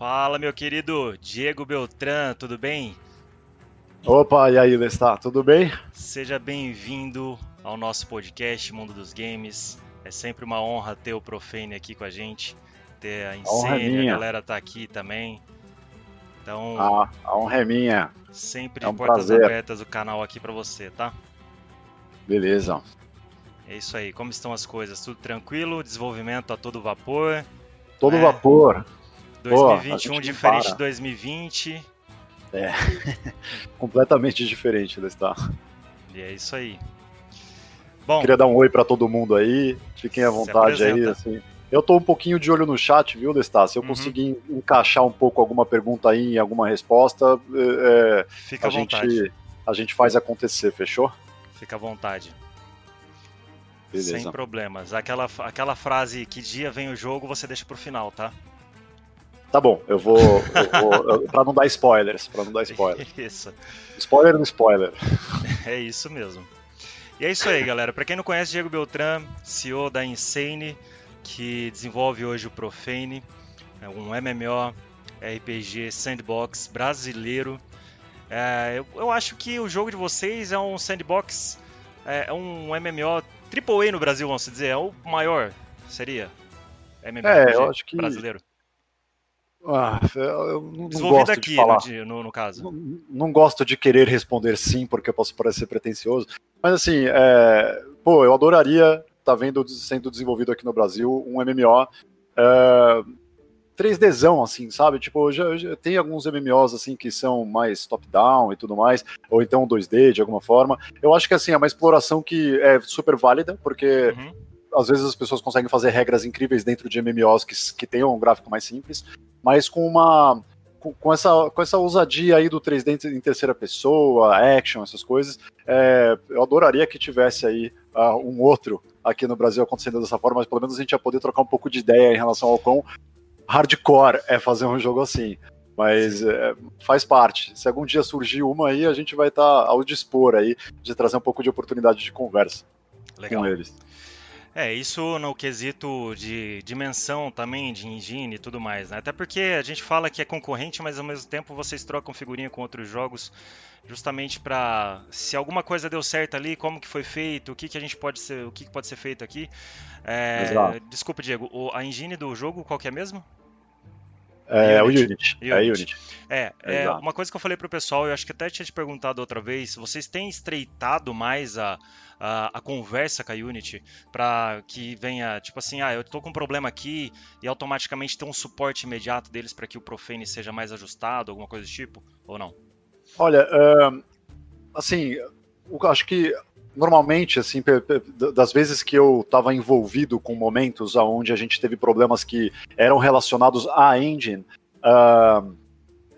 Fala, meu querido Diego Beltran, tudo bem? Opa, e aí, Lestar, tudo bem? Seja bem-vindo ao nosso podcast Mundo dos Games. É sempre uma honra ter o Profane aqui com a gente, ter a Insane, a, a galera tá aqui também. Então, ah, a honra é minha. Sempre é um portas prazer. abertas o canal aqui para você, tá? Beleza. É isso aí. Como estão as coisas? Tudo tranquilo? Desenvolvimento a todo vapor? Todo é. vapor. 2021 Pô, diferente de 2020. É, completamente diferente, está. E é isso aí. Bom, queria dar um oi para todo mundo aí. Fiquem à vontade aí, assim. Eu tô um pouquinho de olho no chat, viu, Lestar? Se eu uhum. conseguir encaixar um pouco alguma pergunta aí em alguma resposta, é, Fica a, gente, a gente faz acontecer, fechou? Fica à vontade. Beleza. Sem problemas. Aquela, aquela frase que dia vem o jogo, você deixa pro final, tá? Tá bom, eu vou. Vou pra não dar spoilers. Pra não dar spoilers. Isso. Spoiler no spoiler. É isso mesmo. E é isso aí, galera. Para quem não conhece, Diego Beltran, CEO da Insane, que desenvolve hoje o Profane, é um MMO RPG sandbox brasileiro. É, eu, eu, acho que o jogo de vocês é um sandbox, é, é um MMO AAA no Brasil, vamos dizer, é o maior, seria? MMO é, eu acho que brasileiro. Ah, eu não, não gosto aqui, de falar. No, no caso. Não, não, gosto de querer responder sim, porque eu posso parecer pretencioso. Mas assim, é, pô, eu adoraria estar tá vendo sendo desenvolvido aqui no Brasil um MMO é, 3Dzão, assim, sabe? Tipo, já, já, tem alguns MMOs assim que são mais top-down e tudo mais, ou então 2D de alguma forma. Eu acho que assim, é uma exploração que é super válida, porque. Uhum às vezes as pessoas conseguem fazer regras incríveis dentro de MMOs que, que tenham um gráfico mais simples, mas com uma com, essa, com essa ousadia aí do 3D em terceira pessoa, action, essas coisas, é, eu adoraria que tivesse aí uh, um outro aqui no Brasil acontecendo dessa forma, mas pelo menos a gente ia poder trocar um pouco de ideia em relação ao quão hardcore é fazer um jogo assim. Mas é, faz parte. Se algum dia surgir uma aí, a gente vai estar tá ao dispor aí de trazer um pouco de oportunidade de conversa Legal. com eles. É, isso no quesito de dimensão também, de engine e tudo mais, né? Até porque a gente fala que é concorrente, mas ao mesmo tempo vocês trocam figurinha com outros jogos justamente para se alguma coisa deu certo ali, como que foi feito, o que, que a gente pode ser, o que, que pode ser feito aqui. É, desculpa, Diego, a engine do jogo qual que é mesmo? É, Unity. o Unity. Unity. É, Unity. É, é uma coisa que eu falei pro pessoal, eu acho que até tinha te perguntado outra vez, vocês têm estreitado mais a, a, a conversa com a Unity para que venha, tipo assim, ah, eu tô com um problema aqui e automaticamente ter um suporte imediato deles para que o Profane seja mais ajustado, alguma coisa do tipo, ou não? Olha, assim, eu acho que normalmente, assim, das vezes que eu estava envolvido com momentos onde a gente teve problemas que eram relacionados à engine, uh,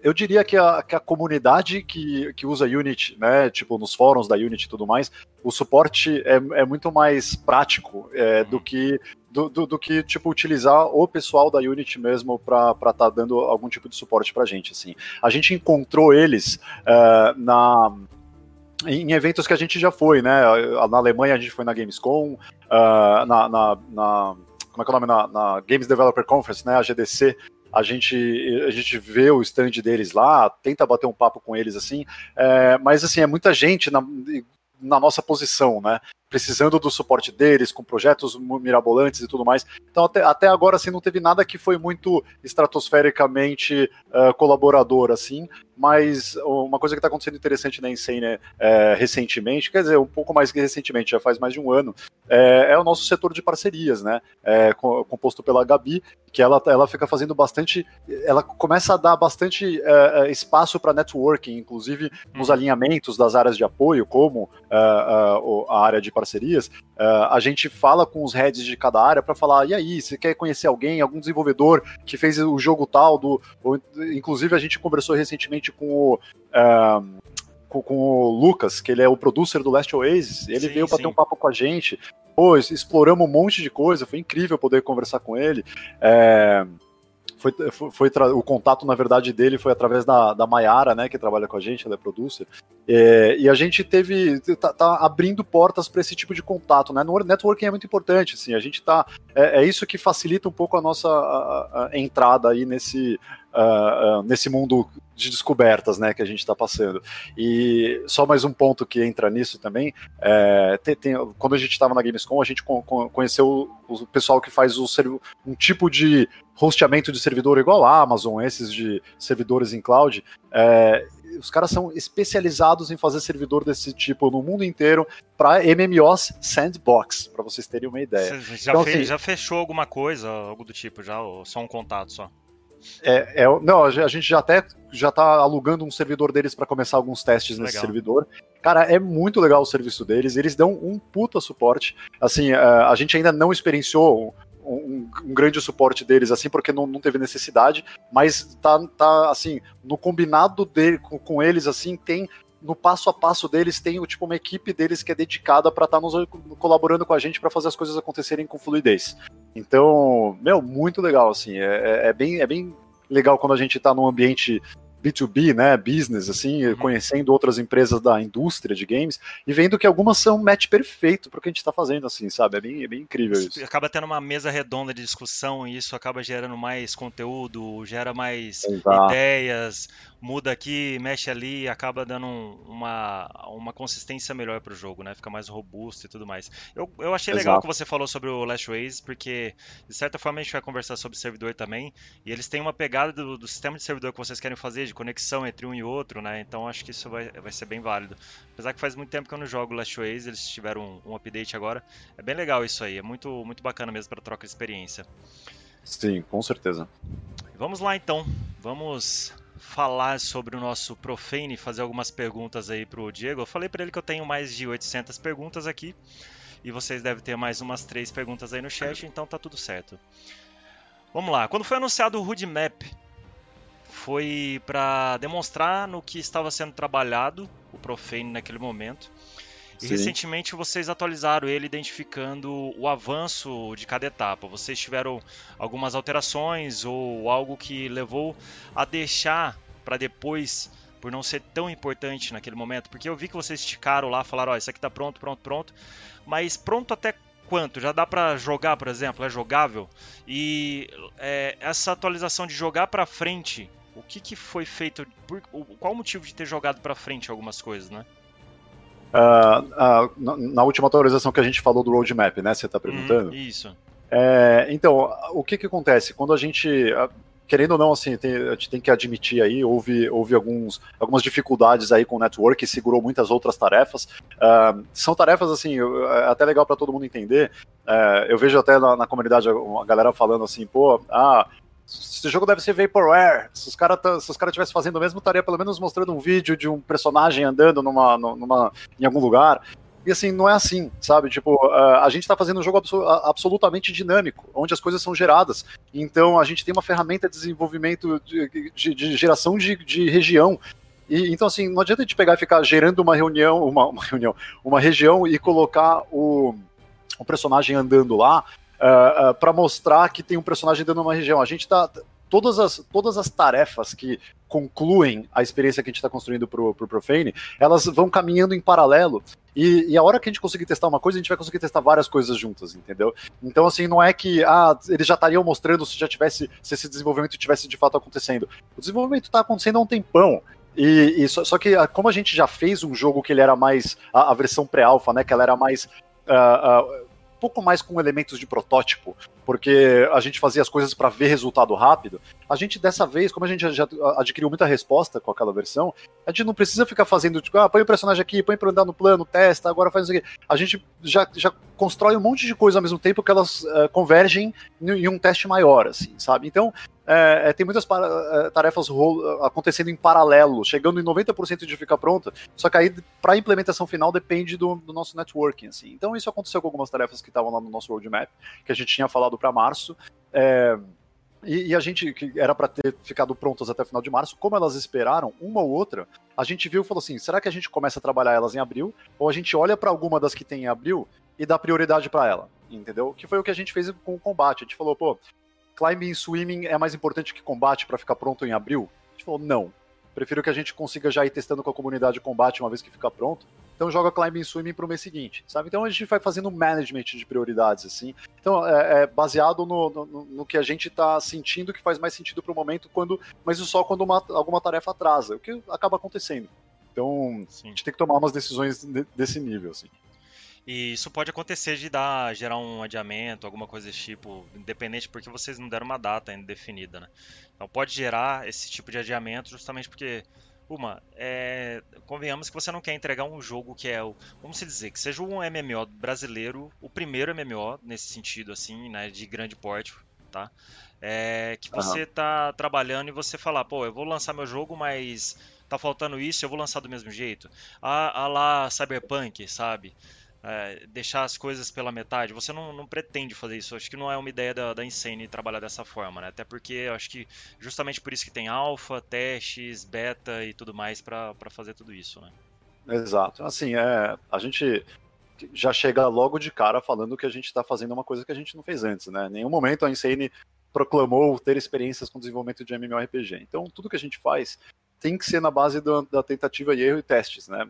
eu diria que a, que a comunidade que, que usa Unity, né, tipo nos fóruns da Unity e tudo mais, o suporte é, é muito mais prático é, do que do, do, do, que tipo utilizar o pessoal da Unity mesmo para estar tá dando algum tipo de suporte para gente. Assim, a gente encontrou eles uh, na em eventos que a gente já foi, né? Na Alemanha a gente foi na Gamescom, uh, na, na, na, como é que é o nome? Na, na, Games Developer Conference, né? A GDC. A gente, a gente vê o stand deles lá, tenta bater um papo com eles assim, é, mas assim, é muita gente na, na nossa posição, né? Precisando do suporte deles, com projetos mirabolantes e tudo mais. Então, até, até agora, assim, não teve nada que foi muito estratosfericamente uh, colaborador, assim, mas uma coisa que está acontecendo interessante na Insane é, recentemente, quer dizer, um pouco mais que recentemente, já faz mais de um ano, é, é o nosso setor de parcerias, né, é, composto pela Gabi, que ela, ela fica fazendo bastante, ela começa a dar bastante espaço para networking, inclusive nos uhum. alinhamentos das áreas de apoio, como a área de parcerias parcerias, uh, a gente fala com os heads de cada área para falar, e aí, você quer conhecer alguém, algum desenvolvedor que fez o jogo tal, do, ou, inclusive a gente conversou recentemente com o, uh, com, com, o Lucas, que ele é o producer do Last Oasis, ele sim, veio bater um papo com a gente, pô, exploramos um monte de coisa, foi incrível poder conversar com ele, é, foi, foi, o contato, na verdade, dele foi através da, da Mayara, né, que trabalha com a gente, ela é producer. É, e a gente teve tá, tá abrindo portas para esse tipo de contato, né? No networking é muito importante, assim, a gente tá é, é isso que facilita um pouco a nossa a, a entrada aí nesse uh, uh, nesse mundo de descobertas, né, que a gente está passando. E só mais um ponto que entra nisso também, é, tem, tem, quando a gente estava na Gamescom, a gente con conheceu o, o, pessoal que faz o, um tipo de hosteamento de servidor igual a Amazon, esses de servidores em cloud. É, os caras são especializados em fazer servidor desse tipo no mundo inteiro para MMOs sandbox, para vocês terem uma ideia. Você já, então, fez, assim, já fechou alguma coisa, algo do tipo, já, ou só um contato só? É, é, não, a gente já até já tá alugando um servidor deles para começar alguns testes nesse legal. servidor. Cara, é muito legal o serviço deles, eles dão um puta suporte. Assim, a, a gente ainda não experienciou um, um, grande suporte deles, assim, porque não, não teve necessidade, mas tá, tá assim, no combinado dele, com, com eles, assim, tem no passo a passo deles tem tipo uma equipe deles que é dedicada para estar tá colaborando com a gente para fazer as coisas acontecerem com fluidez. Então, meu, muito legal assim, é, é, é bem é bem legal quando a gente está num ambiente B2B, né, business, assim, uhum. conhecendo outras empresas da indústria de games e vendo que algumas são um match perfeito para o que a gente está fazendo, assim, sabe? É bem, é bem incrível isso. Acaba tendo uma mesa redonda de discussão e isso acaba gerando mais conteúdo, gera mais Exato. ideias, muda aqui, mexe ali, acaba dando uma, uma consistência melhor para o jogo, né? Fica mais robusto e tudo mais. Eu, eu achei Exato. legal o que você falou sobre o Last Ways, porque de certa forma a gente vai conversar sobre servidor também, e eles têm uma pegada do, do sistema de servidor que vocês querem fazer, de conexão entre um e outro, né? Então acho que isso vai, vai ser bem válido. Apesar que faz muito tempo que eu não jogo Last Ways, eles tiveram um, um update agora. É bem legal isso aí, é muito, muito bacana mesmo para troca de experiência. Sim, com certeza. Vamos lá então. Vamos falar sobre o nosso Profane, fazer algumas perguntas aí pro Diego. Eu falei para ele que eu tenho mais de 800 perguntas aqui e vocês devem ter mais umas três perguntas aí no chat, então tá tudo certo. Vamos lá. Quando foi anunciado o Roadmap, foi para demonstrar no que estava sendo trabalhado o Profane naquele momento. E Sim. recentemente vocês atualizaram ele identificando o avanço de cada etapa. Vocês tiveram algumas alterações ou algo que levou a deixar para depois, por não ser tão importante naquele momento? Porque eu vi que vocês esticaram lá, falaram: Ó, oh, isso aqui tá pronto, pronto, pronto. Mas pronto até quanto? Já dá para jogar, por exemplo? É jogável? E é, essa atualização de jogar para frente, o que, que foi feito? Por, qual o motivo de ter jogado para frente algumas coisas, né? Uh, uh, na, na, última atualização que a gente falou do roadmap, né? Você está perguntando? Hum, isso. É, então, o que que acontece? Quando a gente, querendo ou não, assim, tem, a gente tem que admitir aí, houve, houve alguns, algumas dificuldades aí com o network e segurou muitas outras tarefas. Uh, são tarefas, assim, é até legal para todo mundo entender. Uh, eu vejo até na, na, comunidade a galera falando assim, pô, ah, esse jogo deve ser Vaporware. Se os caras os caras estivessem fazendo o mesmo, estaria pelo menos mostrando um vídeo de um personagem andando numa, numa, em algum lugar. E assim, não é assim, sabe? Tipo, a gente está fazendo um jogo absolutamente dinâmico, onde as coisas são geradas. Então a gente tem uma ferramenta de desenvolvimento de, de, de geração de, de região. E, então, assim, não adianta a gente pegar e ficar gerando uma reunião, uma, uma reunião, uma região e colocar o, o personagem andando lá uh, ah, uh, ah, para mostrar que tem um personagem dentro de uma região. A gente tá. Todas as, todas as tarefas que concluem a experiência que a gente está construindo pro, pro Profane, elas vão caminhando em paralelo. E, e, a hora que a gente conseguir testar uma coisa, a gente vai conseguir testar várias coisas juntas, entendeu? Então, assim, não é que ah, eles já estariam mostrando se já tivesse, se esse desenvolvimento tivesse de fato acontecendo. O desenvolvimento está acontecendo há um tempão. E, e só, só, que ah, como a gente já fez um jogo que ele era mais a, a versão pré-alpha, né? Que ela era mais uh, uh, pouco mais com elementos de protótipo, porque a gente fazia as coisas para ver resultado rápido. A gente, dessa vez, como a gente já adquiriu muita resposta com aquela versão, a gente não precisa ficar fazendo, tipo, ah, põe o personagem aqui, põe pra andar no plano, testa, agora faz isso aqui. A gente já, já constrói um monte de coisa ao mesmo tempo que elas uh, convergem em um teste maior, assim, sabe? Então, é, é, tem muitas é, tarefas acontecendo em paralelo, chegando em 90% de ficar pronta, só que aí para a implementação final depende do, do, nosso networking. Assim. Então isso aconteceu com algumas tarefas que estavam lá no nosso roadmap, que a gente tinha falado para março. É, e, e, a gente, que era para ter ficado prontas até final de março, como elas esperaram, uma ou outra, a gente viu e falou assim: será que a gente começa a trabalhar elas em abril? Ou a gente olha para alguma das que tem em abril e dá prioridade para ela? Entendeu? Que foi o que a gente fez com o combate. A gente falou, pô, climbing e swimming é mais importante que combate para ficar pronto em abril? A gente falou, não. Prefiro que a gente consiga já ir testando com a comunidade de combate uma vez que ficar pronto. Então joga Climbing Swimming pro mês seguinte, sabe? Então a gente vai fazendo management de prioridades, assim. Então é, é baseado no, no, no, que a gente tá sentindo que faz mais sentido pro momento, quando, mas só quando uma, alguma tarefa atrasa, o que acaba acontecendo. Então Sim. a gente tem que tomar umas decisões de, desse nível, assim. E isso pode acontecer de dar, gerar um adiamento, alguma coisa desse tipo, independente porque vocês não deram uma data ainda definida, né? Então pode gerar esse tipo de adiamento justamente porque, uma, é, convenhamos que você não quer entregar um jogo que é, o, vamos dizer, que seja um MMO brasileiro, o primeiro MMO nesse sentido, assim, né, de grande porte, tá? É, que você uhum. tá trabalhando e você falar, pô, eu vou lançar meu jogo, mas tá faltando isso, eu vou lançar do mesmo jeito. A, a lá Cyberpunk, sabe? É, deixar as coisas pela metade. Você não, não, pretende fazer isso. Acho que não é uma ideia da, da Insane trabalhar dessa forma, né? Até porque acho que justamente por isso que tem alfa, testes, beta e tudo mais para fazer tudo isso, né? Exato. Assim, é, a gente já chega logo de cara falando que a gente está fazendo uma coisa que a gente não fez antes, né? Em nenhum momento a Insane proclamou ter experiências com desenvolvimento de MMORPG. Então, tudo que a gente faz tem que ser na base da, da tentativa e erro e testes, né?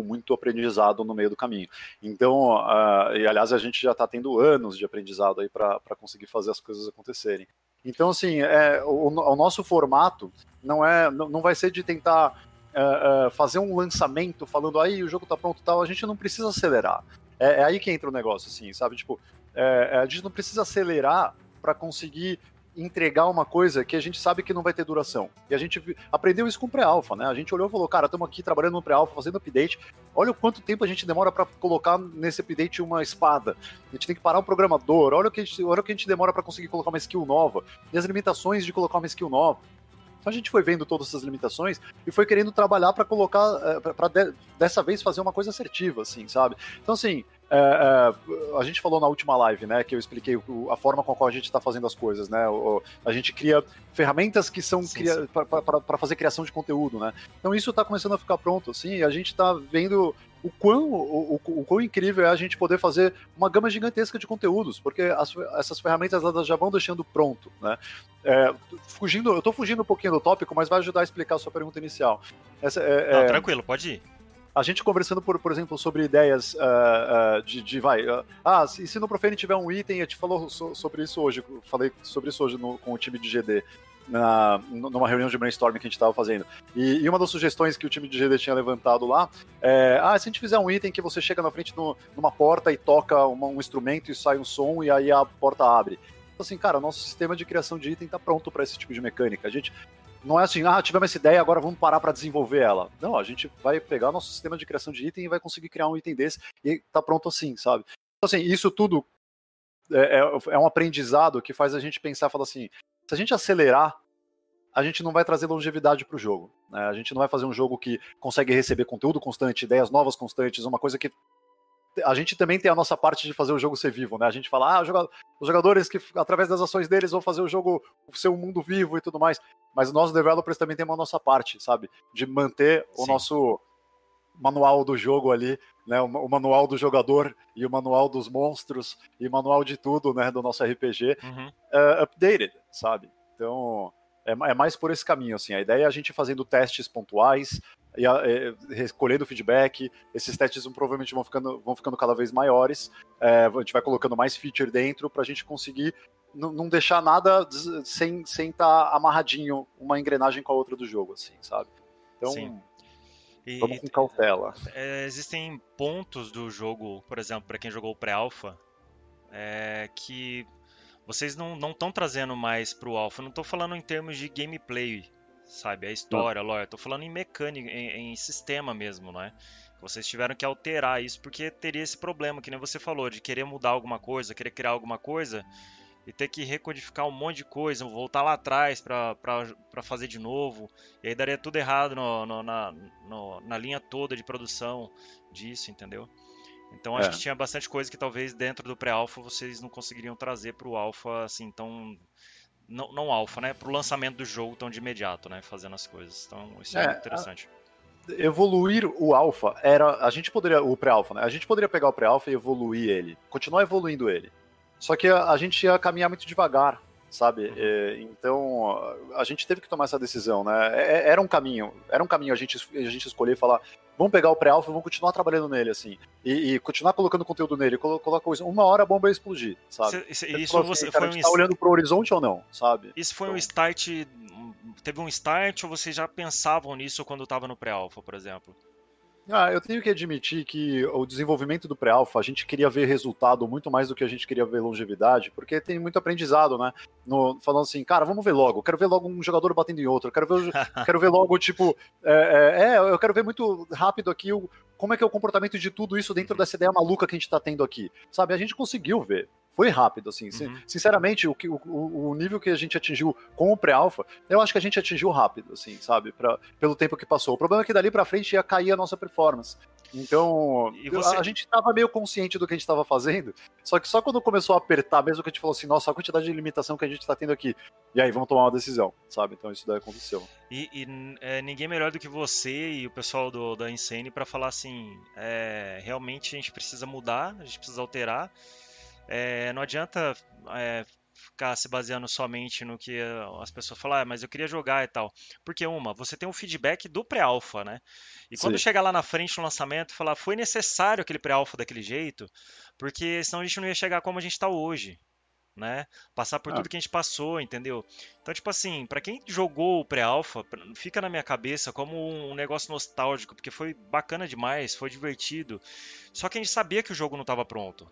Com muito aprendizado no meio do caminho. Então, uh, e aliás, a gente já está tendo anos de aprendizado aí para conseguir fazer as coisas acontecerem. Então, assim, é, o, o nosso formato não é, não vai ser de tentar uh, uh, fazer um lançamento falando aí o jogo está pronto tal. A gente não precisa acelerar. É, é, aí que entra o negócio, assim, sabe? Tipo, é, a gente não precisa acelerar para conseguir entregar uma coisa que a gente sabe que não vai ter duração. E a gente aprendeu isso com o pré-alpha, né? A gente olhou e falou, cara, estamos aqui trabalhando no pré-alpha, fazendo update. Olha o quanto tempo a gente demora para colocar nesse update uma espada. A gente tem que parar o programador. Olha o que a gente, olha o que a gente demora para conseguir colocar uma skill nova. E as limitações de colocar uma skill nova. Então a gente foi vendo todas essas limitações e foi querendo trabalhar para colocar, eh, para de, dessa vez fazer uma coisa assertiva, assim, sabe? Então, assim, é, é, a gente falou na última live, né, que eu expliquei a forma com a qual a gente está fazendo as coisas, né? O, a gente cria ferramentas que são para fazer criação de conteúdo, né? Então isso está começando a ficar pronto, assim, e a gente está vendo o quão, o, o, o, quão incrível é a gente poder fazer uma gama gigantesca de conteúdos, porque as, essas ferramentas elas já vão deixando pronto, né? É, fugindo, eu estou fugindo um pouquinho do tópico, mas vai ajudar a explicar a sua pergunta inicial. Essa, é, Não, é, tranquilo, pode ir a gente conversando, por, por exemplo, sobre ideias uh, uh, de, de, vai, uh, ah, se, se no Profane tiver um item, a gente falou so, sobre isso hoje, falei sobre isso hoje no, com o time de GD, na, numa reunião de brainstorming que a gente estava fazendo. E, e, uma das sugestões que o time de GD tinha levantado lá é, ah, se a gente fizer um item que você chega na frente no, numa porta e toca uma, um instrumento e sai um som e aí a porta abre. Então, assim, cara, nosso sistema de criação de item está pronto para esse tipo de mecânica. A gente não é assim, ah, tivemos essa ideia, agora vamos parar para desenvolver ela. Não, a gente vai pegar nosso sistema de criação de item e vai conseguir criar um item desse e tá pronto assim, sabe? Então, assim, isso tudo é, é, é um aprendizado que faz a gente pensar, falar assim, se a gente acelerar, a gente não vai trazer longevidade para o jogo. Né? A gente não vai fazer um jogo que consegue receber conteúdo constante, ideias novas constantes, uma coisa que a gente também tem a nossa parte de fazer o jogo ser vivo, né? A gente fala, ah, os jogadores que, através das ações deles, vão fazer o jogo ser um mundo vivo e tudo mais. Mas nós, developers, também temos a nossa parte, sabe? De manter Sim. o nosso manual do jogo ali, né? O, manual do jogador e o manual dos monstros e o manual de tudo, né? Do nosso RPG uhum. uh, updated, sabe? Então, é, é mais por esse caminho, assim. A ideia é a gente fazendo testes pontuais, e, e, recolhendo feedback. Esses testes vão, provavelmente vão ficando, vão ficando cada vez maiores. É, a gente vai colocando mais feature dentro para a gente conseguir não deixar nada sem estar tá amarradinho uma engrenagem com a outra do jogo, assim, sabe? Então, Sim. E, vamos com cautela. É, existem pontos do jogo, por exemplo, para quem jogou o pré-alpha, é, que vocês não estão trazendo mais para o alpha. Não estou falando em termos de gameplay, sabe? A história, lore. Tô falando em mecânica, em, em, sistema mesmo, não é? Vocês tiveram que alterar isso porque teria esse problema, que nem você falou, de querer mudar alguma coisa, querer criar alguma coisa e ter que recodificar um monte de coisa, voltar lá atrás para fazer de novo, e aí daria tudo errado no, no, na, no, na linha toda de produção disso, entendeu? Então acho é. que tinha bastante coisa que talvez dentro do pré-alpha vocês não conseguiriam trazer para o alpha assim tão não, não alfa, né? Pro lançamento do jogo tão de imediato, né? Fazendo as coisas. Então, isso é, é interessante. Evoluir o alfa era. A gente poderia. O pré-alfa, né? A gente poderia pegar o pré-alfa e evoluir ele. Continuar evoluindo ele. Só que a, a, gente ia caminhar muito devagar. sabe? Uhum. É, então a gente teve que tomar essa decisão, né? É, é, era um caminho, era um caminho a gente, a gente escolher e falar, vamos pegar o pré-alpha e vamos continuar trabalhando nele, assim, e, e continuar colocando conteúdo nele, colocar coisa, uma hora a bomba ia explodir, sabe? Isso, isso assim, você cara, foi um... tá olhando pro horizonte ou não, sabe? Isso foi então... um start, teve um start ou vocês já pensavam nisso quando estava no pré-alpha, por exemplo? Ah, eu tenho que admitir que o desenvolvimento do pré-alpha, a gente queria ver resultado muito mais do que a gente queria ver longevidade, porque tem muito aprendizado, né? No, falando assim, cara, vamos ver logo, quero ver logo um jogador batendo em outro, quero ver, quero ver logo, tipo, é, é, é, eu quero ver muito rápido aqui o, como é que é o comportamento de tudo isso dentro dessa ideia maluca que a gente tá tendo aqui. Sabe, a gente conseguiu ver foi rápido, assim. Uhum. Sinceramente, o, o, o nível que a gente atingiu com o pré-alpha, eu acho que a gente atingiu rápido, assim, sabe? Pra, pelo tempo que passou. O problema é que dali pra frente ia cair a nossa performance. Então, você... a, a, gente estava meio consciente do que a gente estava fazendo, só que só quando começou a apertar, mesmo que a gente falou assim, nossa, a quantidade de limitação que a gente está tendo aqui, e aí vamos tomar uma decisão, sabe? Então isso daí aconteceu. E, e é, ninguém melhor do que você e o pessoal do, da Insane para falar assim, é, realmente a gente precisa mudar, a gente precisa alterar, é, não adianta é, ficar se baseando somente no que as pessoas falam, ah, mas eu queria jogar e tal. Porque, uma, você tem um feedback do pré-alpha, né? E quando Sim. chegar lá na frente no lançamento, falar, foi necessário aquele pré-alpha daquele jeito, porque senão a gente não ia chegar como a gente está hoje. Né? Passar por ah. tudo que a gente passou, entendeu? Então, tipo assim, para quem jogou o pré-alpha, fica na minha cabeça como um negócio nostálgico, porque foi bacana demais, foi divertido. Só que a gente sabia que o jogo não estava pronto.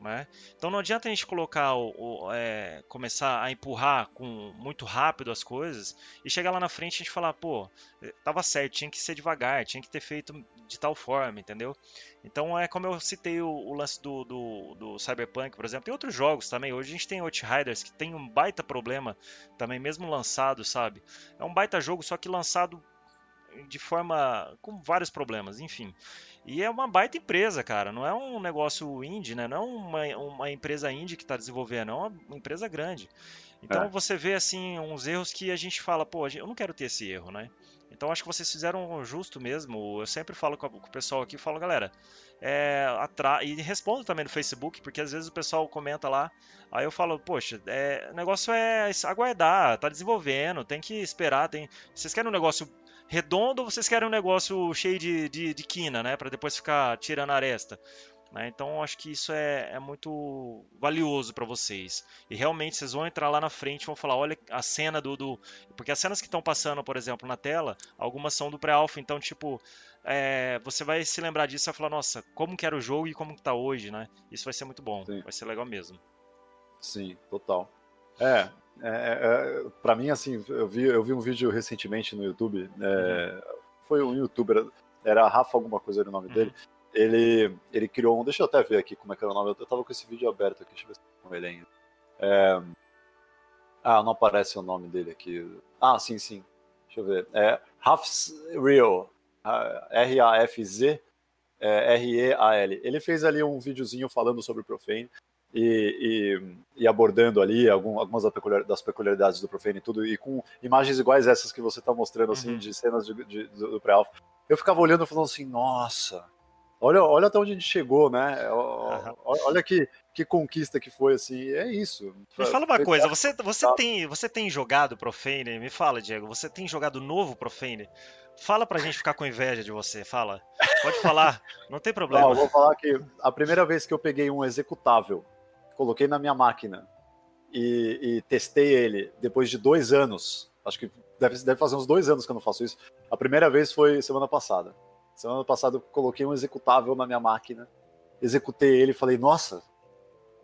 Né? Então não adianta a gente colocar o, o é, começar a empurrar com muito rápido as coisas e chegar lá na frente a gente falar, pô, eh, tava certo, tinha que ser devagar, tinha que ter feito de tal forma, entendeu? Então é como eu citei o, o lance do, do, do, Cyberpunk, por exemplo, tem outros jogos também. Hoje a gente tem Outriders que tem um baita problema também, mesmo lançado, sabe? É um baita jogo, só que lançado de forma com vários problemas, enfim. E é uma baita empresa, cara. Não é um negócio indie, né? Não é uma, uma empresa indie que está desenvolvendo, é uma empresa grande. Então é. você vê assim uns erros que a gente fala, pô, eu não quero ter esse erro, né? Então acho que vocês fizeram justo mesmo. Eu sempre falo com, o pessoal aqui, falo, galera, é, atra... e respondo também no Facebook, porque às vezes o pessoal comenta lá, aí eu falo, poxa, é, o negócio é aguardar, tá desenvolvendo, tem que esperar, tem. Vocês querem um negócio redondo ou vocês querem um negócio cheio de, de, de quina, né? Para depois ficar tirando a aresta. Né? Então acho que isso é, é muito valioso para vocês. E realmente vocês vão entrar lá na frente e vão falar: olha a cena do. do... Porque as cenas que estão passando, por exemplo, na tela, algumas são do pré-alpha, então, tipo, é, você vai se lembrar disso e vai falar: nossa, como que era o jogo e como que tá hoje, né? Isso vai ser muito bom, Sim. vai ser legal mesmo. Sim, total. É, é, é, para mim, assim, eu vi, eu vi um vídeo recentemente no YouTube. É, uhum. Foi um youtuber, era Rafa alguma coisa era o nome uhum. dele. Ele, ele criou um. Deixa eu até ver aqui como é que era o nome. Eu tava com esse vídeo aberto aqui, deixa eu ver se com ele ainda. É, ah, não aparece o nome dele aqui. Ah, sim, sim. Deixa eu ver. É Rafz Real. R-A-F-Z. É, R-E-A-L. Ele fez ali um videozinho falando sobre o Profane e, e, e, abordando ali algum, algumas das peculiaridades do Profane e tudo, e com imagens iguais essas que você está mostrando, assim, uhum. de cenas de, de, do pré-alpha. Eu ficava olhando e falando assim, nossa, olha, olha até onde a gente chegou, né? Uhum. Olha que, que conquista que foi, assim, é isso. Me fala uma coisa, você, você, tem, você tem jogado Profane? Me fala, Diego, você tem jogado novo Profane? Fala pra gente ficar com inveja de você, fala. Pode falar, não tem problema. Não, vou falar que a primeira vez que eu peguei um executável coloquei na minha máquina e, e, testei ele depois de dois anos. Acho que deve, deve fazer uns dois anos que eu não faço isso. A primeira vez foi semana passada. Semana passada eu coloquei um executável na minha máquina, executei ele e falei, nossa,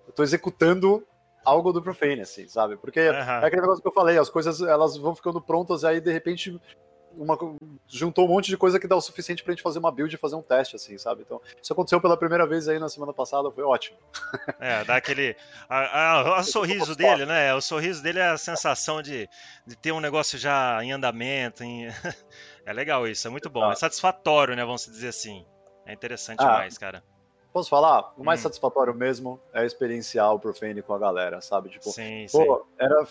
eu tô executando algo do Profane, assim, sabe? Porque uhum. é aquele negócio que eu falei, as coisas elas vão ficando prontas e aí de repente uma, juntou um monte de coisa que dá o suficiente pra gente fazer uma build e fazer um teste, assim, sabe? Então, isso aconteceu pela primeira vez aí na semana passada, foi ótimo. É, dá aquele. A sorriso dele, né? O sorriso dele é a sensação de, de ter um negócio já em andamento. Em... é legal isso, é muito bom. É satisfatório, né? Vamos dizer assim. É interessante ah, demais, cara. Posso falar? O mais hum. satisfatório mesmo é experienciar o Profane com a galera, sabe? Tipo, sim, pô, sim. era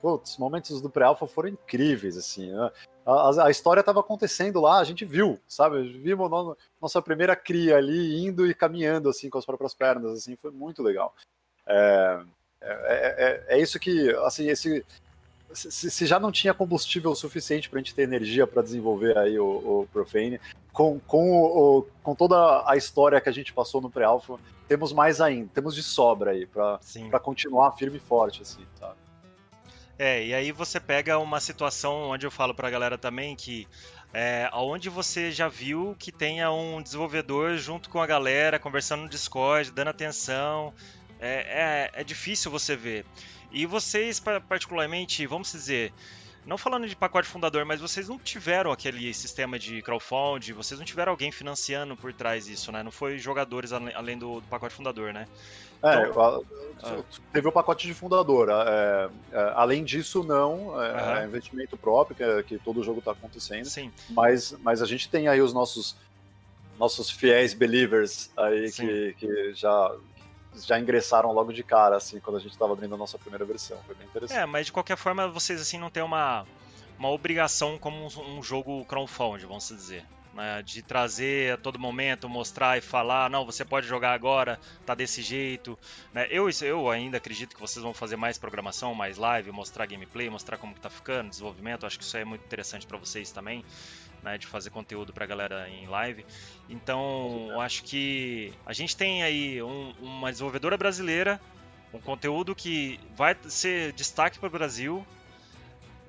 putz, momentos do pré-alpha foram incríveis, assim. Né? A, a, história estava acontecendo lá, a gente viu, sabe? Vimos no, nossa primeira cria ali indo e caminhando, assim, com as próprias pernas, assim, foi muito legal. É, É, é, é, é isso que, assim, esse se, se, já não tinha combustível suficiente para a gente ter energia para desenvolver aí o, o Profane, com, com, o, com toda a história que a gente passou no pré-alpha, temos mais ainda, temos de sobra aí para continuar firme e forte, assim, sabe? É, e aí você pega uma situação onde eu falo para a galera também que é, aonde você já viu que tenha um desenvolvedor junto com a galera, conversando no Discord, dando atenção, é, é, é difícil você ver. E vocês, particularmente, vamos dizer, não falando de pacote fundador, mas vocês não tiveram aquele sistema de crowdfunding, vocês não tiveram alguém financiando por trás disso, né? Não foi jogadores além do, do pacote fundador, né? É, então, a, teve o pacote de fundador. É, é, além disso, não. É, uhum. investimento próprio, que, é, que todo jogo está acontecendo. Sim. Mas, mas a gente tem aí os nossos nossos fiéis believers aí que, que já já ingressaram logo de cara, assim, quando a gente estava abrindo a nossa primeira versão. Foi bem interessante. É, mas de qualquer forma, vocês, assim, não têm uma, uma obrigação como um, um jogo crowdfunding, vamos dizer. Né? De trazer a todo momento, mostrar e falar, não, você pode jogar agora, tá desse jeito. Né? Eu, eu ainda acredito que vocês vão fazer mais programação, mais live, mostrar gameplay, mostrar como que tá ficando, desenvolvimento. Acho que isso é muito interessante para vocês também né, de fazer conteúdo para a galera em live. Então, eu acho que a gente tem aí um, uma desenvolvedora brasileira, um conteúdo que vai ser destaque para o Brasil,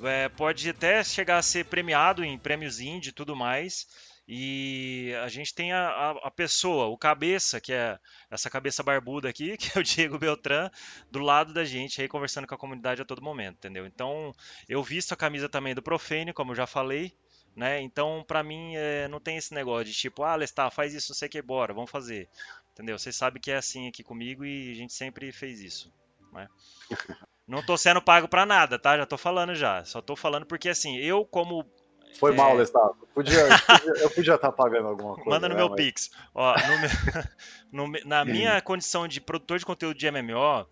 é, pode até chegar a ser premiado em prêmios indie e tudo mais. E a gente tem a, a, a, pessoa, o cabeça, que é essa cabeça barbuda aqui, que é o Diego Beltran, do lado da gente aí conversando com a comunidade a todo momento, entendeu? Então, eu visto a camisa também do Profane, como eu já falei, né? Então, para mim, é, não tem esse negócio de tipo, ah, Lestar, faz isso, não sei o que, bora, vamos fazer. Entendeu? Vocês sabem que é assim aqui comigo e a gente sempre fez isso. Né? Não tô sendo pago para nada, tá? Já tô falando já. Só tô falando porque assim, eu como foi é... mal, Lestar. Podia, eu podia estar tá pagando alguma coisa. Manda no né, meu mas... Pix. Ó, no no, na minha condição de produtor de conteúdo de MMO,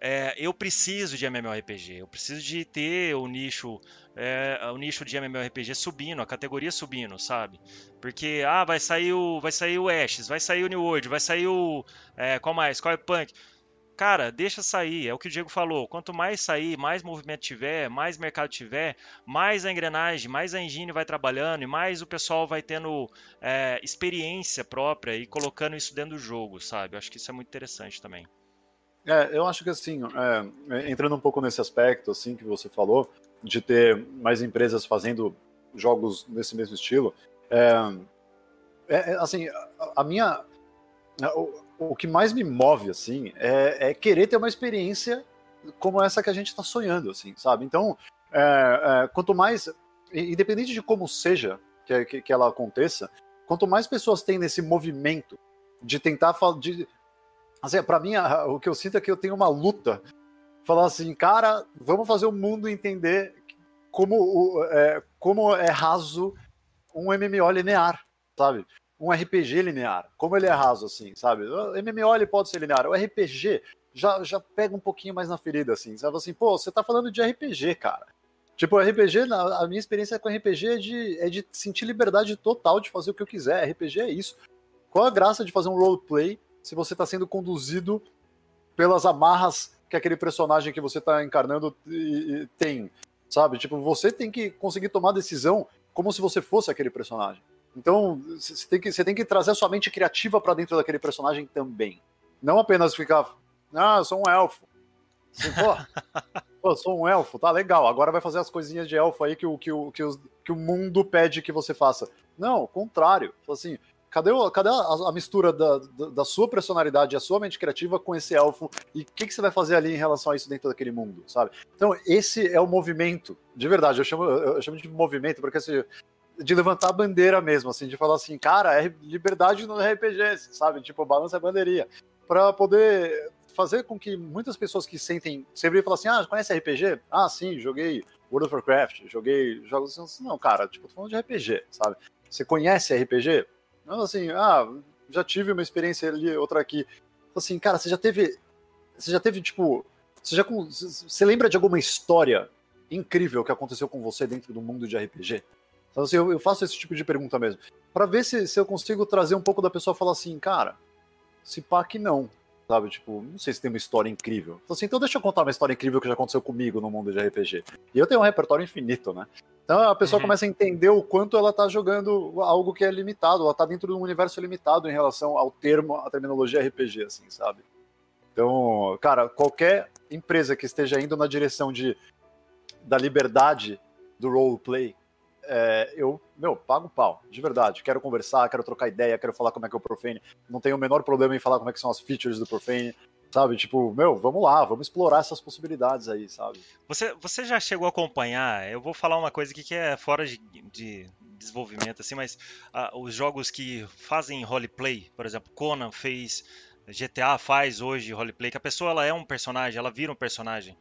é, eu preciso de MMORPG, eu preciso de ter o nicho, é, o nicho de MMORPG subindo, a categoria subindo, sabe? Porque, ah, vai sair o, vai sair o Ashes, vai sair o New World, vai sair o, é, qual mais, qual é Punk. Cara, deixa sair, é o que o Diego falou. Quanto mais sair, mais movimento tiver, mais mercado tiver, mais a engrenagem, mais a engine vai trabalhando e mais o pessoal vai tendo é, experiência própria e colocando isso dentro do jogo, sabe? Eu acho que isso é muito interessante também. É, eu acho que assim, é, entrando um pouco nesse aspecto assim que você falou, de ter mais empresas fazendo jogos nesse mesmo estilo, é, é, é assim, a, a minha, o, que mais me move assim é, é, querer ter uma experiência como essa que a gente está sonhando, assim, sabe? Então, é, é, quanto mais, independente de como seja que, que, que ela aconteça, quanto mais pessoas têm nesse movimento de tentar de Assim, para mim, o que eu sinto é que eu tenho uma luta. Falar assim, cara, vamos fazer o mundo entender como, o, é, como é raso um MMO linear, sabe? Um RPG linear. Como ele é raso, assim, sabe? O MMO ele pode ser linear. O RPG já, já pega um pouquinho mais na ferida, assim. Sabe assim, pô, você tá falando de RPG, cara. Tipo, RPG, a minha experiência com RPG é de, é de sentir liberdade total de fazer o que eu quiser. RPG é isso. Qual a graça de fazer um roleplay se você está sendo conduzido pelas amarras que aquele personagem que você está encarnando tem, sabe? Tipo, você tem que conseguir tomar decisão como se você fosse aquele personagem. Então, você tem que, você tem que trazer a sua mente criativa para dentro daquele personagem também. Não apenas ficar, ah, eu sou um elfo. Assim, pô, pô, sou um elfo, tá legal. Agora vai fazer as coisinhas de elfo aí que o, que o, que o, que o mundo pede que você faça. Não, contrário. Assim, Cadê, o, cadê a, a mistura da, da, da, sua personalidade, a sua mente criativa com esse elfo? E o que, que, você vai fazer ali em relação a isso dentro daquele mundo, sabe? Então, esse é o movimento, de verdade, eu chamo, eu chamo de movimento, porque assim, de levantar a bandeira mesmo, assim, de falar assim, cara, é liberdade no RPG, sabe? Tipo, balança a bandeirinha. Pra poder fazer com que muitas pessoas que sentem, sempre falam assim, ah, conhece RPG? Ah, sim, joguei World of Warcraft, joguei jogos assim. Não, cara, tipo, tô falando de RPG, sabe? Você conhece RPG? Não assim, ah, já tive uma experiência ali, outra aqui. Assim, cara, você já teve. Você já teve, tipo. Você já. Você lembra de alguma história incrível que aconteceu com você dentro do mundo de RPG? Então, assim, eu, eu faço esse tipo de pergunta mesmo. para ver se, se eu consigo trazer um pouco da pessoa falar assim, cara, se pá que não. sabe? Tipo, não sei se tem uma história incrível. Então, assim, então deixa eu contar uma história incrível que já aconteceu comigo no mundo de RPG. E eu tenho um repertório infinito, né? Então a pessoa uhum. começa a entender o quanto ela tá jogando algo que é limitado, ela tá dentro de um universo limitado em relação ao termo, à terminologia RPG, assim, sabe? Então, cara, qualquer empresa que esteja indo na direção de da liberdade do roleplay, é, eu, meu, pago pau, de verdade. Quero conversar, quero trocar ideia, quero falar como é que é o Profane. Não tenho o menor problema em falar como é que são as features do Profane. Sabe, tipo, meu, vamos lá, vamos explorar essas possibilidades aí, sabe? Você, você já chegou a acompanhar? Eu vou falar uma coisa aqui que é fora de, de desenvolvimento, assim, mas uh, os jogos que fazem roleplay, por exemplo, Conan fez, GTA faz hoje roleplay, que a pessoa ela é um personagem, ela vira um personagem.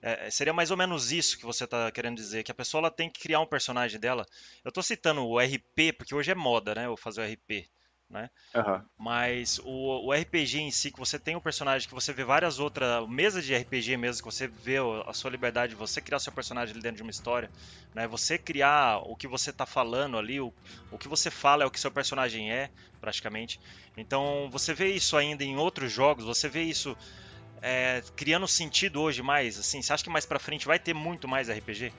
É, seria mais ou menos isso que você está querendo dizer, que a pessoa ela tem que criar um personagem dela. Eu estou citando o RP, porque hoje é moda, né? Eu fazer o RP. Né? Uhum. Mas o, o, RPG em si, que você tem um personagem que você vê várias outras mesas de RPG mesmo, que você vê a sua liberdade, você criar seu personagem ali dentro de uma história, né? Você criar o que você está falando ali, o, o que você fala é o que seu personagem é, praticamente. Então você vê isso ainda em outros jogos, você vê isso é, criando sentido hoje mais? Assim, você acha que mais pra frente vai ter muito mais RPG?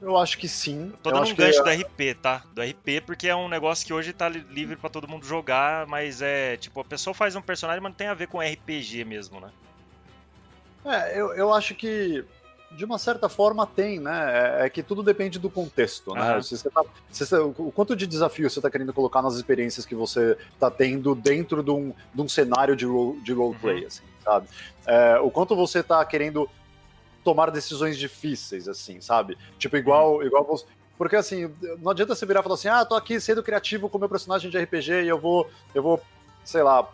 Eu acho que sim. tô dando um gancho que... do RP, tá? Do RP, porque é um negócio que hoje tá livre para todo mundo jogar, mas é tipo, a pessoa faz um personagem, mas não tem a ver com RPG mesmo, né? É, eu, eu acho que de uma certa forma tem, né? É, é que tudo depende do contexto, né? Se tá, se o quanto de desafio você está querendo colocar nas experiências que você está tendo dentro de um, de um cenário de, de roleplay, uhum. assim, sabe? É, o quanto você está querendo tomar decisões difíceis, assim, sabe? Tipo, igual, uhum. igual você, porque assim, não adianta você virar e falar assim, ah, tô aqui sendo criativo com meu personagem de RPG e eu vou, eu vou, sei lá,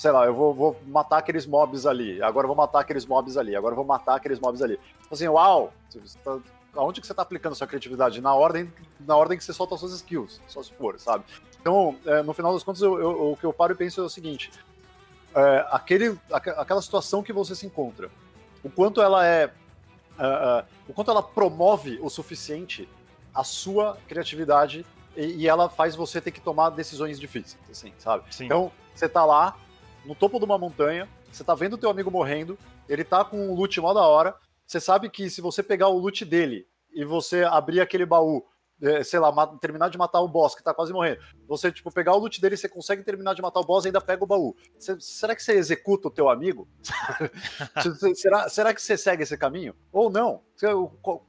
sei lá, eu vou, vou matar aqueles mobs ali, agora eu vou matar aqueles mobs ali, agora eu vou matar aqueles mobs ali. Tipo assim, uau, tá, aonde que você tá aplicando sua criatividade? Na ordem, na ordem que você solta as suas skills, só se for, sabe? Então, é, no final das contas, eu, eu, o que eu paro e penso é o seguinte, é, aquele, aquela situação que você se encontra, o quanto ela é, uh, uh, o quanto ela promove o suficiente a sua criatividade e, e, ela faz você ter que tomar decisões difíceis, assim, sabe? Sim. Então, você tá lá, no topo de uma montanha, você tá vendo teu amigo morrendo, ele tá com um loot mó da hora, você sabe que se você pegar o loot dele e você abrir aquele baú, é, sei lá, terminar de matar o boss que tá quase morrendo, você, tipo, pegar o loot dele, você consegue terminar de matar o boss e ainda pega o baú. será que você executa o teu amigo? será, será que você segue esse caminho? Ou não? O,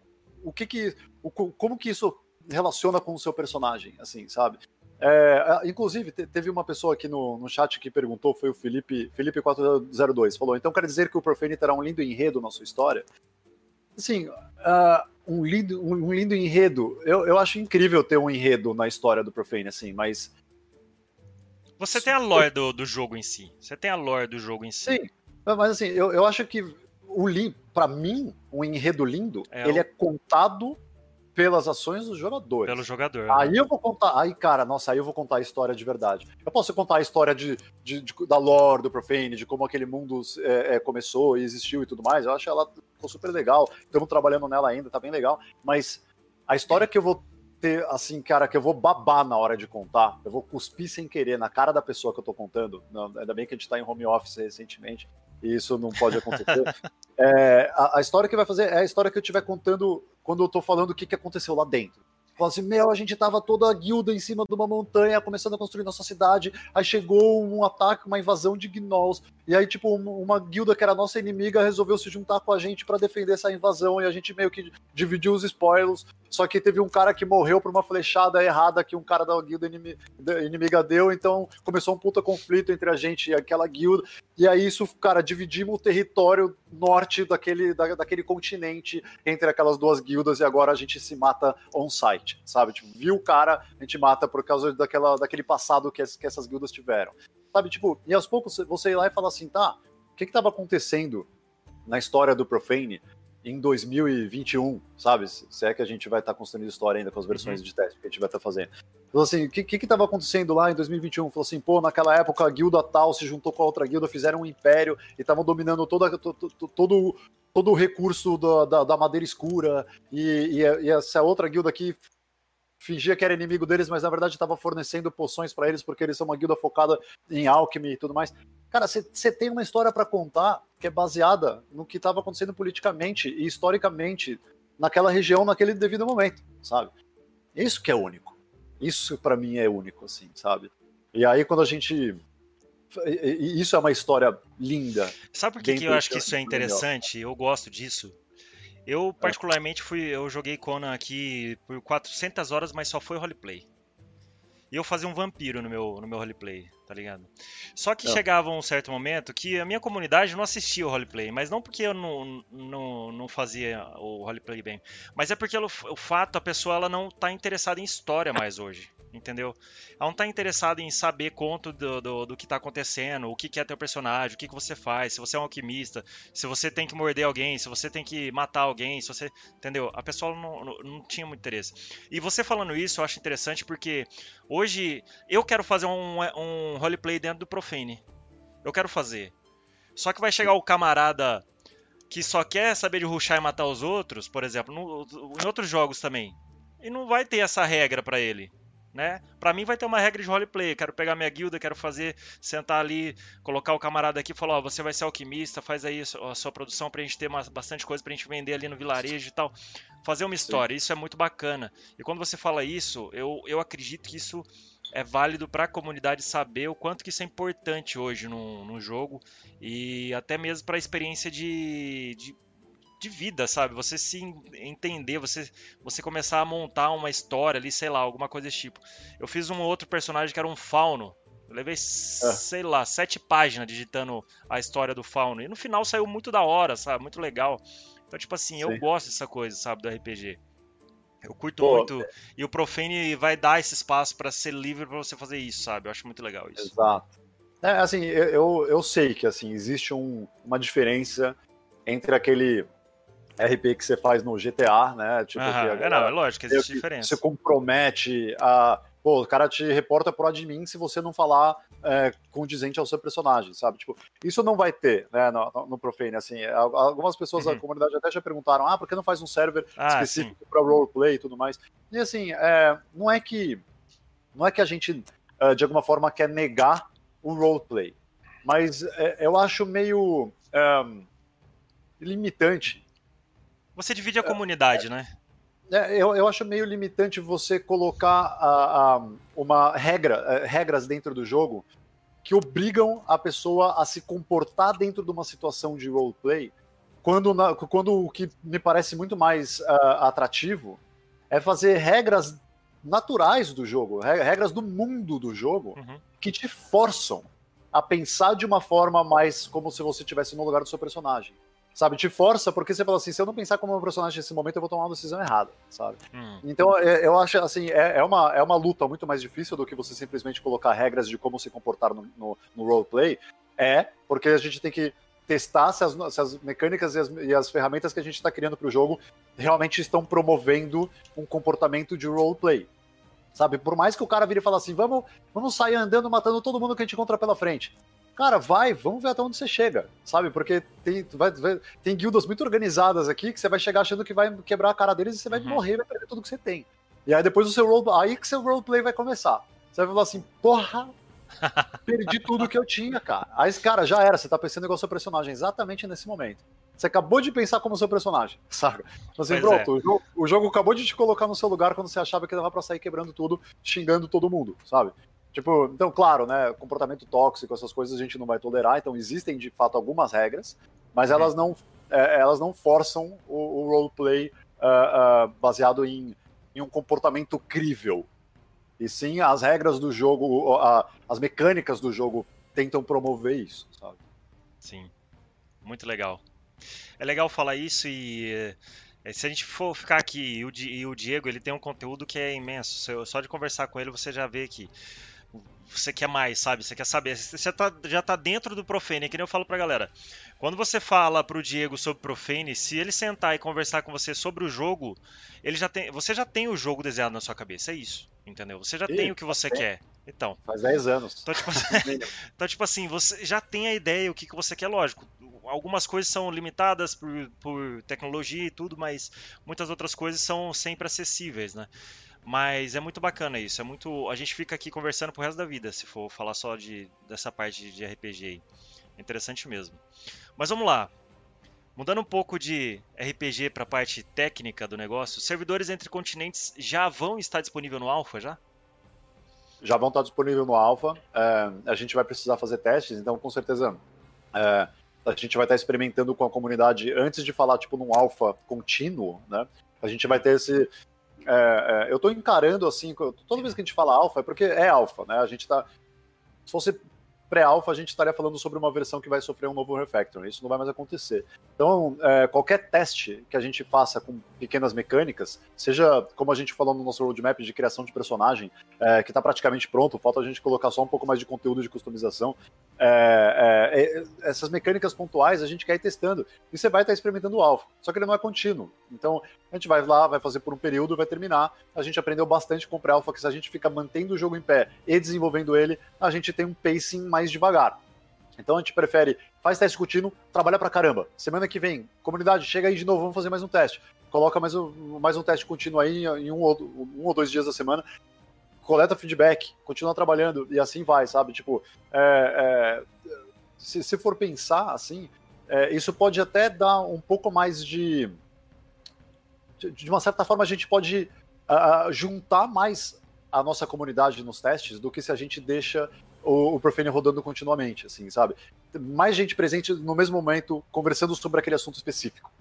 o que que, o, como que isso relaciona com o seu personagem, assim, sabe? É, inclusive, teve uma pessoa aqui no, no chat que perguntou, foi o Felipe, Felipe402, falou, então quer dizer que o Profane terá um lindo enredo na sua história? Assim, uh, um, lindo, um lindo enredo, eu, eu acho incrível ter um enredo na história do Profane, assim, mas... Você tem a lore do, do jogo em si, você tem a lore do jogo em si. Sim, mas assim, eu, eu acho que o para mim, um enredo lindo, é ele é contado pelas ações dos jogadores. Pelo jogador. Aí né? eu vou contar. Aí, cara, nossa, aí eu vou contar a história de verdade. Eu posso contar a história de, de, de da lore do Profane, de como aquele mundo é, é, começou e existiu e tudo mais. Eu acho ela ficou super legal. Estamos trabalhando nela ainda, tá bem legal. Mas a história que eu vou ter, assim, cara, que eu vou babar na hora de contar, eu vou cuspir sem querer na cara da pessoa que eu tô contando. Não, ainda bem que a gente tá em home office recentemente e isso não pode acontecer. é, a, a, história que vai fazer é a história que eu estiver contando quando eu tô falando o que, que aconteceu lá dentro. Fala assim, meu, a gente tava toda a guilda em cima de uma montanha, começando a construir nossa cidade, aí chegou um ataque, uma invasão de gnolls, e aí, tipo, uma guilda que era nossa inimiga resolveu se juntar com a gente para defender essa invasão, e a gente meio que dividiu os spoilers, só que teve um cara que morreu por uma flechada errada que um cara da guilda inimiga deu, então começou um puta conflito entre a gente e aquela guilda, e aí isso, cara, dividimos o território norte daquele, da, daquele continente entre aquelas duas guildas, e agora a gente se mata on-site, sabe? Tipo, viu o cara, a gente mata por causa daquela, daquele passado que, que essas guildas tiveram. Sabe, tipo, e aos poucos você ir lá e falar assim, tá, o que que tava acontecendo na história do Profane em 2021, sabe? Se é que a gente vai estar tá construindo história ainda com as versões uhum. de teste que a gente vai estar tá fazendo. Falou assim, o que que estava acontecendo lá em 2021? Falou assim, pô, naquela época a guilda tal se juntou com a outra guilda, fizeram um império e estavam dominando toda, todo, todo, todo o recurso da, da, da madeira escura e, e, e, essa outra guilda aqui fingia que era inimigo deles, mas na verdade estava fornecendo poções para eles porque eles são uma guilda focada em alquimia e tudo mais. Cara, você tem uma história para contar que é baseada no que estava acontecendo politicamente e historicamente naquela região, naquele devido momento, sabe? Isso que é único. Isso para mim é único, assim, sabe? E aí quando a gente isso é uma história linda. Sabe por que, que eu acho que isso é interessante? Eu gosto disso. Eu, é. particularmente, fui, eu joguei Conan aqui por 400 horas, mas só foi roleplay. E eu fazia um vampiro no meu, no meu roleplay, tá ligado? Só que é. chegava um certo momento que a minha comunidade não assistia o roleplay, mas não porque eu não, não, não fazia o roleplay bem, mas é porque o, o fato, a pessoa ela não tá interessada em história mais hoje entendeu? Ela não tá interessada em saber conto do, do, do que tá acontecendo, o que, que é teu personagem, o que, que você faz, se você é um alquimista, se você tem que morder alguém, se você tem que matar alguém, se você. Entendeu? A pessoa não, não, não tinha muito interesse. E você falando isso, eu acho interessante porque hoje eu quero fazer um, um roleplay dentro do Profane. Eu quero fazer. Só que vai chegar o camarada que só quer saber de ruxar e matar os outros, por exemplo, no, em outros jogos também. E não vai ter essa regra para ele né? Para mim vai ter uma regra de roleplay. Quero pegar minha guilda, quero fazer, sentar ali, colocar o camarada aqui e falar: Ó, você vai ser alquimista, faz aí a sua produção pra gente ter uma, bastante coisa pra gente vender ali no vilarejo e tal. Fazer uma história, Sim. isso é muito bacana. E quando você fala isso, eu, eu acredito que isso é válido para a comunidade saber o quanto que isso é importante hoje no, no jogo e até mesmo para a experiência de, de de vida, sabe? Você se entender, você, você começar a montar uma história ali, sei lá, alguma coisa desse tipo. Eu fiz um outro personagem que era um fauno. Eu levei, é. sei lá, sete páginas digitando a história do fauno. E no final saiu muito da hora, sabe? Muito legal. Então, tipo assim, Sim. eu gosto dessa coisa, sabe, do RPG. Eu curto Pô, muito. É... E o Profane vai dar esse espaço para ser livre para você fazer isso, sabe? Eu acho muito legal isso. Exato. É, assim, eu, eu sei que assim existe um, uma diferença entre aquele RP que você faz no GTA, né? Tipo, Aham, que, é, não, é lógico, existe diferença. Você compromete a. Pô, o cara te reporta pro admin se você não falar é, condizente ao seu personagem, sabe? Tipo, isso não vai ter, né, no, no Profane, assim. É, algumas pessoas uhum. da comunidade até já perguntaram, ah, por que não faz um server ah, específico para roleplay e tudo mais? E assim, é, não é que. Não é que a gente, é, de alguma forma, quer negar o roleplay. Mas é, eu acho meio um, limitante você divide a comunidade, né? É, eu, eu acho meio limitante você colocar a, a, uma regra, é, regras dentro do jogo que obrigam a pessoa a se comportar dentro de uma situação de roleplay, quando, na, quando o que me parece muito mais uh, atrativo é fazer regras naturais do jogo, regras do mundo do jogo, uhum. que te forçam a pensar de uma forma mais como se você estivesse no lugar do seu personagem sabe? Te força, porque você fala assim, se eu não pensar como meu personagem nesse momento, eu vou tomar uma decisão errada, sabe? Hum. Então, é, eu acho, assim, é, é, uma, é uma luta muito mais difícil do que você simplesmente colocar regras de como se comportar no, no, no roleplay. É, porque a gente tem que testar se as, se as mecânicas e as, e as, ferramentas que a gente está criando para o jogo realmente estão promovendo um comportamento de roleplay. Sabe? Por mais que o cara vire e fale assim, vamos, vamos sair andando matando todo mundo que a gente encontra pela frente. Cara, vai, vamos ver até onde você chega, sabe? Porque tem, vai, vai, tem guildas muito organizadas aqui que você vai chegar achando que vai quebrar a cara deles e você vai uhum. morrer, vai perder tudo que você tem. E aí depois o seu role, aí que seu roleplay vai começar. Você vai falar assim, porra, perdi tudo que eu tinha, cara. Aí, cara, já era, você tá pensando igual seu personagem exatamente nesse momento. Você acabou de pensar como seu personagem? Então, assim, pronto, é. o, jogo, o, jogo, acabou de te colocar no seu lugar quando você achava que dava pra sair quebrando tudo, xingando todo mundo, sabe? Tipo, então, claro, né, comportamento tóxico, essas coisas a gente não vai tolerar, então existem de fato algumas regras, mas uhum. elas não, é, elas não forçam o, o roleplay uh, uh, baseado em, em um comportamento crível. E sim, as regras do jogo, as mecânicas do jogo tentam promover isso, sabe? Sim, muito legal. É legal falar isso e eh, se a gente for ficar aqui e o Diego ele tem um conteúdo que é imenso. Só de conversar com ele você já vê que você quer mais, sabe? Você quer saber. Você tá, já tá dentro do Profane, que nem eu falo pra galera. Quando você fala pro Diego sobre Profane, se ele sentar e conversar com você sobre o jogo, ele já tem, você já tem o jogo desenhado na sua cabeça, é isso, entendeu? Você já tem o que você quer. Então. Faz 10 anos. Então tipo, assim, então, tipo assim, você já tem a ideia o que, que você quer, lógico. Algumas coisas são limitadas por, por tecnologia e tudo, mas muitas outras coisas são sempre acessíveis, né? Mas é muito bacana isso, é muito. A gente fica aqui conversando pro resto da vida, se for falar só de, dessa parte de RPG aí. Interessante mesmo. Mas vamos lá. Mudando um pouco de RPG para a parte técnica do negócio, servidores entre continentes já vão estar disponível no Alpha já? Já vão estar disponível no Alpha. É, a gente vai precisar fazer testes, então com certeza é, a gente vai estar experimentando com a comunidade antes de falar tipo num Alpha contínuo, né? A gente vai ter esse é, é, eu estou encarando assim, toda vez que a gente fala alfa é porque é alfa, né? A gente está se fosse pré-alpha, a gente estaria falando sobre uma versão que vai sofrer um novo refactor. Isso não vai mais acontecer. Então, é, qualquer teste que a gente faça com pequenas mecânicas, seja como a gente falou no nosso roadmap de criação de personagem, é, que está praticamente pronto, falta a gente colocar só um pouco mais de conteúdo de customização. É, é, é essas mecânicas pontuais a gente quer ir testando. E você vai estar experimentando o alpha, só que ele não é contínuo. Então, a gente vai lá, vai fazer por um período, vai terminar. A gente aprendeu bastante com o pré-alpha que se a gente fica mantendo o jogo em pé e desenvolvendo ele, a gente tem um pacing mais mais devagar. Então a gente prefere, faz teste contínuo, trabalha pra caramba. Semana que vem, comunidade, chega aí de novo, vamos fazer mais um teste. Coloca mais um, mais um teste contínuo aí em um ou, um ou dois dias da semana, coleta feedback, continua trabalhando e assim vai, sabe? Tipo, é, é, se, se, for pensar assim, é, isso pode até dar um pouco mais de. De, de uma certa forma, a gente pode uh, juntar mais a nossa comunidade nos testes do que se a gente deixa o, o Profane rodando continuamente, assim, sabe? Mais gente presente no mesmo momento, conversando sobre aquele assunto específico.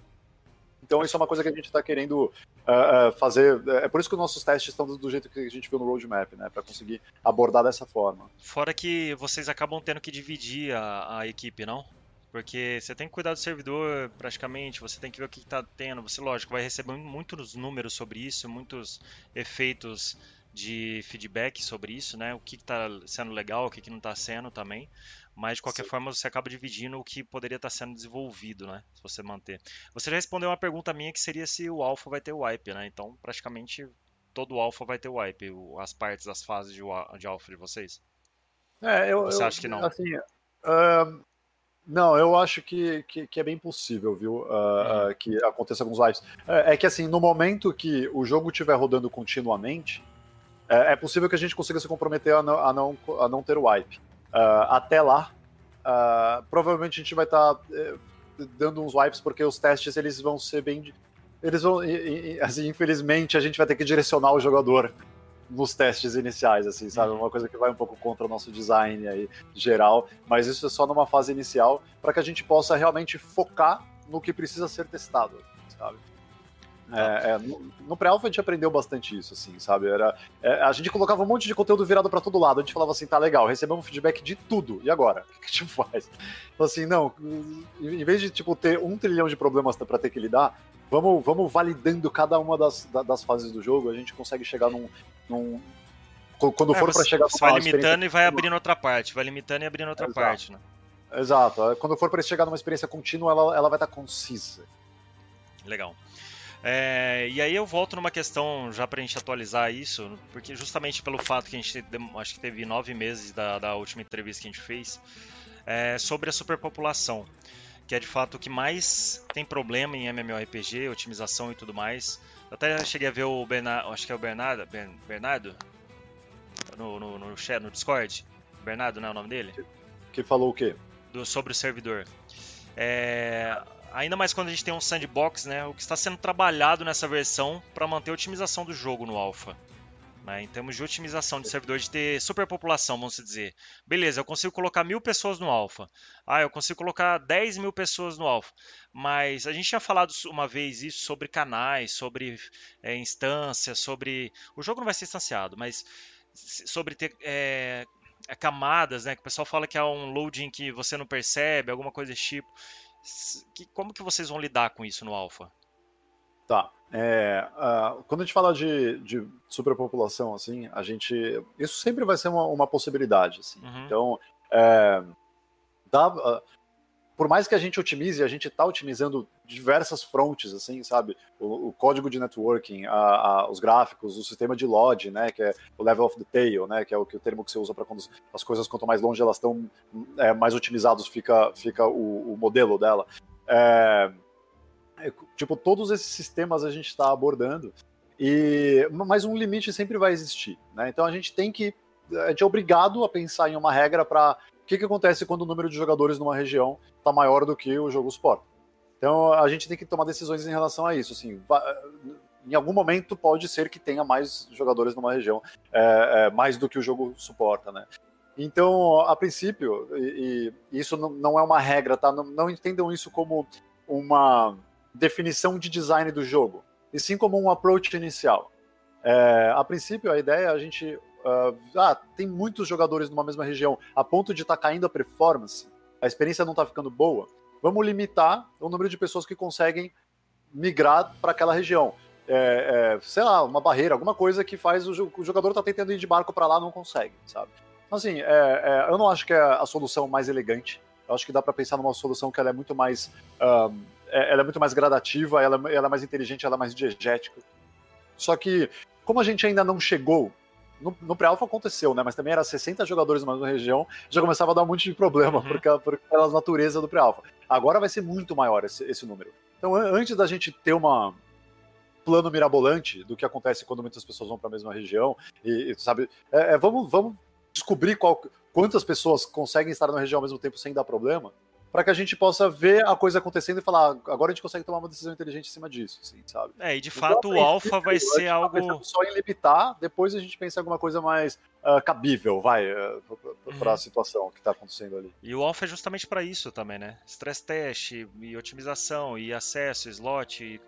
Então isso é uma coisa que a gente está querendo uh, uh, fazer. É por isso que os nossos testes estão do jeito que a gente viu no roadmap, né? Para conseguir abordar dessa forma. Fora que vocês acabam tendo que dividir a, a equipe, não? Porque você tem que cuidar do servidor praticamente, você tem que ver o que está tendo. Você, lógico, vai receber muitos números sobre isso, muitos efeitos de feedback sobre isso, né? O que está sendo legal, o que, que não está sendo também. Mas de qualquer Sim. forma você acaba dividindo o que poderia estar tá sendo desenvolvido, né? Se você manter. Você já respondeu uma pergunta minha que seria se o alpha vai ter wipe, né? Então praticamente todo o alpha vai ter wipe, as partes, as fases de, de alpha de vocês. É, eu, você eu, acha que não? Assim, uh, não, eu acho que, que, que, é bem possível, viu? Uh, uh, que aconteça alguns lives. É, é, que assim, no momento que o jogo estiver rodando continuamente, é, é, possível que a gente consiga se comprometer a não, a não, a não ter o wipe. Uh, até lá, uh, provavelmente a gente vai estar tá, uh, dando uns wipes porque os testes eles vão ser bem. Eles vão. Assim, infelizmente, a gente vai ter que direcionar o jogador nos testes iniciais, assim, sabe? Uma coisa que vai um pouco contra o nosso design aí geral, mas isso é só numa fase inicial para que a gente possa realmente focar no que precisa ser testado, sabe? É, é, no, no pré-alpha a gente aprendeu bastante isso, assim, sabe? Era, é, a gente colocava um monte de conteúdo virado para todo lado. A gente falava assim, tá legal, recebemos feedback de tudo. E agora? O que a gente faz? Então, assim, não, em vez de tipo, ter um trilhão de problemas para ter que lidar, vamos, vamos validando cada uma das, das fases do jogo. A gente consegue chegar num. num quando é, for para chegar Você vai limitando e vai abrindo outra parte, vai limitando e abrindo outra Exato. parte, né? Exato. Quando for para chegar numa experiência contínua, ela, ela vai estar tá concisa. Legal. É, e aí eu volto numa questão já pra gente atualizar isso, porque justamente pelo fato que a gente acho que teve nove meses da, da última entrevista que a gente fez, é, sobre a superpopulação, que é de fato o que mais tem problema em MMORPG, otimização e tudo mais. Eu até cheguei a ver o Bernardo, acho que é o Bernardo, Bernardo no, no, no, chat, no Discord. Bernardo, não é o nome dele? Que falou o quê? Do, sobre o servidor. É, Ainda mais quando a gente tem um sandbox, né? O que está sendo trabalhado nessa versão para manter a otimização do jogo no alpha. Né, em termos de otimização de servidor, de ter superpopulação, vamos dizer. Beleza, eu consigo colocar mil pessoas no alpha. Ah, eu consigo colocar 10 mil pessoas no alpha. Mas a gente tinha falado uma vez isso sobre canais, sobre é, instâncias, sobre. O jogo não vai ser instanciado, mas sobre ter é, camadas, né? Que o pessoal fala que é um loading que você não percebe, alguma coisa desse tipo. Que, como que vocês vão lidar com isso no alfa? Tá. É, uh, quando a gente fala de, de, superpopulação, assim, a gente. Isso sempre vai ser uma, uma possibilidade. Assim. Uhum. Então, é, dá, uh, por mais que a gente otimize, a gente está otimizando diversas frontes, assim, sabe? O, o código de networking, a, a, os gráficos, o sistema de LOD, né? Que é o level of detail, né? Que é o, que, o termo que você usa para quando as coisas, quanto mais longe elas estão, é, mais otimizados fica, fica o, o modelo dela. É, é, tipo, todos esses sistemas a gente está abordando. E, mas um limite sempre vai existir, né? Então a gente tem que. A gente é obrigado a pensar em uma regra para que, que acontece quando o número de jogadores numa região está maior do que o jogo suporta. Então a gente tem que tomar decisões em relação a isso. Assim, em algum momento pode ser que tenha mais jogadores numa região, é, é, mais do que o jogo suporta, né? Então, a princípio, e, e isso não é uma regra, tá? Não, não, entendam isso como uma definição de design do jogo, e sim como um approach inicial. É, a princípio, a ideia é a gente. Uh, ah, tem muitos jogadores numa mesma região, a ponto de estar tá caindo a performance, a experiência não está ficando boa. Vamos limitar o número de pessoas que conseguem migrar para aquela região é, é, sei lá, uma barreira, alguma coisa que faz o, o jogador tá tentando ir de barco para lá não consegue, sabe? Então, assim, é, é, eu não acho que é a solução mais elegante. Eu acho que dá para pensar numa solução que ela é muito mais, um, é, ela é muito mais gradativa, ela, ela é mais inteligente, ela é mais diegética. Só que, como a gente ainda não chegou no, no pré-alpha aconteceu, né? Mas também era 60 jogadores numa região, já começava a dar um monte de problema uhum. por, por, pela natureza do pré-alpha. Agora vai ser muito maior esse, esse número. Então, antes da gente ter uma, plano mirabolante do que acontece quando muitas pessoas vão para a mesma região. E, e sabe, é, é, vamos, vamos descobrir qual, quantas pessoas conseguem estar na região ao mesmo tempo sem dar problema, para que a gente possa ver a coisa acontecendo e falar, ah, agora a gente consegue tomar uma decisão inteligente em cima disso, assim, sabe? É, e de então, fato o alfa vai ser tá algo. Só em limitar, depois a gente pensa em alguma coisa mais uh, cabível, vai, uh, para a uhum. situação que está acontecendo ali. E o alfa é justamente para isso também, né? Stress test, e otimização, e acesso, slot, e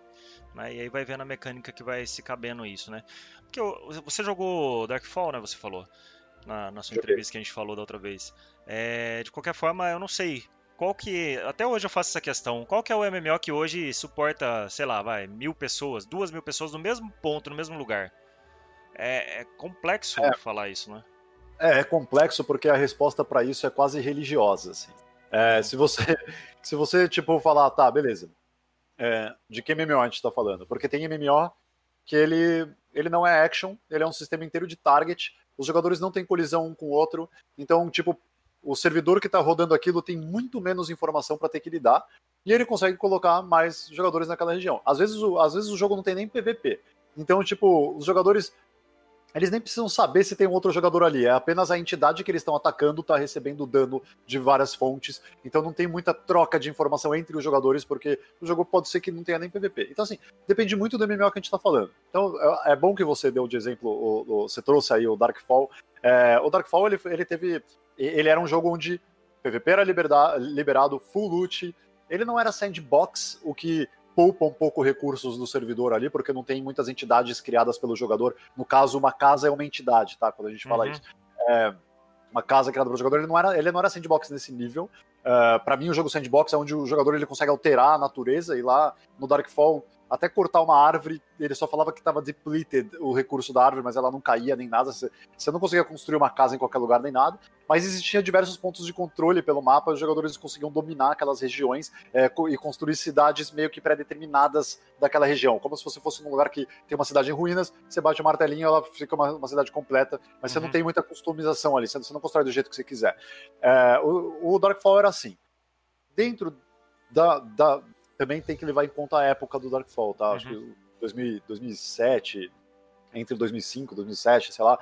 né? E aí vai vendo a mecânica que vai se cabendo isso, né? Porque você jogou Darkfall, né? Você falou na, na sua entrevista que a gente falou da outra vez. É, de qualquer forma, eu não sei qual que. Até hoje eu faço essa questão. Qual que é o MMO que hoje suporta, sei lá, vai, mil pessoas, duas mil pessoas no mesmo ponto, no mesmo lugar? É, é complexo é, falar isso, né? É, é complexo porque a resposta para isso é quase religiosa, assim. É, uhum. se você, se você tipo falar, tá, beleza, é, de que MMO a gente está falando? Porque tem MMO que ele, ele não é action, ele é um sistema inteiro de target, os jogadores não têm colisão um com o outro, então, tipo, o servidor que está rodando aquilo tem muito menos informação para ter que lidar, e ele consegue colocar mais jogadores naquela região. Às vezes, o, às vezes o jogo não tem nem PVP. Então, tipo, os jogadores eles nem precisam saber se tem um outro jogador ali, é apenas a entidade que eles estão atacando está recebendo dano de várias fontes, então não tem muita troca de informação entre os jogadores, porque o jogo pode ser que não tenha nem PVP. Então, assim, depende muito do MMO que a gente está falando. Então, é, é bom que você deu de exemplo, o, o, você trouxe aí o Darkfall. É, o Darkfall, ele, ele teve. Ele era um jogo onde PVP era liberado, full loot, ele não era sandbox, o que poupa um pouco recursos do servidor ali, porque não tem muitas entidades criadas pelo jogador. No caso, uma casa é uma entidade, tá? Quando a gente fala uhum. isso. É, uma casa criada pelo jogador, ele não era, ele não era sandbox nesse nível. Uh, é, para mim, o jogo sandbox é onde o jogador ele consegue alterar a natureza, e lá no Darkfall até cortar uma árvore, ele só falava que estava depleted o recurso da árvore, mas ela não caía nem nada. Você não conseguia construir uma casa em qualquer lugar nem nada. Mas existia diversos pontos de controle pelo mapa, os jogadores conseguiam dominar aquelas regiões é, e construir cidades meio que pré-determinadas daquela região. Como se você fosse num lugar que tem uma cidade em ruínas, você bate o martelinho ela fica uma, uma cidade completa, mas uhum. você não uhum. tem muita customização ali, você não constrói do jeito que você quiser. É, o, o Darkfall era assim. Dentro da, da, também tem que levar em conta a época do Darkfall, tá? Uhum. Acho que 2000, 2007, entre 2005 e 2007, sei lá,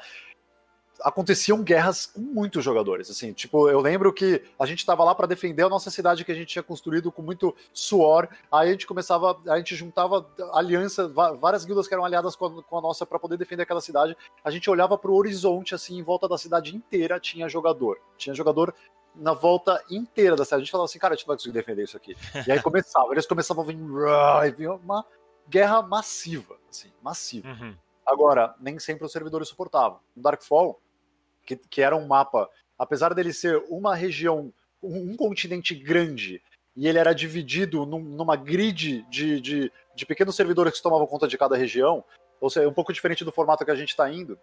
aconteciam guerras com muitos jogadores, assim, tipo, eu lembro que a gente estava lá para defender a nossa cidade que a gente tinha construído com muito suor, aí a gente começava, a gente juntava aliança, várias guildas que eram aliadas com a, com a nossa para poder defender aquela cidade, a gente olhava para o horizonte, assim, em volta da cidade inteira tinha jogador, tinha jogador na volta inteira da cidade. A gente falava assim, cara, a gente vai conseguir defender isso aqui. E aí começava, eles começavam a vir, e vinha uma guerra massiva, assim, massiva. Uhum. Agora, nem sempre os servidores suportavam. No Darkfall, que, que era um mapa, apesar dele ser uma região, um, um continente grande, e ele era dividido num, numa grid de, de, de, pequenos servidores que tomavam conta de cada região, ou seja, um pouco diferente do formato que a gente está indo.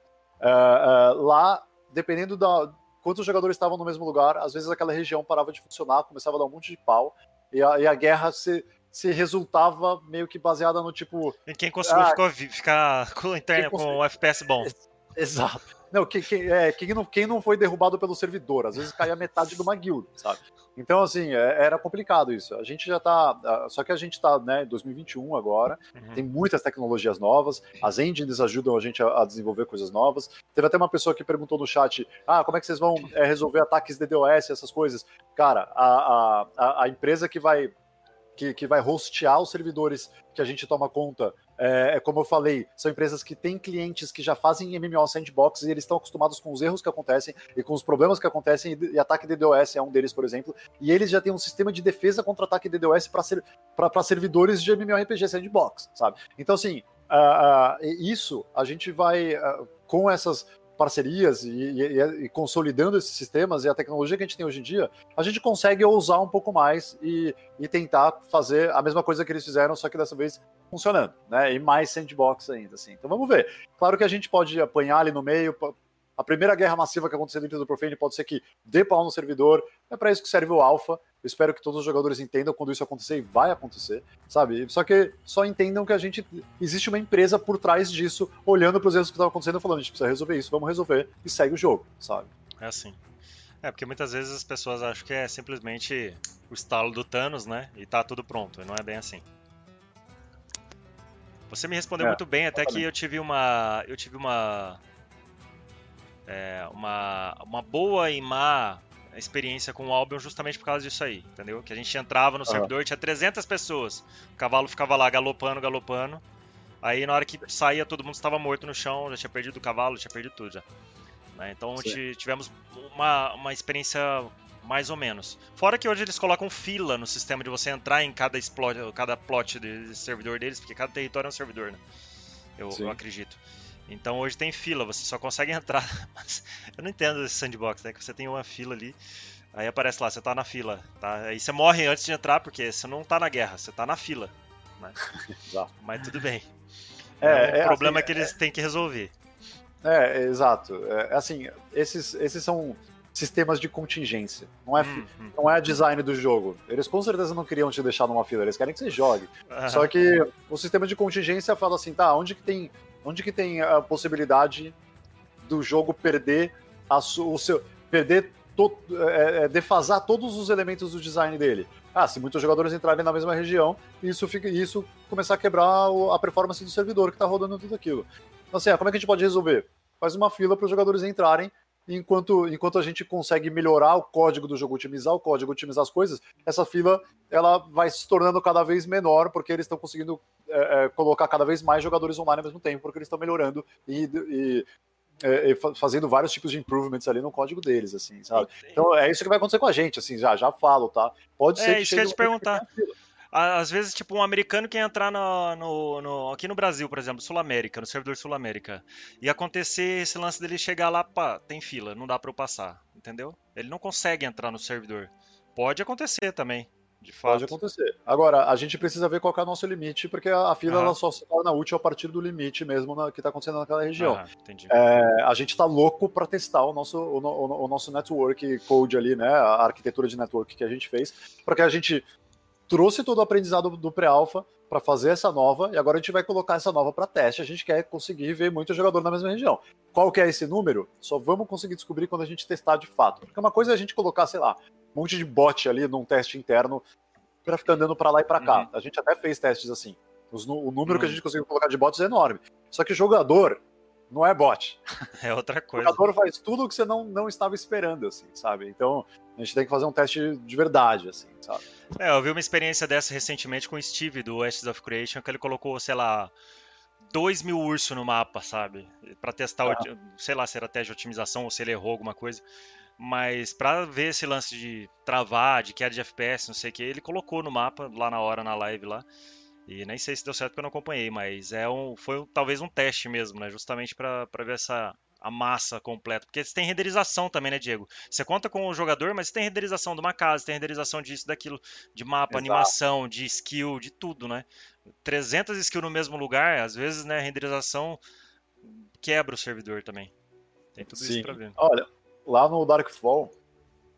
Uh, uh, lá, dependendo da, quantos jogadores estavam no mesmo lugar, às vezes aquela região parava de funcionar, começava a dar um monte de pau, e a, e a guerra se, se resultava meio que baseada no tipo. E quem conseguiu ah, ficar com a interna com o FPS bom. Exato. Não, quem, quem, é, quem, não, quem não foi derrubado pelo servidor, às vezes caía metade de uma guilda, sabe? Então, assim, é, era complicado isso. A gente já tá. Só que a gente tá, né, em 2021 agora, uhum. tem muitas tecnologias novas, as engines ajudam a gente a, a, desenvolver coisas novas. Teve até uma pessoa que perguntou no chat: ah, como é que vocês vão é, resolver ataques DDoS, essas coisas? Cara, a, a, a empresa que vai que, que vai hostear os servidores que a gente toma conta. É, é, como eu falei, são empresas que têm clientes que já fazem MMO sandbox e eles estão acostumados com os erros que acontecem e com os problemas que acontecem, e, e ataque DDoS é um deles, por exemplo, e eles já têm um sistema de defesa contra ataque DDoS para ser, servidores de MMORPG sandbox, sabe? Então, assim, uh, uh, isso a gente vai, uh, com essas parcerias e, e, e, consolidando esses sistemas e a tecnologia que a gente tem hoje em dia, a gente consegue ousar um pouco mais e, e tentar fazer a mesma coisa que eles fizeram, só que dessa vez funcionando, né? E mais sandbox ainda, assim. Então vamos ver. Claro que a gente pode apanhar ali no meio, a primeira guerra massiva que acontecer dentro do Profane pode ser que dê pau no servidor. É para isso que serve o Alpha. Eu espero que todos os jogadores entendam quando isso acontecer e vai acontecer, sabe? Só que só entendam que a gente existe uma empresa por trás disso, olhando para os erros que estão acontecendo e falando, a gente precisa resolver isso, vamos resolver e segue o jogo, sabe? É assim. É, porque muitas vezes as pessoas acham que é simplesmente o estalo do Thanos, né? E tá tudo pronto, e não é bem assim. Você me respondeu é, muito bem, até que eu tive uma. Eu tive uma é, uma, uma boa e má experiência com o Albion justamente por causa disso aí, entendeu? Que a gente entrava no servidor, tinha 300 pessoas, o cavalo ficava lá galopando, galopando, aí na hora que saía todo mundo estava morto no chão, já tinha perdido o cavalo, já tinha perdido tudo já. Né? Então tivemos uma, uma experiência mais ou menos. Fora que hoje eles colocam fila no sistema de você entrar em cada, explode, cada plot de servidor deles, porque cada território é um servidor, né? Eu, eu acredito. Então hoje tem fila, você só consegue entrar. Mas eu não entendo esse sandbox, né? Que você tem uma fila ali, aí aparece lá, você tá na fila, tá? Aí você morre antes de entrar porque você não tá na guerra, você tá na fila. Né? Mas tudo bem. É, é, o é, problema assim, é que eles é, têm que resolver. É, exato. É, assim, esses, esses são sistemas de contingência. Não é, hum, hum. não é design do jogo. Eles com certeza não queriam te deixar numa fila, eles querem que você jogue. Só que o sistema de contingência fala assim, tá, onde que tem Onde que tem a possibilidade do jogo perder a o seu perder to, é, é, defasar todos os elementos do design dele? Ah, se muitos jogadores entrarem na mesma região, isso fica isso começar a quebrar a performance do servidor que está rodando tudo aquilo. Então, assim, como é que a gente pode resolver? Faz uma fila para os jogadores entrarem enquanto, enquanto a gente consegue melhorar o código do jogo, otimizar o código, otimizar as coisas, essa fila ela vai se tornando cada vez menor, porque eles estão conseguindo é, é, colocar cada vez mais jogadores online ao mesmo tempo, porque eles estão melhorando e, e é, fazendo vários tipos de improvements ali no código deles, assim, sabe? Então é isso que vai acontecer com a gente, assim, já, já falo, tá? Pode ser é, que isso que eu te perguntar. Às vezes, tipo, um americano quer entrar no, no, no aqui no Brasil, por exemplo, Sul-América, no servidor Sul-América, e acontecer esse lance dele chegar lá, pá, tem fila, não dá para eu passar, entendeu? Ele não consegue entrar no servidor. Pode acontecer também, de fato. Pode acontecer. Agora, a gente precisa ver qual é o nosso limite, porque a, fila ela só se torna útil a partir do limite mesmo na, que está acontecendo naquela região. Ah, é, a gente está louco para testar o nosso, o, o, o, nosso network code ali, né? A arquitetura de network que a gente fez, para que a gente trouxe todo o aprendizado do pré-alpha para fazer essa nova e agora a gente vai colocar essa nova para teste. A gente quer conseguir ver muito jogador na mesma região. Qual que é esse número? Só vamos conseguir descobrir quando a gente testar de fato. Porque uma coisa é a gente colocar, sei lá, um monte de bot ali num teste interno para ficar andando para lá e para cá. Uhum. A gente até fez testes assim. O número uhum. que a uhum. gente conseguiu colocar de bots é enorme. Só que jogador não é bot. É outra coisa. O jogador faz tudo o que você não, não estava esperando, assim, sabe? Então, a gente tem que fazer um teste de verdade, assim, sabe? É, eu vi uma experiência dessa recentemente com o Steve, do Ashes of Creation, que ele colocou, sei lá, 2 mil ursos no mapa, sabe? Para testar, ah. o, sei lá, se era teste de otimização ou se ele errou alguma coisa. Mas para ver esse lance de travar, de queda de FPS, não sei o que, ele colocou no mapa lá na hora, na live lá. E nem sei se deu certo porque eu não acompanhei, mas é um, foi talvez um teste mesmo, né? Justamente para ver essa a massa completa. Porque você tem renderização também, né, Diego? Você conta com o jogador, mas você tem renderização de uma casa, tem renderização disso, daquilo, de mapa, Exato. animação, de skill, de tudo, né? 300 skills no mesmo lugar, às vezes, né, renderização quebra o servidor também. Tem tudo Sim. isso pra ver. Olha, lá no Darkfall,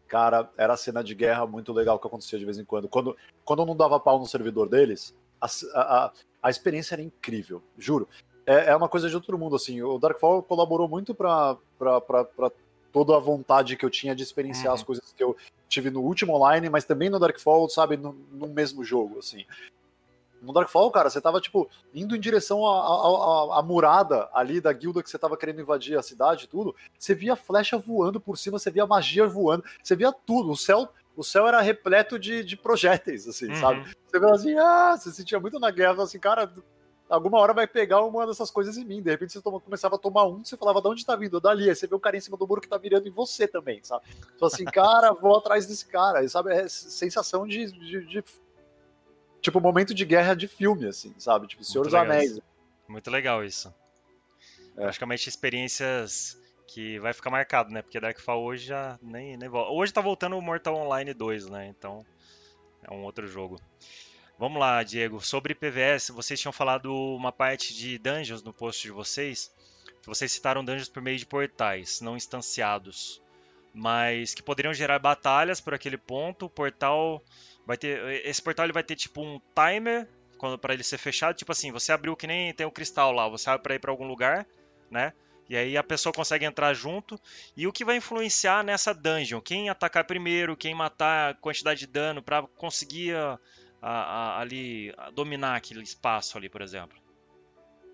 cara, era a cena de guerra muito legal que acontecia de vez em quando. Quando, quando não dava pau no servidor deles, a, a, a experiência era incrível, juro. É, é, uma coisa de outro mundo, assim. O Darkfall colaborou muito para toda a vontade que eu tinha de experienciar uhum. as coisas que eu tive no último online, mas também no Darkfall, sabe, no, no mesmo jogo, assim. No Darkfall, cara, você tava, tipo, indo em direção à murada ali da guilda que você tava querendo invadir a cidade e tudo. Você via flecha voando por cima, você via magia voando, você via tudo. O céu, o céu era repleto de, de projéteis, assim, uhum. sabe? Você via assim, ah, você sentia muito na guerra, assim, cara, alguma hora vai pegar uma dessas coisas em mim. De repente você toma, começava a tomar um, você falava, de onde tá vindo? Dali. Aí você vê o cara em cima do muro que tá virando em você também, sabe? Então assim, cara, vou atrás desse cara, sabe? É sensação de, de, de tipo, momento de guerra de filme, assim, sabe? Tipo, Senhor dos Anéis. Isso. Muito legal isso. É. Praticamente experiências que vai ficar marcado, né? Porque Darkfall hoje já nem, nem volta. Hoje tá voltando o Mortal Online 2, né? Então é um outro jogo. Vamos lá, Diego. Sobre PVS, vocês tinham falado uma parte de dungeons no post de vocês. Vocês citaram dungeons por meio de portais, não instanciados. Mas que poderiam gerar batalhas por aquele ponto. O portal vai ter. Esse portal ele vai ter tipo um timer para ele ser fechado. Tipo assim, você abriu que nem tem o cristal lá, você abre para ir para algum lugar, né? E aí a pessoa consegue entrar junto. E o que vai influenciar nessa dungeon? Quem atacar primeiro, quem matar a quantidade de dano para conseguir a, a, ali a dominar aquele espaço ali, por exemplo.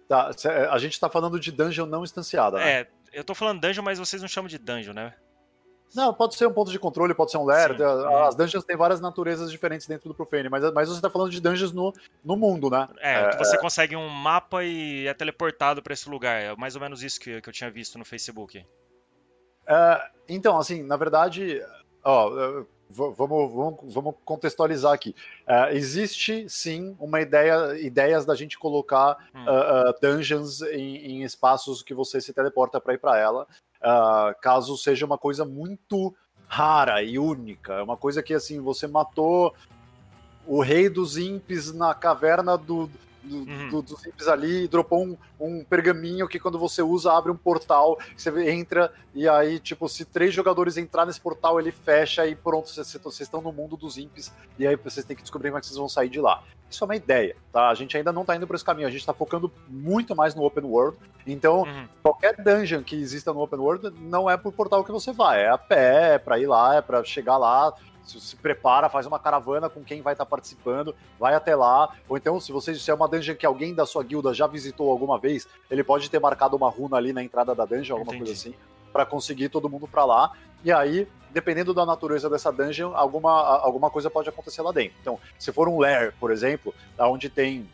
Tá, a gente tá falando de dungeon não instanciada, né? É, eu tô falando dungeon, mas vocês não chamam de dungeon, né? Não, pode ser um ponto de controle, pode ser um lair. Sim, as dungeons têm várias naturezas diferentes dentro do Profane, mas, mas você tá falando de dungeons no, no mundo, né? É, é você é... consegue um mapa e é teleportado para esse lugar. É mais ou menos isso que, que eu tinha visto no Facebook. É, então, assim, na verdade, ó, vamos, vamos, vamos contextualizar aqui. Uh, existe sim uma ideia, ideias da gente colocar hum. uh, uh, dungeons em, em, espaços que você se teleporta para ir para ela, caso seja uma coisa muito rara e única, é uma coisa que assim você matou o rei dos imps na caverna do, do, uhum. do, dos zips ali e dropou um, um, pergaminho que quando você usa abre um portal, você entra e aí, tipo, se três jogadores entrar nesse portal, ele fecha e pronto, vocês, vocês estão no mundo dos imps e aí vocês têm que descobrir como é que vocês vão sair de lá. Isso é uma ideia, tá? A gente ainda não tá indo por esse caminho, a gente tá focando muito mais no open world. Então, uhum. qualquer dungeon que exista no open world não é por portal que você vai, é a pé, é pra ir lá, é pra chegar lá, se prepara, faz uma caravana com quem vai estar tá participando, vai até lá. Ou então, se você se é uma dungeon que alguém da sua guilda já visitou alguma vez, ele pode ter marcado uma runa ali na entrada da dungeon, alguma Entendi. coisa assim, para conseguir todo mundo para lá. E aí, dependendo da natureza dessa dungeon, alguma, alguma coisa pode acontecer lá dentro. Então, se for um lair, por exemplo, onde tem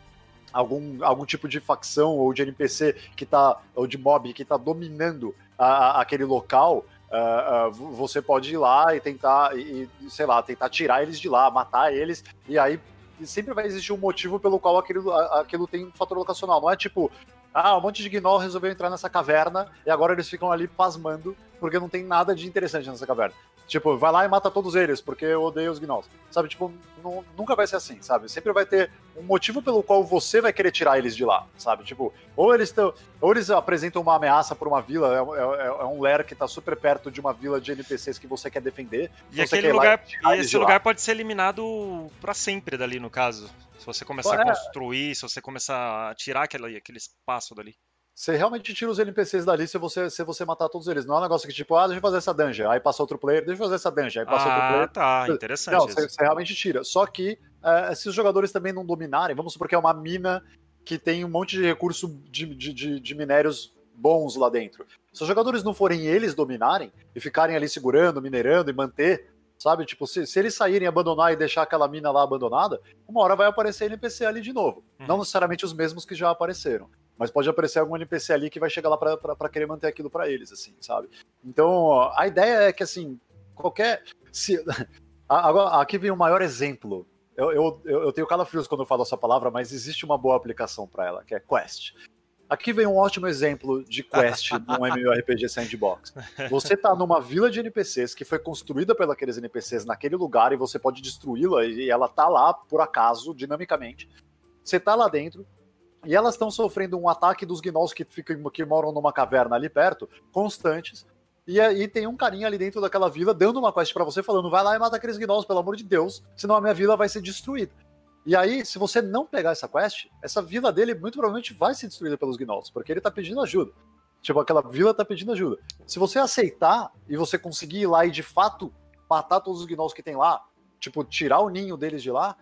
algum, algum tipo de facção ou de NPC que tá, ou de mob que tá dominando a, a, aquele local, Uh, uh, você pode ir lá e tentar, e, sei lá, tentar tirar eles de lá, matar eles, e aí sempre vai existir um motivo pelo qual aquilo, aquilo tem um fator locacional. Não é tipo, ah, um monte de gnoll resolveu entrar nessa caverna e agora eles ficam ali pasmando porque não tem nada de interessante nessa caverna. Tipo, vai lá e mata todos eles, porque eu odeio os gnolls. Sabe, tipo, não, nunca vai ser assim, sabe? Sempre vai ter um motivo pelo qual você vai querer tirar eles de lá, sabe? Tipo, ou eles tão, ou eles apresentam uma ameaça por uma vila, é, é, é um lair que tá super perto de uma vila de NPCs que você quer defender. E aquele lugar, e esse lugar pode ser eliminado para sempre dali, no caso. Se você começar a construir, se você começar a tirar aquele, aquele espaço dali. Você realmente tira os NPCs dali se você, se você matar todos eles. Não é um negócio que, tipo, ah, deixa eu fazer essa dungeon. Aí passa outro player, deixa eu fazer essa dungeon. Aí passa ah, outro player. tá, interessante. Não, você, você, realmente tira. Só que uh, se os jogadores também não dominarem, vamos supor que é uma mina que tem um monte de recurso de, de, de, de minérios bons lá dentro. Se os jogadores não forem eles dominarem e ficarem ali segurando, minerando e manter, sabe? Tipo, se, se eles saírem, abandonar e deixar aquela mina lá abandonada, uma hora vai aparecer NPC ali de novo. Uhum. Não necessariamente os mesmos que já apareceram. Mas pode aparecer algum NPC ali que vai chegar lá para querer manter aquilo para eles, assim, sabe? Então, a ideia é que, assim, qualquer. Se... Agora, aqui vem o maior exemplo. Eu, eu, eu tenho calafrios quando eu falo essa palavra, mas existe uma boa aplicação para ela, que é Quest. Aqui vem um ótimo exemplo de quest num MMORPG Sandbox. Você tá numa vila de NPCs que foi construída pelos aqueles NPCs naquele lugar e você pode destruí-la e ela tá lá por acaso, dinamicamente. Você tá lá dentro, e elas estão sofrendo um ataque dos gnolls que, ficam, que moram numa caverna ali perto, constantes. E aí tem um carinha ali dentro daquela vila dando uma quest para você, falando: vai lá e mata aqueles gnolls, pelo amor de Deus, senão a minha vila vai ser destruída. E aí, se você não pegar essa quest, essa vila dele muito provavelmente vai ser destruída pelos gnolls, porque ele tá pedindo ajuda. Tipo, aquela vila tá pedindo ajuda. Se você aceitar e você conseguir ir lá e de fato matar todos os gnolls que tem lá, tipo, tirar o ninho deles de lá,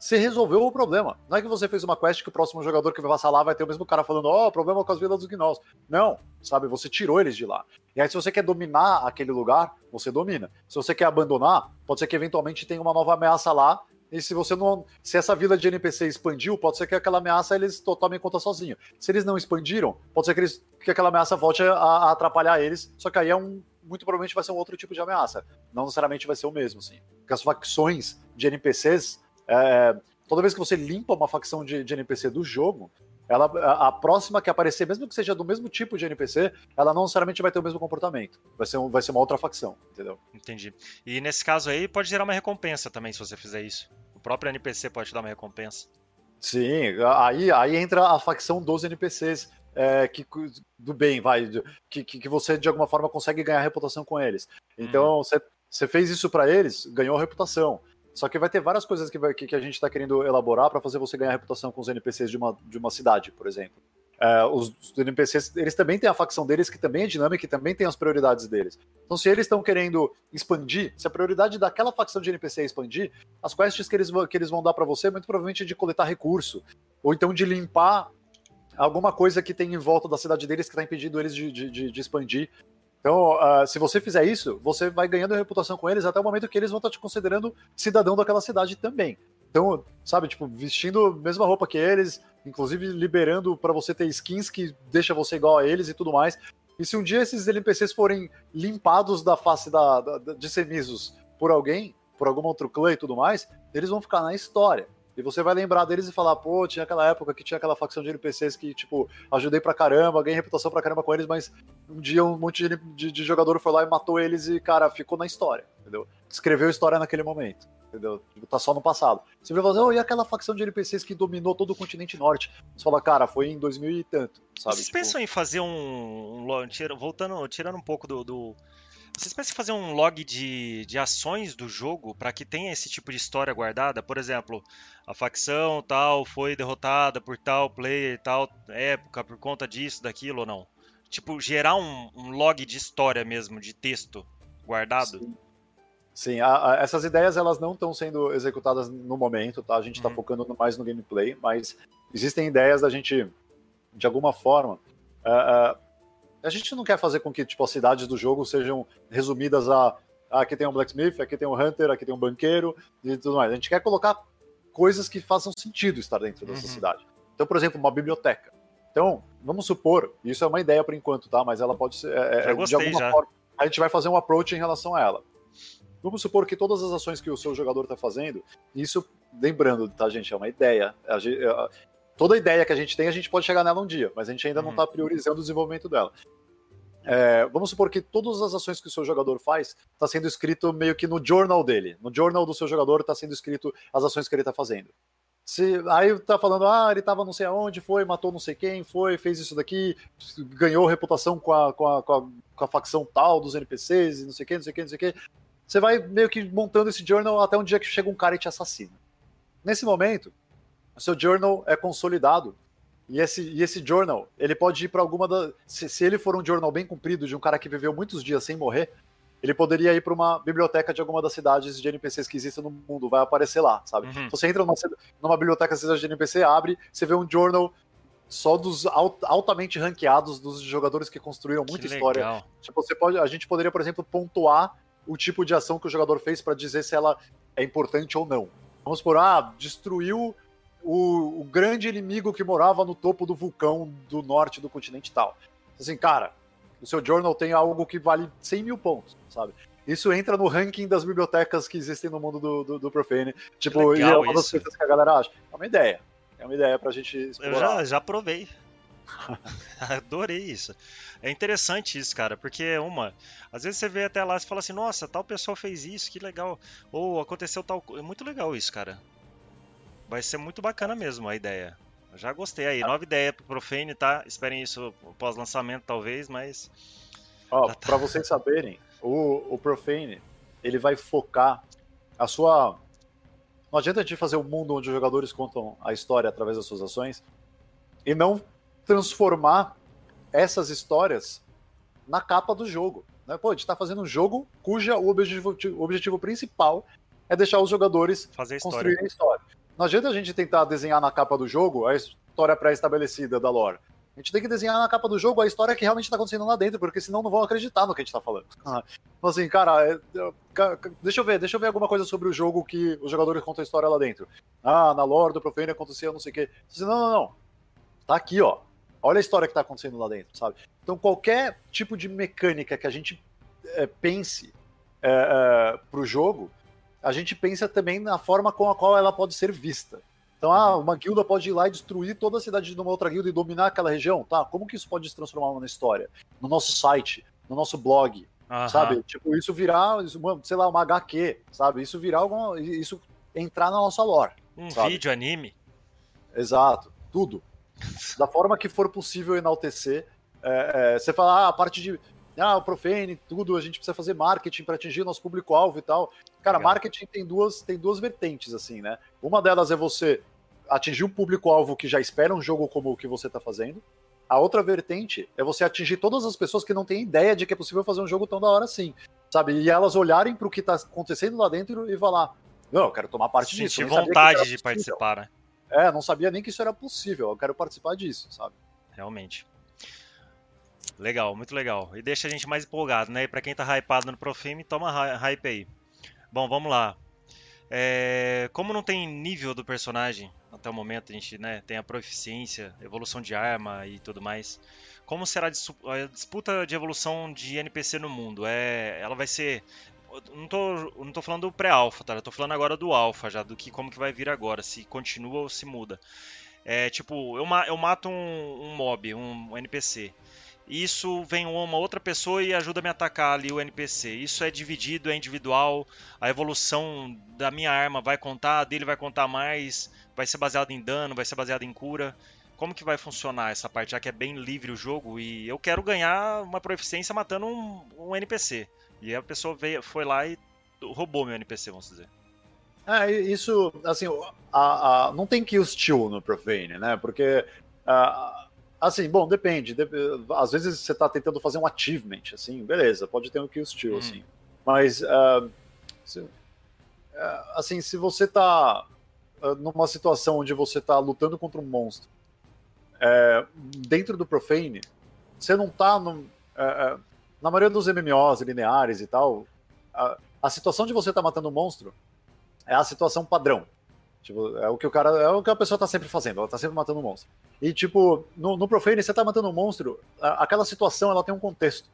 você resolveu o problema. Não é que você fez uma quest que o próximo jogador que vai passar lá vai ter o mesmo cara falando, ó, oh, problema com as vilas dos gnolls. Não, sabe? Você tirou eles de lá. E aí, se você quer dominar aquele lugar, você domina. Se você quer abandonar, pode ser que eventualmente tenha uma nova ameaça lá. E se você não. Se essa vila de NPC expandiu, pode ser que aquela ameaça eles tomem conta sozinho. Se eles não expandiram, pode ser que, eles, que aquela ameaça volte a, a atrapalhar eles. Só que aí é um. Muito provavelmente vai ser um outro tipo de ameaça. Não necessariamente vai ser o mesmo, sim. Porque as facções de NPCs é, toda vez que você limpa uma facção de, de NPC do jogo, ela, a, a, próxima que aparecer, mesmo que seja do mesmo tipo de NPC, ela não necessariamente vai ter o mesmo comportamento. Vai ser, um, vai ser uma outra facção, entendeu? Entendi. E nesse caso aí, pode gerar uma recompensa também, se você fizer isso. O próprio NPC pode te dar uma recompensa. Sim, aí, aí entra a facção dos NPCs. É, que, do bem, vai, que, que você de alguma forma consegue ganhar reputação com eles. Então, uhum. você fez isso para eles, ganhou reputação. Só que vai ter várias coisas que, vai, que, que a gente está querendo elaborar para fazer você ganhar reputação com os NPCs de uma, de uma cidade, por exemplo. É, os, os, NPCs, eles também têm a facção deles, que também é dinâmica e também tem as prioridades deles. Então, se eles estão querendo expandir, se a prioridade daquela facção de NPC é expandir, as quests que eles, que eles vão dar para você, muito provavelmente é de coletar recurso, ou então de limpar alguma coisa que tem em volta da cidade deles que está impedindo eles de, de, de expandir. Então, uh, se você fizer isso, você vai ganhando reputação com eles até o momento que eles vão estar te considerando cidadão daquela cidade também. Então, sabe, tipo, vestindo a mesma roupa que eles, inclusive liberando para você ter skins que deixa você igual a eles e tudo mais. E se um dia esses NPCs forem limpados da face da, da, de Semisos por alguém, por algum outro clã e tudo mais, eles vão ficar na história. E você vai lembrar deles e falar, pô, tinha aquela época que tinha aquela facção de NPCs que, tipo, ajudei pra caramba, ganhei reputação pra caramba com eles, mas um dia um monte de, de, de jogador foi lá e matou eles e, cara, ficou na história, entendeu? Escreveu história naquele momento, entendeu? Tipo, tá só no passado. Você vai falar, oh, e aquela facção de NPCs que dominou todo o continente norte? Você fala, cara, foi em 2000 e tanto, sabe? Vocês tipo... pensam em fazer um, um. Voltando, tirando um pouco do, do vocês pensam em fazer um log de, de ações do jogo para que tenha esse tipo de história guardada? Por exemplo, a facção tal foi derrotada por tal player, tal época, por conta disso, daquilo ou não? Tipo, gerar um, um log de história mesmo, de texto guardado? Sim. Sim, a, a, essas ideias elas não estão sendo executadas no momento, tá? A gente está uhum. focando mais no gameplay, mas existem ideias da gente, de alguma forma, uh, uh, a gente não quer fazer com que tipo, as cidades do jogo sejam resumidas a ah, aqui tem um blacksmith, aqui tem um hunter, aqui tem um banqueiro e tudo mais. A gente quer colocar coisas que façam sentido estar dentro dessa uhum. cidade. Então, por exemplo, uma biblioteca. Então, vamos supor, isso é uma ideia por enquanto, tá? Mas ela pode ser. É, é gostei, de alguma já. forma. A gente vai fazer um approach em relação a ela. Vamos supor que todas as ações que o seu jogador está fazendo, isso, lembrando, tá, gente, é uma ideia. Toda ideia que a gente tem, a gente pode chegar nela um dia, mas a gente ainda uhum. não está priorizando o desenvolvimento dela. É, vamos supor que todas as ações que o seu jogador faz está sendo escrito meio que no journal dele. No journal do seu jogador está sendo escrito as ações que ele está fazendo. Se, aí tá falando, ah, ele estava não sei aonde, foi, matou não sei quem, foi, fez isso daqui, ganhou reputação com a, com a, com a, com a facção tal dos NPCs, e não sei o que, não sei o que, não sei o que. Você vai meio que montando esse journal até um dia que chega um cara e te assassina. Nesse momento, o seu journal é consolidado. E esse, e esse journal, ele pode ir para alguma da. Se, se ele for um journal bem comprido de um cara que viveu muitos dias sem morrer, ele poderia ir para uma biblioteca de alguma das cidades de NPCs que existem no mundo, vai aparecer lá, sabe? Uhum. Então você entra numa, numa biblioteca de cidade de NPC, abre, você vê um journal só dos alt, altamente ranqueados dos jogadores que construíram muita que história. Tipo, você pode, a gente poderia, por exemplo, pontuar o tipo de ação que o jogador fez para dizer se ela é importante ou não. Vamos por, ah, destruiu o, o, grande inimigo que morava no topo do vulcão do norte do continente tal. Assim, cara, o seu journal tem algo que vale 100 mil pontos, sabe? Isso entra no ranking das bibliotecas que existem no mundo do, do, do Profane. Tipo, é uma das coisas que a galera acha. É uma ideia. É uma ideia pra gente explorar. Eu já, já provei. Adorei isso. É interessante isso, cara, porque uma, às vezes você vê até lá e fala assim, nossa, tal pessoa fez isso, que legal. Ou aconteceu tal coisa. É muito legal isso, cara. Vai ser muito bacana mesmo a ideia. já gostei aí. Nova ideia pro Profane, tá? Esperem isso pós-lançamento, talvez, mas. Ó, tá... pra vocês saberem, o, o Profane, ele vai focar a sua. Não adianta a gente fazer um mundo onde os jogadores contam a história através das suas ações e não transformar essas histórias na capa do jogo. Né? Pô, a gente está fazendo um jogo cuja o objetivo, o objetivo principal é deixar os jogadores Fazer construírem a história. Não adianta a gente tentar desenhar na capa do jogo a história pré-estabelecida da lore. A gente tem que desenhar na capa do jogo a história que realmente está acontecendo lá dentro, porque senão não vão acreditar no que a gente está falando. Então, assim, cara, é, deixa eu ver, deixa eu ver alguma coisa sobre o jogo que os jogadores contam a história lá dentro. Ah, na lore do Profane acontecia não sei o quê. Assim, não, não, não. Tá aqui, ó. Olha a história que está acontecendo lá dentro, sabe? Então, qualquer tipo de mecânica que a gente é, pense é, é, para o jogo, a gente pensa também na forma com a qual ela pode ser vista. Então, ah, uma guilda pode ir lá e destruir toda a cidade de uma outra guilda e dominar aquela região, tá? Como que isso pode se transformar na história? No nosso site, no nosso blog, sabe? Tipo, isso virar, sei lá, uma HQ, sabe? Isso virar alguma. Isso entrar na nossa lore. Um sabe? vídeo, anime. Exato, tudo. da forma que for possível enaltecer. É, é, você fala, ah, a parte de. Ah, o Profane, tudo, a gente precisa fazer marketing para atingir nosso público-alvo e tal. Cara, Legal. marketing tem duas, tem duas vertentes, assim, né? Uma delas é você atingir o público-alvo que já espera um jogo como o que você está fazendo. A outra vertente é você atingir todas as pessoas que não têm ideia de que é possível fazer um jogo tão da hora assim, sabe? E elas olharem para o que está acontecendo lá dentro e falar: Não, eu quero tomar parte Sentir disso. vontade de participar, né? É, não sabia nem que isso era possível. Eu quero participar disso, sabe? Realmente. Legal, muito legal. E deixa a gente mais empolgado, né? E pra quem tá hypado no Profime, toma hype aí. Bom, vamos lá. É... Como não tem nível do personagem, até o momento a gente né, tem a proficiência, evolução de arma e tudo mais. Como será a disputa de evolução de NPC no mundo? É, ela vai ser não tô, não tô falando do pré-alpha, tá? Eu tô falando agora do alpha já, do que como que vai vir agora, se continua ou se muda. É tipo, eu, eu mato um, um mob, um NPC. Isso vem uma outra pessoa e ajuda a me atacar ali o NPC. Isso é dividido, é individual. A evolução da minha arma vai contar, a dele vai contar mais. Vai ser baseado em dano, vai ser baseado em cura. Como que vai funcionar essa parte, já que é bem livre o jogo e eu quero ganhar uma proficiência matando um, um NPC. E a pessoa veio, foi lá e roubou meu NPC, vamos dizer. É, isso, assim, a, a, não tem kill steal no Profane, né? Porque, uh, assim, bom, depende. De, às vezes você tá tentando fazer um achievement, assim, beleza, pode ter um kill steal, hum. assim. Mas, uh, se, uh, assim, se você tá numa situação onde você tá lutando contra um monstro, é, dentro do Profane, você não tá no, na maioria dos MMOs lineares e tal, a, a situação de você estar tá matando um monstro é a situação padrão. Tipo, é o que o cara. É o que a pessoa tá sempre fazendo, ela tá sempre matando um monstro. E, tipo, no, no Profane, você tá matando um monstro, aquela situação ela tem um contexto.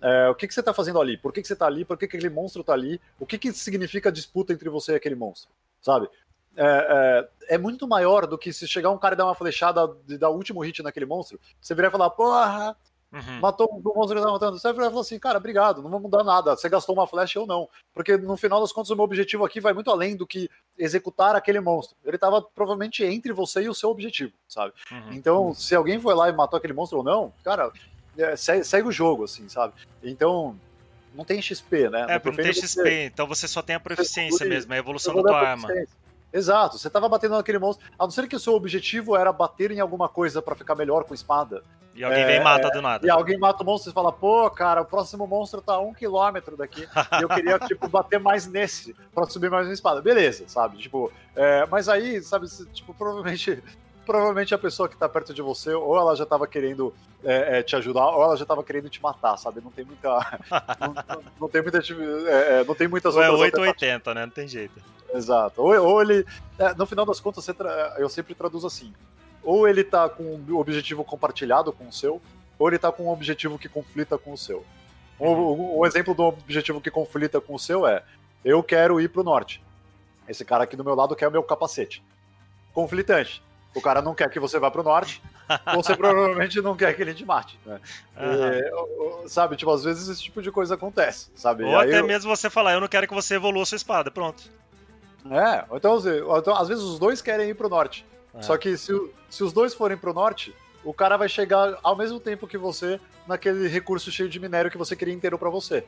É, o que, que você tá fazendo ali? Por que, que você tá ali? Por que, que aquele monstro tá ali? O que, que significa a disputa entre você e aquele monstro? Sabe? É, é, é, muito maior do que se chegar um cara e dar uma flechada e dar o último hit naquele monstro, você virar e falar, porra, Uhum. Matou o monstro que tava matando. Você vai falar assim, cara, obrigado, não vai mudar nada. Você gastou uma flecha ou não. Porque no final das contas, o meu objetivo aqui vai muito além do que executar aquele monstro. Ele tava provavelmente entre você e o seu objetivo, sabe? Uhum. Então, se alguém foi lá e matou aquele monstro ou não, cara, é, segue, segue, o jogo, assim, sabe? Então, não tem XP, né? É, não tem XP, você... então você só tem a proficiência mesmo, a evolução da tua arma. Exato, você tava batendo naquele monstro, a não ser que o seu objetivo era bater em alguma coisa para ficar melhor com espada. E alguém é, vem e mata do nada. E alguém mata o monstro e fala, pô, cara, o próximo monstro tá a um quilômetro daqui. e eu queria, tipo, bater mais nesse pra subir mais uma espada. Beleza, sabe? Tipo, é, mas aí, sabe, tipo, provavelmente. Provavelmente a pessoa que tá perto de você, ou ela já tava querendo é, é te ajudar, ou ela já tava querendo te matar, sabe? Não tem muita. não, não, não, tem muita. É, é, não tem muitas ou. É 880, né? Não tem jeito. Exato. Ou, ou ele. no final das contas, eu sempre traduzo assim ou ele tá com um objetivo compartilhado com o seu, ou ele tá com um objetivo que conflita com o seu. O, o, exemplo do objetivo que conflita com o seu é: eu quero ir pro norte. Esse cara aqui do meu lado quer o meu capacete. Conflitante. O cara não quer que você vá pro norte, você provavelmente não quer que ele te mate. Né? Uhum. E, sabe, tipo, às vezes esse tipo de coisa acontece, sabe? Ou até eu... mesmo você falar, eu não quero que você evolua sua espada, pronto. É, então, então às vezes os dois querem ir pro norte. É. Só que se, se os dois forem pro norte, o cara vai chegar ao mesmo tempo que você naquele recurso cheio de minério que você queria inteiro para você.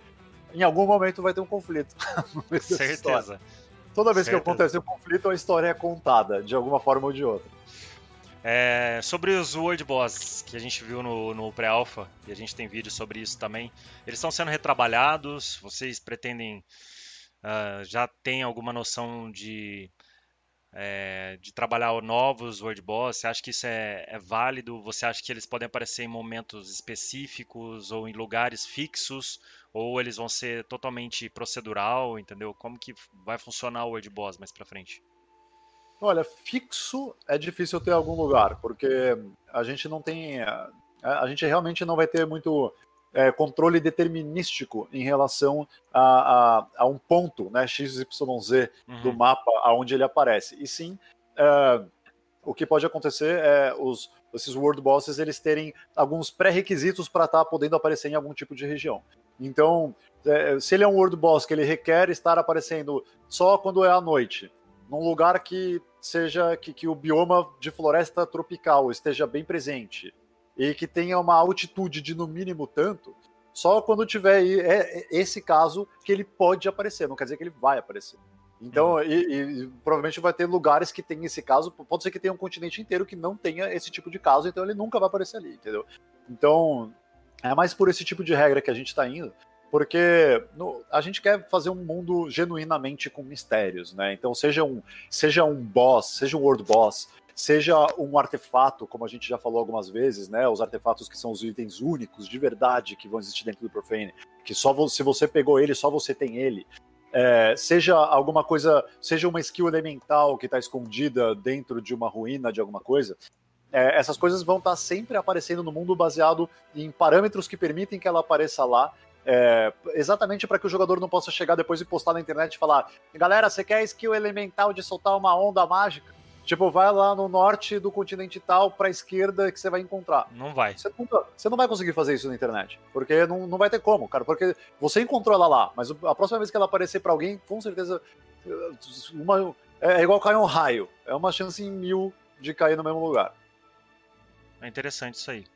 Em algum momento vai ter um conflito. Certeza. Toda vez Certeza. que acontece um conflito, a história é contada, de alguma forma ou de outra. É, sobre os World Boss que a gente viu no, no pré-alpha, e a gente tem vídeo sobre isso também, eles estão sendo retrabalhados? Vocês pretendem. Uh, já tem alguma noção de, é, de trabalhar novos World Boss? Você acha que isso é, é, válido? Você acha que eles podem aparecer em momentos específicos ou em lugares fixos? Ou eles vão ser totalmente procedural, entendeu? Como que vai funcionar o World Boss mais pra frente? Olha, fixo é difícil ter algum lugar, porque a gente não tem. A, gente realmente não vai ter muito é, controle determinístico em relação a, a, a, um ponto, né, XYZ uhum. do mapa aonde ele aparece. E sim, é, o que pode acontecer é os, esses World Bosses eles terem alguns pré-requisitos para estar tá podendo aparecer em algum tipo de região. Então, é, se ele é um World Boss que ele requer estar aparecendo só quando é à noite, num lugar que seja que, que o bioma de floresta tropical esteja bem presente e que tenha uma altitude de no mínimo tanto, só quando tiver aí, é, é esse caso que ele pode aparecer, não quer dizer que ele vai aparecer. Então, uhum. e, e, provavelmente vai ter lugares que tem esse caso, pode ser que tenha um continente inteiro que não tenha esse tipo de caso, então ele nunca vai aparecer ali, entendeu? Então, é mais por esse tipo de regra que a gente está indo porque no, a gente quer fazer um mundo genuinamente com mistérios, né? Então, seja um, seja um boss, seja um world boss, seja um artefato, como a gente já falou algumas vezes, né? Os artefatos que são os itens únicos de verdade que vão existir dentro do Profane, que só se você pegou ele, só você tem ele. É, seja alguma coisa, seja uma skill elemental que está escondida dentro de uma ruína de alguma coisa. É, essas coisas vão estar tá sempre aparecendo no mundo baseado em parâmetros que permitem que ela apareça lá é, exatamente para que o jogador não possa chegar depois e postar na internet e falar: galera, você quer skill elemental de soltar uma onda mágica? Tipo, vai lá no norte do continente tal pra esquerda que você vai encontrar. Não vai. Você, nunca, você não vai conseguir fazer isso na internet. Porque não, não vai ter como, cara. Porque você encontrou ela lá, mas a próxima vez que ela aparecer para alguém, com certeza. Uma, é, é igual cair um raio. É uma chance em mil de cair no mesmo lugar. É interessante isso aí.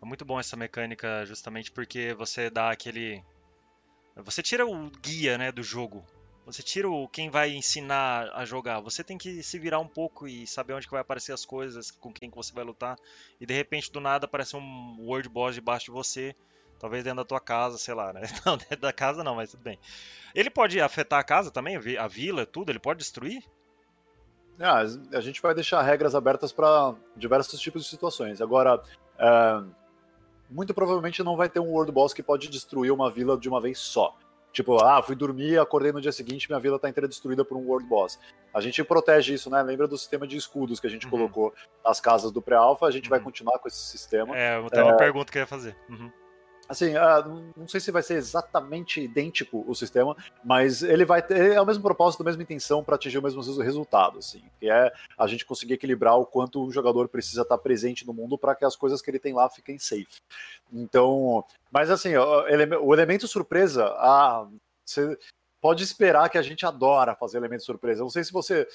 É muito bom essa mecânica justamente porque você dá aquele. Você tira o guia né, do jogo. Você tira o quem vai ensinar a jogar. Você tem que se virar um pouco e saber onde que vai aparecer as coisas, com quem que você vai lutar. E de repente do nada aparece um World Boss debaixo de você. Talvez dentro da tua casa, sei lá, né? Não, dentro da casa não, mas tudo bem. Ele pode afetar a casa também, a vila, tudo? Ele pode destruir? Ah, a gente vai deixar regras abertas para diversos tipos de situações. Agora, uh, muito provavelmente não vai ter um World Boss que pode destruir uma vila de uma vez só. Tipo, ah, fui dormir, acordei no dia seguinte, minha vila tá inteira destruída por um World Boss. A gente protege isso, né? Lembra do sistema de escudos que a gente uhum. colocou nas casas do pré-alpha, a gente uhum. vai continuar com esse sistema. É, tem é... uma pergunta que eu ia fazer. Uhum. Assim, uh, não sei se vai ser exatamente idêntico o sistema, mas ele vai ter é o mesmo propósito, a mesma intenção para atingir o mesmo resultado, assim, que é a gente conseguir equilibrar o quanto o jogador precisa estar presente no mundo para que as coisas que ele tem lá fiquem safe. Então, mas assim, o elemento surpresa, ah, você pode esperar que a gente adora fazer elemento surpresa. Não sei se você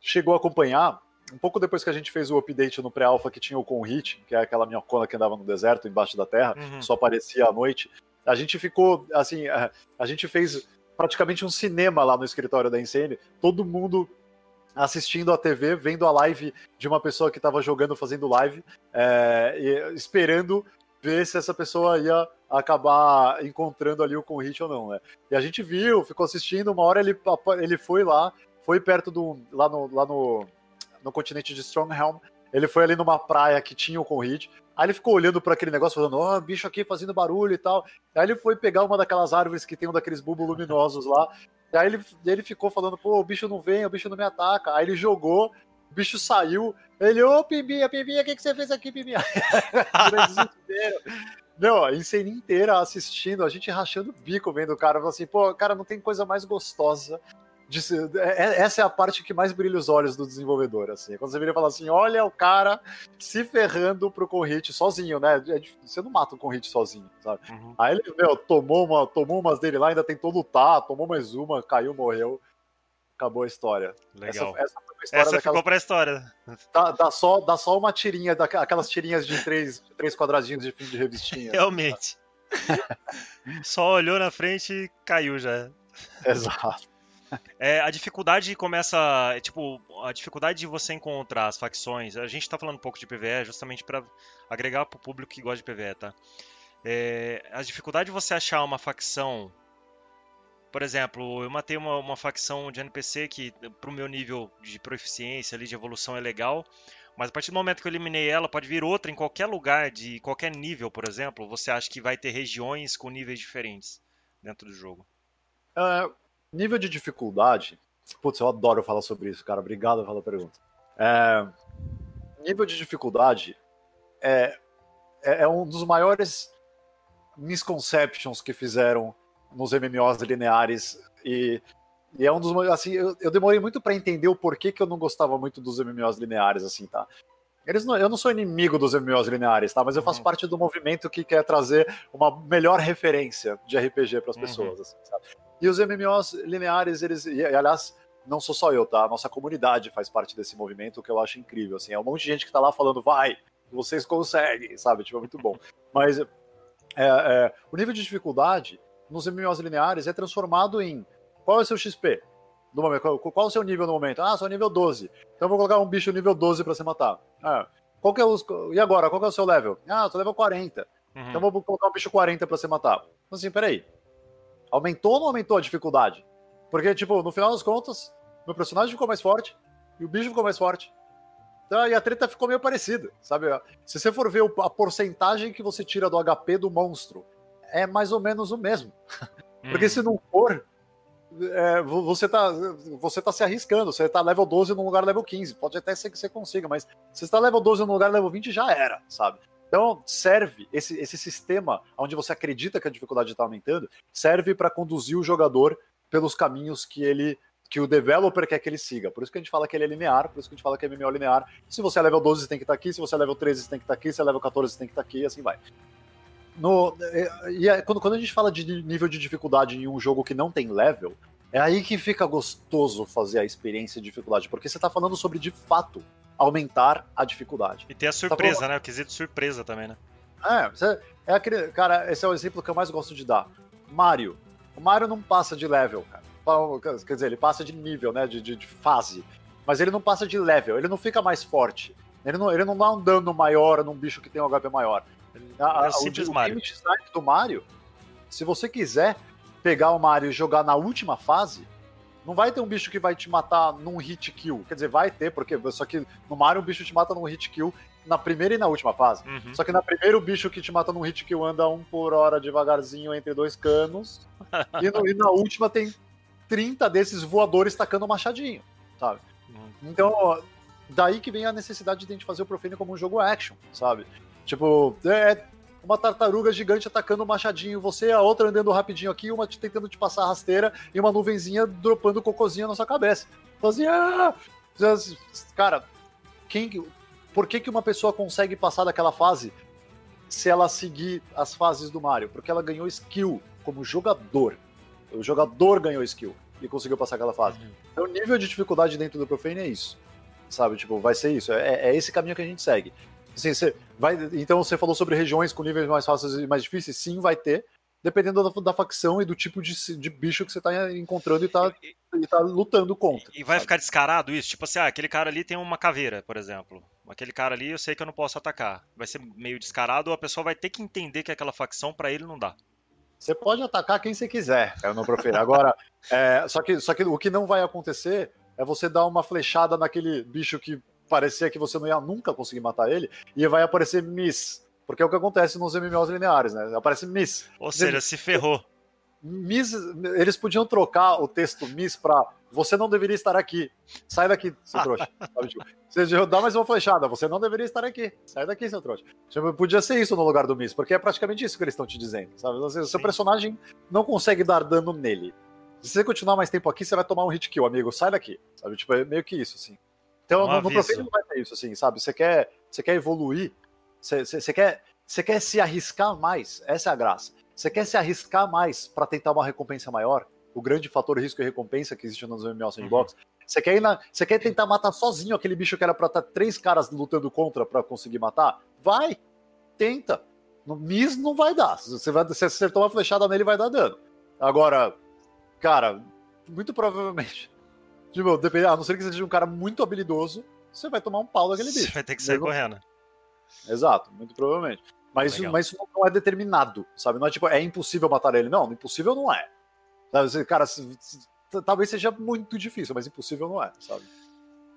chegou a acompanhar, um pouco depois que a gente fez o update no pré-alpha que tinha o Conhit, que é aquela minhocona que andava no deserto, embaixo da terra, uhum. só aparecia à noite, a gente ficou, assim, a, a, gente fez praticamente um cinema lá no escritório da Insane, todo mundo assistindo a TV, vendo a live de uma pessoa que estava jogando, fazendo live, é, e, esperando ver se essa pessoa ia acabar encontrando ali o Conhit ou não, né? E a gente viu, ficou assistindo, uma hora ele, ele foi lá, foi perto do. lá no, lá no no continente de Stronghelm. Ele foi ali numa praia que tinha o Conrad. Aí ele ficou olhando para aquele negócio, falando, ó, oh, bicho aqui fazendo barulho e tal. Aí ele foi pegar uma daquelas árvores que tem um daqueles bulbos luminosos lá. E aí ele, ele ficou falando, pô, o bicho não vem, o bicho não me ataca. Aí ele jogou, o bicho saiu. Ele, ô, Pimbinha, Pimbinha, o que, que você fez aqui, Pimbinha? Meu, a cena inteira assistindo, a gente rachando o bico vendo o cara. Assim, pô, cara, não tem coisa mais gostosa de, é, é, essa é a parte que mais brilha os olhos do desenvolvedor, assim. Quando você vira e fala assim, olha o cara se ferrando pro Conhit sozinho, né? É você não mata um Conhit sozinho, sabe? Uhum. Aí ele, meu, tomou, uma, tomou umas dele lá, ainda tentou lutar, tomou mais uma, caiu, morreu. Acabou a história. Legal. Essa, essa, história essa ficou pra história. Dá, dá, só, dá só uma tirinha, aquelas tirinhas de três, três quadradinhos de fim de revistinha. Realmente. só olhou na frente e caiu já. Exato. É, a dificuldade começa. é, Tipo, a dificuldade de você encontrar as facções. A gente tá falando um pouco de PVE justamente para agregar pro público que gosta de PVE, tá? É, a dificuldade de você achar uma facção. Por exemplo, eu matei uma, uma facção de NPC que, pro meu nível de proficiência ali, de evolução, é legal. Mas a partir do momento que eu eliminei ela, pode vir outra em qualquer lugar, de qualquer nível, por exemplo. Você acha que vai ter regiões com níveis diferentes dentro do jogo? É, nível de dificuldade. Putz, eu adoro falar sobre isso, cara. Obrigado pela pergunta. É, nível de dificuldade é, é, é um dos maiores misconceptions que fizeram nos MMOs lineares e, e é um dos assim eu, eu demorei muito pra entender o porquê que eu não gostava muito dos MMOs lineares assim tá eles não, eu não sou inimigo dos MMOs lineares, tá? Mas eu faço Uhum. parte do movimento que quer trazer uma melhor referência de RPG para as Uhum. pessoas, assim, sabe? E os MMOs lineares, eles. E, aliás, não sou só eu, tá? A nossa comunidade faz parte desse movimento, o que eu acho incrível. Assim, é um monte de gente que tá lá falando, vai, vocês conseguem, sabe? Tipo, é muito bom. Mas é, é, o nível de dificuldade nos MMOs lineares é transformado em qual é o seu XP? No momento, qual, qual é o seu nível no momento? Ah, sou nível 12. Então eu vou colocar um bicho nível 12 pra você matar. Ah, qual que é os, e agora? Qual que é o seu level? Ah, eu tô level 40. Uhum. Então eu vou colocar um bicho 40 pra você matar. Então, assim, peraí. Aumentou ou não aumentou a dificuldade? Porque, tipo, no final das contas, meu personagem ficou mais forte e o bicho ficou mais forte. Então, e a treta ficou meio parecida, sabe? Se você for ver a porcentagem que você tira do HP do monstro, é mais ou menos o mesmo. Porque Uhum. se não for, é, vo- você, tá, você tá se arriscando. Você tá level 12 num lugar level 15. Pode até ser que você consiga, mas se você tá level 12 num lugar level 20, já era, sabe? Então, serve esse, esse sistema onde você acredita que a dificuldade está aumentando, serve para conduzir o jogador pelos caminhos que ele que o developer quer que ele siga. Por isso que a gente fala que ele é linear, por isso que a gente fala que é MMO linear. Se você é level 12, você tem que estar aqui, se você é level 13, você tem que estar aqui, se é level 14, você tem que estar aqui, e assim vai. No, é, e é- quando, quando a gente fala de nível de dificuldade em um jogo que não tem level, é aí que fica gostoso fazer a experiência de dificuldade, porque você está falando sobre, de fato, aumentar a dificuldade. E tem a surpresa, né? O quesito surpresa também, né? É, você- é aquele. Cara, esse é o exemplo que eu mais gosto de dar. Mario. O Mario não passa de level, cara. Quer dizer, ele passa de nível, né? De, de, de fase. Mas ele não passa de level, ele não fica mais forte. Ele não, ele não dá um dano maior num bicho que tem um HP maior. Ele A- é a- o simples o Mario. game design do Mario, se você quiser pegar o Mario e jogar na última fase, não vai ter um bicho que vai te matar num hit kill. Quer dizer, vai ter, porque só que no Mario o bicho te mata num hit kill na primeira e na última fase. Uhum. Só que na primeira o bicho que te mata num hit kill anda um por hora devagarzinho entre dois canos. e, no- e na última tem 30 desses voadores tacando machadinho, sabe? Uhum. Então, daí que vem a necessidade de a gente fazer o Profane como um jogo action, sabe? Tipo, é uma tartaruga gigante atacando um machadinho, você, a outra andando rapidinho aqui, uma te- tentando te passar a rasteira e uma nuvenzinha dropando cocôzinho na sua cabeça. Então, assim, ah! Cara, quem, por que, que uma pessoa consegue passar daquela fase se ela seguir as fases do Mario? Porque ela ganhou skill como jogador. O jogador ganhou skill e conseguiu passar aquela fase. Uhum. Então, o nível de dificuldade dentro do Profane é isso. Sabe? Tipo, vai ser isso. É, é esse caminho que a gente segue. Assim, você vai, então, você falou sobre regiões com níveis mais fáceis e mais difíceis? Sim, vai ter. Dependendo da, da facção e do tipo de, de bicho que você tá encontrando e tá, E- e tá lutando contra. E vai sabe? ficar descarado isso? Tipo assim, ah, aquele cara ali tem uma caveira, por exemplo. Aquele cara ali eu sei que eu não posso atacar. Vai ser meio descarado ou a pessoa vai ter que entender que aquela facção pra ele não dá. Você pode atacar quem você quiser, eu não profiro. Agora, é, só, que, só que o que não vai acontecer é você dar uma flechada naquele bicho que parecia que você não ia nunca conseguir matar ele, e vai aparecer Miss. Porque é o que acontece nos MMOs lineares, né? Aparece Miss. Ou Dizer- seja, se ferrou. Miss, eles podiam trocar o texto Miss pra você não deveria estar aqui. Sai daqui, seu trouxa. Tipo, você dá mais uma flechada, você não deveria estar aqui. Sai daqui, seu trouxa. Tipo, podia ser isso no lugar do Miss, porque é praticamente isso que eles estão te dizendo. Sabe? Seja, seu personagem não consegue dar dano nele. Se você continuar mais tempo aqui, você vai tomar um hit kill, amigo. Sai daqui. Sabe? Tipo, é meio que isso, assim. Então, Um no, no. Profane não vai ter isso, assim, sabe? Você quer, você quer evoluir, você, você, você quer, você quer se arriscar mais. Essa é a graça. Você quer se arriscar mais pra tentar uma recompensa maior? O grande fator risco e recompensa que existe nos MMO Sandbox. Você quer ir na, você quer tentar matar sozinho aquele bicho que era pra estar três caras lutando contra pra conseguir matar? Vai, tenta. No Miss não vai dar. Você vai, se você acertou uma flechada nele, vai dar dano. Agora, cara, muito provavelmente. Tipo, depende, a não ser que você seja um cara muito habilidoso, você vai tomar um pau daquele bicho. Você vai ter que sair Mesmo- correndo. Exato, muito provavelmente. Mas, Legal. mas isso não é determinado, sabe? Não é tipo, é impossível matar ele. Não, impossível não é. Sabe, Cara, se- se- talvez seja muito difícil, mas impossível não é, sabe?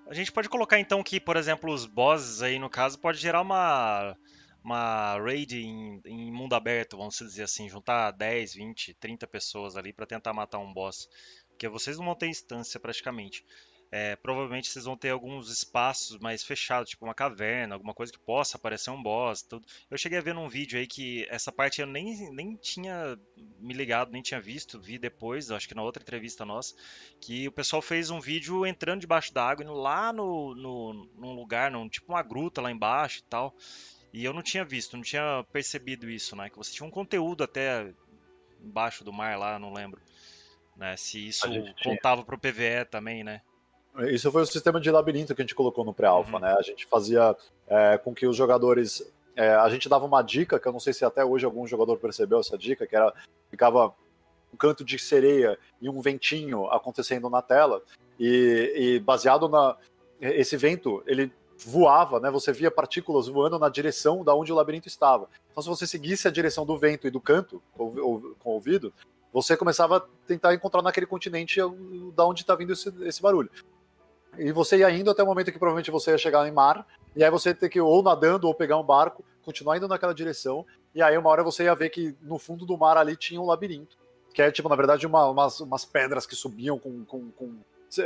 A gente pode colocar então que, por exemplo, os bosses aí no caso pode gerar uma uma raid em, em mundo aberto, vamos dizer assim, juntar 10, 20, 30 pessoas ali pra tentar matar um boss, porque vocês não vão ter instância praticamente. É, provavelmente vocês vão ter alguns espaços mais fechados, tipo uma caverna, alguma coisa que possa aparecer um boss. Tudo. Eu cheguei a ver num vídeo aí que essa parte eu nem, nem tinha me ligado, nem tinha visto, vi depois, acho que na outra entrevista nossa, que o pessoal fez um vídeo entrando debaixo da água, indo lá no, no, num lugar, num, tipo uma gruta lá embaixo e tal. E eu não tinha visto, não tinha percebido isso, né? Que você tinha um conteúdo até embaixo do mar lá, não lembro. Né? Se isso contava pro PVE também, né? Isso foi o sistema de labirinto que a gente colocou no pré-alpha, Uhum. né? A gente fazia é, com que os jogadores. é, a gente dava uma dica, que eu não sei se até hoje algum jogador percebeu essa dica, que era. Ficava um canto de sereia e um ventinho acontecendo na tela. E, e baseado na. Esse vento, ele voava, né? Você via partículas voando na direção da onde o labirinto estava. Então, se você seguisse a direção do vento e do canto, com o ouvido, você começava a tentar encontrar naquele continente da onde está vindo esse, esse barulho. E você ia indo até o momento que provavelmente você ia chegar em mar, e aí você ia ter que ou nadando ou pegar um barco, continuar indo naquela direção, e aí uma hora você ia ver que no fundo do mar ali tinha um labirinto, que é tipo, na verdade, uma- umas, umas pedras que subiam com, com, com, é,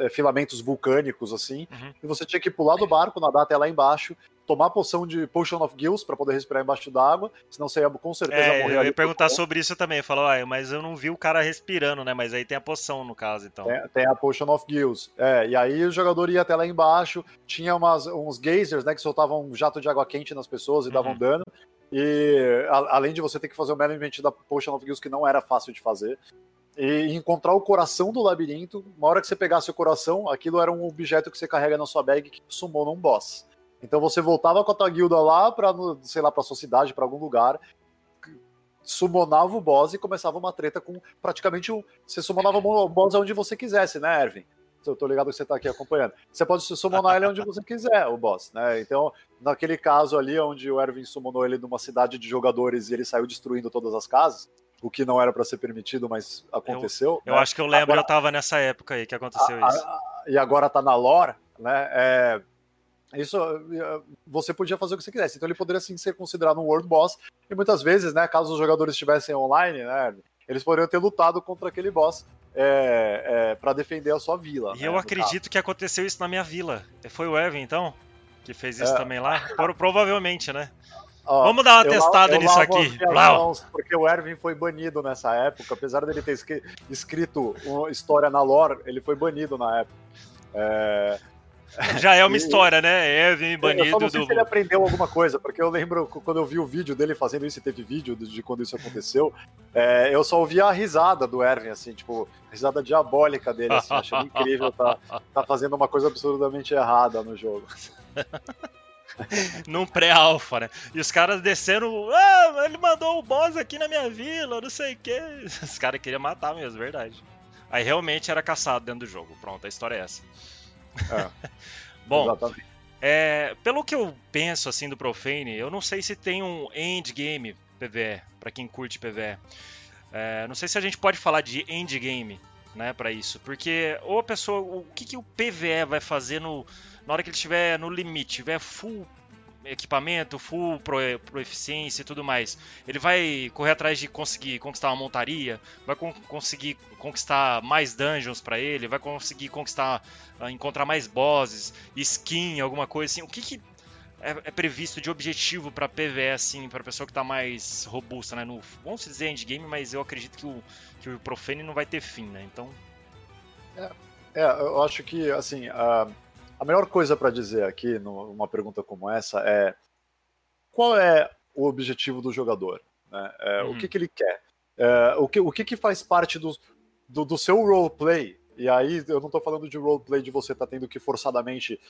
é, é, filamentos vulcânicos, assim, Uhum. e você tinha que pular do barco, nadar até lá embaixo, tomar a poção de Potion of Gills para poder respirar embaixo d'água, senão você ia com certeza É, morrer eu ia perguntar sobre isso também. Falou, ah, mas eu não vi o cara respirando, né? Mas aí tem a poção no caso, então. Tem, tem a Potion of Gills. É, e aí o jogador ia até lá embaixo, tinha umas, uns geysers, né, que soltavam um jato de água quente nas pessoas e davam Uhum. dano. E a- além de você ter que fazer o management da Potion of Gills, que não era fácil de fazer. E encontrar o coração do labirinto, uma hora que você pegasse o coração, aquilo era um objeto que você carrega na sua bag que sumou num boss. Então você voltava com a tua guilda lá pra, no- sei lá, pra sua cidade, pra algum lugar, summonava o boss e começava uma treta com praticamente um. Você summonava o boss onde você quisesse, né, Ervin? Eu tô ligado que você tá aqui acompanhando. Você pode summonar ele onde você quiser, o boss, né? Então, naquele caso ali, onde o Ervin summonou ele numa cidade de jogadores e ele saiu destruindo todas as casas, o que não era pra ser permitido, mas aconteceu. Eu né? acho que eu lembro, Agora- eu tava nessa época aí que aconteceu a- isso. a- e agora tá na lore, né? É, isso eh, você podia fazer o que você quisesse. Então ele poderia sim ser considerado um world boss. E muitas vezes, né, caso os jogadores estivessem online, né, eles poderiam ter lutado contra aquele boss é, para defender a sua vila. E né, eu acredito que aconteceu isso na minha vila. Foi o Evan, então? Que fez isso É. também lá? Pro- Provavelmente, né? caso. Ó, Vamos dar uma testada nisso aqui. mãos, porque o Erwin foi banido nessa época, apesar dele ter escri- escrito uma história na lore, ele foi banido na época. É, Já é uma E- história, né? Evan Eu só banido não sei do. se ele aprendeu alguma coisa, porque eu lembro quando eu vi o vídeo dele fazendo isso, e teve vídeo de quando isso aconteceu, é, eu só ouvia a risada do Erwin, assim, tipo, risada diabólica dele, assim, achando incrível, tá, tá fazendo uma coisa absurdamente errada no jogo. num pré-alpha, né? E os caras descendo. Ah, ele mandou o boss aqui na minha vila, não sei o quê. Os caras queriam matar mesmo, verdade. Aí realmente era caçado dentro do jogo. Pronto, a história é essa. É, Bom, exatamente. é, pelo que eu penso assim do Profane, eu não sei se tem um endgame PVE, pra quem curte PVE. É, não sei se a gente pode falar de endgame, né, para isso, porque ou a pessoa, o que, que o PVE vai fazer no, na hora que ele estiver no limite, tiver full equipamento, full pro, pro eficiência e tudo mais, ele vai correr atrás de conseguir conquistar uma montaria, vai con- conseguir conquistar mais dungeons pra ele, vai conseguir conquistar, ah, encontrar mais bosses, skin, alguma coisa assim. O que, que é, é previsto de objetivo pra PVE assim, para pessoa que tá mais robusta, né? No, vamos dizer endgame, mas eu acredito que o, que o Profane não vai ter fim, né? Então, É, eu acho que, assim, a, a melhor coisa para dizer aqui, numa pergunta como essa, é qual é o objetivo do jogador? né? É, Uhum. O que, que ele quer? É, o que, o que, que faz parte do, do, do seu roleplay? E aí eu não tô falando de roleplay de você tá tendo que forçadamente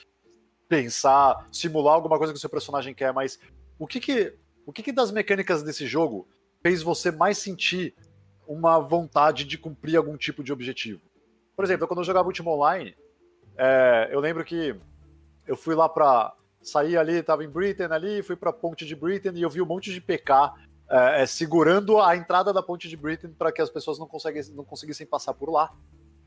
pensar, simular alguma coisa que o seu personagem quer, mas o que que, o que, que das mecânicas desse jogo fez você mais sentir uma vontade de cumprir algum tipo de objetivo. Por exemplo, quando eu jogava Ultima Online, é, eu lembro que eu fui lá para sair ali, tava em Britain ali, fui pra ponte de Britain e eu vi um monte de PK é, é, segurando a entrada da ponte de Britain para que as pessoas não, não conseguissem passar por lá.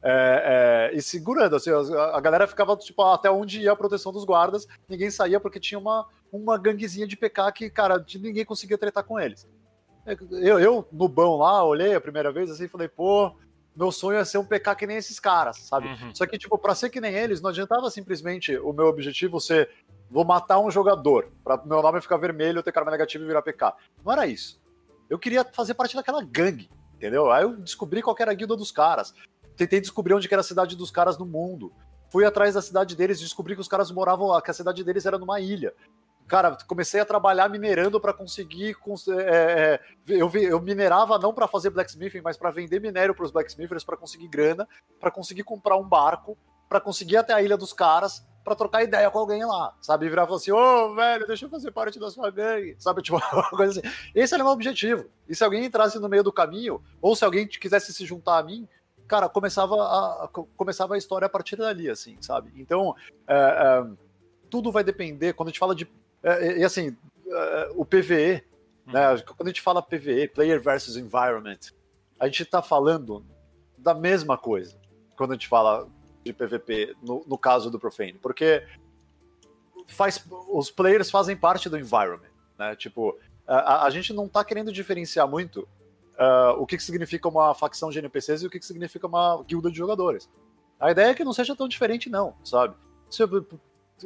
É, é, e segurando, assim, a, a, galera ficava tipo, até onde ia a proteção dos guardas, ninguém saía porque tinha uma, uma ganguezinha de PK que, cara, ninguém conseguia tretar com eles. Eu, eu, no bão lá, olhei a primeira vez assim e falei, pô, meu sonho é ser um PK que nem esses caras, sabe? Uhum. Só que, tipo, pra ser que nem eles, não adiantava simplesmente o meu objetivo ser vou matar um jogador, para meu nome ficar vermelho, eu ter karma negativo e virar PK. Não era isso. Eu queria fazer parte daquela gangue, entendeu? Aí eu descobri qual era a guilda dos caras. Tentei descobrir onde era a cidade dos caras no mundo. Fui atrás da cidade deles, descobri que os caras moravam, que a cidade deles era numa ilha cara, comecei a trabalhar minerando para conseguir. É, é, eu, eu, minerava não para fazer blacksmithing, mas para vender minério para os blacksmithers, para conseguir grana, para conseguir comprar um barco, para conseguir até a ilha dos caras, para trocar ideia com alguém lá, sabe? E virar e falar assim: ô, oh, velho, deixa eu fazer parte da sua gangue, sabe? Tipo, uma coisa assim. Esse era o meu objetivo. E se alguém entrasse no meio do caminho, ou se alguém quisesse se juntar a mim, cara, começava a, começava a história a partir dali, assim, sabe? Então, é, é, tudo vai depender. Quando a gente fala de é, e assim, é, o PVE, hum. né, quando a gente fala PVE, Player versus Environment, a gente está falando da mesma coisa quando a gente fala de PVP, no, no caso do Profane, porque faz, os players fazem parte do environment, né? Tipo, a, a gente não está querendo diferenciar muito uh, o que, que significa uma facção de NPCs e o que, que significa uma guilda de jogadores. A ideia é que não seja tão diferente, não, sabe? Se,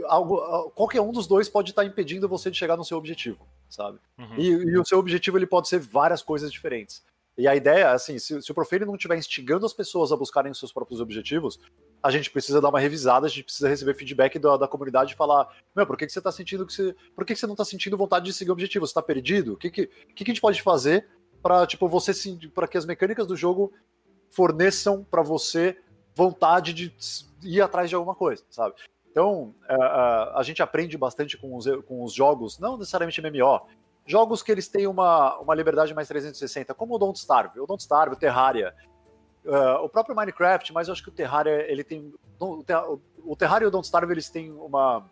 algo, qualquer um dos dois pode estar impedindo você de chegar no seu objetivo, sabe? Uhum. E, e, o seu objetivo ele pode ser várias coisas diferentes. E a ideia, assim, se, se o Profane não estiver instigando as pessoas a buscarem os seus próprios objetivos, a gente precisa dar uma revisada, a gente precisa receber feedback da, da comunidade e falar: Meu, por que, que você tá sentindo que você. Por que, que você não tá sentindo vontade de seguir o objetivo? Você tá perdido? O que, que, que, que a gente pode fazer para tipo, você para que as mecânicas do jogo forneçam para você vontade de ir atrás de alguma coisa, sabe? Então, a, a, a, gente aprende bastante com os, com os jogos, não necessariamente MMO, jogos que eles têm uma, uma liberdade mais 360, como o Don't Starve, o Don't Starve, o Terraria, uh, o próprio Minecraft, mas eu acho que o Terraria, ele tem... O, Terraria e o Don't Starve, eles têm uma,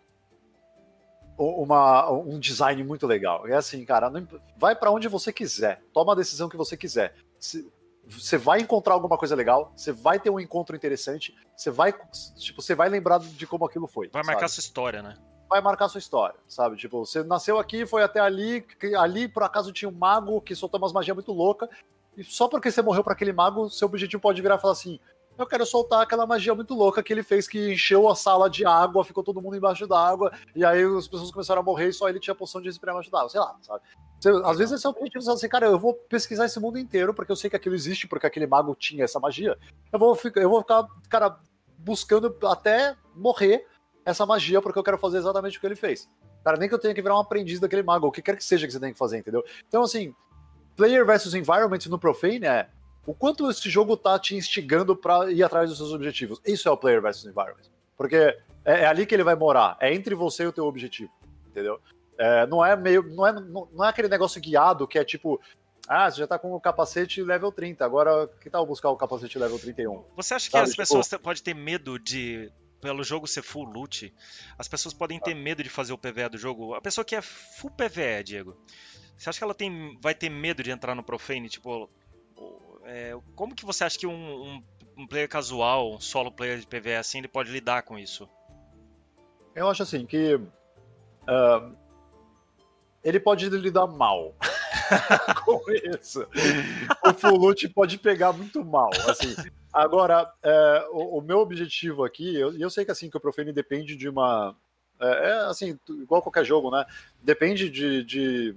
uma, um design muito legal. É assim, cara, vai para onde você quiser, toma a decisão que você quiser. Se, você vai encontrar alguma coisa legal, você vai ter um encontro interessante, você vai, tipo, você vai lembrar de como aquilo foi. Vai sabe? marcar sua história, né? Vai marcar sua história, sabe? Tipo, você nasceu aqui, foi até ali, ali por acaso tinha um mago que soltou umas magias muito louca, e só porque você morreu para aquele mago, seu objetivo pode virar e falar assim: eu quero soltar aquela magia muito louca que ele fez que encheu a sala de água, ficou todo mundo embaixo d'água, e aí as pessoas começaram a morrer e só ele tinha poção de respirar embaixo d'água, sei lá, sabe? Às vezes esse é o objetivo, você assim, cara, eu vou pesquisar esse mundo inteiro porque eu sei que aquilo existe, porque aquele mago tinha essa magia. Eu vou ficar, eu vou ficar cara, buscando até morrer essa magia porque eu quero fazer exatamente o que ele fez. Cara, nem que eu tenha que virar um aprendiz daquele mago, o que quer que seja que você tenha que fazer, entendeu? Então, assim, player versus environment no Profane é o quanto esse jogo tá te instigando para ir atrás dos seus objetivos. Isso é o player versus environment. Porque é, é, ali que ele vai morar, é entre você e o teu objetivo, entendeu? É, não é meio. Não é, não, não é aquele negócio guiado que é tipo. Ah, você já tá com o capacete level 30, agora que tal buscar o capacete level 31? Você acha que Sabe, as tipo... pessoas podem ter medo de pelo jogo ser full loot, as pessoas podem ter medo de fazer o PVE do jogo. A pessoa que é full PVE, Diego, você acha que ela tem, vai ter medo de entrar no Profane? Tipo, é, como que você acha que um, um, um, player casual, um solo player de PvE assim, ele pode lidar com isso? Eu acho assim que uh, ele pode lidar mal com isso. o loot pode pegar muito mal, assim. Agora, é, o, o, meu objetivo aqui, eu, eu sei que assim que o Profane depende de uma, é, é, assim, igual qualquer jogo, né? Depende de, de,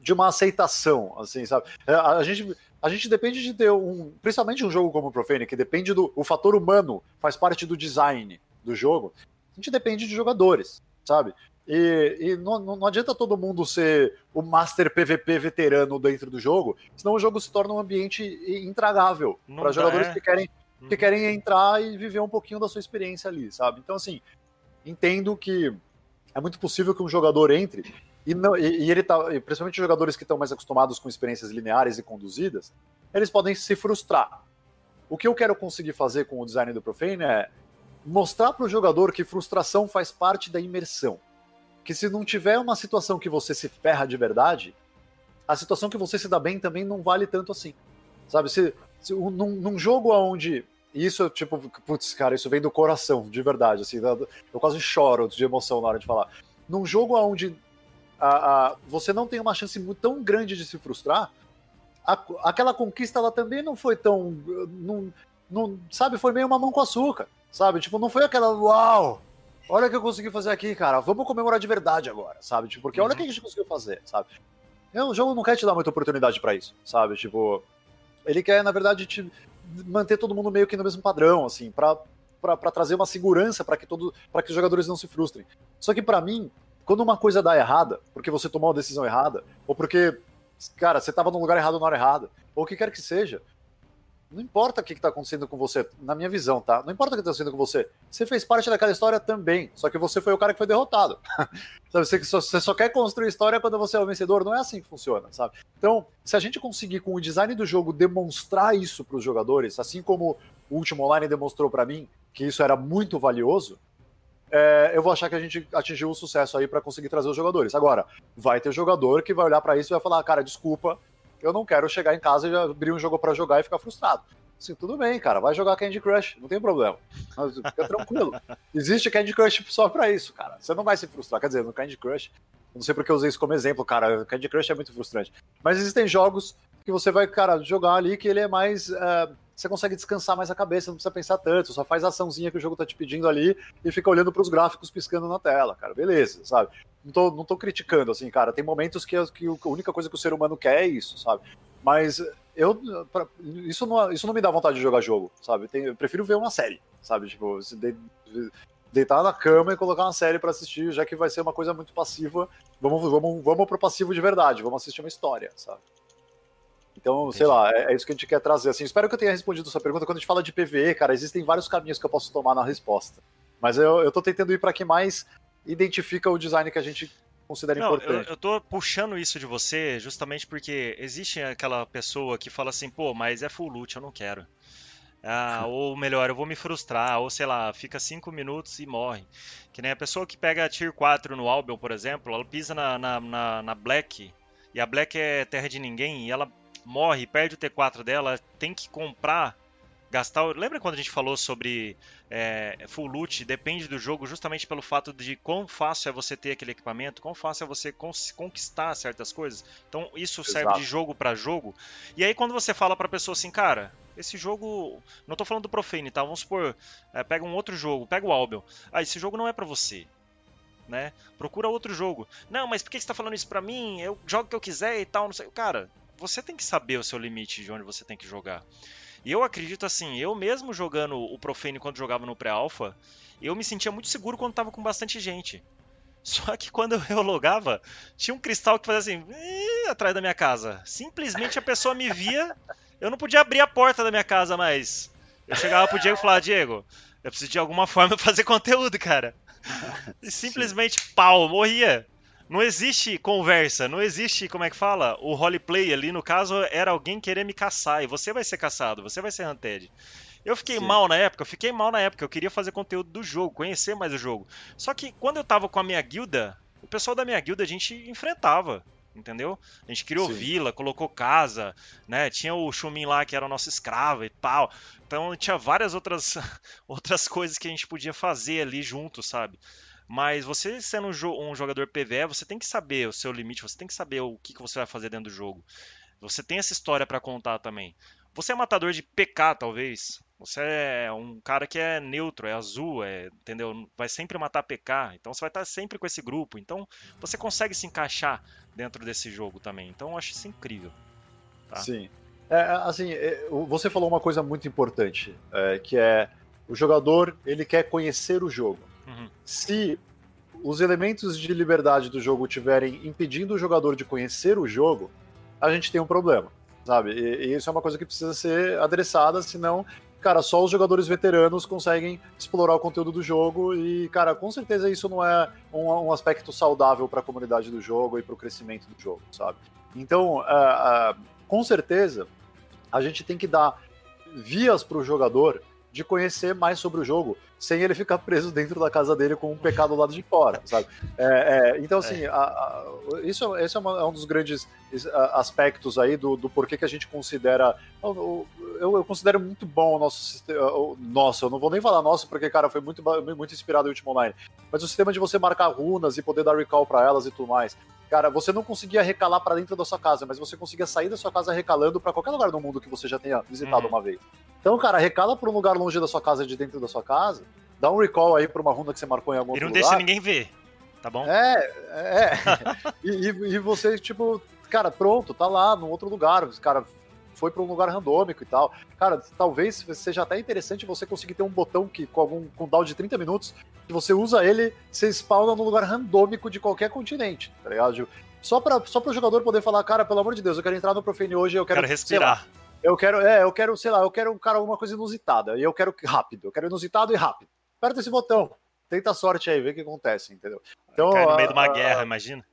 de uma aceitação, assim, sabe? É, a, a, gente a gente depende de ter um, principalmente um jogo como o Profane, que depende do o fator humano, faz parte do design do jogo. A gente depende de jogadores, sabe? E, e não, não, adianta todo mundo ser o master PVP veterano dentro do jogo, senão o jogo se torna um ambiente intragável para jogadores é. que querem que uhum. querem entrar e viver um pouquinho da sua experiência ali, sabe? Então assim, entendo que é muito possível que um jogador entre e, não, e, e ele tá, principalmente jogadores que estão mais acostumados com experiências lineares e conduzidas, eles podem se frustrar. O que eu quero conseguir fazer com o design do Profane é mostrar para o jogador que frustração faz parte da imersão. Que se não tiver uma situação que você se ferra de verdade, a situação que você se dá bem também não vale tanto assim. Sabe, se, se num, num jogo onde isso, tipo, putz, cara, isso vem do coração, de verdade, assim, eu quase choro de emoção na hora de falar. Num jogo onde a, a, você não tem uma chance tão grande de se frustrar, a, aquela conquista ela também não foi tão. Não, não, sabe, foi meio uma mão com açúcar, sabe? Tipo, não foi aquela uau! Olha o que eu consegui fazer aqui, cara. Vamos comemorar de verdade agora, sabe? Tipo, porque olha o que a gente conseguiu fazer, sabe? O jogo não quer te dar muita oportunidade para isso, sabe? Tipo, ele quer, na verdade, te manter todo mundo meio que no mesmo padrão, assim, para para trazer uma segurança para que todo para que os jogadores não se frustrem. Só que para mim, quando uma coisa dá errada, porque você tomou uma decisão errada, ou porque cara, você estava no lugar errado na hora errada, ou o que quer que seja. Não importa o que está acontecendo com você, na minha visão, tá? Não importa o que está acontecendo com você. Você fez parte daquela história também, só que você foi o cara que foi derrotado. sabe? Você, só, você só quer construir história quando você é o vencedor, não é assim que funciona, sabe? Então, se a gente conseguir, com o design do jogo, demonstrar isso para os jogadores, assim como o último online demonstrou para mim, que isso era muito valioso, é, eu vou achar que a gente atingiu o sucesso aí para conseguir trazer os jogadores. Agora, vai ter jogador que vai olhar para isso e vai falar, cara, desculpa, eu não quero chegar em casa e abrir um jogo para jogar e ficar frustrado. Assim, tudo bem, cara, vai jogar Candy Crush, não tem problema. Fica tranquilo. Existe Candy Crush só para isso, cara. Você não vai se frustrar. Quer dizer, no Candy Crush, não sei porque eu usei isso como exemplo, cara. Candy Crush é muito frustrante. Mas existem jogos que você vai, cara, jogar ali que ele é mais. Uh, você consegue descansar mais a cabeça, não precisa pensar tanto, só faz a açãozinha que o jogo tá te pedindo ali e fica olhando para os gráficos piscando na tela, cara. Beleza, sabe? Não tô, não tô criticando, assim, cara. Tem momentos que, que a única coisa que o ser humano quer é isso, sabe? Mas eu. Pra, isso, não, isso não me dá vontade de jogar jogo, sabe? Tem, eu prefiro ver uma série, sabe? Tipo, de, de, deitar na cama e colocar uma série para assistir, já que vai ser uma coisa muito passiva. Vamos, vamos, vamos pro passivo de verdade, vamos assistir uma história, sabe? Então, Entendi. sei lá, é, é, isso que a gente quer trazer. Assim, espero que eu tenha respondido a sua pergunta. Quando a gente fala de PVE, cara, existem vários caminhos que eu posso tomar na resposta. Mas eu, eu tô tentando ir para que mais identifica o design que a gente considera Não, importante. Eu, eu tô puxando isso de você justamente porque existe aquela pessoa que fala assim, pô, mas é full loot, eu não quero. Ah, ou melhor, eu vou me frustrar, ou sei lá, fica 5 minutos e morre. Que nem a pessoa que pega Tier 4 no Albion, por exemplo, ela pisa na, na, na, na Black, e a Black é terra de ninguém, e ela morre, perde o T4 dela, tem que comprar, gastar. Lembra quando a gente falou sobre é, full loot? Depende do jogo, justamente pelo fato de quão fácil é você ter aquele equipamento, quão fácil é você conquistar certas coisas. Então isso Exato. serve de jogo para jogo. E aí quando você fala para pessoa assim, cara, esse jogo, não tô falando do Profane, tá? Vamos supor, é, pega um outro jogo, pega o Albion. Ah, esse jogo não é para você. Né? Procura outro jogo. Não, mas por que você tá falando isso pra mim? Eu jogo o que eu quiser e tal, não sei. Cara, você tem que saber o seu limite de onde você tem que jogar. E eu acredito assim, eu mesmo jogando o Profane quando jogava no pré-alpha, eu me sentia muito seguro quando tava com bastante gente. Só que quando eu logava, tinha um cristal que fazia assim, atrás da minha casa. Simplesmente a pessoa me via, eu não podia abrir a porta da minha casa mais. Eu chegava pro Diego e falava, Diego, eu preciso de alguma forma fazer conteúdo, cara. E simplesmente, pau, morria. Não existe conversa, não existe, como é que fala? O roleplay ali, no caso, era alguém querer me caçar. E você vai ser caçado, você vai ser hunted. Eu fiquei Sim. mal na época, eu fiquei mal na época. Eu queria fazer conteúdo do jogo, conhecer mais o jogo. Só que quando eu tava com a minha guilda, o pessoal da minha guilda a gente enfrentava entendeu? A gente criou Sim. vila, colocou casa, né? Tinha o Xumin lá que era o nosso escravo e tal. Então tinha várias outras outras coisas que a gente podia fazer ali junto, sabe? Mas você sendo um, jo jogador PvE, você tem que saber o seu limite, você tem que saber o que, que você vai fazer dentro do jogo. Você tem essa história para contar também. Você é matador de PK, talvez. Você é um cara que é neutro, é azul, é, entendeu? Vai sempre matar PK. Então você vai estar sempre com esse grupo. Então você consegue se encaixar dentro desse jogo também. Então eu acho isso incrível. Tá? Sim. É, assim, é, você falou uma coisa muito importante, é, que é o jogador ele quer conhecer o jogo. Uhum. Se os elementos de liberdade do jogo estiverem impedindo o jogador de conhecer o jogo, a gente tem um problema, sabe? E, e, isso é uma coisa que precisa ser adressada, senão, cara, só os jogadores veteranos conseguem explorar o conteúdo do jogo e, cara, com certeza isso não é um, um aspecto saudável para a comunidade do jogo e para o crescimento do jogo, sabe? Então, uh, uh, com certeza, a gente tem que dar vias para o jogador de conhecer mais sobre o jogo, sem ele ficar preso dentro da casa dele com um pecado do lado de fora, sabe? É, é, então, assim, é. A, a, isso, esse é, uma, é, um dos grandes aspectos aí do, do porquê que a gente considera. Eu, eu, considero muito bom o nosso sistema. Nossa, eu não vou nem falar nosso, porque, cara, foi muito, muito inspirado em Ultima Online. Mas o sistema de você marcar runas e poder dar recall para elas e tudo mais. Cara, você não conseguia recalar para dentro da sua casa, mas você conseguia sair da sua casa recalando para qualquer lugar do mundo que você já tenha visitado uhum. uma vez. Então, cara, recala para um lugar longe da sua casa, de dentro da sua casa, dá um recall aí para uma runa que você marcou em algum lugar. E não deixa ninguém ver, tá bom? É, é. e, e, você, tipo, cara, pronto, tá lá, num outro lugar. Cara, foi para um lugar randômico e tal. Cara, talvez seja até interessante você conseguir ter um botão que com algum com down de 30 minutos, que você usa ele, você spawna num lugar randômico de qualquer continente, tá ligado? Só para só o jogador poder falar, cara, pelo amor de Deus, eu quero entrar no Profane hoje, eu quero, quero respirar. eu quero, é, eu quero, sei lá, eu quero, cara, alguma coisa inusitada. E eu quero rápido, eu quero inusitado e rápido. Aperta esse botão. Tenta a sorte aí, vê o que acontece, entendeu? Então, no meio a, de uma guerra, imagina.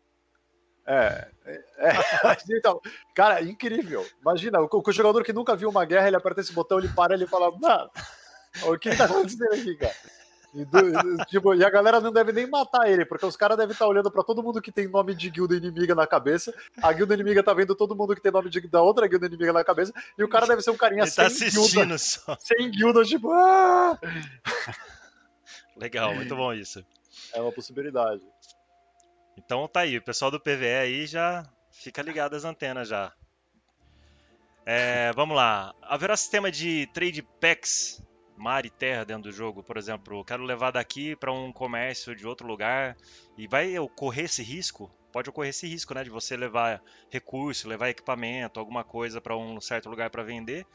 É, é, é então, cara, incrível. Imagina, o, o, jogador que nunca viu uma guerra, ele aperta esse botão, ele para, ele fala, mano, o que tá acontecendo aqui, cara? E, do, tipo, e a galera não deve nem matar ele, porque os caras devem estar tá olhando para todo mundo que tem nome de guilda inimiga na cabeça. A guilda inimiga tá vendo todo mundo que tem nome de, da outra guilda inimiga na cabeça. E o cara deve ser um carinha ele tá sem guilda. Só. Sem guilda, tipo. Ah! Legal, muito bom isso. É uma possibilidade. Então tá aí, o pessoal do PVE aí já fica ligado às antenas já. É, vamos lá. Haverá sistema de trade packs mar e terra dentro do jogo? Por exemplo, quero levar daqui para um comércio de outro lugar e vai ocorrer esse risco? Pode ocorrer esse risco, né, de você levar recurso, levar equipamento, alguma coisa para um certo lugar para vender.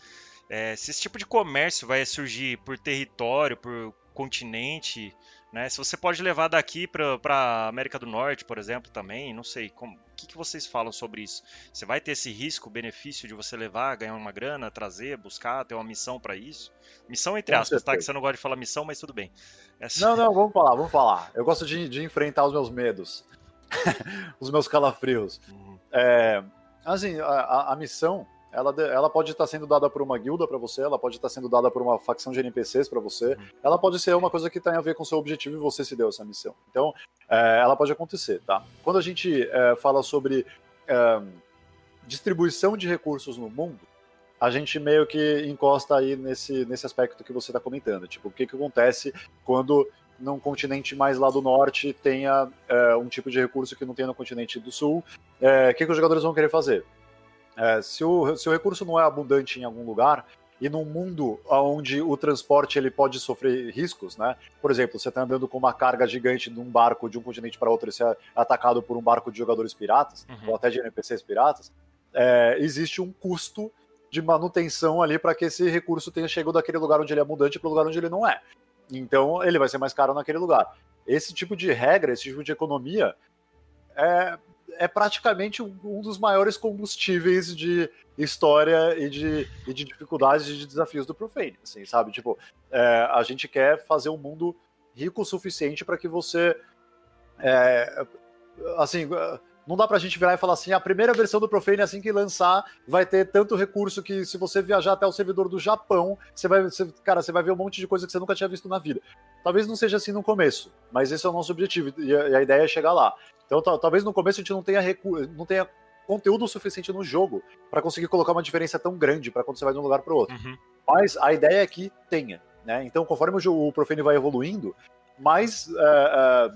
É, se esse tipo de comércio vai surgir por território, por continente, né? Se você pode levar daqui para América do Norte, por exemplo, também, não sei, como, o que, que vocês falam sobre isso? Você vai ter esse risco, benefício de você levar, ganhar uma grana, trazer, buscar, ter uma missão para isso? Missão entre aspas, tá? Que você não gosta de falar missão, mas tudo bem. Essa... Não, não, vamos falar, vamos falar. Eu gosto de, de enfrentar os meus medos, os meus calafrios. Uhum. É, assim, a, a missão ela, ela pode estar sendo dada por uma guilda para você, ela pode estar sendo dada por uma facção de NPCs para você, uhum. ela pode ser uma coisa que tem a ver com o seu objetivo e você se deu essa missão. Então, é, ela pode acontecer, tá? Quando a gente é, fala sobre é, distribuição de recursos no mundo, a gente meio que encosta aí nesse, nesse aspecto que você está comentando. Tipo, o que, que acontece quando num continente mais lá do norte tenha é, um tipo de recurso que não tem no continente do sul, é, o que, que os jogadores vão querer fazer? É, se, o, se o recurso não é abundante em algum lugar, e num mundo onde o transporte ele pode sofrer riscos, né? Por exemplo, você está andando com uma carga gigante de um barco de um continente para outro e você é atacado por um barco de jogadores piratas, uhum. ou até de NPCs piratas, é, existe um custo de manutenção ali para que esse recurso tenha chegado daquele lugar onde ele é abundante para o lugar onde ele não é. Então ele vai ser mais caro naquele lugar. Esse tipo de regra, esse tipo de economia, é, é praticamente um dos maiores combustíveis de história e de, e de dificuldades e de desafios do Profane, assim, sabe? Tipo, é, a gente quer fazer um mundo rico o suficiente para que você, é, assim, não dá pra gente virar e falar assim, a primeira versão do Profane, assim que lançar, vai ter tanto recurso que se você viajar até o servidor do Japão, você vai, você, cara, você vai ver um monte de coisa que você nunca tinha visto na vida. Talvez não seja assim no começo, mas esse é o nosso objetivo, e a, e a ideia é chegar lá. Então, talvez no começo a gente não tenha, não tenha conteúdo suficiente no jogo para conseguir colocar uma diferença tão grande para quando você vai de um lugar para outro. Uhum. Mas a ideia é que tenha. Né? Então, conforme o, o Profane vai evoluindo, mais, uh,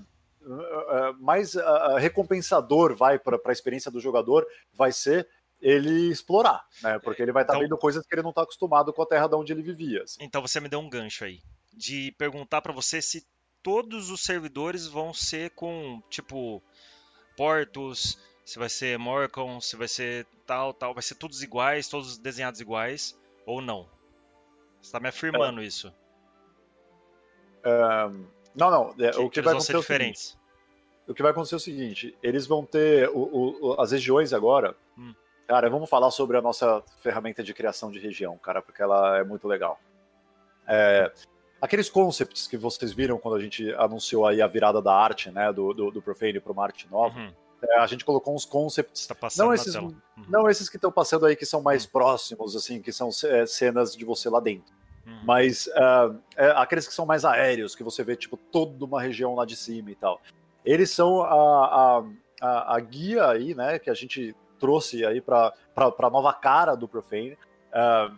uh, uh, mais recompensador vai para a experiência do jogador vai ser ele explorar, né? Porque ele vai estar tá então, vendo coisas que ele não está acostumado com a terra de onde ele vivia. Assim. Então você me deu um gancho aí de perguntar para você se todos os servidores vão ser com tipo portos, se vai ser Morcon, se vai ser tal, tal, vai ser todos iguais, todos desenhados iguais, ou não? Você está me afirmando é. isso? não, não. É, que, o que, que vai acontecer ser diferentes. É o, o que vai acontecer é o seguinte: eles vão ter o, o, as regiões agora. Hum. Cara, vamos falar sobre a nossa ferramenta de criação de região, cara, porque ela é muito legal. É, aqueles concepts que vocês viram quando a gente anunciou aí a virada da arte, né, do, do, do Profane para uma arte nova, uhum. É, a gente colocou uns concepts. Tá passando não esses. Uhum. não esses que estão passando aí que são mais próximos, assim, que são é, cenas de você lá dentro. Uhum. Mas ah, é, aqueles que são mais aéreos, que você vê, tipo, toda uma região lá de cima e tal. Eles são a, a, a, a guia aí, né, que a gente trouxe aí para a nova cara do Profane. ah,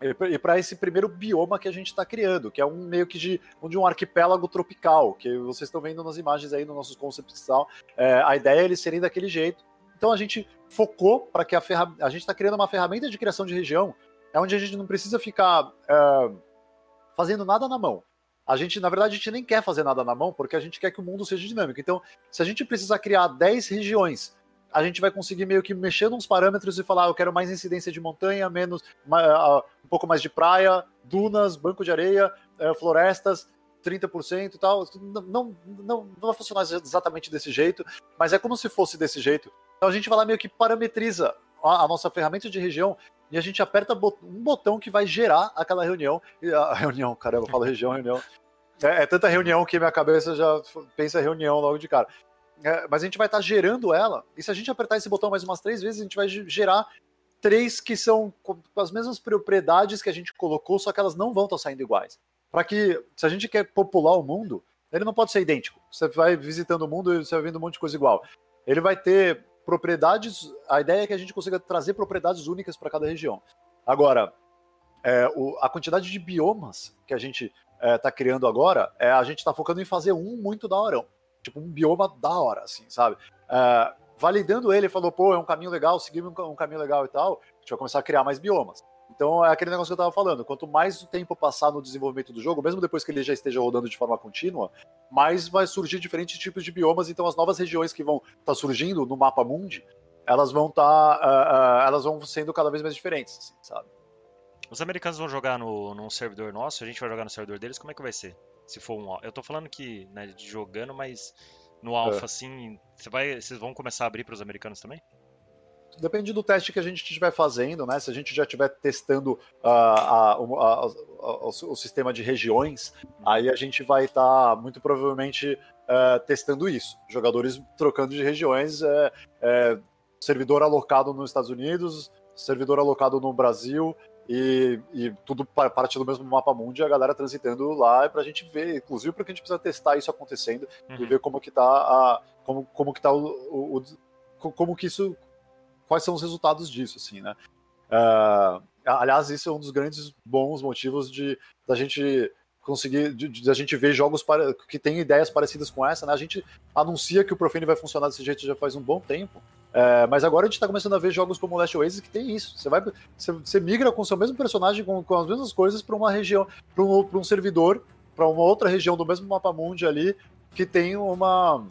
e para esse primeiro bioma que a gente está criando, que é um meio que de, de um arquipélago tropical, que vocês estão vendo nas imagens aí nos nossos concepts e tal. É, a ideia é eles serem daquele jeito. Então a gente focou para que a ferramenta. A gente está criando uma ferramenta de criação de região, é onde a gente não precisa ficar é, fazendo nada na mão. A gente, na verdade, a gente nem quer fazer nada na mão, porque a gente quer que o mundo seja dinâmico. Então, se a gente precisar criar 10 regiões, a gente vai conseguir meio que mexer nos parâmetros e falar, ah, eu quero mais incidência de montanha, menos ma- uh, um pouco mais de praia, dunas, banco de areia, eh, florestas, 30% e tal. Não, não, não, vai funcionar exatamente desse jeito, mas é como se fosse desse jeito. Então a gente vai lá meio que parametriza a, nossa ferramenta de região e a gente aperta um botão que vai gerar aquela reunião. A reunião, caramba, eu falo região, reunião. É, é tanta reunião que minha cabeça já pensa reunião logo de cara. É, mas a gente vai estar gerando ela, e se a gente apertar esse botão mais umas três vezes, a gente vai ge- gerar três que são com as mesmas propriedades que a gente colocou, só que elas não vão estar saindo iguais. Para que, se a gente quer popular o mundo, ele não pode ser idêntico. Você vai visitando o mundo e você vai vendo um monte de coisa igual. Ele vai ter propriedades. A ideia é que a gente consiga trazer propriedades únicas para cada região. Agora, é, o- a quantidade de biomas que a gente está criando agora, é, a gente está focando em fazer um muito da hora. Tipo, um bioma da hora, assim, sabe? É, validando ele, falou, pô, é um caminho legal, seguimos um, ca- caminho legal e tal, a gente vai começar a criar mais biomas. Então é aquele negócio que eu tava falando, quanto mais o tempo passar no desenvolvimento do jogo, mesmo depois que ele já esteja rodando de forma contínua, mais vai surgir diferentes tipos de biomas, então as novas regiões que vão estar surgindo no mapa mundi, elas vão estar, elas vão sendo cada vez mais diferentes, assim, sabe? Os americanos vão jogar no, num servidor nosso, a gente vai jogar no servidor deles, como é que vai ser? Se for um. Eu tô falando que, né, jogando, mas no alpha, assim, você vai, vocês vão começar a abrir pros americanos também? Depende do teste que a gente estiver fazendo, né? Se a gente já estiver testando ah, a- o- a- a- o, o sistema de regiões, aí a gente vai estar muito provavelmente eh, testando isso. Jogadores trocando de regiões, eh, eh, servidor alocado nos Estados Unidos, servidor alocado no Brasil. E, e tudo pa- parte do mesmo mapa mundi, a galera transitando lá pra gente ver, inclusive porque a gente precisa testar isso acontecendo e Uhum. ver como que tá a, como, como que tá o, o- o- como que isso quais são os resultados disso assim né Ah, aliás isso é um dos grandes bons motivos de da gente conseguir de, de a gente ver jogos para, que tem ideias parecidas com essa né a gente anuncia que o Profane vai funcionar desse jeito já faz um bom tempo É, mas agora a gente está começando a ver jogos como Last Oasis que tem isso você vai você, você migra com o seu mesmo personagem com, com as mesmas coisas para uma região para um, um servidor para uma outra região do mesmo mapa mundi ali que tem uma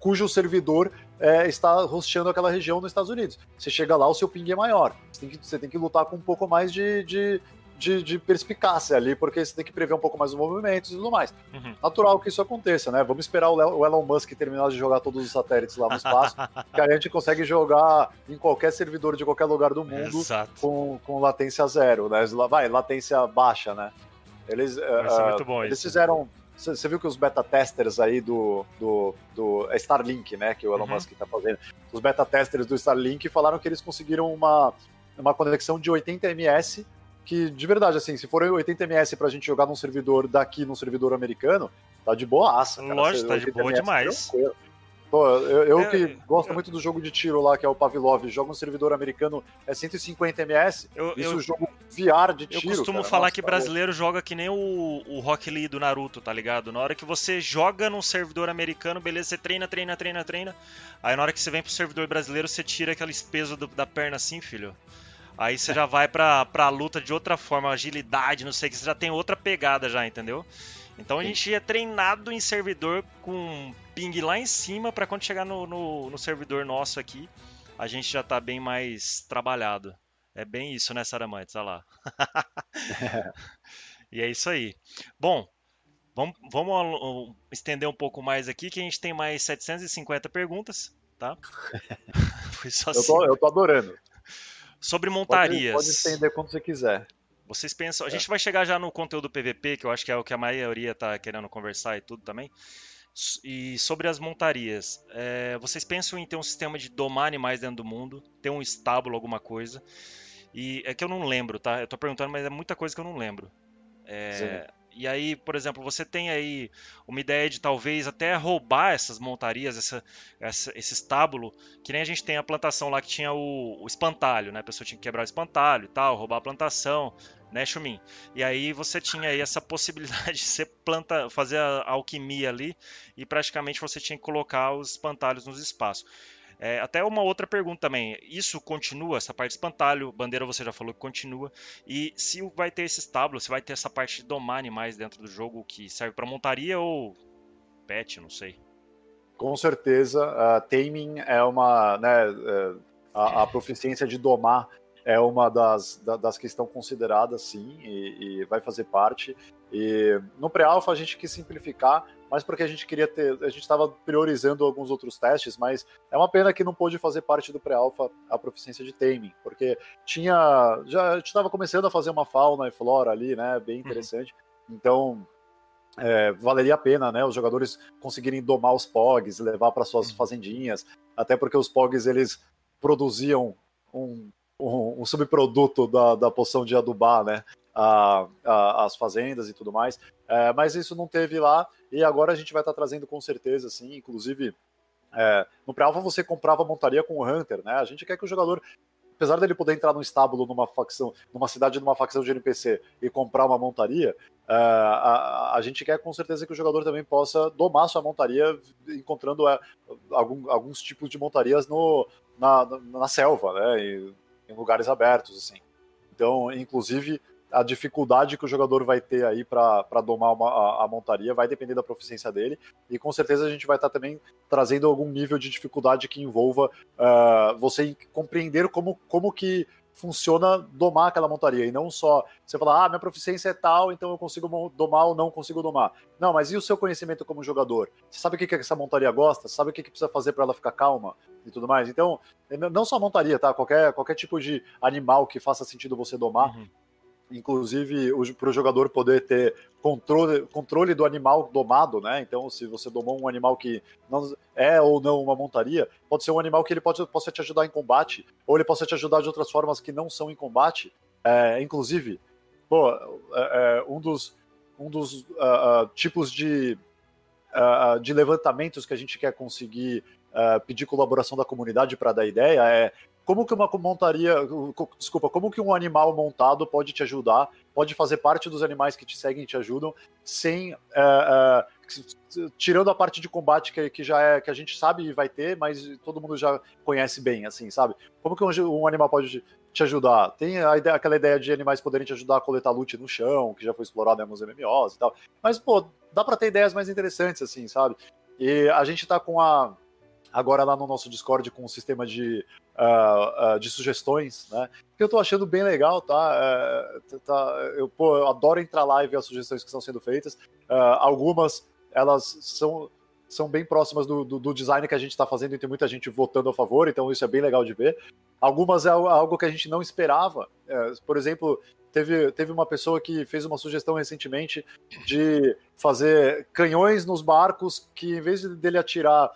cujo servidor é, está hosteando aquela região nos Estados Unidos. Você chega lá, o seu ping é maior. Você tem que, você tem que lutar com um pouco mais de, de, de, de perspicácia ali, porque você tem que prever um pouco mais os movimentos e tudo mais. Uhum. Natural que isso aconteça, né? Vamos esperar o Le- o Elon Musk terminar de jogar todos os satélites lá no espaço, que aí a gente consegue jogar em qualquer servidor de qualquer lugar do mundo Exato. com, com latência zero, né? Vai, latência baixa, né? Eles, muito bom eles isso. fizeram. Você viu que os beta testers aí do, do, do é Starlink, né? Que o Elon Uhum. Musk tá fazendo. Os beta testers do Starlink falaram que eles conseguiram uma, uma conexão de 80 ms. Que, de verdade, assim, se for 80 ms pra gente jogar num servidor daqui, num servidor americano, tá de boaça. cara. Lógico, tá de 80 boa ms, demais. tranquilo. Pô, eu, eu É, que gosto eu- muito do jogo de tiro lá, que é o Pavlov, jogo no servidor americano, é 150 ms. Eu, Isso eu, jogo VR de eu tiro. costumo cara. falar Nossa, que tá brasileiro joga que nem o, o Rock Lee do Naruto, tá ligado? Na hora que você joga num servidor americano, beleza, você treina, treina, treina, treina. Aí na hora que você vem pro servidor brasileiro, você tira aquele peso do- da perna assim, filho. Aí você já vai pra, pra luta de outra forma, agilidade, não sei o que, você já tem outra pegada já, entendeu? Então a gente é treinado em servidor com ping lá em cima pra quando chegar no, no, no servidor nosso aqui, a gente já tá bem mais trabalhado. É bem isso, né, Saramantes? Olha lá. e é isso aí. Bom, vamos, vamos estender um pouco mais aqui, que a gente tem mais 750 perguntas, tá? Foi só Eu assim. tô, eu tô adorando. Sobre Pode, montarias. pode estender quando você quiser. Vocês pensam. A É. gente vai chegar já no conteúdo PVP, que eu acho que é o que a maioria tá querendo conversar e tudo também. E sobre as montarias, é, vocês pensam em ter um sistema de domar animais dentro do mundo, ter um estábulo, alguma coisa? E é que eu não lembro, tá? Eu tô perguntando, mas é muita coisa que eu não lembro. É, e aí, por exemplo, você tem aí uma ideia de talvez até roubar essas montarias, essa, essa, esse estábulo, que nem a gente tem a plantação lá que tinha o, o espantalho, né? A pessoa tinha que quebrar o espantalho e tal, roubar a plantação, né, Xumin? E aí você tinha aí essa possibilidade de ser planta, fazer a alquimia ali e praticamente você tinha que colocar os espantalhos nos espaços. É, até uma outra pergunta também. Isso continua, essa parte de espantalho, bandeira você já falou que continua. E se vai ter esse estábulo, se vai ter essa parte de domar animais dentro do jogo que serve para montaria ou pet, não sei. Com certeza, a taming é uma, né, é, a, a proficiência de domar é uma das, das que estão consideradas, sim, e, e vai fazer parte. E no pré-alpha a gente quis simplificar, mas porque a gente queria ter, a gente estava priorizando alguns outros testes, mas é uma pena que não pôde fazer parte do pré-alpha a proficiência de taming, porque tinha, já a gente estava começando a fazer uma fauna e flora ali, né, bem uhum. interessante. Uhum. Então é, valeria a pena, né, os jogadores conseguirem domar os pogs, levar para suas uhum. fazendinhas, até porque os pogs eles produziam um, um, um subproduto da, da poção de adubar, né, a, a, as fazendas e tudo mais. É, mas isso não teve lá e agora a gente vai estar tá trazendo com certeza, sim. Inclusive, é, no pré-alpha você comprava montaria com o Hunter, né? A gente quer que o jogador, apesar dele poder entrar no estábulo numa facção, numa cidade, numa facção de NPC e comprar uma montaria, é, a, a, gente quer com certeza que o jogador também possa domar sua montaria, encontrando é, algum, alguns tipos de montarias no, na, na selva, né? E, em lugares abertos, assim. Então, inclusive, a dificuldade que o jogador vai ter aí para domar uma, a, a, montaria vai depender da proficiência dele, e com certeza a gente vai estar tá também trazendo algum nível de dificuldade que envolva uh, você compreender como, como que funciona domar aquela montaria, e não só você falar, ah, minha proficiência é tal, então eu consigo domar ou não consigo domar. Não, mas e o seu conhecimento como jogador? Você sabe o que, que essa montaria gosta? Sabe o que, que precisa fazer para ela ficar calma e tudo mais? Então, não só montaria, tá? Qualquer, qualquer tipo de animal que faça sentido você domar, uhum inclusive para o jogador poder ter controle, controle do animal domado, né? Então, se você domou um animal que não é ou não uma montaria, pode ser um animal que ele pode, possa te ajudar em combate, ou ele possa te ajudar de outras formas que não são em combate. É, inclusive, pô, é, é, um dos, um dos uh, uh, tipos de, uh, de levantamentos que a gente quer conseguir pedir colaboração da comunidade para dar ideia é como que uma montaria, desculpa, como que um animal montado pode te ajudar, pode fazer parte dos animais que te seguem e te ajudam, sem uh, uh, tirando a parte de combate que, que já é que a gente sabe e vai ter, mas todo mundo já conhece bem, assim, sabe? Como que um, um animal pode te ajudar? Tem a ideia, aquela ideia de animais poderem te ajudar a coletar loot no chão, que já foi explorado em alguns MMOs e tal. Mas pô, dá para ter ideias mais interessantes, assim, sabe? E a gente tá com a agora lá no nosso Discord com um sistema de, uh, uh, de sugestões, né? Que eu tô achando bem legal, tá? Uh, tá eu, pô, eu adoro entrar lá e ver as sugestões que estão sendo feitas. algumas, elas são, são bem próximas do, do, do design que a gente está fazendo e tem muita gente votando a favor, então isso é bem legal de ver. Algumas é algo que a gente não esperava. É, por exemplo, teve, teve uma pessoa que fez uma sugestão recentemente de fazer canhões nos barcos que, em vez dele atirar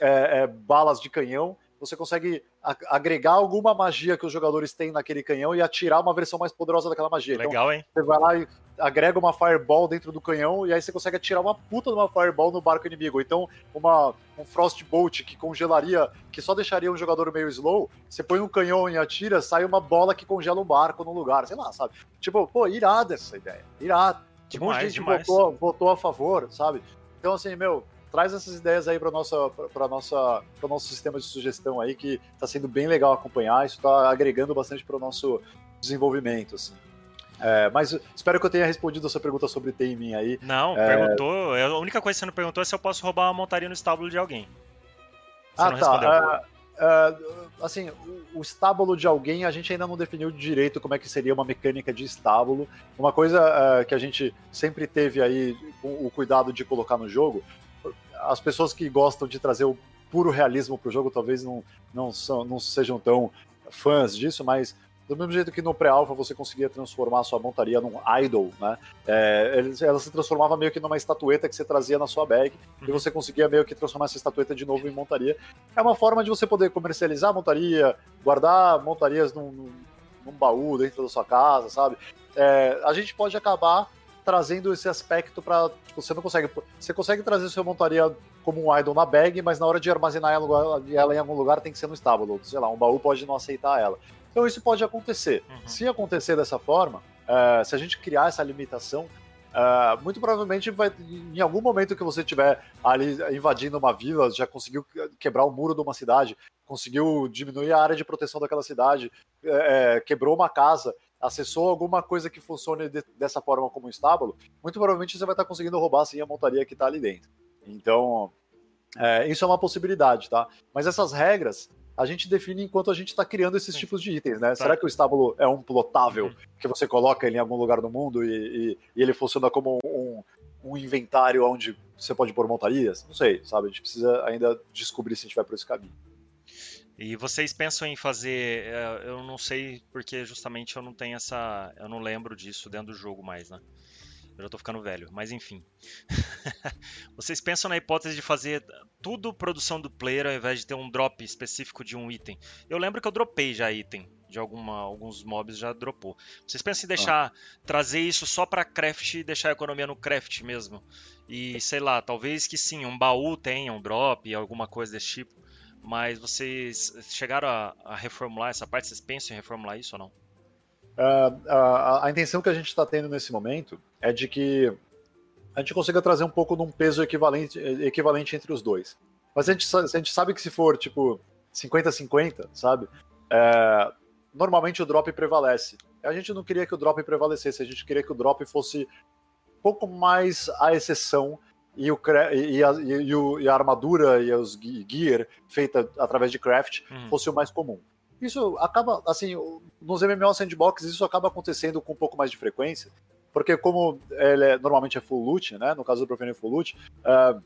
é, é, balas de canhão, você consegue agregar alguma magia que os jogadores têm naquele canhão e atirar uma versão mais poderosa daquela magia. Então, Legal, então, hein? Você vai lá e agrega uma Fireball dentro do canhão e aí você consegue atirar uma puta de uma Fireball no barco inimigo. Então, uma, um Frostbolt que congelaria, que só deixaria um jogador meio slow, você põe um canhão e atira, sai uma bola que congela um barco no lugar, sei lá, sabe? Tipo, pô, irada essa ideia. Irada. Demais, um monte de gente demais. Votou, votou a favor, sabe? Então, assim, meu, traz essas ideias aí para nossa para nossa para nosso sistema de sugestão aí que está sendo bem legal acompanhar isso está agregando bastante para o nosso desenvolvimento assim. É, mas espero que eu tenha respondido a sua pergunta sobre taming aí. Não é... perguntou a única coisa que você não perguntou é se eu posso roubar uma montaria no estábulo de alguém. Você ah tá uh, assim o, o estábulo de alguém a gente ainda não definiu direito como é que seria uma mecânica de estábulo. Uma coisa uh, que a gente sempre teve aí o, o cuidado de colocar no jogo as pessoas que gostam de trazer o puro realismo para o jogo talvez não, não, são, não sejam tão fãs disso, mas Do mesmo jeito que no pré-alpha você conseguia transformar a sua montaria num idol, né? É, ela se transformava meio que numa estatueta que você trazia na sua bag uhum. e você conseguia meio que transformar essa estatueta de novo em montaria. É uma forma de você poder comercializar a montaria, guardar montarias num, num, num baú dentro da sua casa, sabe? É, a gente pode acabar trazendo esse aspecto para tipo, você não consegue você consegue trazer sua montaria como um idol na bag, mas na hora de armazenar ela, em algum lugar tem que ser no estábulo, sei lá, um baú pode não aceitar ela. Então isso pode acontecer. Uhum. Se acontecer dessa forma, uh, se a gente criar essa limitação, uh, muito provavelmente vai, em algum momento que você estiver ali invadindo uma vila, já conseguiu quebrar o muro de uma cidade, conseguiu diminuir a área de proteção daquela cidade, é, quebrou uma casa, acessou alguma coisa que funcione de, dessa forma como um estábulo, muito provavelmente você vai estar conseguindo roubar sim a montaria que está ali dentro. Então, é, isso é uma possibilidade, tá? Mas essas regras a gente define enquanto a gente está criando esses tipos de itens, né? Tá. Será que o estábulo é um plotável uhum. que você coloca ele em algum lugar do mundo e, e, e ele funciona como um, um, inventário onde você pode pôr montarias? Não sei, sabe? A gente precisa ainda descobrir se a gente vai por esse caminho. E vocês pensam em fazer, é, eu não sei porque justamente eu não tenho essa, eu não lembro disso dentro do jogo mais, né? Eu já tô ficando velho, mas enfim. vocês pensam na hipótese de fazer tudo produção do player ao invés de ter um drop específico de um item? Eu lembro que eu dropei já item de alguma, alguns mobs já dropou. Vocês pensam em deixar ah. trazer isso só para craft e deixar a economia no craft mesmo? E sei lá, talvez que sim, um baú tenha um drop, alguma coisa desse tipo. Mas vocês chegaram a, a reformular essa parte? Vocês pensam em reformular isso ou não? Uh, a, a, intenção que a gente está tendo nesse momento é de que a gente consiga trazer um pouco de um peso equivalente, equivalente entre os dois. Mas a gente, a gente sabe que se for, tipo, 50-50, sabe? É, normalmente o drop prevalece. A gente não queria que o drop prevalecesse, a gente queria que o drop fosse um pouco mais a exceção e, o, e, a, e, o, e a armadura e os gear feita através de craft uhum. fosse o mais comum. Isso acaba, assim, nos MMO sandbox isso acaba acontecendo com um pouco mais de frequência, porque como ele é, normalmente é full loot, né, no caso do Profane full loot, uh,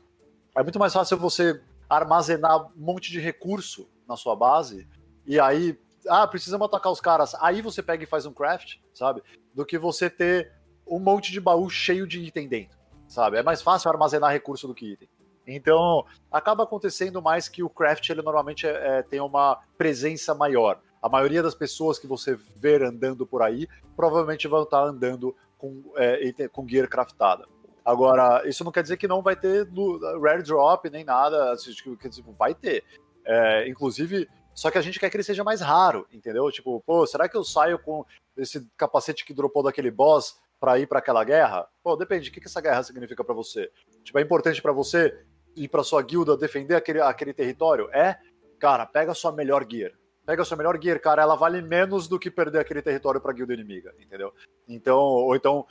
é muito mais fácil você armazenar um monte de recurso na sua base, e aí, ah, precisamos atacar os caras, aí você pega e faz um craft, sabe, do que você ter um monte de baú cheio de item dentro sabe? É mais fácil armazenar recurso do que item. Então, acaba acontecendo mais que o craft ele normalmente é, é, tem uma presença maior. A maioria das pessoas que você vê andando por aí provavelmente vão estar andando com, é, com gear craftada. Agora, isso não quer dizer que não vai ter rare drop nem nada, assim, tipo, vai ter. É, inclusive, só que a gente quer que ele seja mais raro, entendeu? Tipo, pô, será que eu saio com esse capacete que dropou daquele boss para ir para aquela guerra? Pô, depende, o que, que essa guerra significa para você? Tipo, é importante para você ir para sua guilda defender aquele, aquele território? É? Cara, pega a sua melhor gear. Pega a sua melhor gear, cara, ela vale menos do que perder aquele território pra guilda inimiga, entendeu? Então, ou então,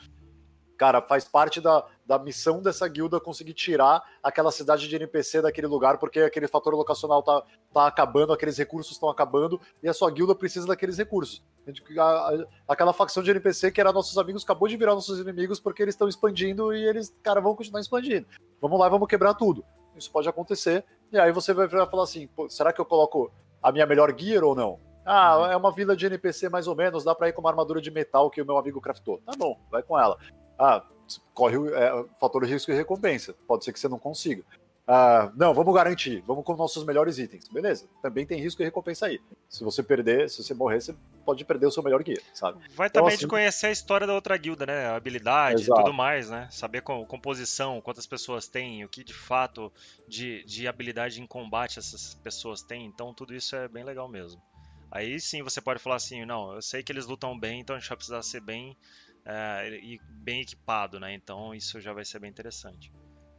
cara, faz parte da, da missão dessa guilda conseguir tirar aquela cidade de NPC daquele lugar, porque aquele fator locacional tá, tá acabando, aqueles recursos estão acabando, e a sua guilda precisa daqueles recursos. Aquela facção de NPC que era nossos amigos acabou de virar nossos inimigos porque eles estão expandindo e eles, cara, vão continuar expandindo. Vamos lá, vamos quebrar tudo. Isso pode acontecer, e aí você vai falar assim: será que eu coloco a minha melhor gear ou não? Ah, uhum. é uma vila de NPC mais ou menos, dá pra ir com uma armadura de metal que o meu amigo craftou. Tá bom, vai com ela. Ah, corre o é, fator de risco e recompensa. Pode ser que você não consiga. Ah, não, vamos garantir, vamos com nossos melhores itens. Beleza, também tem risco e recompensa aí. Se você perder, se você morrer, você pode perder o seu melhor guia, sabe? Vai então, também assim... de conhecer a história da outra guilda, né? A habilidade e tudo mais, né? Saber com, composição, quantas pessoas tem, o que de fato de, de habilidade em combate essas pessoas têm. Então, tudo isso é bem legal mesmo. Aí sim você pode falar assim: não, eu sei que eles lutam bem, então a gente vai precisar ser bem é, e bem equipado, né? Então isso já vai ser bem interessante.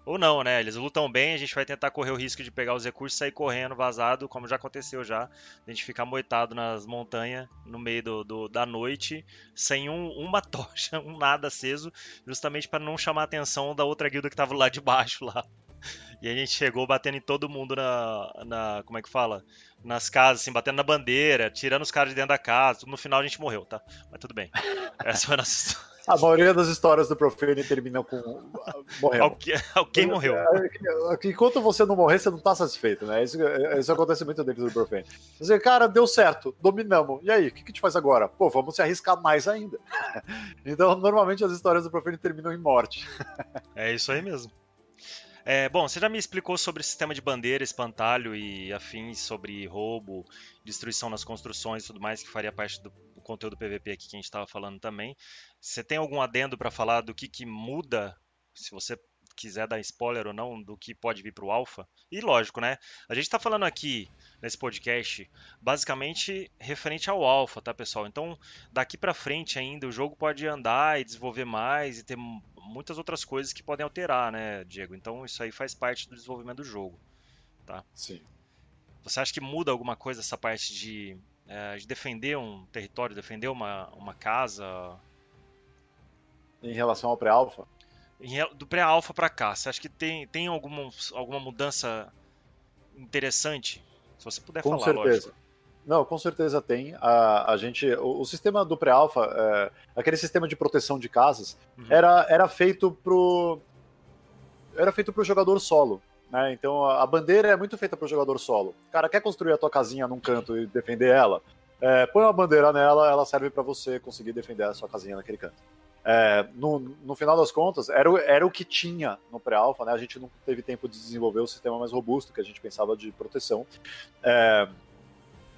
Ou não, né? Eles lutam bem, a gente vai tentar correr o risco de pegar os recursos, sair correndo, vazado, como já aconteceu já. A gente ficar moitado nas montanhas no meio do, do da noite, sem um, uma tocha, um nada aceso, justamente para não chamar a atenção da outra guilda que tava lá de baixo lá. E a gente chegou batendo em todo mundo na, na. Como é que fala? Nas casas, assim, batendo na bandeira, tirando os caras de dentro da casa. No final a gente morreu, tá? Mas tudo bem. Essa foi a nossa história. A maioria das histórias do Profane terminam com morreu. Alguém, alguém morreu. Enquanto você não morrer, você não tá satisfeito, né? Isso, isso acontece muito dentro do Profane. Você, cara, deu certo, dominamos. E aí, o que, que a gente faz agora? Pô, vamos se arriscar mais ainda. Então, normalmente as histórias do Profane terminam em morte. É isso aí mesmo. É, bom, você já me explicou sobre o sistema de bandeira, espantalho e afins, sobre roubo, destruição nas construções e tudo mais, que faria parte do conteúdo PVP aqui que a gente estava falando também. Você tem algum adendo para falar do que, que muda, se você quiser dar spoiler ou não, do que pode vir para o Alpha? E lógico, né? A gente está falando aqui nesse podcast basicamente referente ao Alpha, tá, pessoal? Então, daqui para frente ainda o jogo pode andar e desenvolver mais e ter muitas outras coisas que podem alterar, né, Diego? Então isso aí faz parte do desenvolvimento do jogo, tá? Sim. Você acha que muda alguma coisa essa parte de, é, de defender um território, defender uma, uma casa? Em relação ao pré-alpha? Do pré-alpha para cá, você acha que tem, tem alguma, alguma mudança interessante? Se você puder Com falar, certeza. lógico. Não, com certeza tem. A, a gente, o, o sistema do pré-alpha, é, aquele sistema de proteção de casas, uhum. era, era feito pro era feito pro jogador solo. Né? Então a, a bandeira é muito feita pro jogador solo. Cara quer construir a tua casinha num canto e defender ela, é, põe uma bandeira nela, ela serve para você conseguir defender a sua casinha naquele canto. É, no, no, final das contas, era, o, era o que tinha no pré-alpha, né? A gente não teve tempo de desenvolver o sistema mais robusto que a gente pensava de proteção. É,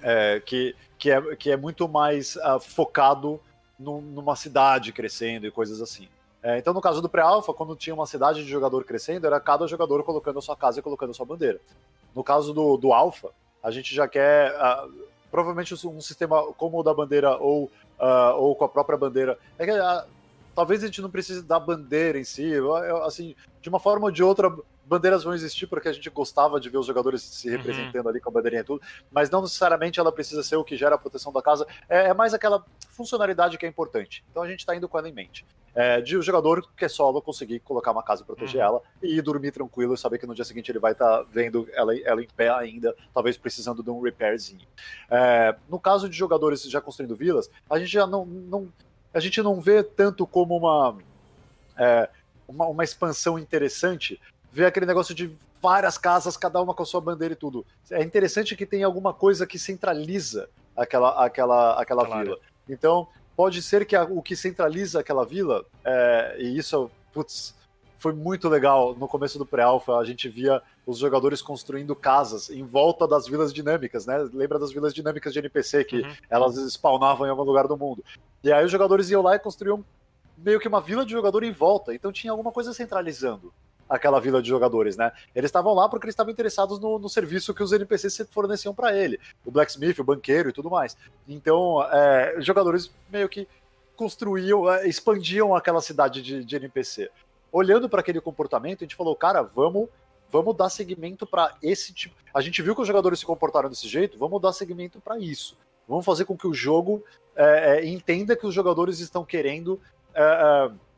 é, que, que, é, que é muito mais uh, focado no, numa cidade crescendo e coisas assim. É, então, no caso do pré-alpha, quando tinha uma cidade de jogador crescendo, era cada jogador colocando a sua casa e colocando a sua bandeira. No caso do, do alpha, a gente já quer uh, provavelmente um sistema como o da bandeira ou, uh, ou com a própria bandeira. É que, talvez a gente não precise da bandeira em si, assim, de uma forma ou de outra, bandeiras vão existir porque a gente gostava de ver os jogadores se uhum. representando uhum. ali com a bandeirinha e tudo, mas não necessariamente ela precisa ser o que gera a proteção da casa, é, é mais aquela funcionalidade que é importante. Então a gente está indo com ela em mente. É, de o jogador que é solo conseguir colocar uma casa e proteger uhum. ela e dormir tranquilo e saber que no dia seguinte ele vai estar tá vendo ela, ela em pé ainda, talvez precisando de um repairzinho. É, no caso de jogadores já construindo vilas, a gente já não, não a gente não vê tanto como uma, é, uma, uma expansão interessante, ver aquele negócio de várias casas, cada uma com a sua bandeira e tudo. É interessante que tem alguma coisa que centraliza aquela, aquela, aquela claro. vila. Então, pode ser que a, o que centraliza aquela vila, é, e isso, putz, foi muito legal. No começo do pré-alpha, a gente via os jogadores construindo casas em volta das vilas dinâmicas, né? Lembra das vilas dinâmicas de NPC que uhum. elas spawnavam em algum lugar do mundo. E aí os jogadores iam lá e construíam meio que uma vila de jogador em volta. Então tinha alguma coisa centralizando aquela vila de jogadores, né? Eles estavam lá porque eles estavam interessados no, no serviço que os NPCs forneciam para ele, o blacksmith, o banqueiro e tudo mais. Então, é, os jogadores meio que construíam, é, expandiam aquela cidade de, de NPC. Olhando para aquele comportamento, a gente falou, cara, vamos vamos dar seguimento para esse tipo. A gente viu que os jogadores se comportaram desse jeito, vamos dar seguimento para isso. Vamos fazer com que o jogo é, é, entenda que os jogadores estão querendo é, é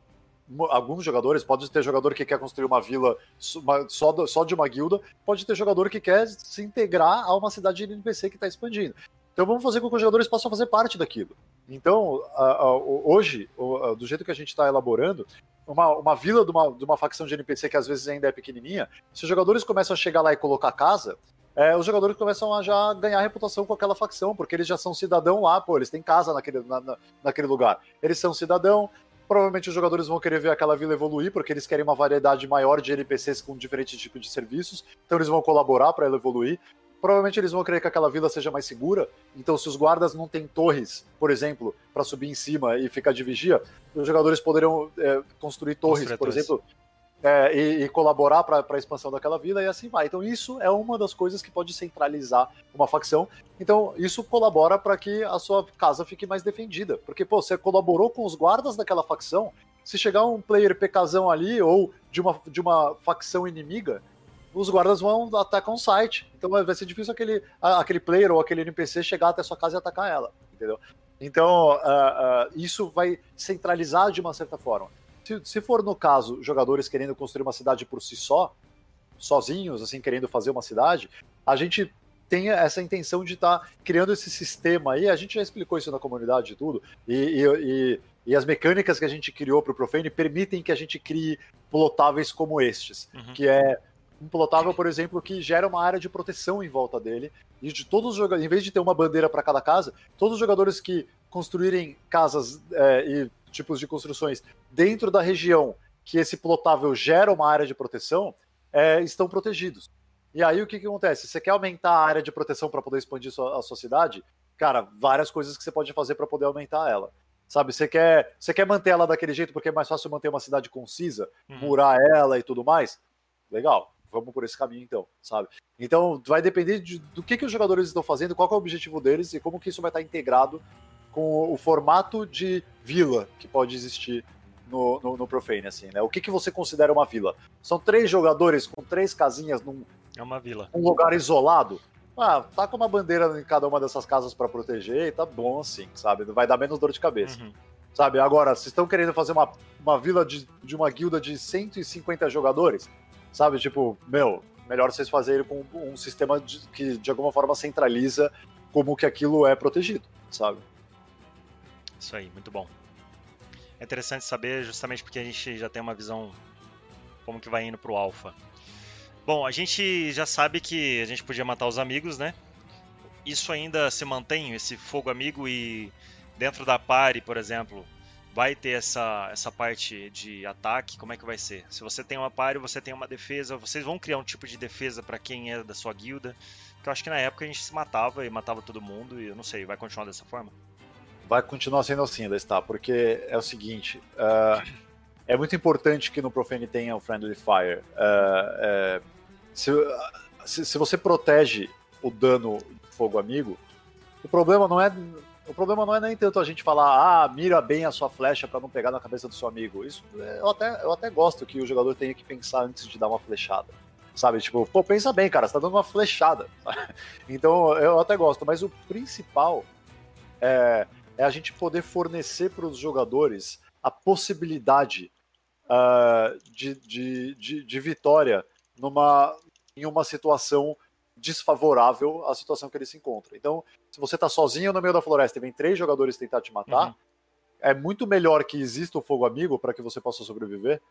alguns jogadores, pode ter jogador que quer construir uma vila só, só de uma guilda, pode ter jogador que quer se integrar a uma cidade de NPC que está expandindo. Então vamos fazer com que os jogadores possam fazer parte daquilo. Então, hoje, do jeito que a gente está elaborando, uma, uma vila de uma, de uma facção de NPC que às vezes ainda é pequenininha, se os jogadores começam a chegar lá e colocar casa, é, os jogadores começam a já ganhar reputação com aquela facção, porque eles já são cidadão lá, pô, eles têm casa naquele, na, na, naquele lugar. Eles são cidadão, Provavelmente os jogadores vão querer ver aquela vila evoluir, porque eles querem uma variedade maior de NPCs com diferentes tipos de serviços, então eles vão colaborar para ela evoluir. Provavelmente eles vão querer que aquela vila seja mais segura, então se os guardas não têm torres, por exemplo, para subir em cima e ficar de vigia, os jogadores poderão é, construir torres, por exemplo, é, e, e, colaborar para a expansão daquela vila e assim vai. Então isso é uma das coisas que pode centralizar uma facção. Então isso colabora para que a sua casa fique mais defendida, porque pô, você colaborou com os guardas daquela facção. Se chegar um player PKzão ali ou de uma, de uma facção inimiga, os guardas vão atacar um site. Então vai ser difícil aquele, aquele player ou aquele NPC chegar até a sua casa e atacar ela, entendeu? Então uh, uh, isso vai centralizar de uma certa forma. Se, se for no caso jogadores querendo construir uma cidade por si só, sozinhos, assim, querendo fazer uma cidade, a gente tem essa intenção de estar tá criando esse sistema aí. A gente já explicou isso na comunidade e tudo. E, e, e, e, as mecânicas que a gente criou para o Profane permitem que a gente crie plotáveis como estes, uhum. que é um plotável, por exemplo, que gera uma área de proteção em volta dele. E de todos os jogadores, em vez de ter uma bandeira para cada casa, todos os jogadores que construírem casas é, e tipos de construções dentro da região que esse plotável gera uma área de proteção, é, estão protegidos. E aí o que, que acontece? Você quer aumentar a área de proteção para poder expandir sua, a sua cidade? Cara, várias coisas que você pode fazer para poder aumentar ela. Sabe, você quer, você quer manter ela daquele jeito porque é mais fácil manter uma cidade concisa, uhum. murar ela e tudo mais? Legal, vamos por esse caminho então, sabe? Então vai depender de, do que, que os jogadores estão fazendo, qual é o objetivo deles e como que isso vai estar integrado com o formato de vila que pode existir no, no, no, Profane, assim, né? O que, que você considera uma vila? São três jogadores com três casinhas num é uma vila. um lugar isolado? Ah, tá com uma bandeira em cada uma dessas casas para proteger e tá bom assim, sabe? Vai dar menos dor de cabeça. Uhum. Sabe, agora, vocês estão querendo fazer uma, uma vila de, de uma guilda de 150 jogadores? Sabe, tipo, meu, melhor vocês fazerem com um sistema de, que de alguma forma centraliza como que aquilo é protegido, sabe? Isso aí, muito bom. É interessante saber justamente porque a gente já tem uma visão como que vai indo pro alfa. Bom, a gente já sabe que a gente podia matar os amigos, né? Isso ainda se mantém, esse fogo amigo e dentro da party, por exemplo, vai ter essa, essa parte de ataque, como é que vai ser? Se você tem uma party, você tem uma defesa, vocês vão criar um tipo de defesa para quem é da sua guilda, que eu acho que na época a gente se matava e matava todo mundo e eu não sei, vai continuar dessa forma? vai continuar sendo assim, está, porque é o seguinte. Uh, é muito importante que no Profane tenha o Friendly Fire. Uh, se, se, se, você protege o dano do fogo amigo, o problema não é. O problema não é nem tanto a gente falar, ah, mira bem a sua flecha para não pegar na cabeça do seu amigo. Isso eu até, eu até gosto que o jogador tenha que pensar antes de dar uma flechada. Sabe? Tipo, pô, pensa bem, cara, você tá dando uma flechada. então eu até gosto, mas o principal é é a gente poder fornecer para os jogadores a possibilidade uh, de, de, de, de, vitória numa, em uma situação desfavorável à situação que ele se encontra. Então, se você está sozinho no meio da floresta e vem três jogadores tentar te matar, uhum. é muito melhor que exista o fogo amigo para que você possa sobreviver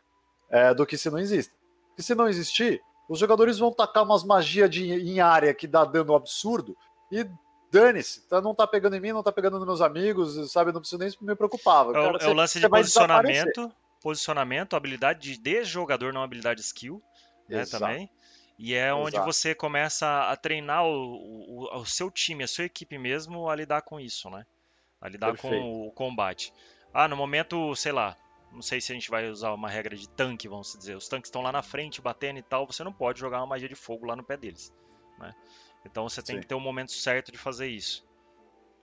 é, do que se não existe. Porque se não existir, os jogadores vão tacar umas magias de, em área que dá dano absurdo e dane-se, tá, não tá pegando em mim, não tá pegando nos meus amigos, sabe? Não preciso nem me preocupar. É, Cara, é o lance de posicionamento, posicionamento, habilidade de jogador, não habilidade skill, né, também. E é onde Exato. você começa a treinar o, o, o, seu time, a sua equipe mesmo a lidar com isso, né? A lidar Perfeito. com o combate. Ah, no momento, sei lá, não sei se a gente vai usar uma regra de tanque, vamos dizer. Os tanques estão lá na frente, batendo e tal, você não pode jogar uma magia de fogo lá no pé deles, né? Então você tem Sim. que ter o um momento certo de fazer isso.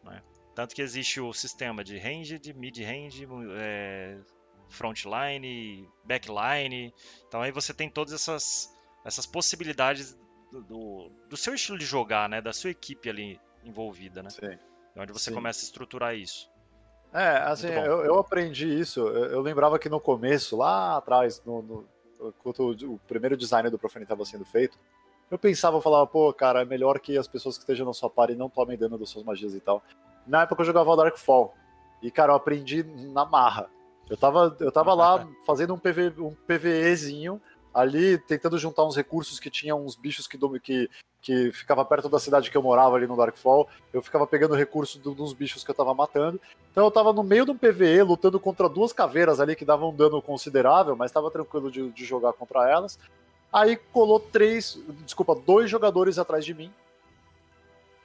Né? Tanto que existe o sistema de range, mid-range, é, frontline, backline. Então aí você tem todas essas, essas possibilidades do, do, do, seu estilo de jogar, né? Da sua equipe ali envolvida, né? Sim. É onde você Sim. começa a estruturar isso. É, assim, eu, eu, aprendi isso. Eu, eu, lembrava que no começo, lá atrás, no, no, quando o, o primeiro design do Profane estava sendo feito, eu pensava, eu falava, pô, cara, é melhor que as pessoas que estejam na sua party não tomem dano das suas magias e tal. Na época eu jogava Darkfall. E, cara, eu aprendi na marra. Eu tava, eu tava lá fazendo um, PV, um PVEzinho ali, tentando juntar uns recursos que tinha uns bichos que, que, que ficava perto da cidade que eu morava ali no Darkfall. Eu ficava pegando recursos dos bichos que eu tava matando. Então eu tava no meio de um PVE, lutando contra duas caveiras ali que davam um dano considerável, mas tava tranquilo de, de jogar contra elas. Aí colou três, desculpa, dois jogadores atrás de mim.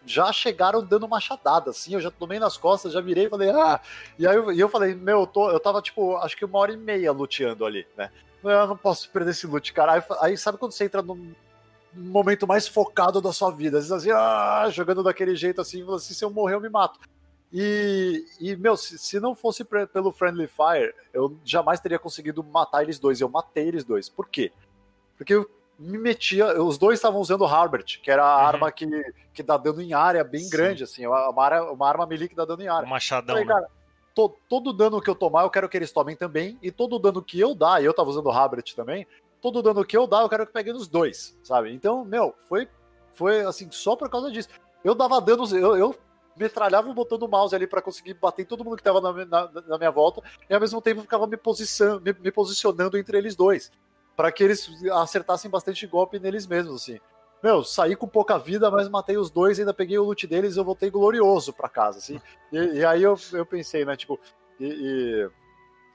Já chegaram dando machadada, assim, eu já tomei nas costas, já virei e falei, ah! E aí eu, e eu falei, meu, eu, tô, eu tava, tipo, acho que uma hora e meia luteando ali, né? Eu não posso perder esse loot, cara. Aí, aí sabe quando você entra num momento mais focado da sua vida? Às vezes assim, ah, jogando daquele jeito assim, assim, se eu morrer eu me mato. E, e meu, se, se não fosse pelo Friendly Fire, eu jamais teria conseguido matar eles dois. Eu matei eles dois. Por quê? Porque eu me metia. Os dois estavam usando o Harbert, que era a uhum. arma que, que dá dano em área bem Sim. grande, assim, uma, arma, uma arma melee que dá dano em área. Um machadão. Falei, né? cara, to, todo dano que eu tomar, eu quero que eles tomem também. E todo dano que eu dar, e eu tava usando o Harbert também, todo dano que eu dava, eu quero que pegue nos dois, sabe? Então, meu, foi, foi assim, só por causa disso. Eu dava danos, eu, eu metralhava o botão do mouse ali para conseguir bater todo mundo que tava na, na, na, minha volta, e ao mesmo tempo ficava me, posição, me, me posicionando entre eles dois, para que eles acertassem bastante golpe neles mesmos, assim. Meu, saí com pouca vida, mas matei os dois, ainda peguei o loot deles e eu voltei glorioso para casa, assim. E, e, aí eu, eu pensei, né, tipo, e, e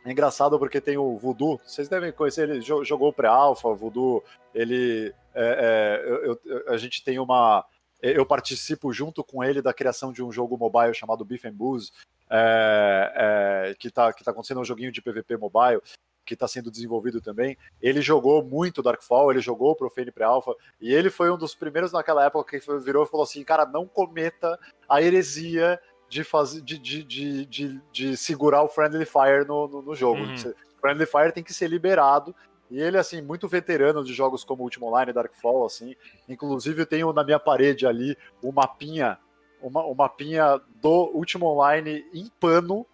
é engraçado porque tem o Voodoo, vocês devem conhecer, ele jogou pré-alpha, Voodoo, ele. É, é, eu, eu, a gente tem uma. Eu participo junto com ele da criação de um jogo mobile chamado Beef and Booze, é, é, que está que tá acontecendo um joguinho de PVP mobile, que está sendo desenvolvido também. Ele jogou muito Darkfall, ele jogou Profane Pre-Alpha, e ele foi um dos primeiros naquela época que virou e falou assim: cara, não cometa a heresia de, fazer, de, de, de, de, segurar o Friendly Fire no, no, no jogo. Uhum. Friendly Fire tem que ser liberado. E ele, assim, muito veterano de jogos como Ultima Online, Darkfall, assim. Inclusive, eu tenho na minha parede ali o um mapinha, uma, um mapinha do Ultima Online em pano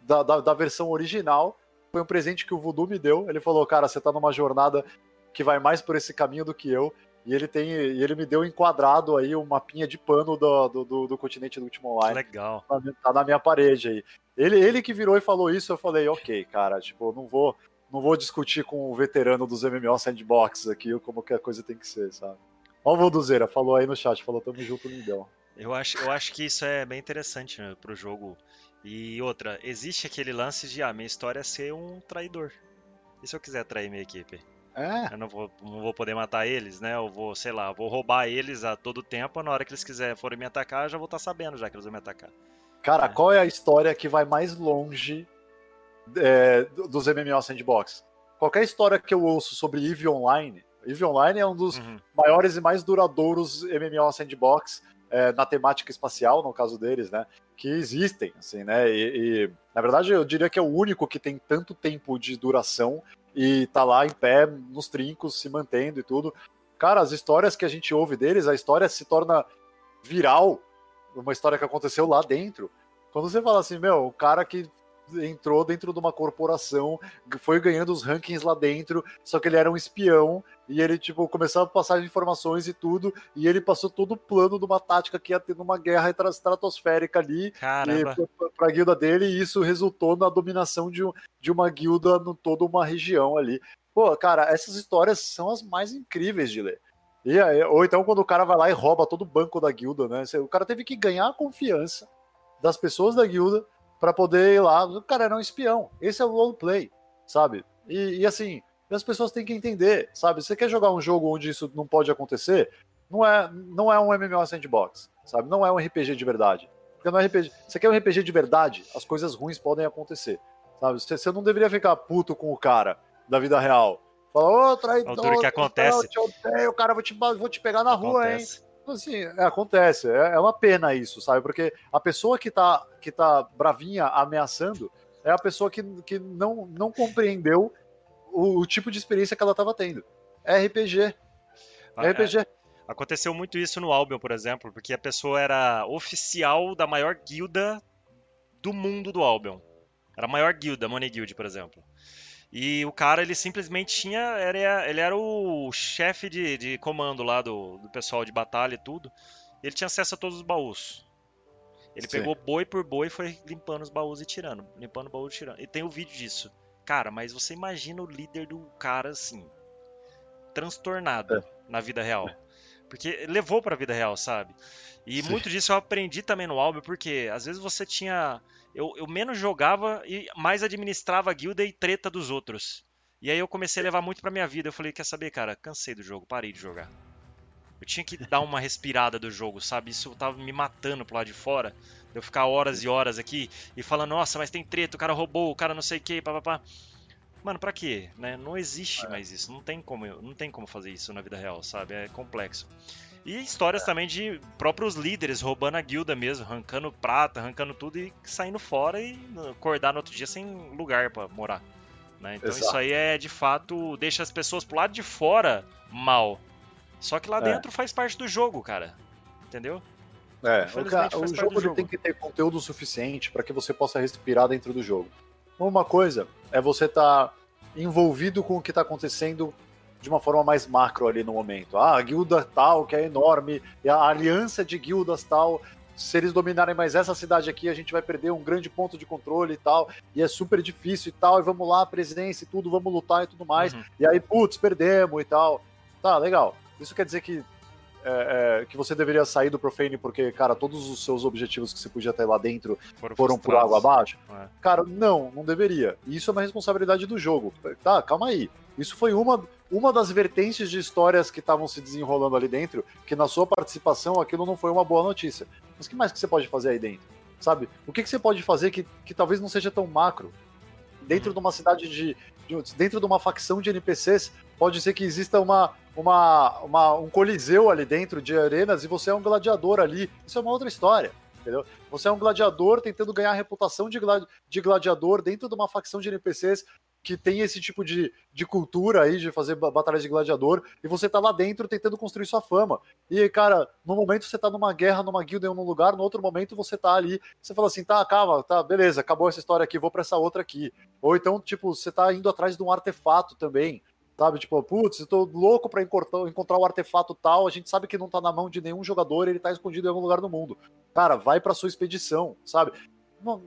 da, da, da, versão original. Foi um presente que o Voodoo me deu. Ele falou, cara, você tá numa jornada que vai mais por esse caminho do que eu. E ele tem. E ele me deu enquadrado aí um mapinha de pano do, do, do, do continente do último online. Legal. Tá, tá, na minha parede aí. Ele, ele que virou e falou isso, eu falei, ok, cara, tipo, não vou. Não vou discutir com o veterano dos MMO sandbox aqui como que a coisa tem que ser, sabe? Ó o Voduzeira, falou aí no chat, falou tamo junto, Lindão. Eu acho, eu acho que isso é bem interessante né, pro jogo. E outra, existe aquele lance de, ah, minha história é ser um traidor. E se eu quiser trair minha equipe? É. Eu não vou, não vou poder matar eles, né? Eu vou, sei lá, vou roubar eles a todo tempo. Na hora que eles quiserem forem me atacar, eu já vou estar tá sabendo já que eles vão me atacar. Cara, é. qual é a história que vai mais longe é, dos MMO Sandbox? Qualquer história que eu ouço sobre EVE Online, EVE Online é um dos uhum. maiores e mais duradouros MMO Sandbox é, na temática espacial, no caso deles, né? Que existem, assim, né? E, e, na verdade eu diria que é o único que tem tanto tempo de duração e tá lá em pé, nos trincos, se mantendo e tudo. Cara, as histórias que a gente ouve deles, a história se torna viral, uma história que aconteceu lá dentro. Quando você fala assim, meu, o cara que entrou dentro de uma corporação, foi ganhando os rankings lá dentro, só que ele era um espião e ele, tipo, começava a passar informações e tudo, e ele passou todo o plano de uma tática que ia ter numa guerra estratosférica ali Caramba. pra, pra guilda dele, e isso resultou na dominação de, de uma guilda em toda uma região ali. Pô, cara, essas histórias são as mais incríveis de ler. E, ou então quando o cara vai lá e rouba todo o banco da guilda, né? O cara teve que ganhar a confiança das pessoas da guilda para poder ir lá. O cara era um espião. Esse é o roleplay, sabe? E, e, assim, as pessoas têm que entender, sabe? Você quer jogar um jogo onde isso não pode acontecer? Não é, não é um MMO sandbox, sabe? Não é um RPG de verdade. Porque não é RPG. Você quer um RPG de verdade? As coisas ruins podem acontecer, sabe? Você, você não deveria ficar puto com o cara da vida real. Fala, ô, traidor, que acontece. Eu te odeio, cara, vou te, vou te pegar na rua, acontece. hein? Assim, é, acontece. É, é, uma pena isso, sabe? Porque a pessoa que tá, que tá bravinha, ameaçando, é a pessoa que, que não, não compreendeu o, o tipo de experiência que ela tava tendo. É RPG. Ah, é RPG. É. Aconteceu muito isso no Albion, por exemplo, porque a pessoa era oficial da maior guilda do mundo do Albion. Era a maior guilda, Money Guild, por exemplo. E o cara, ele simplesmente tinha. Era, ele era o chefe de, de comando lá do, do pessoal de batalha e tudo. Ele tinha acesso a todos os baús. Ele Sim. pegou boi por boi e foi limpando os baús e tirando. Limpando o baú e tirando. E tem o um vídeo disso. Cara, mas você imagina o líder do cara assim. Transtornado é. na vida real. É. Porque levou pra vida real, sabe? E Sim. muito disso eu aprendi também no álbum, porque às vezes você tinha eu, eu menos jogava e mais administrava a guilda e treta dos outros. E aí eu comecei a levar muito pra minha vida. Eu falei, quer saber, cara, cansei do jogo, parei de jogar. Eu tinha que dar uma respirada do jogo, sabe? Isso tava me matando pro lado de fora. Eu ficar horas e horas aqui e falando, nossa, mas tem treta, o cara roubou, o cara não sei o que, papapá. Mano, pra quê? Né? Não existe é. mais isso. Não tem, como, não tem como fazer isso na vida real, sabe? É complexo. E histórias é. também de próprios líderes roubando a guilda mesmo, arrancando prata, arrancando tudo e saindo fora e acordar no outro dia sem lugar para morar. Né? Então Exato. isso aí é de fato deixa as pessoas pro lado de fora mal. Só que lá é. dentro faz parte do jogo, cara. Entendeu? É, o, o jogo, jogo. tem que ter conteúdo suficiente para que você possa respirar dentro do jogo. Uma coisa é você estar tá envolvido com o que está acontecendo de uma forma mais macro ali no momento. Ah, a guilda tal, que é enorme, e a aliança de guildas tal, se eles dominarem mais essa cidade aqui, a gente vai perder um grande ponto de controle e tal, e é super difícil e tal, e vamos lá, presença e tudo, vamos lutar e tudo mais. Uhum. E aí, putz, perdemos e tal. Tá, legal. Isso quer dizer que é, é, que você deveria sair do Profane porque, cara, todos os seus objetivos que você podia ter lá dentro foram, foram por água abaixo? É. Cara, não, não deveria. Isso é uma responsabilidade do jogo. Tá, calma aí. Isso foi uma, uma das vertentes de histórias que estavam se desenrolando ali dentro, que na sua participação aquilo não foi uma boa notícia. Mas o que mais que você pode fazer aí dentro? Sabe? O que, que você pode fazer que, que talvez não seja tão macro? Dentro de uma cidade de, de. Dentro de uma facção de NPCs, pode ser que exista uma, uma, uma, um coliseu ali dentro de arenas e você é um gladiador ali. Isso é uma outra história. Entendeu? Você é um gladiador tentando ganhar a reputação de, gladi de gladiador dentro de uma facção de NPCs que tem esse tipo de, de cultura aí de fazer batalhas de gladiador e você tá lá dentro tentando construir sua fama. E, cara, no momento você tá numa guerra, numa guilda em um lugar, no outro momento você tá ali, você fala assim, tá, calma, tá, beleza, acabou essa história aqui, vou pra essa outra aqui. Ou então, tipo, você tá indo atrás de um artefato também. Sabe, tipo, putz, eu tô louco pra encontrar, o um artefato tal, a gente sabe que não tá na mão de nenhum jogador, ele tá escondido em algum lugar do mundo. Cara, vai pra sua expedição, sabe? Não,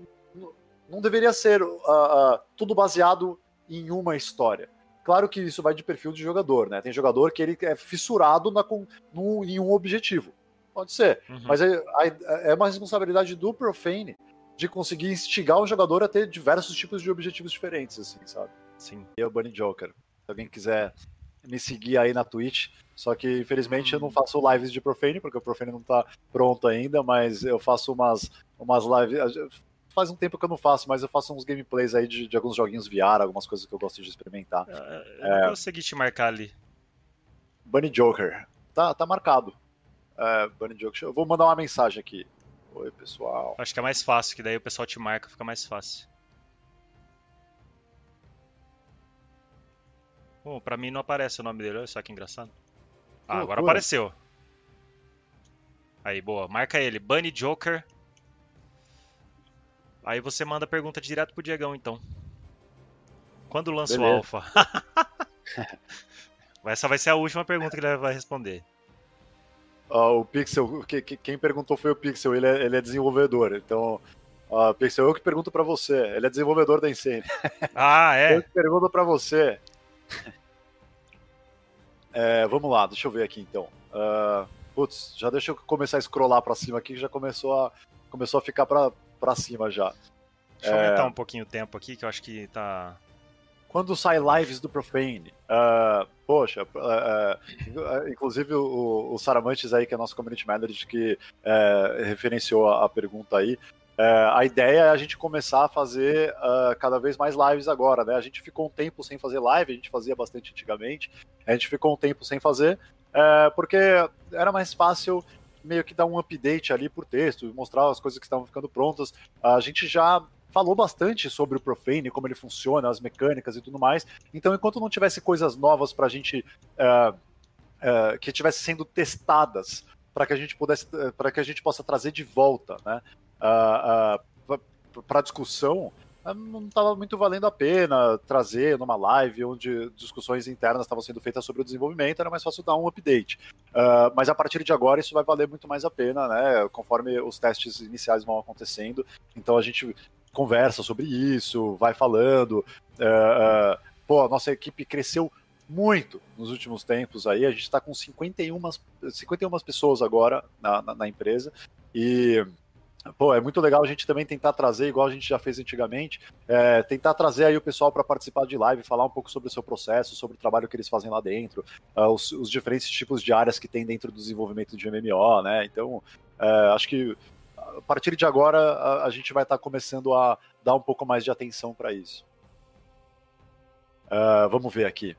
não, deveria ser uh, uh, tudo baseado em uma história. Claro que isso vai de perfil de jogador, né? Tem jogador que ele é fissurado na, no, em um objetivo. Pode ser. Uhum. Mas é, é uma responsabilidade do Profane de conseguir instigar o jogador a ter diversos tipos de objetivos diferentes, assim, sabe? Sim. E é o Bunny Joker. Se alguém quiser me seguir aí na Twitch. Só que, infelizmente, eu não faço lives de Profane, porque o Profane não tá pronto ainda, mas eu faço umas, umas lives. Faz um tempo que eu não faço, mas eu faço uns gameplays aí de, de alguns joguinhos VR, algumas coisas que eu gosto de experimentar. É, eu é, consegui te marcar ali. Bunny Joker. Tá, tá marcado. É, Bunny Joker. Eu vou mandar uma mensagem aqui. Oi, pessoal. Acho que é mais fácil, que daí o pessoal te marca, fica mais fácil. Bom, pra mim não aparece o nome dele, olha só que engraçado. Ah, agora apareceu. Aí, boa. Marca ele, Bunny Joker. Aí você manda a pergunta direto pro Diegão, então. Quando lança Beleza. o Alpha? Essa vai ser a última pergunta que ele vai responder. O Pixel, que, que, quem perguntou foi o Pixel, ele é, ele é desenvolvedor. Então, uh, Pixel, eu que pergunto para você. Ele é desenvolvedor da Insane. Ah, é? Eu que pergunto para você. É, vamos lá, deixa eu ver aqui então. Uh, putz, já deixa eu começar a scrollar para cima aqui, que já começou a, começou a ficar para cima já. Deixa eu é... aumentar um pouquinho o tempo aqui, que eu acho que tá. Quando sai lives do Profane, uh, poxa, uh, uh, inclusive o, o Saramantes aí, que é nosso community manager, que referenciou a, a, pergunta aí, é, a ideia é a gente começar a fazer cada vez mais lives agora, né? A gente ficou um tempo sem fazer live, a gente fazia bastante antigamente, a gente ficou um tempo sem fazer, uh, porque era mais fácil meio que dar um update ali por texto, mostrar as coisas que estavam ficando prontas. A gente já falou bastante sobre o Profane, como ele funciona, as mecânicas e tudo mais. Então, enquanto não tivesse coisas novas para a gente uh, que estivessem sendo testadas para que a gente pudesse, para que a gente possa trazer de volta, né? uh, uh, para discussão, não estava muito valendo a pena trazer numa live onde discussões internas estavam sendo feitas sobre o desenvolvimento, era mais fácil dar um update. Uh, mas a partir de agora isso vai valer muito mais a pena, né? Conforme os testes iniciais vão acontecendo. Então a gente conversa sobre isso, vai falando. Uh, uh, pô, a nossa equipe cresceu muito nos últimos tempos aí. A gente está com 51, 51 pessoas agora na, na, na empresa. E Pô, é muito legal a gente também tentar trazer, igual a gente já fez antigamente, é, tentar trazer aí o pessoal para participar de live, falar um pouco sobre o seu processo, sobre o trabalho que eles fazem lá dentro, uh, os, os, diferentes tipos de áreas que tem dentro do desenvolvimento de MMO, né? Então, é, acho que a partir de agora a, a gente vai estar tá começando a dar um pouco mais de atenção para isso. Uh, vamos ver aqui.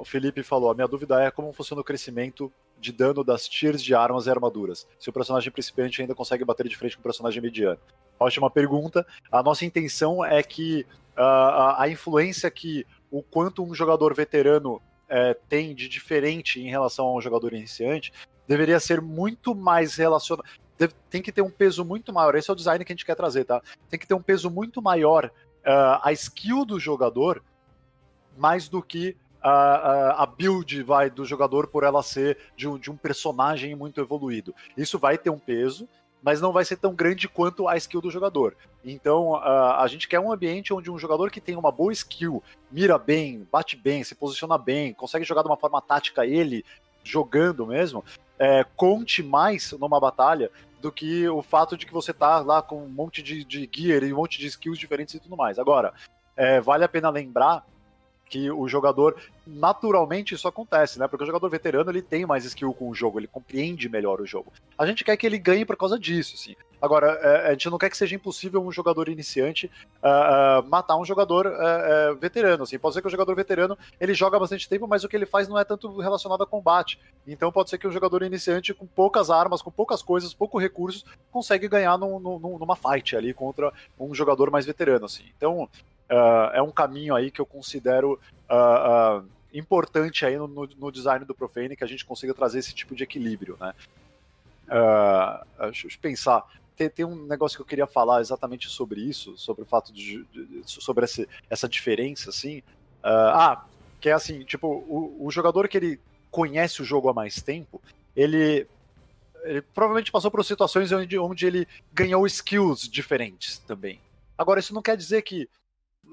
O Felipe falou: a minha dúvida é como funciona o crescimento de dano das tiers de armas e armaduras. Se o personagem principiante ainda consegue bater de frente com o personagem mediano. Ótima pergunta. A nossa intenção é que uh, a, a, influência que o quanto um jogador veterano uh, tem de diferente em relação a um jogador iniciante deveria ser muito mais relacionado. Tem que ter um peso muito maior. Esse é o design que a gente quer trazer, tá? Tem que ter um peso muito maior uh, a skill do jogador mais do que a, a, build vai do jogador por ela ser de um, de um personagem muito evoluído. Isso vai ter um peso, mas não vai ser tão grande quanto a skill do jogador. Então, a, a gente quer um ambiente onde um jogador que tem uma boa skill, mira bem, bate bem, se posiciona bem, consegue jogar de uma forma tática ele, jogando mesmo, é, conte mais numa batalha do que o fato de que você tá lá com um monte de, de gear e um monte de skills diferentes e tudo mais. Agora, é, vale a pena lembrar que o jogador naturalmente isso acontece, né? Porque o jogador veterano ele tem mais skill com o jogo, ele compreende melhor o jogo. A gente quer que ele ganhe por causa disso, assim. Agora, é, a gente não quer que seja impossível um jogador iniciante uh, uh, matar um jogador uh, veterano, assim. Pode ser que o jogador veterano ele joga bastante tempo, mas o que ele faz não é tanto relacionado a combate. Então pode ser que um jogador iniciante com poucas armas, com poucas coisas, poucos recursos, consegue ganhar num, num, numa fight ali contra um jogador mais veterano, assim. Então uh, é um caminho aí que eu considero uh, uh, importante aí no, no, design do Profane, que a gente consiga trazer esse tipo de equilíbrio, né? deixa eu pensar. Tem, tem, um negócio que eu queria falar exatamente sobre isso, sobre o fato de, de sobre essa, essa diferença, assim. ah, que é assim, tipo, o, o jogador que ele conhece o jogo há mais tempo, ele ele provavelmente passou por situações onde, onde ele ganhou skills diferentes também. Agora, isso não quer dizer que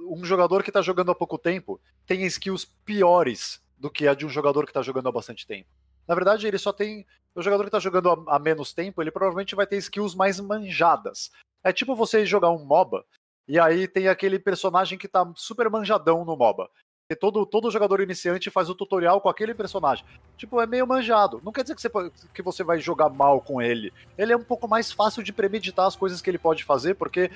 um jogador que está jogando há pouco tempo tem skills piores do que a de um jogador que está jogando há bastante tempo. Na verdade, ele só tem. O jogador que está jogando há, menos tempo, ele provavelmente vai ter skills mais manjadas. É tipo você jogar um MOBA e aí tem aquele personagem que tá super manjadão no MOBA. E todo, todo jogador iniciante faz o tutorial com aquele personagem. Tipo, é meio manjado. Não quer dizer que você, que você vai jogar mal com ele. Ele é um pouco mais fácil de premeditar as coisas que ele pode fazer, porque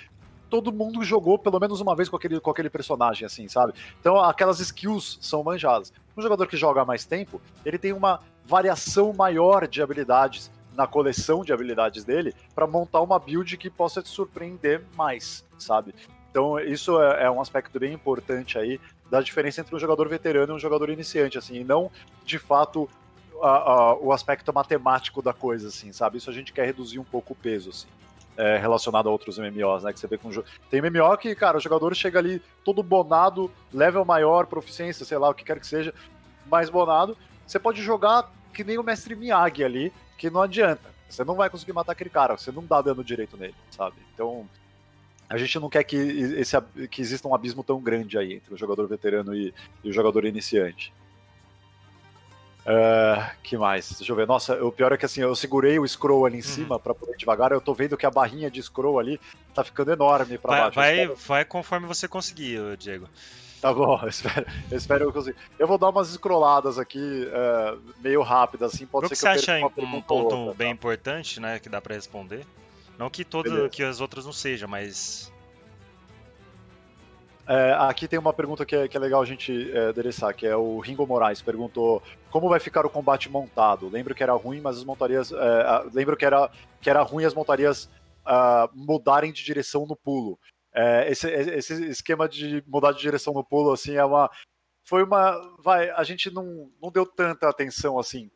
todo mundo jogou pelo menos uma vez com aquele, com aquele personagem, assim, sabe? Então aquelas skills são manjadas. Um jogador que joga há mais tempo, ele tem uma variação maior de habilidades na coleção de habilidades dele para montar uma build que possa te surpreender mais, sabe? Então isso é, é, um aspecto bem importante aí da diferença entre um jogador veterano e um jogador iniciante, assim, e não de fato a, a, o aspecto matemático da coisa, assim, sabe? Isso a gente quer reduzir um pouco o peso, assim é, relacionado a outros MMOs, né? Que você vê com. Tem MMO que, cara, o jogador chega ali todo bonado, level maior, proficiência, sei lá, o que quer que seja, mais bonado. Você pode jogar que nem o mestre Miyagi ali, que não adianta. Você não vai conseguir matar aquele cara, você não dá dano direito nele, sabe? Então, a gente não quer que, esse, que exista um abismo tão grande aí entre o jogador veterano e, e o jogador iniciante. Uh, que mais? Deixa eu ver. Nossa, o pior é que assim, eu segurei o scroll ali em uhum. cima para poder devagar. Eu tô vendo que a barrinha de scroll ali tá ficando enorme para baixo. Vai, vai conforme você conseguir, Diego. Tá bom, eu espero, eu espero eu conseguir. Eu vou dar umas scrolladas aqui, uh, meio rápidas, assim, pode ser que, que você acha um ponto outra, bem tá? importante, né, que dá para responder? Não que todo, que as outras não sejam, mas é, aqui tem uma pergunta que é, que é legal a gente é, adereçar, que é o Ringo Moraes perguntou como vai ficar o combate montado. Lembro que era ruim, mas as montarias. É, lembro que era, que era ruim as montarias mudarem de direção no pulo. É, esse, esse esquema de mudar de direção no pulo, assim, é uma. Foi uma. Vai, a gente não, não deu tanta atenção assim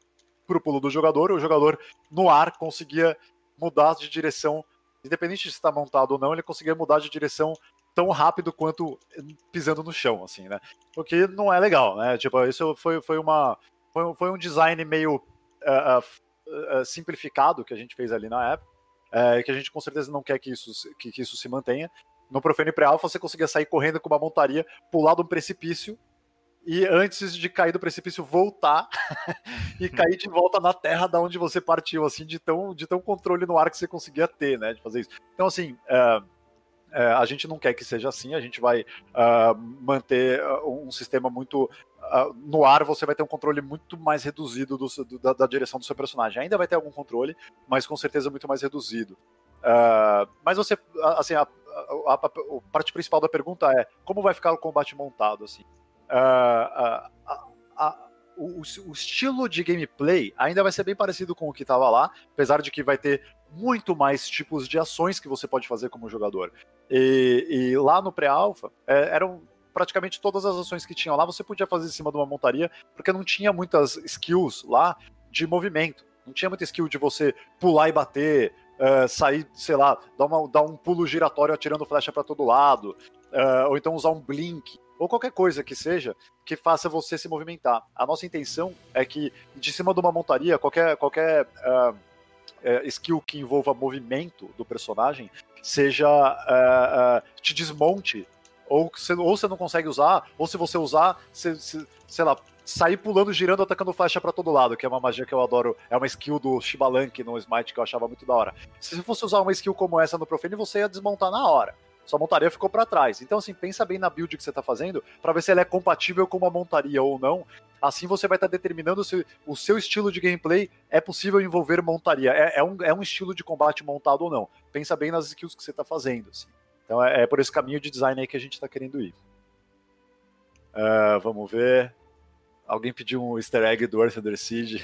pro pulo do jogador. O jogador no ar conseguia mudar de direção, independente de estar montado ou não, ele conseguia mudar de direção tão rápido quanto pisando no chão, assim, né? O que não é legal, né? Tipo, isso foi, foi uma. Foi, foi um design meio uh, uh, uh, simplificado que a gente fez ali na época. É, que a gente com certeza não quer que isso, que, que isso se mantenha. No Profane Pre-Alpha você conseguia sair correndo com uma montaria, pular de um precipício e antes de cair do precipício voltar e cair de volta na terra da onde você partiu, assim, de tão, de tão controle no ar que você conseguia ter, né, de fazer isso. Então, assim, uh, é, a gente não quer que seja assim, a gente vai uh, manter ah, um sistema muito. Uh, no ar você vai ter um controle muito mais reduzido do, do, da, da, direção do seu personagem. Ainda vai ter algum controle, mas com certeza muito mais reduzido. Uh, mas você, assim, a, a, a, a, parte principal da pergunta é como vai ficar o combate montado, assim. a, o, o, estilo de gameplay ainda vai ser bem parecido com o que estava lá, apesar de que vai ter muito mais tipos de ações que você pode fazer como jogador. E, e lá no pré-alpha, é, eram praticamente todas as ações que tinham lá, você podia fazer em cima de uma montaria, porque não tinha muitas skills lá de movimento. Não tinha muita skill de você pular e bater, uh, sair, sei lá, dar, uma, dar um pulo giratório atirando flecha para todo lado, uh, ou então usar um blink ou qualquer coisa que seja que faça você se movimentar. A nossa intenção é que de cima de uma montaria, qualquer, qualquer uh, uh, skill que envolva movimento do personagem seja uh, te desmonte ou você, ou você não consegue usar, ou se você usar, sei lá, sair pulando, girando, atacando flecha para todo lado, que é uma magia que eu adoro, é uma skill do Shibalank no Smite que eu achava muito da hora. Se você fosse usar uma skill como essa no Profane, você ia desmontar na hora. Sua montaria ficou para trás. Então, assim, pensa bem na build que você tá fazendo para ver se ela é compatível com uma montaria ou não. Assim você vai estar tá determinando se o seu estilo de gameplay é possível envolver montaria. É, é, um, é um estilo de combate montado ou não. Pensa bem nas skills que você tá fazendo. Assim. Então é, é, por esse caminho de design aí que a gente está querendo ir. Uh, vamos ver. Alguém pediu um easter egg do Earth Under Siege.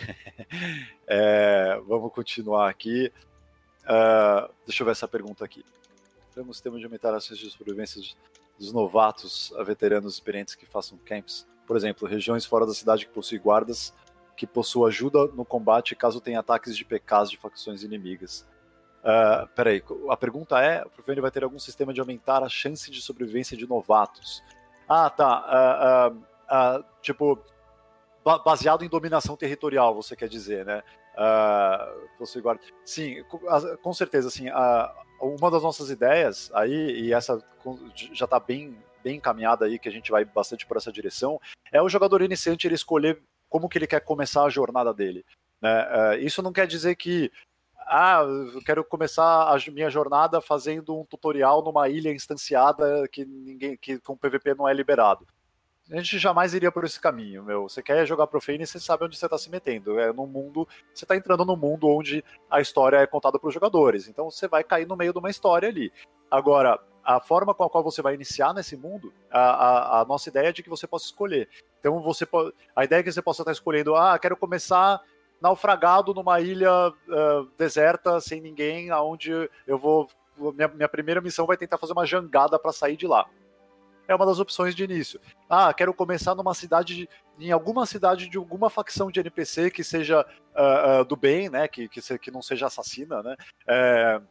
é, vamos continuar aqui. Uh, deixa eu ver essa pergunta aqui. Temos tema de aumentar as chances de sobrevivência dos novatos a veteranos experientes que façam camps. Por exemplo, regiões fora da cidade que possuem guardas que possuam ajuda no combate caso tenha ataques de PKs de facções inimigas. Uh, peraí, a pergunta é: o Profane vai ter algum sistema de aumentar a chance de sobrevivência de novatos? Ah, tá. Uh, uh, tipo, baseado em dominação territorial, você quer dizer, né? Uh, guarda. Sim, com certeza, assim, uma das nossas ideias aí, e essa já está bem, bem encaminhada aí, que a gente vai bastante por essa direção, é o jogador iniciante ele escolher como que ele quer começar a jornada dele. Né? isso não quer dizer que ah, eu quero começar a minha jornada fazendo um tutorial numa ilha instanciada que ninguém que com PVP não é liberado. A gente jamais iria por esse caminho, meu. Você quer jogar Profane, você sabe onde você está se metendo. É no mundo, você está entrando num mundo onde a história é contada para os jogadores. Então você vai cair no meio de uma história ali. Agora, a forma com a qual você vai iniciar nesse mundo, a, a, a nossa ideia é de que você possa escolher. Então você a ideia é que você possa estar escolhendo, ah, quero começar naufragado numa ilha uh, deserta, sem ninguém, aonde eu vou. Minha, minha primeira missão vai tentar fazer uma jangada para sair de lá. É uma das opções de início. Ah, quero começar numa cidade, em alguma cidade de alguma facção de NPC que seja uh, uh, do bem, né? Que, que, que, não seja assassina, né? É,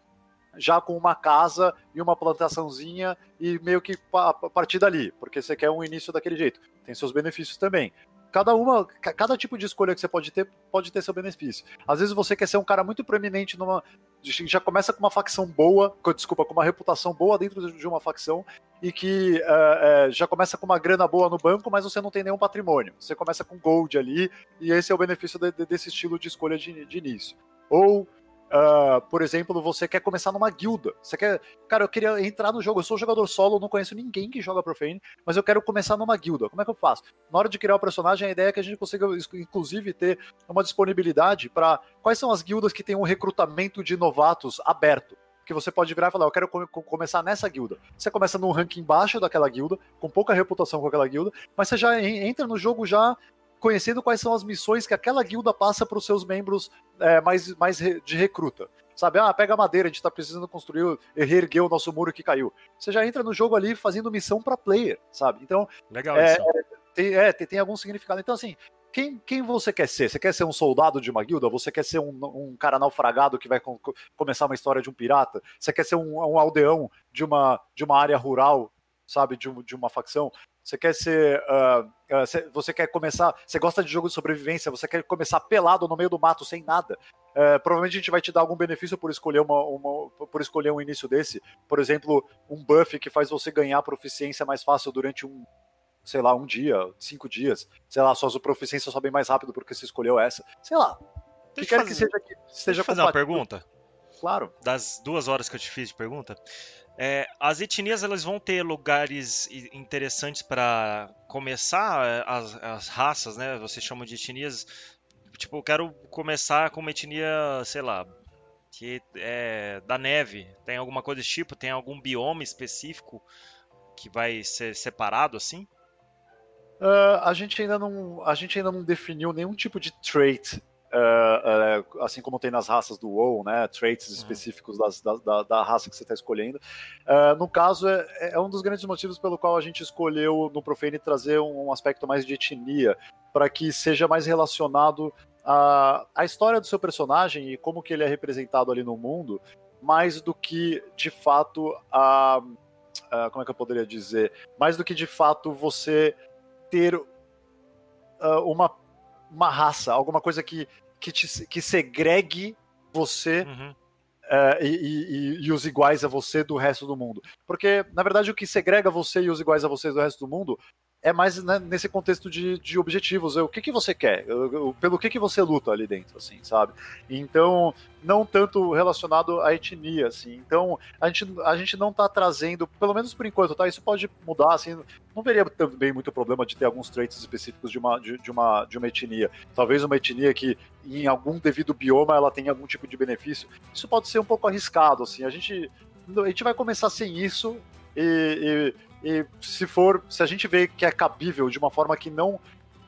já com uma casa e uma plantaçãozinha e meio que a partir dali, porque você quer um início daquele jeito. Tem seus benefícios também cada uma, cada tipo de escolha que você pode ter, pode ter seu benefício. Às vezes você quer ser um cara muito proeminente numa. Já começa com uma facção boa, desculpa, com uma reputação boa dentro de uma facção, e que uh, uh, já começa com uma grana boa no banco, mas você não tem nenhum patrimônio. Você começa com gold ali, e esse é o benefício de, de, desse estilo de escolha de, de início. Ou Uh, por exemplo, você quer começar numa guilda. Você quer. Cara, eu queria entrar no jogo. Eu sou jogador solo, não conheço ninguém que joga Profane, mas eu quero começar numa guilda. Como é que eu faço? Na hora de criar o personagem, a ideia é que a gente consiga, inclusive, ter uma disponibilidade para quais são as guildas que têm um recrutamento de novatos aberto que você pode virar e falar, eu quero começar nessa guilda. Você começa num ranking baixo daquela guilda, com pouca reputação com aquela guilda, mas você já entra no jogo já conhecendo quais são as missões que aquela guilda passa para os seus membros é, mais, mais de recruta. Sabe, ah, pega madeira, a gente está precisando construir, reerguer o nosso muro que caiu. Você já entra no jogo ali fazendo missão para player, sabe? Então, legal é, isso. Tem, é, tem, tem algum significado. Então, assim, quem, quem você quer ser? Você quer ser um soldado de uma guilda? Você quer ser um, um cara naufragado que vai com, começar uma história de um pirata? Você quer ser um, um, aldeão de uma, de uma área rural, sabe, de, de uma facção? Você quer ser. Uh, uh, você quer começar. Você gosta de jogo de sobrevivência, você quer começar pelado no meio do mato sem nada. Uh, provavelmente a gente vai te dar algum benefício por escolher, uma, uma, por escolher um início desse. Por exemplo, um buff que faz você ganhar proficiência mais fácil durante um. Sei lá, um dia, cinco dias. Sei lá, suas proficiências sobem mais rápido porque você escolheu essa. Sei lá. O que quer fazer, que seja que seja fazer uma pergunta? Claro. Das duas horas que eu te fiz de pergunta. É, as etnias elas vão ter lugares interessantes para começar é, as, as, raças, né? Você chama de etnias. Tipo, eu quero começar com uma etnia, sei lá, que é da neve. Tem alguma coisa desse tipo? Tem algum bioma específico que vai ser separado assim? Uh, a gente ainda não a gente ainda não definiu nenhum tipo de trait Uh, uh, assim como tem nas raças do WoW, né, traits uhum. específicos das, da, da, da, raça que você está escolhendo. Uh, no caso, é, é, um dos grandes motivos pelo qual a gente escolheu no Profane trazer um, um aspecto mais de etnia, para que seja mais relacionado à, à história do seu personagem e como que ele é representado ali no mundo, mais do que, de fato, a, uh, como é que eu poderia dizer? Mais do que de fato você ter uh, uma, uma raça, alguma coisa que, que, te, que segregue você uhum. Uh, e, e, e, os iguais a você do resto do mundo. Porque, na verdade, o que segrega você e os iguais a você do resto do mundo é mais né, nesse contexto de, de objetivos. O que, que você quer? Pelo que, que você luta ali dentro, assim, sabe? Então, não tanto relacionado à etnia, assim. Então, a gente, a gente não tá trazendo, pelo menos por enquanto, tá? Isso pode mudar, assim. Não veria também muito problema de ter alguns traits específicos de uma, de, de uma, de uma etnia. Talvez uma etnia que, em algum devido bioma, ela tenha algum tipo de benefício. Isso pode ser um pouco arriscado, assim. A gente, a gente vai começar sem isso e, e e se for, se a gente vê que é cabível de uma forma que não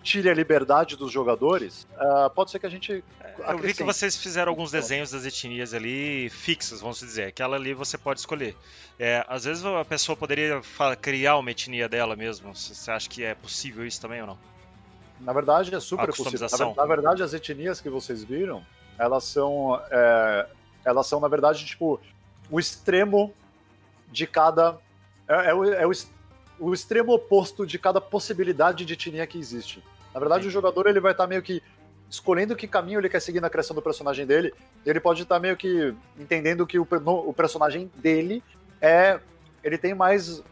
tire a liberdade dos jogadores, uh, pode ser que a gente. Eu vi que vocês fizeram alguns desenhos das etnias ali fixos, vamos dizer. Aquela ali você pode escolher. É, às vezes a pessoa poderia criar uma etnia dela mesmo. Você acha que é possível isso também ou não? Na verdade, é super possível. Na, na, verdade, as etnias que vocês viram, elas são. É, elas são, na verdade, tipo, o extremo de cada é, é, o, é o, o, extremo oposto de cada possibilidade de etnia que existe. Na verdade, Sim. o jogador ele vai estar tá meio que escolhendo que caminho ele quer seguir na criação do personagem dele. Ele pode estar tá meio que entendendo que o, no, o personagem dele é. Ele tem mais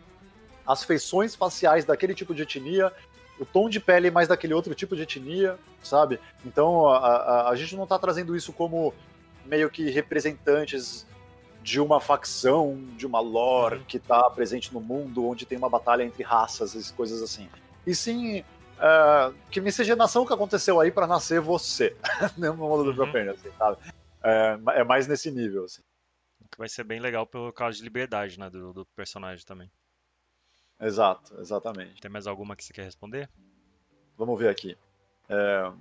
as feições faciais daquele tipo de etnia, o tom de pele mais daquele outro tipo de etnia, sabe? Então a, a, a gente não está trazendo isso como meio que representantes de uma facção, de uma lore uhum. que está presente no mundo, onde tem uma batalha entre raças e coisas assim. E sim, uh, que miscigenação que aconteceu aí para nascer você, no mundo do uhum. assim, sabe? É, é, mais nesse nível, assim. Que vai ser bem legal pelo caso de liberdade, né, do, do personagem também. Exato, exatamente. Tem mais alguma que você quer responder? Vamos ver aqui. É...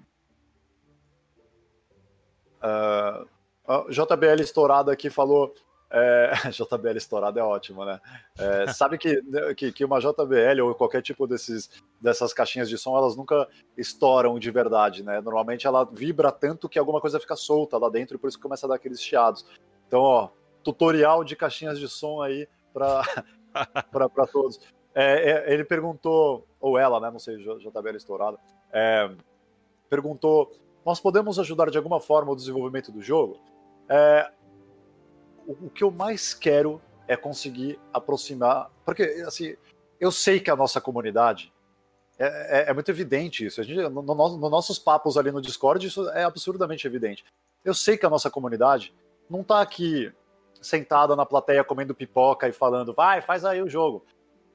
Uh, JBL estourado aqui falou é, JBL estourada é ótimo, né? É, sabe que, que, que, uma JBL ou qualquer tipo desses, dessas caixinhas de som, elas nunca estouram de verdade, né? Normalmente ela vibra tanto que alguma coisa fica solta lá dentro e por isso começa a dar aqueles chiados. Então, ó, tutorial de caixinhas de som aí para todos. É, é, ele perguntou, ou ela, né? Não sei, JBL estourada, é, perguntou: nós podemos ajudar de alguma forma o desenvolvimento do jogo? É, o, que eu mais quero é conseguir aproximar. Porque, assim, eu sei que a nossa comunidade. É, é, é muito evidente isso. A gente, no, no, no, nossos papos ali no Discord, isso é absurdamente evidente. Eu sei que a nossa comunidade não tá aqui sentada na plateia comendo pipoca e falando, vai, faz aí o jogo.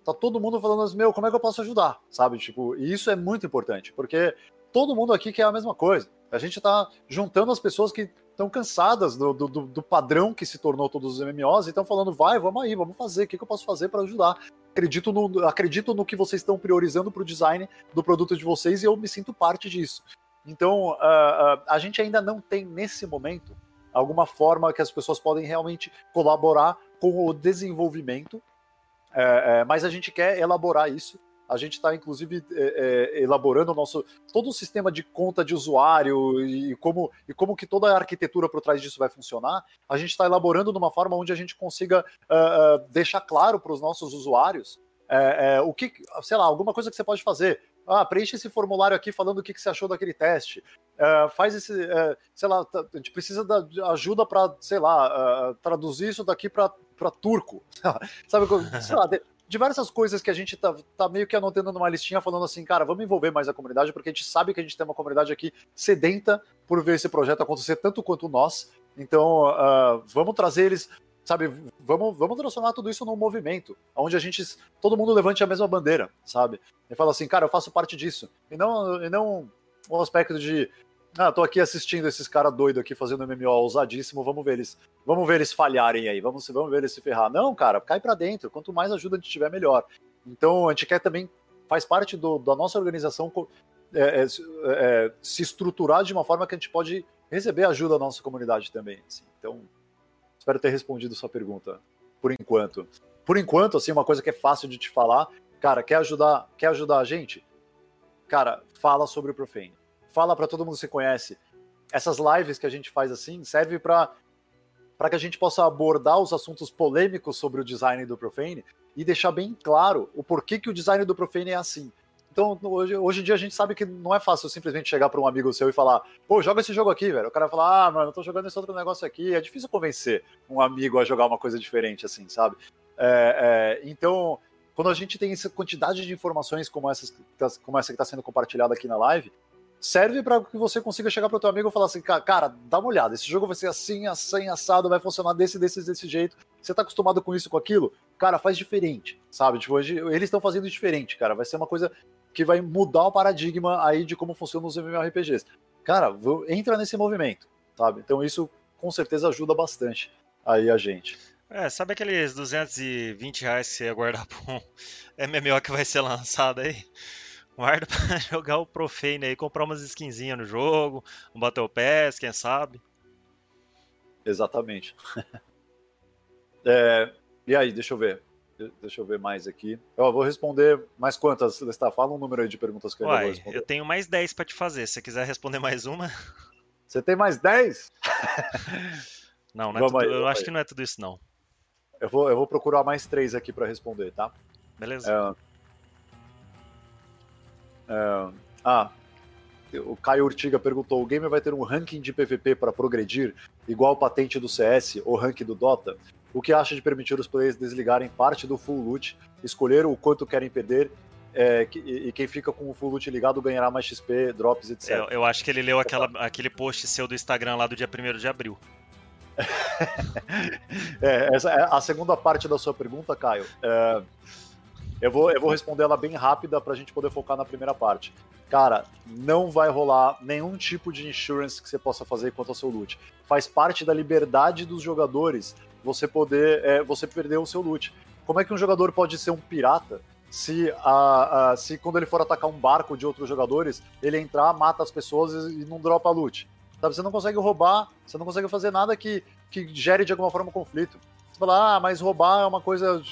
Tá todo mundo falando assim, meu, como é que eu posso ajudar? Sabe? Tipo, e isso é muito importante, porque todo mundo aqui quer a mesma coisa. A gente tá juntando as pessoas que estão cansadas do, do, do, padrão que se tornou todos os MMOs e estão falando, vai, vamos aí, vamos fazer, o que, que eu posso fazer para ajudar? Acredito no, acredito no que vocês estão priorizando para o design do produto de vocês e eu me sinto parte disso. Então, uh, uh, a gente ainda não tem, nesse momento, alguma forma que as pessoas podem realmente colaborar com o desenvolvimento, é, mas a gente quer elaborar isso a gente está, inclusive, é, é, elaborando o nosso todo o sistema de conta de usuário e como, e como que toda a arquitetura por trás disso vai funcionar. A gente está elaborando de uma forma onde a gente consiga uh, uh, deixar claro para os nossos usuários uh, o que, sei lá, alguma coisa que você pode fazer. Ah, preenche esse formulário aqui falando o que, que você achou daquele teste. faz esse, sei lá, a gente precisa de ajuda para, sei lá, traduzir isso daqui para turco. Sabe, sei lá, diversas coisas que a gente tá, tá meio que anotando numa listinha, falando assim, cara, vamos envolver mais a comunidade, porque a gente sabe que a gente tem uma comunidade aqui sedenta por ver esse projeto acontecer tanto quanto nós. Então, uh, vamos trazer eles, sabe, vamos, vamos transformar tudo isso num movimento, onde a gente, todo mundo levante a mesma bandeira, sabe? E fala assim, cara, eu faço parte disso. E não, e não um aspecto de, ah, tô aqui assistindo esses caras doidos aqui fazendo MMO ousadíssimo, vamos ver eles, vamos ver eles falharem aí, vamos, vamos ver eles se ferrar. Não, cara, cai para dentro, quanto mais ajuda a gente tiver, melhor. Então, a gente quer também, faz parte do, da nossa organização é, é, é, se estruturar de uma forma que a gente pode receber ajuda da nossa comunidade também. Assim. Então, espero ter respondido sua pergunta, por enquanto. Por enquanto, assim, uma coisa que é fácil de te falar, cara, quer ajudar, quer ajudar a gente? Cara, fala sobre o Profane fala para todo mundo você conhece. Essas lives que a gente faz assim serve para para que a gente possa abordar os assuntos polêmicos sobre o design do Profane e deixar bem claro o porquê que o design do Profane é assim. Então, hoje, hoje em dia a gente sabe que não é fácil simplesmente chegar para um amigo seu e falar, pô, joga esse jogo aqui, velho. O cara vai falar, ah, mano, eu tô jogando esse outro negócio aqui. É difícil convencer um amigo a jogar uma coisa diferente, assim, sabe? É, é, então, quando a gente tem essa quantidade de informações como, essas, como essa que está sendo compartilhada aqui na live, serve para que você consiga chegar para o teu amigo e falar assim, cara, dá uma olhada, esse jogo vai ser assim, assim, assado, vai funcionar desse, desse, desse jeito. Você tá acostumado com isso, com aquilo? Cara, faz diferente, sabe? Tipo, hoje, eles estão fazendo diferente, cara. Vai ser uma coisa que vai mudar o paradigma aí de como funcionam os MMORPGs. Cara, entra nesse movimento, sabe? Então isso com certeza ajuda bastante aí a gente. É, sabe aqueles 220 reais que você ia guardar pra um MMO que vai ser lançado aí? Guarda pra jogar o Profane aí, comprar umas skinzinhas no jogo, um Battle Pass, quem sabe? Exatamente. é, e aí, deixa eu ver. Deixa eu ver mais aqui. Eu vou responder mais quantas, Está Fala um número aí de perguntas que eu Uai, vou responder. Eu tenho mais 10 para te fazer. Se você quiser responder mais uma. Você tem mais 10? não, não é tudo, aí, eu acho aí. que não é tudo isso, não. Eu vou, eu vou procurar mais três aqui para responder, tá? Beleza. É, é, ah, o Caio Urtiga perguntou: o game vai ter um ranking de PVP para progredir, igual o patente do CS ou ranking do Dota? O que acha de permitir os players desligarem parte do full loot, escolher o quanto querem perder é, e quem fica com o full loot ligado ganhará mais XP, drops, etc. Eu, eu acho que ele leu aquela, aquele post seu do Instagram lá do dia 1 de abril. é, essa é a segunda parte da sua pergunta, Caio. É, eu, vou, eu vou responder ela bem rápida para a gente poder focar na primeira parte. Cara, não vai rolar nenhum tipo de insurance que você possa fazer quanto ao seu loot. Faz parte da liberdade dos jogadores você poder é, você perder o seu loot. Como é que um jogador pode ser um pirata se, a, a, se quando ele for atacar um barco de outros jogadores, ele entrar, mata as pessoas e não dropa loot? Sabe, você não consegue roubar, você não consegue fazer nada que, que gere de alguma forma um conflito. Você fala, ah, mas roubar é uma coisa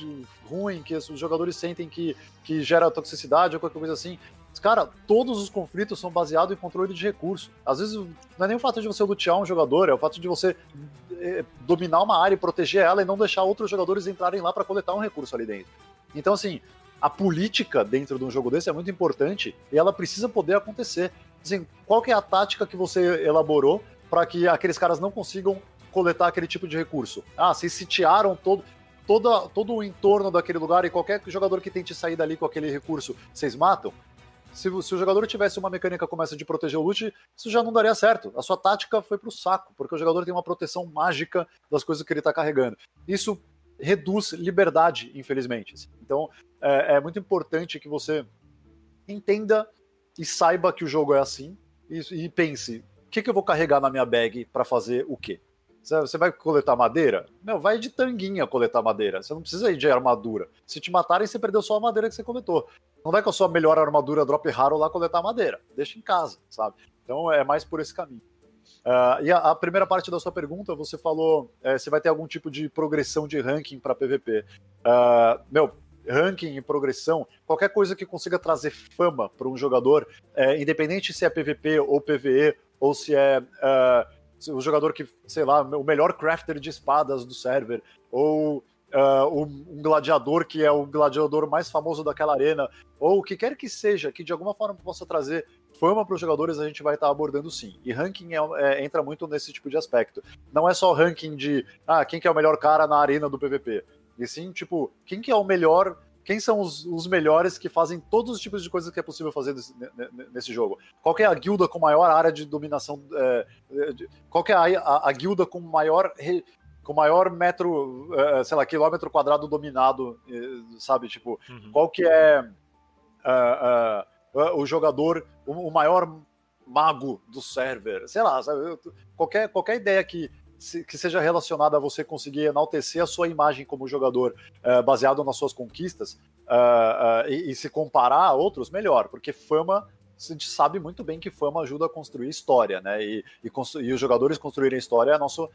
ruim, que os jogadores sentem que, que gera toxicidade ou qualquer coisa assim. Cara, todos os conflitos são baseados em controle de recurso. Às vezes não é nem o fato de você lutear um jogador, é o fato de você é, dominar uma área e proteger ela e não deixar outros jogadores entrarem lá para coletar um recurso ali dentro. Então, assim, a política dentro de um jogo desse é muito importante e ela precisa poder acontecer. Assim, qual que é a tática que você elaborou para que aqueles caras não consigam coletar aquele tipo de recurso? Ah, vocês sitiaram todo, toda, todo o entorno daquele lugar e qualquer jogador que tente sair dali com aquele recurso, vocês matam? se, se, o jogador tivesse uma mecânica como essa de proteger o loot, isso já não daria certo. A sua tática foi pro saco, porque o jogador tem uma proteção mágica das coisas que ele está carregando. Isso reduz liberdade, infelizmente. Então, é, é, muito importante que você entenda e saiba que o jogo é assim e, e pense: o que, que eu vou carregar na minha bag para fazer o quê? Você vai coletar madeira? Não, vai de tanguinha coletar madeira. Você não precisa ir de armadura. Se te matarem, você perdeu só a madeira que você coletou. Não vai com a sua melhor armadura drop raro lá coletar madeira. Deixa em casa, sabe? Então é mais por esse caminho. Uh, e a, a, primeira parte da sua pergunta, você falou é, se vai ter algum tipo de progressão de ranking para PVP. Uh, ah, meu, ranking e progressão, qualquer coisa que consiga trazer fama para um jogador, é, independente se é PVP ou PVE, ou se é uh, o jogador que, sei lá, o melhor crafter de espadas do server, ou uh, um, gladiador que é o gladiador mais famoso daquela arena, ou o que quer que seja, que de alguma forma possa trazer fama para os jogadores, a gente vai estar tá abordando sim. E ranking é, é, entra muito nesse tipo de aspecto. Não é só ranking de ah, quem que é o melhor cara na arena do PVP. E sim, tipo, quem que é o melhor quem são os, os, melhores que fazem todos os tipos de coisas que é possível fazer nesse, nesse jogo? Qual é a guilda com maior área de dominação? É, qual é a, a, a, guilda com maior re, com maior metro, uh, sei lá, quilômetro quadrado dominado, uh, sabe? Tipo, uhum. qual que é uh, o jogador, o, o, maior mago do server, sei lá, sabe? Qualquer, qualquer ideia que, que seja relacionada a você conseguir enaltecer a sua imagem como jogador baseado nas suas conquistas e, e se comparar a outros, melhor, porque fama a gente sabe muito bem que fama ajuda a construir história, né? E, e, e os jogadores construírem história é nosso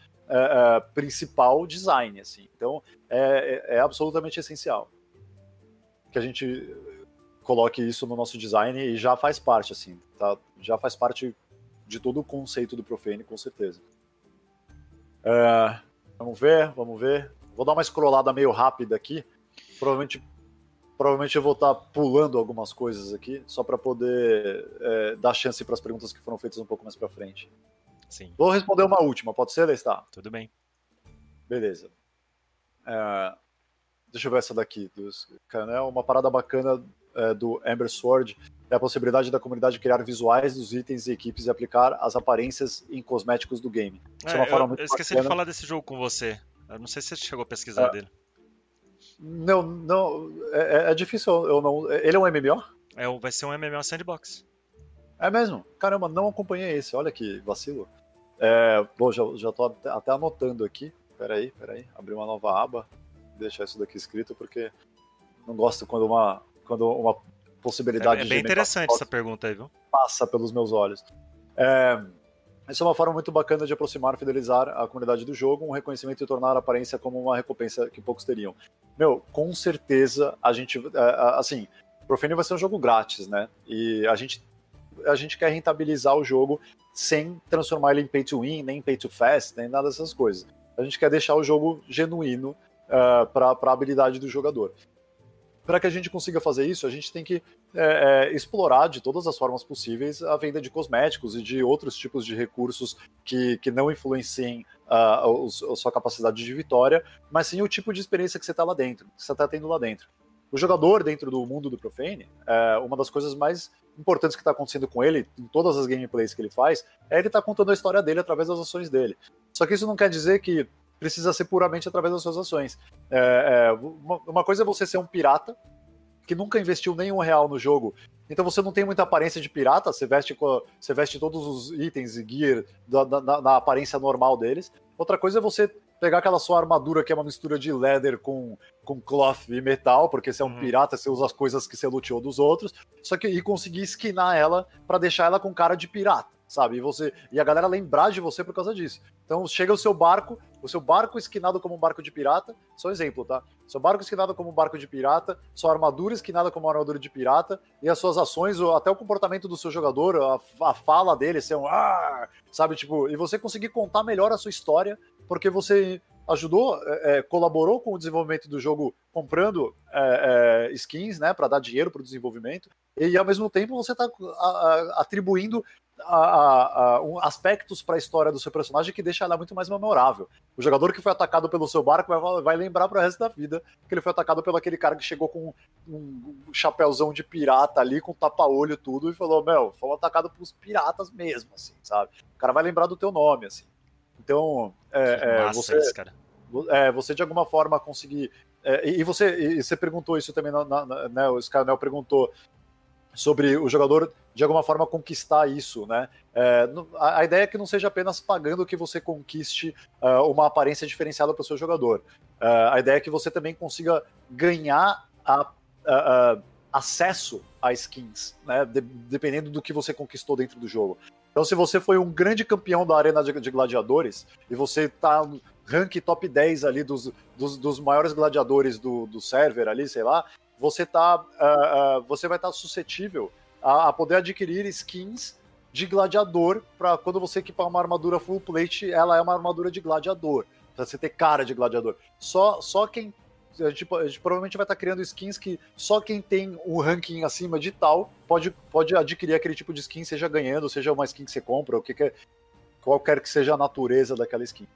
principal design, assim. Então é, é, é, absolutamente essencial que a gente coloque isso no nosso design e já faz parte, assim, tá? Já faz parte de todo o conceito do Profane, com certeza. É, Vamos ver, vamos ver. Vou dar uma scrollada meio rápida aqui. Provavelmente, provavelmente eu vou estar pulando algumas coisas aqui, só para poder é, dar chance para as perguntas que foram feitas um pouco mais para frente. Sim. Vou responder uma última, pode ser, Lestar? Tudo bem. Beleza. É, deixa eu ver essa daqui. Dos, né, uma parada bacana é, do Ember Sword é a possibilidade da comunidade criar visuais dos itens e equipes e aplicar as aparências em cosméticos do game. É, é eu, eu esqueci bacana. de falar desse jogo com você. Eu não sei se você chegou a pesquisar é. dele. Não, não. É, é, é, difícil eu não. Ele é um MMO? É, vai ser um MMO sandbox. É mesmo? Caramba, não acompanhei esse. Olha que vacilo. É, bom, já, já tô até anotando aqui. Peraí, peraí. Abrir uma nova aba. Deixar isso daqui escrito, porque não gosto quando uma, quando uma possibilidade é, é bem interessante essa pergunta aí, viu? Passa pelos meus olhos. É, essa é uma forma muito bacana de aproximar e fidelizar a comunidade do jogo, um reconhecimento e tornar a aparência como uma recompensa que poucos teriam. Meu, com certeza a gente. É, assim, Profane vai ser um jogo grátis, né? E a gente, a gente quer rentabilizar o jogo sem transformar ele em pay to win, nem pay to fast, nem nada dessas coisas. A gente quer deixar o jogo genuíno uh, para a habilidade do jogador. Para que a gente consiga fazer isso, a gente tem que é, é, explorar de todas as formas possíveis a venda de cosméticos e de outros tipos de recursos que, que não influenciem uh, a sua capacidade de vitória, mas sim o tipo de experiência que você está lá dentro, que você está tendo lá dentro. O jogador dentro do mundo do Profane, é, uma das coisas mais importantes que está acontecendo com ele, em todas as gameplays que ele faz, é ele estar tá contando a história dele através das ações dele. Só que isso não quer dizer que precisa ser puramente através das suas ações. É, é, uma, uma, coisa é você ser um pirata que nunca investiu nenhum real no jogo, então você não tem muita aparência de pirata, você veste, você veste todos os itens e gear da, da, na aparência normal deles. Outra coisa é você pegar aquela sua armadura que é uma mistura de leather com, com cloth e metal, porque você é um uhum. pirata, você usa as coisas que você luteou dos outros, só que e conseguir esquinar ela para deixar ela com cara de pirata sabe? E você e a galera lembrar de você por causa disso. Então chega o seu barco, o seu barco esquinado como um barco de pirata, só exemplo, tá? Seu barco esquinado como um barco de pirata, sua armadura esquinada como uma armadura de pirata, e as suas ações, até o comportamento do seu jogador, a, a fala dele ser um ah, sabe? Tipo, e você conseguir contar melhor a sua história, porque você ajudou, é, é colaborou com o desenvolvimento do jogo comprando é, é, skins, né, para dar dinheiro para o desenvolvimento, e ao mesmo tempo você está atribuindo a, a, a, um, aspectos para a história do seu personagem que deixa ela muito mais memorável. O jogador que foi atacado pelo seu barco vai, vai lembrar para o resto da vida que ele foi atacado pelo aquele cara que chegou com um, um chapéuzão de pirata ali, com tapa-olho tudo, e falou: Meu, foi atacado pelos piratas mesmo, assim, sabe? O cara vai lembrar do teu nome, assim. Então, é, é, você, isso, é, você de alguma forma conseguir. É, e, você, e você perguntou isso também, na, na, né? O Scanel perguntou sobre o jogador de alguma forma conquistar isso, né? É, a, ideia é que não seja apenas pagando que você conquiste uh, uma aparência diferenciada para o seu jogador. Uh, a ideia é que você também consiga ganhar a, a, a acesso a skins, né? De, dependendo do que você conquistou dentro do jogo. Então, se você foi um grande campeão da arena de, de gladiadores e você está no rank top 10 ali dos, dos, dos maiores gladiadores do, do server ali, sei lá, você tá, uh, uh, você vai estar tá suscetível a, a, poder adquirir skins de gladiador para quando você equipar uma armadura full plate, ela é uma armadura de gladiador, para você ter cara de gladiador. Só, só quem a gente, a gente, provavelmente vai estar tá criando skins que só quem tem um ranking acima de tal pode, pode adquirir aquele tipo de skin, seja ganhando, seja uma skin que você compra, o que quer, qualquer que seja a natureza daquela skin.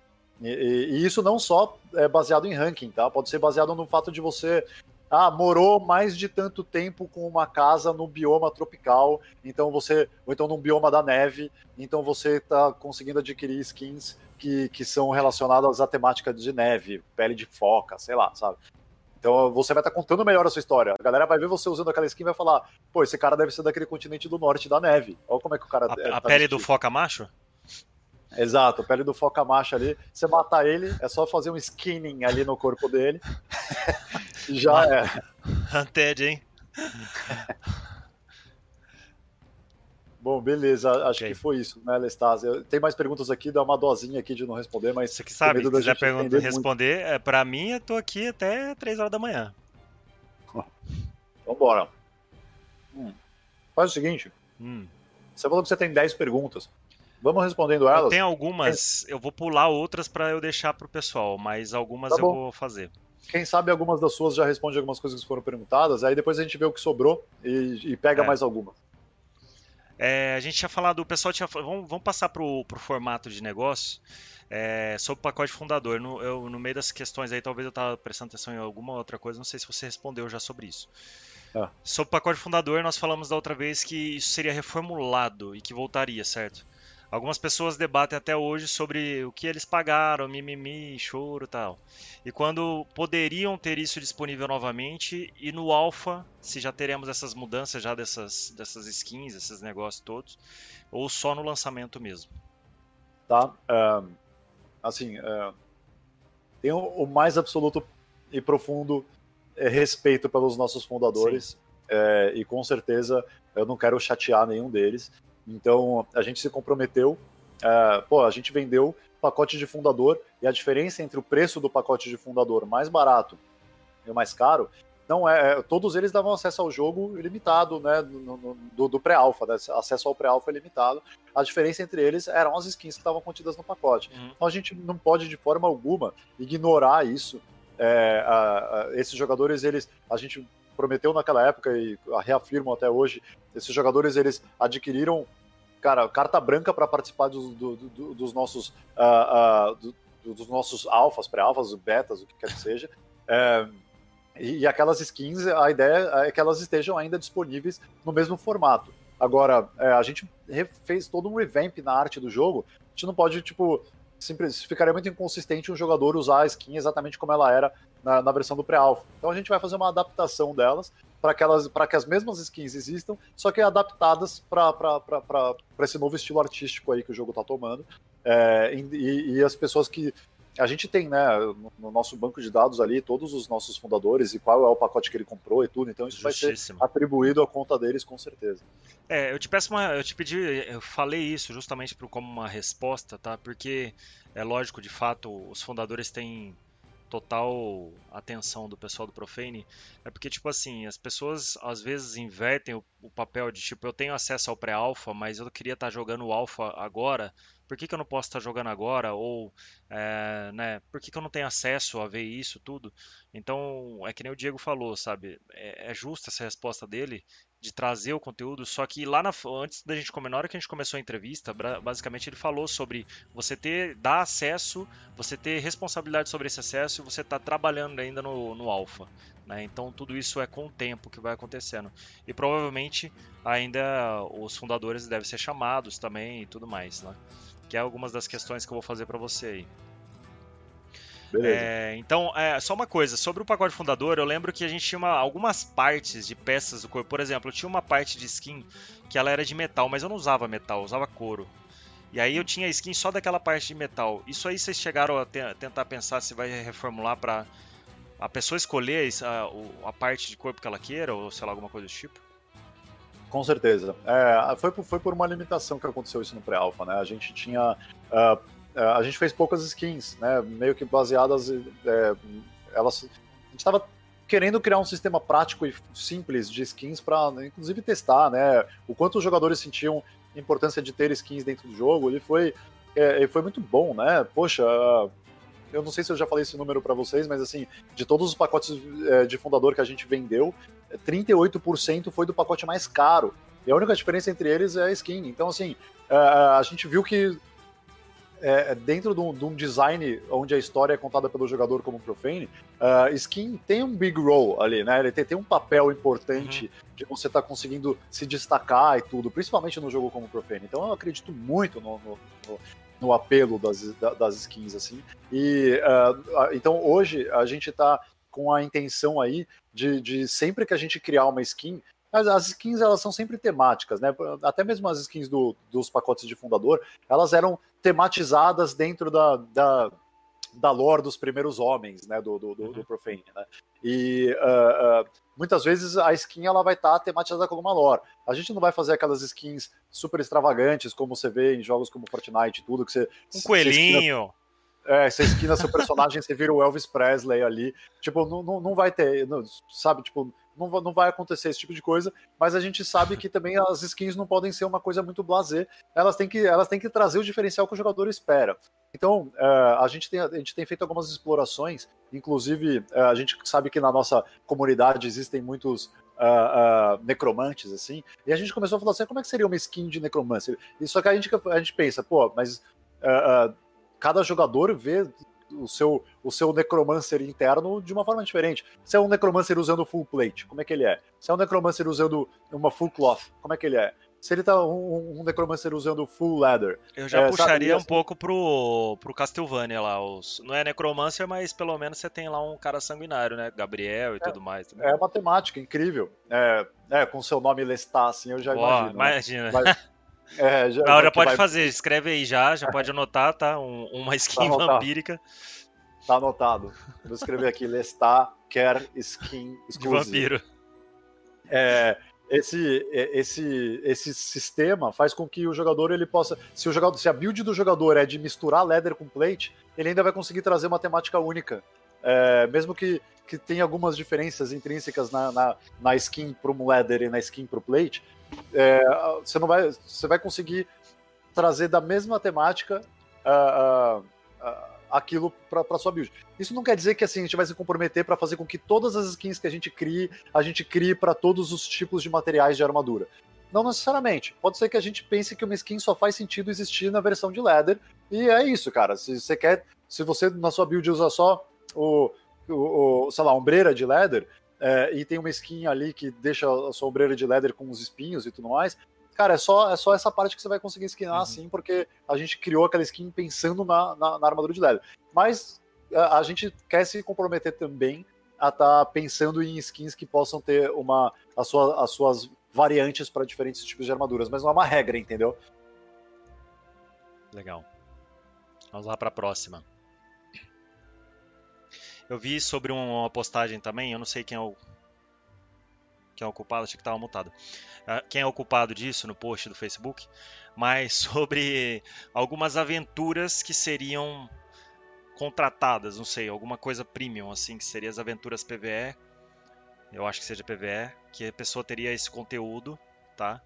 E, e, e, isso não só é baseado em ranking, tá? Pode ser baseado no fato de você ah, morou mais de tanto tempo com uma casa no bioma tropical, então você, ou então num bioma da neve, então você está conseguindo adquirir skins que, que são relacionadas à temática de neve, pele de foca, sei lá, sabe? Então você vai estar tá contando melhor a sua história. A galera vai ver você usando aquela skin e vai falar: pô, esse cara deve ser daquele continente do norte da neve. Olha como é que o cara. A, é, a tá pele vestido. do foca macho? Exato, pele do foca macho ali. Você matar ele, é só fazer um skinning ali no corpo dele. Já é. Unted, hein? Bom, beleza, acho okay. que foi isso, né, Lestásia? Tem mais perguntas aqui, dá uma dosinha aqui de não responder, mas. Você que sabe, se quiser pergunta, responder, é, pra mim eu tô aqui até 3 horas da manhã. Vambora. Hum. Faz o seguinte: hum. você falou que você tem 10 perguntas. Vamos respondendo elas. Tem algumas, eu vou pular outras para eu deixar para o pessoal, mas algumas tá eu vou fazer. Quem sabe algumas das suas já responde algumas coisas que foram perguntadas, aí depois a gente vê o que sobrou e, e pega é. mais algumas. É, a gente tinha falado, o pessoal tinha. Vamos, vamos passar para o formato de negócio. É, sobre o pacote fundador. No, eu, no meio das questões aí, talvez eu estava prestando atenção em alguma outra coisa, não sei se você respondeu já sobre isso. Ah. Sobre o pacote fundador, nós falamos da outra vez que isso seria reformulado e que voltaria, certo? Algumas pessoas debatem até hoje sobre o que eles pagaram, mimimi, choro e tal. E quando poderiam ter isso disponível novamente, e no alpha, se já teremos essas mudanças já dessas, dessas skins, esses negócios todos, ou só no lançamento mesmo. Tá. Um, assim, uh, tenho o mais absoluto e profundo é, respeito pelos nossos fundadores. É, e com certeza eu não quero chatear nenhum deles. Então a gente se comprometeu. É, pô, a gente vendeu pacote de fundador e a diferença entre o preço do pacote de fundador mais barato e o mais caro não é, é todos eles davam acesso ao jogo ilimitado, né, no, do, do pré-alpha, né, acesso ao pré-alpha ilimitado. A diferença entre eles eram as skins que estavam contidas no pacote. Uhum. Então a gente não pode de forma alguma ignorar isso. É, a, a, esses jogadores, eles, a gente prometeu naquela época e reafirmo até hoje, esses jogadores eles adquiriram cara, carta branca para participar dos, do, do, dos nossos uh, uh, do, dos nossos alfas, pré-alfas, betas, o que quer que seja. É, e, e, aquelas skins, a ideia é que elas estejam ainda disponíveis no mesmo formato. Agora, é, a gente fez todo um revamp na arte do jogo. A gente não pode, tipo, simples, ficaria muito inconsistente um jogador usar a skin exatamente como ela era na, na versão do pré-alpha. Então a gente vai fazer uma adaptação delas para que, elas, que as mesmas skins existam, só que adaptadas para esse novo estilo artístico aí que o jogo está tomando. É, e, e, as pessoas que a gente tem, né, no nosso banco de dados ali, todos os nossos fundadores e qual é o pacote que ele comprou e tudo, então isso vai ser atribuído à conta deles com certeza. É, eu te peço uma, eu te pedi, eu falei isso justamente como uma resposta, tá? Porque é lógico, de fato, os fundadores têm total atenção do pessoal do Profane, é porque, tipo assim, as pessoas às vezes invertem o, o papel de, tipo, eu tenho acesso ao pré-alpha, mas eu queria estar tá jogando o alpha agora, por que, que eu não posso estar jogando agora? Ou, é, né, por que, que eu não tenho acesso a ver isso tudo? Então, é que nem o Diego falou, sabe? É, é justa essa resposta dele de trazer o conteúdo, só que lá na, antes da gente começar, na hora que a gente começou a entrevista, basicamente ele falou sobre você ter, dar acesso, você ter responsabilidade sobre esse acesso e você estar tá trabalhando ainda no, no alfa. Né? Então tudo isso é com o tempo que vai acontecendo. E provavelmente ainda os fundadores devem ser chamados também e tudo mais. Né? que é algumas das questões que eu vou fazer para você aí. É, então, é, só uma coisa, sobre o pacote fundador, eu lembro que a gente tinha uma, algumas partes de peças do corpo. Por exemplo, eu tinha uma parte de skin que ela era de metal, mas eu não usava metal, eu usava couro. E aí eu tinha skin só daquela parte de metal. Isso aí vocês chegaram a te tentar pensar se vai reformular para a pessoa escolher a, a, parte de corpo que ela queira, ou sei lá, alguma coisa do tipo? Com certeza. É, foi, foi por uma limitação que aconteceu isso no pré-alpha, né? A gente tinha. Uh, a gente fez poucas skins, né? Meio que baseadas. É, elas, a gente estava querendo criar um sistema prático e simples de skins para, inclusive, testar, né? O quanto os jogadores sentiam importância de ter skins dentro do jogo. Ele foi, é, ele foi muito bom, né? Poxa, eu não sei se eu já falei esse número para vocês, mas assim, de todos os pacotes é, de fundador que a gente vendeu, 38% foi do pacote mais caro. E a única diferença entre eles é a skin. Então, assim, é, a gente viu que é, dentro de um, de um, design onde a história é contada pelo jogador como Profane, uh, skin tem um big role ali, né? Ele tem, tem um papel importante uhum. de você estar tá conseguindo se destacar e tudo, principalmente no jogo como Profane. Então eu acredito muito no, no, no no apelo das, das skins, assim. E uh, então hoje a gente está com a intenção aí de, de sempre que a gente criar uma skin, as, as skins elas são sempre temáticas, né? Até mesmo as skins do, dos pacotes de fundador, elas eram tematizadas dentro da, da, da lore dos primeiros homens, né? Do, do, do, do uhum. Profane, né? E uh, uh, muitas vezes a skin ela vai estar tá tematizada com alguma lore. A gente não vai fazer aquelas skins super extravagantes como você vê em jogos como Fortnite e tudo que você um coelhinho. É, você esquina seu personagem, você vira o Elvis Presley ali. Tipo, não, não, não vai ter, não, sabe? Tipo, não, não vai acontecer esse tipo de coisa, mas a gente sabe que também as skins não podem ser uma coisa muito blazer. Elas têm que, elas têm que trazer o diferencial que o jogador espera. Então, uh, a, gente tem, a gente tem feito algumas explorações, inclusive uh, a gente sabe que na nossa comunidade existem muitos uh, uh, necromantes, assim, e a gente começou a falar assim, como é que seria uma skin de necromancer? E só que a gente, a gente pensa, pô, mas uh, cada jogador vê o seu, o seu necromancer interno de uma forma diferente. Se é um necromancer usando full plate, como é que ele é? Se é um necromancer usando uma full cloth, como é que ele é? Se ele tá um, um necromancer usando full leather. Eu já é, puxaria sabe? um pouco pro, pro Castlevania lá. Os, não é necromancer, mas pelo menos você tem lá um cara sanguinário, né? Gabriel e é, tudo mais. Também. É uma temática incrível. É, é, com seu nome Lestat, assim, eu já imagino. Né? Imagina. Né? Mas, é, já, pode vai... fazer, escreve aí já, já pode anotar, tá? Um, uma skin tá vampírica. Tá anotado. Vou escrever aqui, Lestat quer skin exclusiva. De vampiro. É, esse, esse, esse sistema faz com que o jogador ele possa. Se, o jogador, se a build do jogador é de misturar leather com plate, ele ainda vai conseguir trazer uma temática única. É, mesmo que, que tenha algumas diferenças intrínsecas na, na, na skin pro leather e na skin pro plate, é, você não vai. Você vai conseguir trazer da mesma temática uh, uh, uh, aquilo para sua build. Isso não quer dizer que assim, a gente vai se comprometer para fazer com que todas as skins que a gente crie, a gente crie para todos os tipos de materiais de armadura. Não necessariamente. Pode ser que a gente pense que uma skin só faz sentido existir na versão de Leather. E é isso, cara. Se você quer. Se você na sua build usa só o, o, o sei lá, ombreira de Leather, é, e tem uma skin ali que deixa a sua ombreira de Leather com os espinhos e tudo mais, Cara, é só, é só essa parte que você vai conseguir skinar uhum. assim, porque a gente criou aquela skin pensando na, na, na armadura de leather. Mas a, a, gente quer se comprometer também a estar tá pensando em skins que possam ter uma, a sua, as suas variantes para diferentes tipos de armaduras, mas não é uma regra, entendeu? Legal. Vamos lá para a próxima. Eu vi sobre uma postagem também, eu não sei quem é o quem é o culpado, achei que estava mutado. Ah, quem é o culpado disso no post do Facebook, mas sobre algumas aventuras que seriam contratadas, não sei, alguma coisa premium, assim, que seria as aventuras PVE. Eu acho que seja PVE, que a pessoa teria esse conteúdo, tá?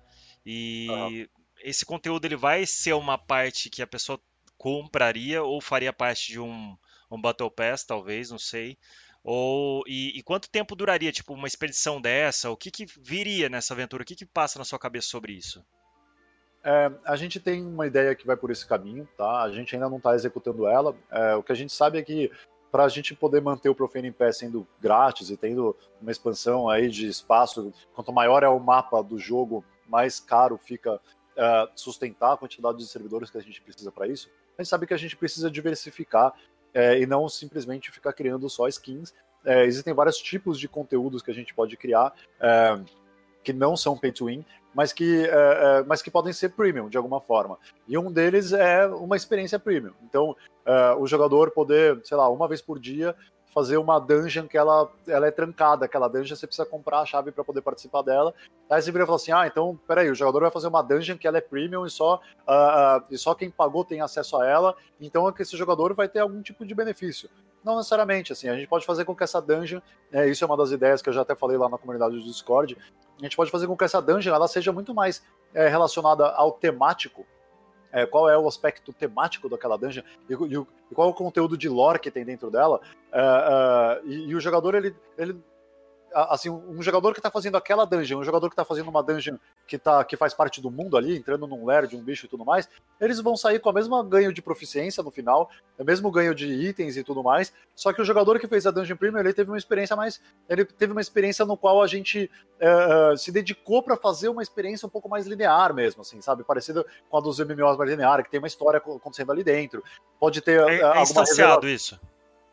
E uhum. esse conteúdo ele vai ser uma parte que a pessoa compraria ou faria parte de um, um Battle Pass, talvez, não sei. Ou, e, e, quanto tempo duraria, tipo, uma expedição dessa? O que, que viria nessa aventura? O que, que passa na sua cabeça sobre isso? É, a gente tem uma ideia que vai por esse caminho, tá? A gente ainda não está executando ela. É, o que a gente sabe é que para a gente poder manter o Profane em pé sendo grátis e tendo uma expansão aí de espaço, quanto maior é o mapa do jogo, mais caro fica é, sustentar a quantidade de servidores que a gente precisa para isso. A gente sabe que a gente precisa diversificar é, e não simplesmente ficar criando só skins. É, existem vários tipos de conteúdos que a gente pode criar é, que não são pay to win, mas que, é, é, mas que podem ser premium de alguma forma. E um deles é uma experiência premium. Então, é, o jogador poder, sei lá, uma vez por dia fazer uma dungeon que ela, ela é trancada, aquela dungeon você precisa comprar a chave para poder participar dela. Aí você vira e fala assim: ah, então peraí, o jogador vai fazer uma dungeon que ela é premium e só, uh, uh, e só quem pagou tem acesso a ela, então esse jogador vai ter algum tipo de benefício. Não necessariamente, assim, a gente pode fazer com que essa dungeon, é, isso é uma das ideias que eu já até falei lá na comunidade do Discord, a gente pode fazer com que essa dungeon ela seja muito mais é, relacionada ao temático é, qual é o aspecto temático daquela dungeon e, e, e, qual é o conteúdo de lore que tem dentro dela. É, é, e, e, o jogador, ele, ele assim, um jogador que tá fazendo aquela dungeon, um jogador que tá fazendo uma dungeon que, tá, que faz parte do mundo ali, entrando num lair de um bicho e tudo mais, eles vão sair com o mesmo ganho de proficiência no final, o mesmo ganho de itens e tudo mais, só que o jogador que fez a Dungeon Premium, ele teve uma experiência mais, ele teve uma experiência no qual a gente é, se dedicou para fazer uma experiência um pouco mais linear mesmo, assim, sabe, parecida com a dos MMOs mais linear, que tem uma história acontecendo ali dentro, pode ter é, é instanciado isso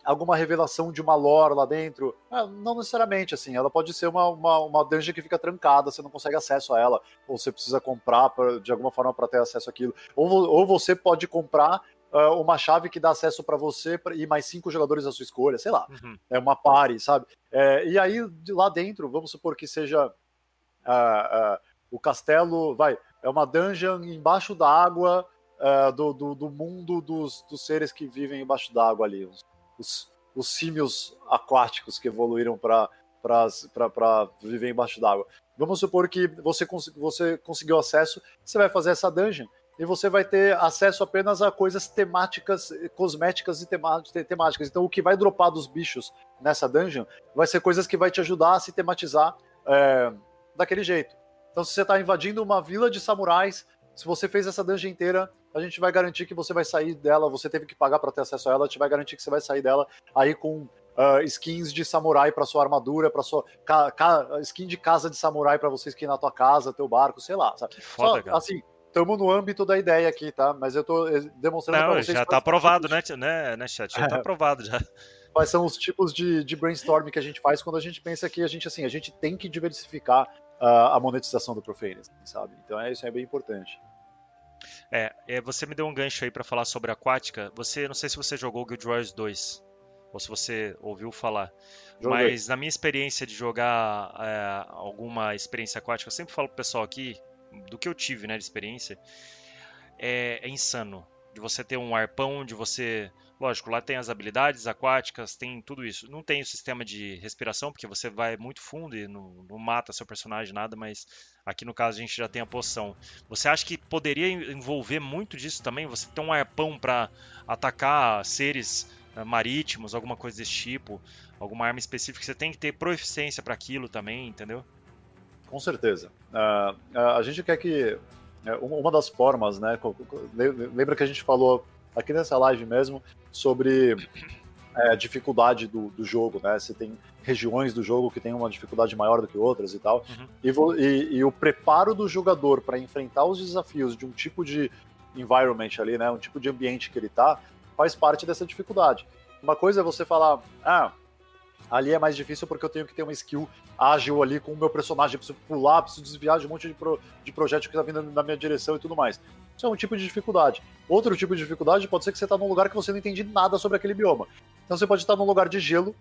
alguma revelação de uma lore lá dentro. É, não necessariamente, assim. Ela pode ser uma, uma, uma dungeon que fica trancada, você não consegue acesso a ela, ou você precisa comprar pra, de alguma forma para ter acesso àquilo. Ou, ou você pode comprar uh, uma chave que dá acesso para você e mais cinco jogadores da sua escolha, sei lá. Uhum. É uma pare, sabe? É, e aí, lá dentro, vamos supor que seja. Uh, uh, o castelo, vai, é uma dungeon embaixo da água uh, do, do, do, mundo dos, dos, seres que vivem embaixo d'água ali, os, os símios aquáticos que evoluíram para viver embaixo d'água. Vamos supor que você, cons você conseguiu acesso, você vai fazer essa dungeon e você vai ter acesso apenas a coisas temáticas, cosméticas e temáticas. Então, o que vai dropar dos bichos nessa dungeon vai ser coisas que vai te ajudar a se tematizar é, daquele jeito. Então, se você está invadindo uma vila de samurais, se você fez essa dungeon inteira, a gente vai garantir que você vai sair dela. Você teve que pagar para ter acesso a ela, a gente vai garantir que você vai sair dela aí com uh, skins de samurai para sua armadura, para sua skin de casa de samurai para você skin na tua casa, teu barco, sei lá. Sabe? Foda, Só, assim, estamos no âmbito da ideia aqui, tá? Mas eu tô eh, demonstrando para vocês. Já tá aprovado, né, né, né, chat? Já tá aprovado já. Quais são os tipos de, de brainstorming que a gente faz quando a gente pensa que a gente assim, a gente tem que diversificar a, a monetização do Profane, sabe? Então é isso é bem importante. É, é, você me deu um gancho aí para falar sobre aquática. Você, não sei se você jogou Guild Wars 2 ou se você ouviu falar, Joguei. mas na minha experiência de jogar é, alguma experiência aquática, eu sempre falo pro pessoal aqui do que eu tive, né, de experiência, é, é insano de você ter um arpão, de você. Lógico, lá tem as habilidades aquáticas, tem tudo isso. Não tem o sistema de respiração, porque você vai muito fundo e não, não, mata seu personagem, nada, mas aqui no caso a gente já tem a poção. Você acha que poderia envolver muito disso também? Você ter um arpão para atacar seres uh, marítimos, alguma coisa desse tipo, alguma arma específica, você tem que ter proficiência para aquilo também, entendeu? Com certeza. Uh, a gente quer que é, uma das formas, né? Lembra que a gente falou aqui nessa live mesmo sobre é, a dificuldade do, do, jogo, né? Você tem regiões do jogo que tem uma dificuldade maior do que outras e tal. Uhum. E, e, e, o preparo do jogador para enfrentar os desafios de um tipo de environment ali, né? Um tipo de ambiente que ele tá, faz parte dessa dificuldade. Uma coisa é você falar, ah, Ali é mais difícil porque eu tenho que ter uma skill ágil ali com o meu personagem. Eu preciso pular, preciso desviar de um monte de, pro, de projétil que tá vindo na minha direção e tudo mais. Isso é um tipo de dificuldade. Outro tipo de dificuldade pode ser que você tá num lugar que você não entende nada sobre aquele bioma. Então você pode estar num lugar de gelo,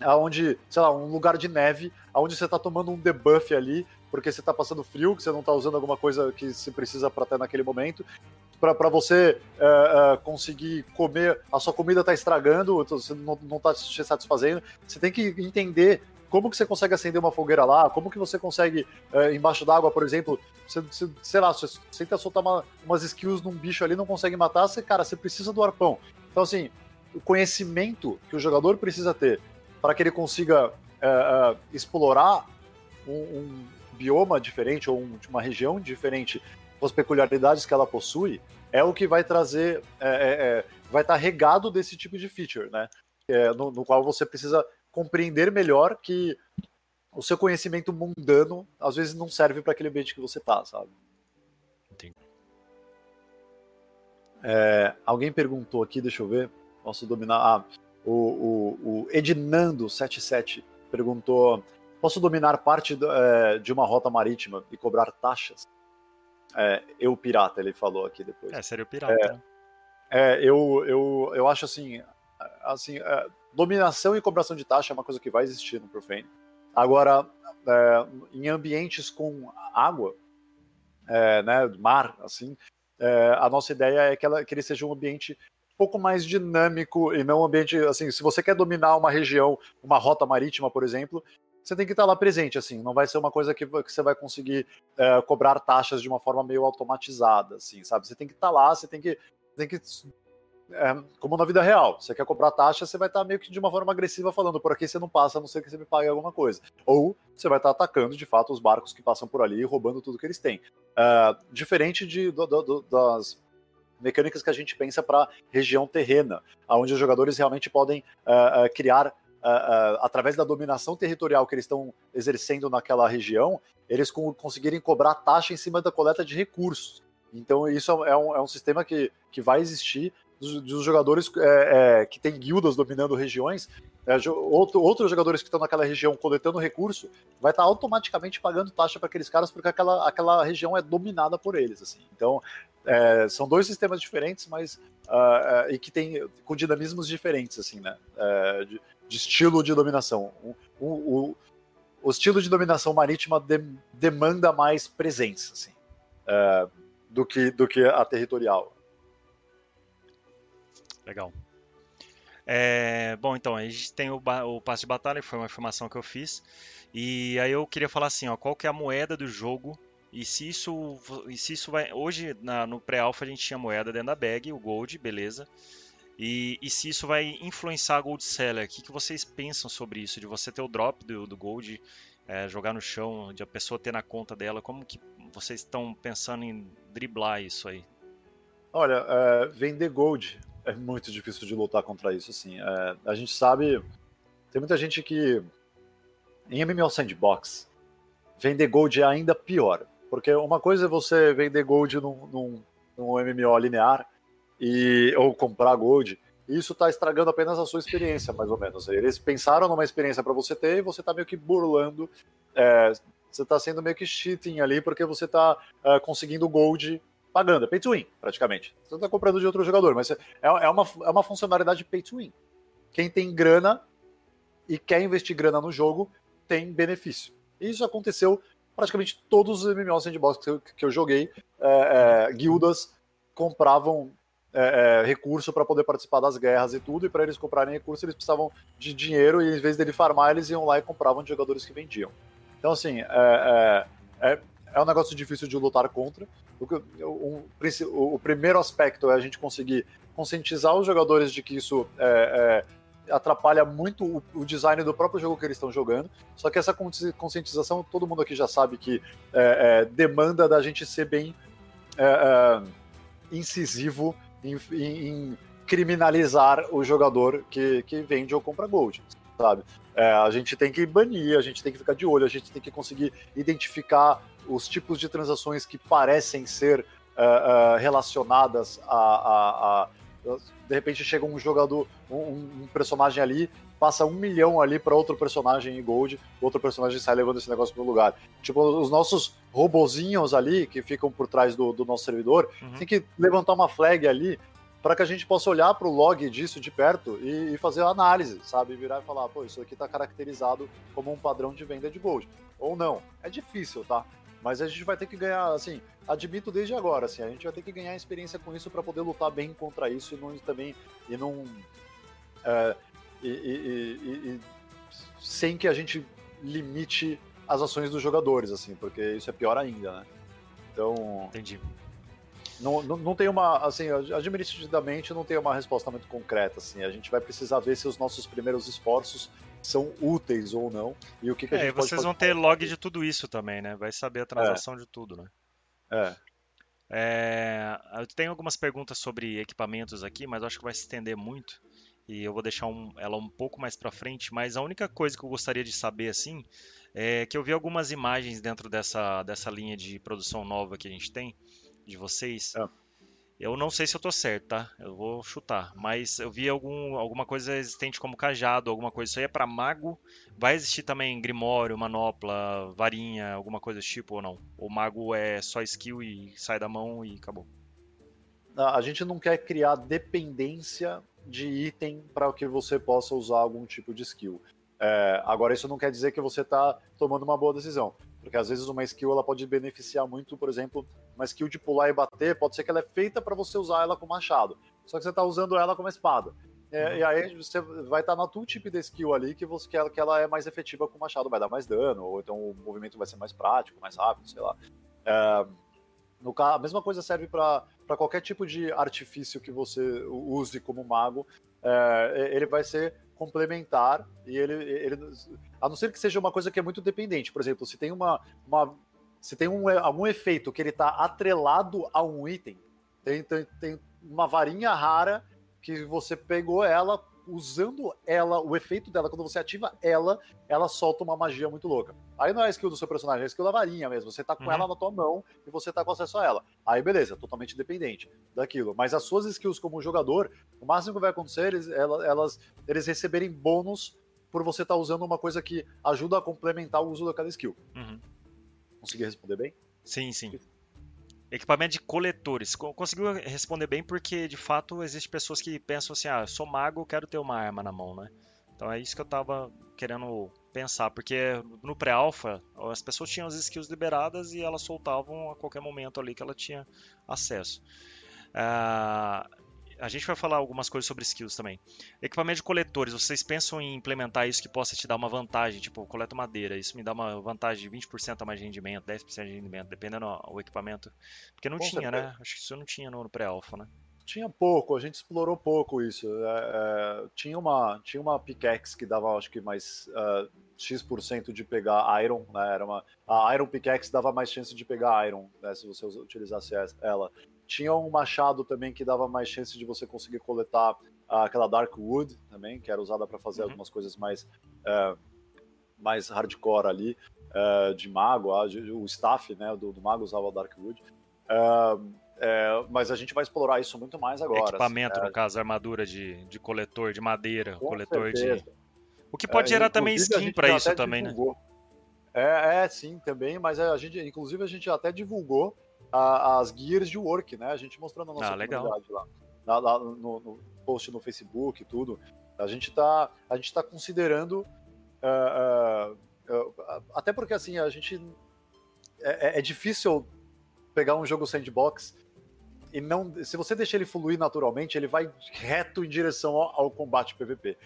aonde, sei lá, um lugar de neve, aonde você tá tomando um debuff ali, porque você tá passando frio, que você não tá usando alguma coisa que se precisa para ter naquele momento para você uh, uh, conseguir comer, a sua comida está estragando, você não, está te satisfazendo. Você tem que entender como que você consegue acender uma fogueira lá, como que você consegue, uh, embaixo d'água, por exemplo, você, você, sei lá, você tenta soltar uma, umas skills num bicho ali não consegue matar, você, cara, você precisa do arpão. Então, assim, o conhecimento que o jogador precisa ter para que ele consiga explorar um, um bioma diferente ou um, uma região diferente com as peculiaridades que ela possui, é o que vai trazer, é, é, é vai estar tá regado desse tipo de feature, né? É, no, no, qual você precisa compreender melhor que o seu conhecimento mundano às vezes não serve para aquele ambiente que você tá, sabe? Entendi. É, alguém perguntou aqui, deixa eu ver, posso dominar. Ah, o, o, o Ednando77 perguntou: posso dominar parte do, é, de uma rota marítima e cobrar taxas? É, eu pirata, ele falou aqui depois. É, seria o pirata. É, né? é eu, eu, eu acho assim, assim é, dominação e cobração de taxa é uma coisa que vai existir no Profane. Agora, é, em ambientes com água, é, né, mar, assim, é, a nossa ideia é que, ela, que ele seja um ambiente um pouco mais dinâmico e não um ambiente, assim, se você quer dominar uma região, uma rota marítima, por exemplo, você tem que estar lá presente, assim, não vai ser uma coisa que, que você vai conseguir é, cobrar taxas de uma forma meio automatizada, assim, sabe? Você tem que estar lá, você tem que, tem que é, como na vida real, você quer cobrar taxa, você vai estar meio que de uma forma agressiva falando, por aqui você não passa, a não ser que você me pague alguma coisa. Ou você vai estar atacando, de fato, os barcos que passam por ali e roubando tudo que eles têm. É, diferente de, do, do, das mecânicas que a gente pensa para região terrena, onde os jogadores realmente podem é, é, criar uh, uh, através da dominação territorial que eles estão exercendo naquela região, eles co conseguirem cobrar taxa em cima da coleta de recursos. Então, isso é um, é um sistema que, que vai existir dos, dos jogadores é, é, que têm guildas dominando regiões, é, outro, outros jogadores que estão naquela região coletando recurso, vai estar automaticamente pagando taxa para aqueles caras porque aquela, aquela região é dominada por eles. Assim. Então, é, são dois sistemas diferentes, mas uh, e que tem com dinamismos diferentes, assim, né? Uh, de, de estilo de dominação. O, o, o estilo de dominação marítima de, demanda mais presença, assim. Uh, do que, do que a territorial. Legal. É, bom, então, a gente tem o, o passe de batalha, que foi uma informação que eu fiz. E aí eu queria falar assim, ó, qual que é a moeda do jogo e se isso, e se isso vai. Hoje, na, no pré-alpha, a gente tinha moeda dentro da bag, o Gold, beleza. E, e se isso vai influenciar a Gold Seller? O que, que vocês pensam sobre isso? De você ter o drop do, do Gold, é, jogar no chão, de a pessoa ter na conta dela? Como que vocês estão pensando em driblar isso aí? Olha, é, vender Gold é muito difícil de lutar contra isso. Assim. É, a gente sabe. Tem muita gente que. Em MMO Sandbox, vender Gold é ainda pior. Porque uma coisa é você vender gold num, num, num MMO linear e, ou comprar gold, e isso está estragando apenas a sua experiência, mais ou menos. Eles pensaram numa experiência para você ter e você está meio que burlando, é, você está sendo meio que cheating ali porque você está é, conseguindo gold pagando. É pay to win, praticamente. Você está comprando de outro jogador, mas é, é, uma, é uma funcionalidade pay to win. Quem tem grana e quer investir grana no jogo tem benefício. Isso aconteceu praticamente todos os MMOs sandbox que eu, que eu joguei, é, é, guildas compravam é, é recurso para poder participar das guerras e tudo, e para eles comprarem recurso eles precisavam de dinheiro, e em vez dele farmar, eles iam lá e compravam de jogadores que vendiam. Então, assim, é, é, é um negócio difícil de lutar contra. O, o, o, o, primeiro aspecto é a gente conseguir conscientizar os jogadores de que isso é, é atrapalha muito o, o, design do próprio jogo que eles estão jogando. Só que essa conscientização, todo mundo aqui já sabe que é, é, demanda da gente ser bem é, é incisivo em, em, em, criminalizar o jogador que, que vende ou compra gold, sabe? A gente tem que banir, a gente tem que ficar de olho, a gente tem que conseguir identificar os tipos de transações que parecem ser é, relacionadas a, a, a de repente chega um jogador, um, um personagem ali, passa um milhão ali para outro personagem em Gold, outro personagem sai levando esse negócio pro lugar. Tipo, os nossos robozinhos ali, que ficam por trás do, do nosso servidor, uhum. tem que levantar uma flag ali para que a gente possa olhar para o log disso de perto e, e, fazer a análise, sabe? Virar e falar, pô, isso aqui está caracterizado como um padrão de venda de Gold. Ou não. É difícil, tá? Mas a gente vai ter que ganhar, assim, admito desde agora, assim, a gente vai ter que ganhar experiência com isso para poder lutar bem contra isso e não também e não é, e, e, e, sem que a gente limite as ações dos jogadores, assim, porque isso é pior ainda, né? Então. Entendi. Não, não, não tem uma, assim, administrativamente não tem uma resposta muito concreta, assim. A gente vai precisar ver se os nossos primeiros esforços são úteis ou não e o que, que a é, gente vocês vão ter log de tudo isso também, né? Vai saber a transação é. de tudo, né? É. é. Eu tenho algumas perguntas sobre equipamentos aqui, mas acho que vai se estender muito e eu vou deixar um, ela um pouco mais para frente. Mas a única coisa que eu gostaria de saber assim é que eu vi algumas imagens dentro dessa, dessa linha de produção nova que a gente tem de vocês. É. Eu não sei se eu tô certo, tá? Eu vou chutar. Mas eu vi algum, alguma coisa existente como cajado, alguma coisa. Isso aí é pra mago? Vai existir também grimório, manopla, varinha, alguma coisa desse tipo ou não? O mago é só skill e sai da mão e acabou? A gente não quer criar dependência de item para que você possa usar algum tipo de skill. É, agora, isso não quer dizer que você está tomando uma boa decisão. Porque às vezes uma skill ela pode beneficiar muito, por exemplo, uma skill de pular e bater, pode ser que ela é feita para você usar ela com machado. Só que você está usando ela como espada. É, uhum. E aí você vai estar tá na tooltip da skill ali que, você, que ela é mais efetiva com o machado, vai dar mais dano, ou então o movimento vai ser mais prático, mais rápido, sei lá. É, no, a mesma coisa serve para qualquer tipo de artifício que você use como mago. É, ele vai ser complementar e ele, ele, a não ser que seja uma coisa que é muito dependente. Por exemplo, se tem uma, uma se tem um, algum efeito que ele está atrelado a um item, tem, tem, tem uma varinha rara que você pegou ela, usando ela, o efeito dela, quando você ativa ela, ela solta uma magia muito louca. Aí não é a skill do seu personagem, é a skill da varinha mesmo. Você tá com uhum. ela na tua mão e você tá com acesso a ela. Aí beleza, totalmente dependente daquilo. Mas as suas skills como jogador, o máximo que vai acontecer, eles, elas, eles receberem bônus por você estar tá usando uma coisa que ajuda a complementar o uso daquela skill. Uhum. Consegui responder bem? Sim, sim. Equipamento de coletores. Conseguiu responder bem porque, de fato, existem pessoas que pensam assim, ah, sou mago, quero ter uma arma na mão, né? Então é isso que eu tava querendo pensar, porque no pré-alpha as pessoas tinham as skills liberadas e elas soltavam a qualquer momento ali que ela tinha acesso. Uh, a gente vai falar algumas coisas sobre skills também. Equipamento de coletores, vocês pensam em implementar isso que possa te dar uma vantagem? Tipo, coleto madeira, isso me dá uma vantagem de 20% a mais de rendimento, 10% de rendimento, dependendo do equipamento. Porque não Com tinha, certeza. né? Acho que isso não tinha no, pré-alpha, né? Tinha pouco, a gente explorou pouco isso. É, é, tinha, uma, tinha uma pickaxe que dava, acho que mais uh, X% de pegar Iron, né? Era uma, a Iron Pickaxe dava mais chance de pegar Iron, né? Se você utilizasse ela. Tinha um machado também que dava mais chance de você conseguir coletar aquela Dark Wood também, que era usada para fazer uhum. algumas coisas mais, é, mais hardcore ali, é, de mago. o staff né, do, do mago usava Dark Wood. É, é, mas a gente vai explorar isso muito mais agora. Equipamento, assim, no caso, armadura de, de coletor de madeira, coletor certeza. de. O que pode gerar também skin para isso também, né? divulgou. né? É, é, sim, também, mas a gente, inclusive, a gente até divulgou a, as gears de work, né? A gente mostrando a nossa ah, comunidade lá, lá, lá no, no, post no Facebook e tudo. A gente está a gente tá considerando uh, uh, uh, até porque assim a gente é, é, é, difícil pegar um jogo sandbox e não se você deixar ele fluir naturalmente ele vai reto em direção ao, ao combate PVP.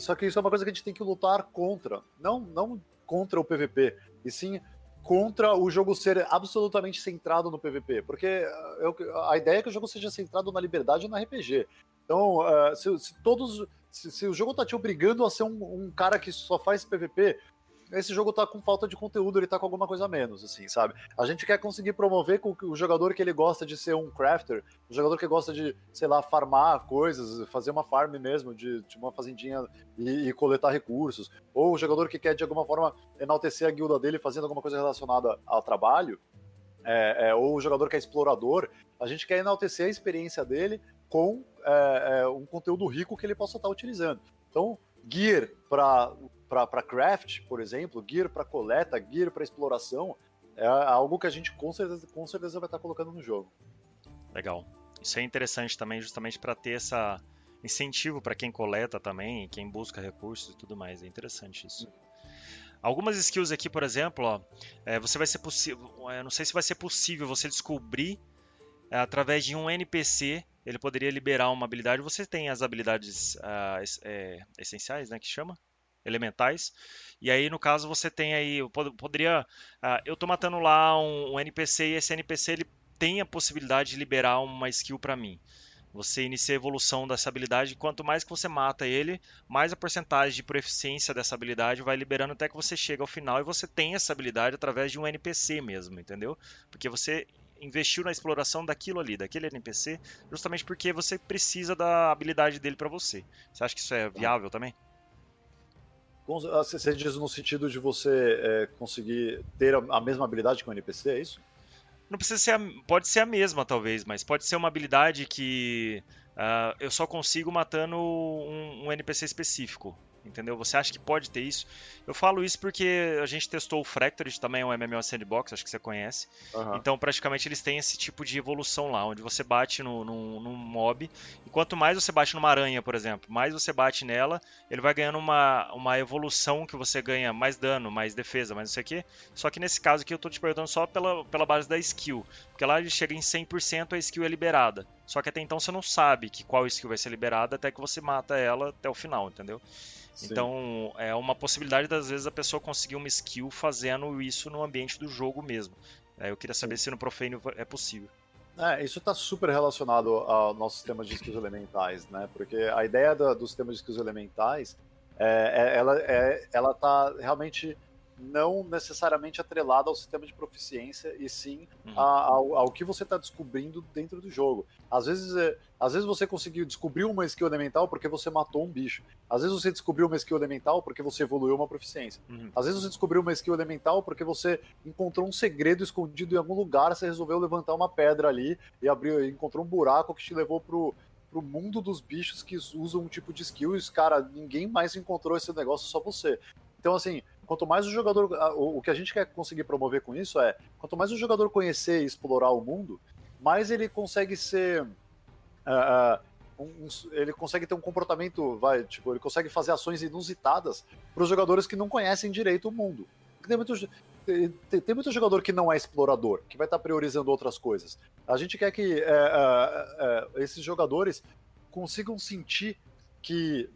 Só que isso é uma coisa que a gente tem que lutar contra, não não contra o PVP, e sim contra o jogo ser absolutamente centrado no PVP, porque eh, eu, a ideia é que o jogo seja centrado na liberdade e no RPG. Então, uh, se, se, todos. Se, se, o jogo tá te obrigando a ser um, um, cara que só faz PVP, esse jogo tá com falta de conteúdo, ele tá com alguma coisa a menos, assim, sabe? A gente quer conseguir promover com o jogador que ele gosta de ser um crafter, o jogador que gosta de, sei lá, farmar coisas, fazer uma farm mesmo, de, de uma fazendinha e, e, coletar recursos, ou o jogador que quer de alguma forma enaltecer a guilda dele fazendo alguma coisa relacionada ao trabalho, é, é, ou o jogador que é explorador, a gente quer enaltecer a experiência dele com é, é um conteúdo rico que ele possa estar utilizando. Então, gear para para craft, por exemplo, gear para coleta, gear para exploração, é algo que a gente com certeza, com certeza vai estar colocando no jogo. Legal. Isso é interessante também, justamente para ter essa incentivo para quem coleta também, quem busca recursos e tudo mais. É interessante isso. Algumas skills aqui, por exemplo, ó, é, você vai ser possível, é, não sei se vai ser possível você descobrir é, através de um NPC, ele poderia liberar uma habilidade. Você tem as habilidades uh, é, essenciais, né, que chama? Elementais. E aí, no caso, você tem aí, eu poderia, uh, eu tô matando lá um, um, NPC e esse NPC ele tem a possibilidade de liberar uma skill para mim. Você inicia a evolução dessa habilidade, quanto mais que você mata ele, mais a porcentagem de proficiência dessa habilidade vai liberando até que você chega ao final e você tem essa habilidade através de um NPC mesmo, entendeu? Porque você investiu na exploração daquilo ali, daquele NPC, justamente porque você precisa da habilidade dele para você. Você acha que isso é viável também? Ah, você diz no sentido de você é, conseguir ter a mesma habilidade que o NPC, é isso? Não precisa ser, a, pode ser a mesma talvez, mas pode ser uma habilidade que uh, eu só consigo matando um, um NPC específico entendeu? Você acha que pode ter isso? Eu falo isso porque a gente testou o Fractured, também é um MMO Sandbox, acho que você conhece. Uhum. Então, praticamente, eles têm esse tipo de evolução lá, onde você bate no, no, num mob, e quanto mais você bate numa aranha, por exemplo, mais você bate nela, ele vai ganhando uma, uma evolução que você ganha mais dano, mais defesa, mais não sei o que. Só que nesse caso aqui eu tô te perguntando só pela, pela base da skill, porque lá ele chega em 100% a skill é liberada. Só que até então você não sabe que qual skill vai ser liberada até que você mata ela até o final, entendeu? Sim. Então, é uma possibilidade das vezes a pessoa conseguir uma skill fazendo isso no ambiente do jogo mesmo. É, eu queria saber Sim. se no Profane é possível. É, isso está super relacionado ao nosso sistema de skills elementais, né? Porque a ideia do, do sistema de skills elementais é, é ela é, ela está realmente não necessariamente atrelada ao sistema de proficiência e sim uhum. ao, ao, que você está descobrindo dentro do jogo. Às vezes, é, às vezes você conseguiu descobrir uma skill elemental porque você matou um bicho. Às vezes você descobriu uma skill elemental porque você evoluiu uma proficiência. Uhum. Às vezes você descobriu uma skill elemental porque você encontrou um segredo escondido em algum lugar, você resolveu levantar uma pedra ali e abriu, encontrou um buraco que te levou pro pro mundo dos bichos que usam um tipo de skill e, cara, ninguém mais encontrou esse negócio, só você. Então, assim, quanto mais o jogador. O que a gente quer conseguir promover com isso é: quanto mais o jogador conhecer e explorar o mundo, mais ele consegue ser. Uh, um, um, ele consegue ter um comportamento, vai, tipo, ele consegue fazer ações inusitadas para os jogadores que não conhecem direito o mundo. Tem muito, tem, tem, muito jogador que não é explorador, que vai estar tá priorizando outras coisas. A gente quer que é, é, é, esses jogadores consigam sentir que,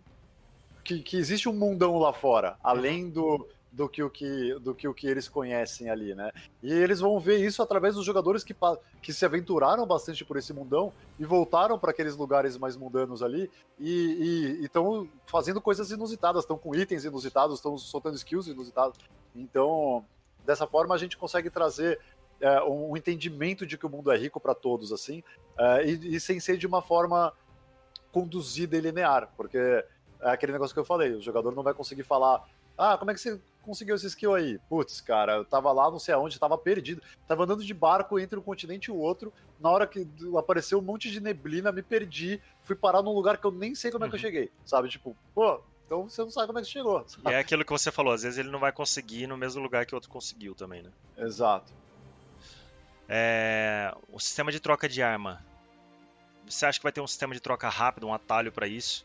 que, que, existe um mundão lá fora, além do, do que o que, do que o que eles conhecem ali, né? E eles vão ver isso através dos jogadores que, que se aventuraram bastante por esse mundão e voltaram para aqueles lugares mais mundanos ali e estão fazendo coisas inusitadas, estão com itens inusitados, estão soltando skills inusitados. Então, dessa forma a gente consegue trazer é, um entendimento de que o mundo é rico para todos, assim, é, e, e sem ser de uma forma conduzida e linear, porque é aquele negócio que eu falei, o jogador não vai conseguir falar ah, como é que você conseguiu esse skill aí? Putz, cara, eu tava lá, não sei aonde, tava perdido. Tava andando de barco entre um continente e o outro. Na hora que apareceu um monte de neblina, me perdi. Fui parar num lugar que eu nem sei como é que eu uhum. cheguei. Sabe? Tipo, pô, então você não sabe como é que chegou. Sabe? E é aquilo que você falou, às vezes ele não vai conseguir no mesmo lugar que o outro conseguiu também, né? Exato. É... O sistema de troca de arma. Você acha que vai ter um sistema de troca rápido, um atalho para isso?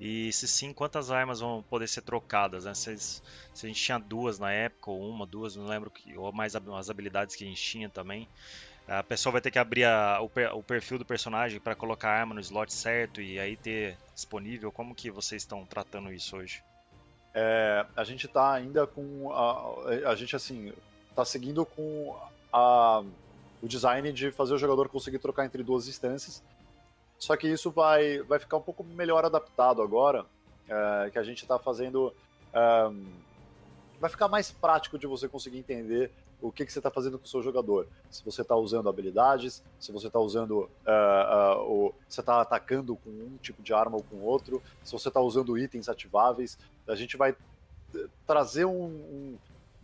E se sim, quantas armas vão poder ser trocadas? Né? Se, se, a gente tinha duas na época, ou uma, duas, não lembro, que, ou mais as habilidades que a gente tinha também. A pessoa vai ter que abrir a, o, o, perfil do personagem para colocar a arma no slot certo e aí ter disponível. Como que vocês estão tratando isso hoje? É, a gente está ainda com. A, a gente, assim, está seguindo com a, o design de fazer o jogador conseguir trocar entre duas instâncias. Só que isso vai, vai ficar um pouco melhor adaptado agora, é, que a gente está fazendo. É, vai ficar mais prático de você conseguir entender o que, que você está fazendo com o seu jogador. Se você está usando habilidades, se você está usando. Uh, o, você está atacando com um tipo de arma ou com outro, se você está usando itens ativáveis. A gente vai trazer um, um,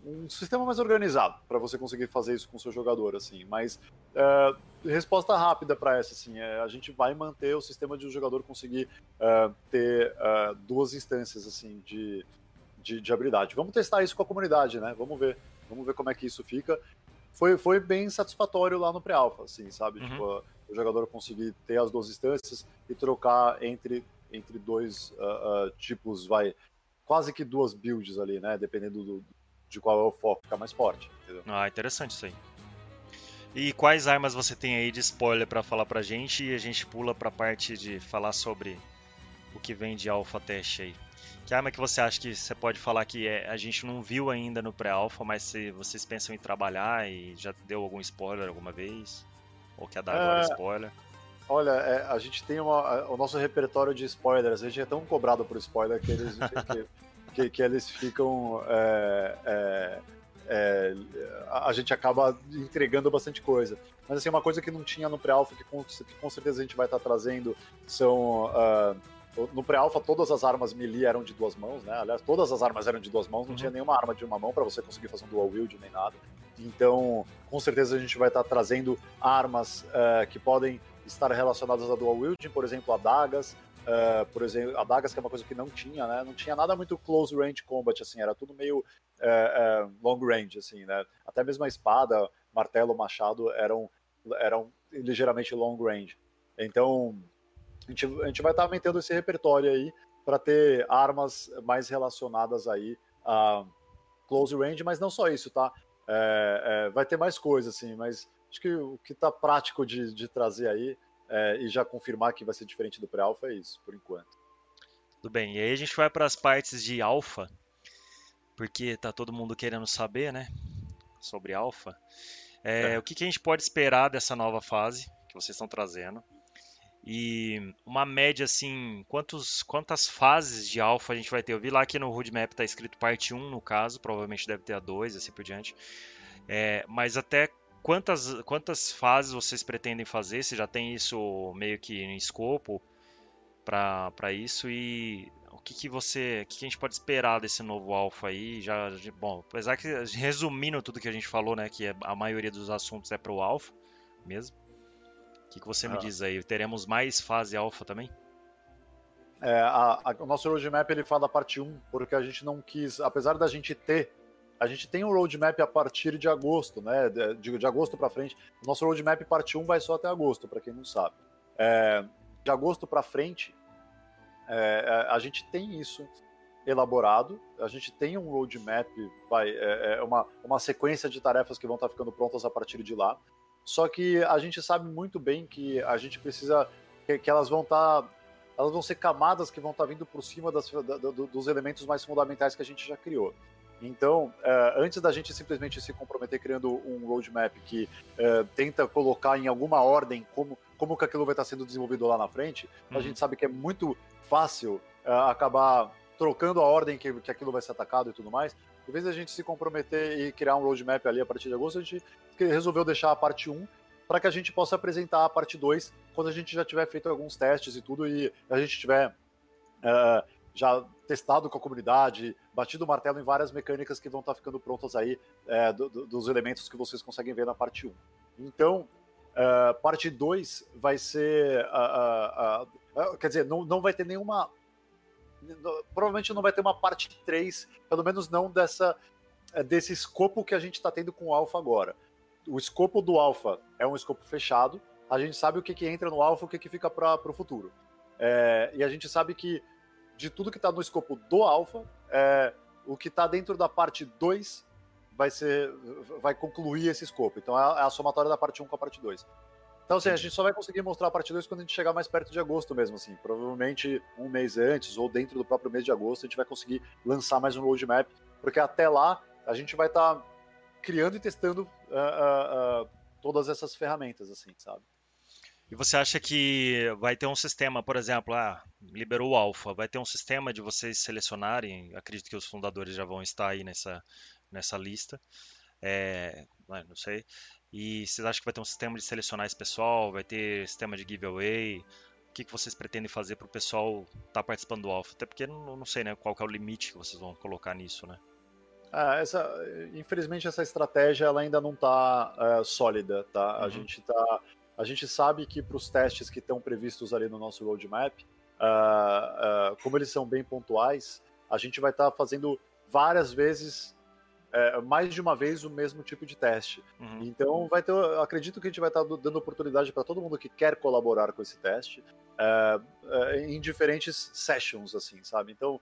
um sistema mais organizado para você conseguir fazer isso com o seu jogador, assim. Mas uh, resposta rápida para essa, assim, é, a gente vai manter o sistema de o um jogador conseguir uh, ter uh, duas instâncias, assim, de, de, de, habilidade. Vamos testar isso com a comunidade, né? Vamos ver, vamos ver como é que isso fica. Foi, foi bem satisfatório lá no pré-alpha, assim, sabe? Uhum. Tipo, o jogador conseguir ter as duas instâncias e trocar entre, entre dois tipos, vai, quase que duas builds ali, né? Dependendo do, de qual é o foco, ficar mais forte. Entendeu? Ah, interessante isso aí. E quais armas você tem aí de spoiler para falar pra gente e a gente pula pra parte de falar sobre o que vem de alpha teste aí. Que arma que você acha que você pode falar que é, a gente não viu ainda no pré-alpha, mas se vocês pensam em trabalhar e já deu algum spoiler alguma vez? Ou quer dar é... agora spoiler? Olha, é, a gente tem uma, o nosso repertório de spoilers, a gente é tão cobrado por spoiler que eles, que, que, eles ficam. É, é, é, a gente acaba entregando bastante coisa. Mas assim, uma coisa que não tinha no pré-alpha, que, que, com certeza a gente vai estar trazendo, são. Uh, no pré-alpha, todas as armas melee eram de duas mãos, né? Aliás, todas as armas eram de duas mãos, não uhum. tinha nenhuma arma de uma mão para você conseguir fazer um dual wield nem nada. Então, com certeza a gente vai estar trazendo armas uh, que podem estar relacionadas a dual wielding, por exemplo, adagas, Uh, por exemplo, a Dagas, que é uma coisa que não tinha, né? Não tinha nada muito close range combat, assim, era tudo meio uh, uh, long range, assim, né? Até mesmo a espada, martelo, machado eram, eram ligeiramente long range. Então, a gente, a gente vai estar tá aumentando esse repertório aí para ter armas mais relacionadas aí a close range, mas não só isso, tá? É, é, vai ter mais coisas, assim, mas acho que o que tá prático de, de trazer aí é, e já confirmar que vai ser diferente do pré-alpha é isso, por enquanto. Tudo bem, e aí a gente vai para as partes de alfa, porque tá todo mundo querendo saber, né, sobre alfa. É, é. O que, que a gente pode esperar dessa nova fase que vocês estão trazendo? E uma média assim, quantos, quantas fases de alfa a gente vai ter? Eu vi lá que no roadmap está escrito parte 1 no caso, provavelmente deve ter a 2, assim por diante. É, mas até quantas, quantas fases vocês pretendem fazer? Se já tem isso meio que em escopo para isso e o que, que você, o que, que, a gente pode esperar desse novo alfa aí? Já, bom, apesar que resumindo tudo que a gente falou, né, que é, a maioria dos assuntos é para o alfa mesmo. O que, que você ah. me diz aí? Teremos mais fase alfa também? É, a, a, o nosso roadmap ele fala da parte 1, porque a gente não quis, apesar da gente ter a gente tem um roadmap a partir de agosto, né? De, de agosto para frente. Nosso roadmap parte 1 vai só até agosto, para quem não sabe. É, de agosto para frente, é, é, a gente tem isso elaborado, a gente tem um roadmap, vai, é, é, uma, uma sequência de tarefas que vão estar ficando prontas a partir de lá. Só que a gente sabe muito bem que a gente precisa que, que elas vão estar elas vão ser camadas que vão estar vindo por cima das, da, dos elementos mais fundamentais que a gente já criou. Então, uh, antes da gente simplesmente se comprometer criando um roadmap que uh, tenta colocar em alguma ordem como, como que aquilo vai estar sendo desenvolvido lá na frente, uhum. a gente sabe que é muito fácil uh, acabar trocando a ordem que, que aquilo vai ser atacado e tudo mais. Em vez da gente se comprometer e criar um roadmap ali a partir de agosto, a gente resolveu deixar a parte 1 para que a gente possa apresentar a parte 2 quando a gente já tiver feito alguns testes e tudo e a gente tiver uh, já testado com a comunidade, batido o martelo em várias mecânicas que vão estar tá ficando prontas aí é, do, do, dos elementos que vocês conseguem ver na parte 1. Então, uh, parte 2 vai ser. Uh, uh, quer dizer, não, não vai ter nenhuma. Provavelmente não vai ter uma parte 3, pelo menos não dessa, é, desse escopo que a gente está tendo com o Alpha agora. O escopo do Alpha é um escopo fechado, a gente sabe o que, que entra no Alpha e o que, que fica para o futuro. É, e a gente sabe que de tudo que está no escopo do alfa, é, o que está dentro da parte 2 vai ser vai concluir esse escopo. Então é a, é a somatória da parte 1 com a parte 2. Então, assim, a gente só vai conseguir mostrar a parte 2 quando a gente chegar mais perto de agosto mesmo, assim. Provavelmente um mês antes ou dentro do próprio mês de agosto a gente vai conseguir lançar mais um roadmap, porque até lá a gente vai estar tá criando e testando uh, uh, uh, todas essas ferramentas, assim, sabe? E você acha que vai ter um sistema, por exemplo, ah, liberou o alfa, vai ter um sistema de vocês selecionarem, acredito que os fundadores já vão estar aí nessa, nessa lista, é, não sei, e vocês acham que vai ter um sistema de selecionar esse pessoal, vai ter sistema de giveaway, o que, que vocês pretendem fazer para o pessoal estar tá participando do alfa? Até porque não, não sei né, qual é o limite que vocês vão colocar nisso, né? Ah, essa, infelizmente essa estratégia ela ainda não está uh, é, sólida, tá? Uhum. A gente está a gente sabe que para os testes que estão previstos ali no nosso roadmap, uh, uh, como eles são bem pontuais, a gente vai estar tá fazendo várias vezes, uh, mais de uma vez, o mesmo tipo de teste. Uhum. Então, vai ter, acredito que a gente vai estar tá dando oportunidade para todo mundo que quer colaborar com esse teste eh, em diferentes sessions, assim, sabe? Então,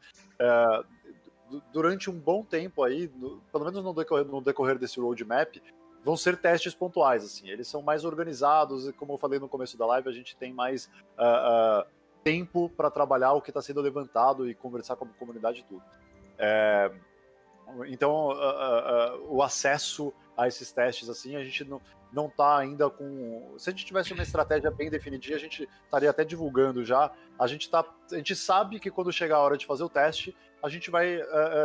durante um bom tempo aí, no, pelo menos no decorrer, no decorrer desse roadmap, vão ser testes pontuais, assim. Eles são mais organizados e, como eu falei no começo da live, a gente tem mais uh, uh, tempo para trabalhar o que está sendo levantado e conversar com a comunidade e tudo. É, então, uh, o acesso a esses testes, assim, a gente não, não tá ainda com... Se a gente tivesse uma estratégia bem definida, a gente estaria até divulgando já. A gente, tá, a gente sabe que quando chegar a hora de fazer o teste, a gente vai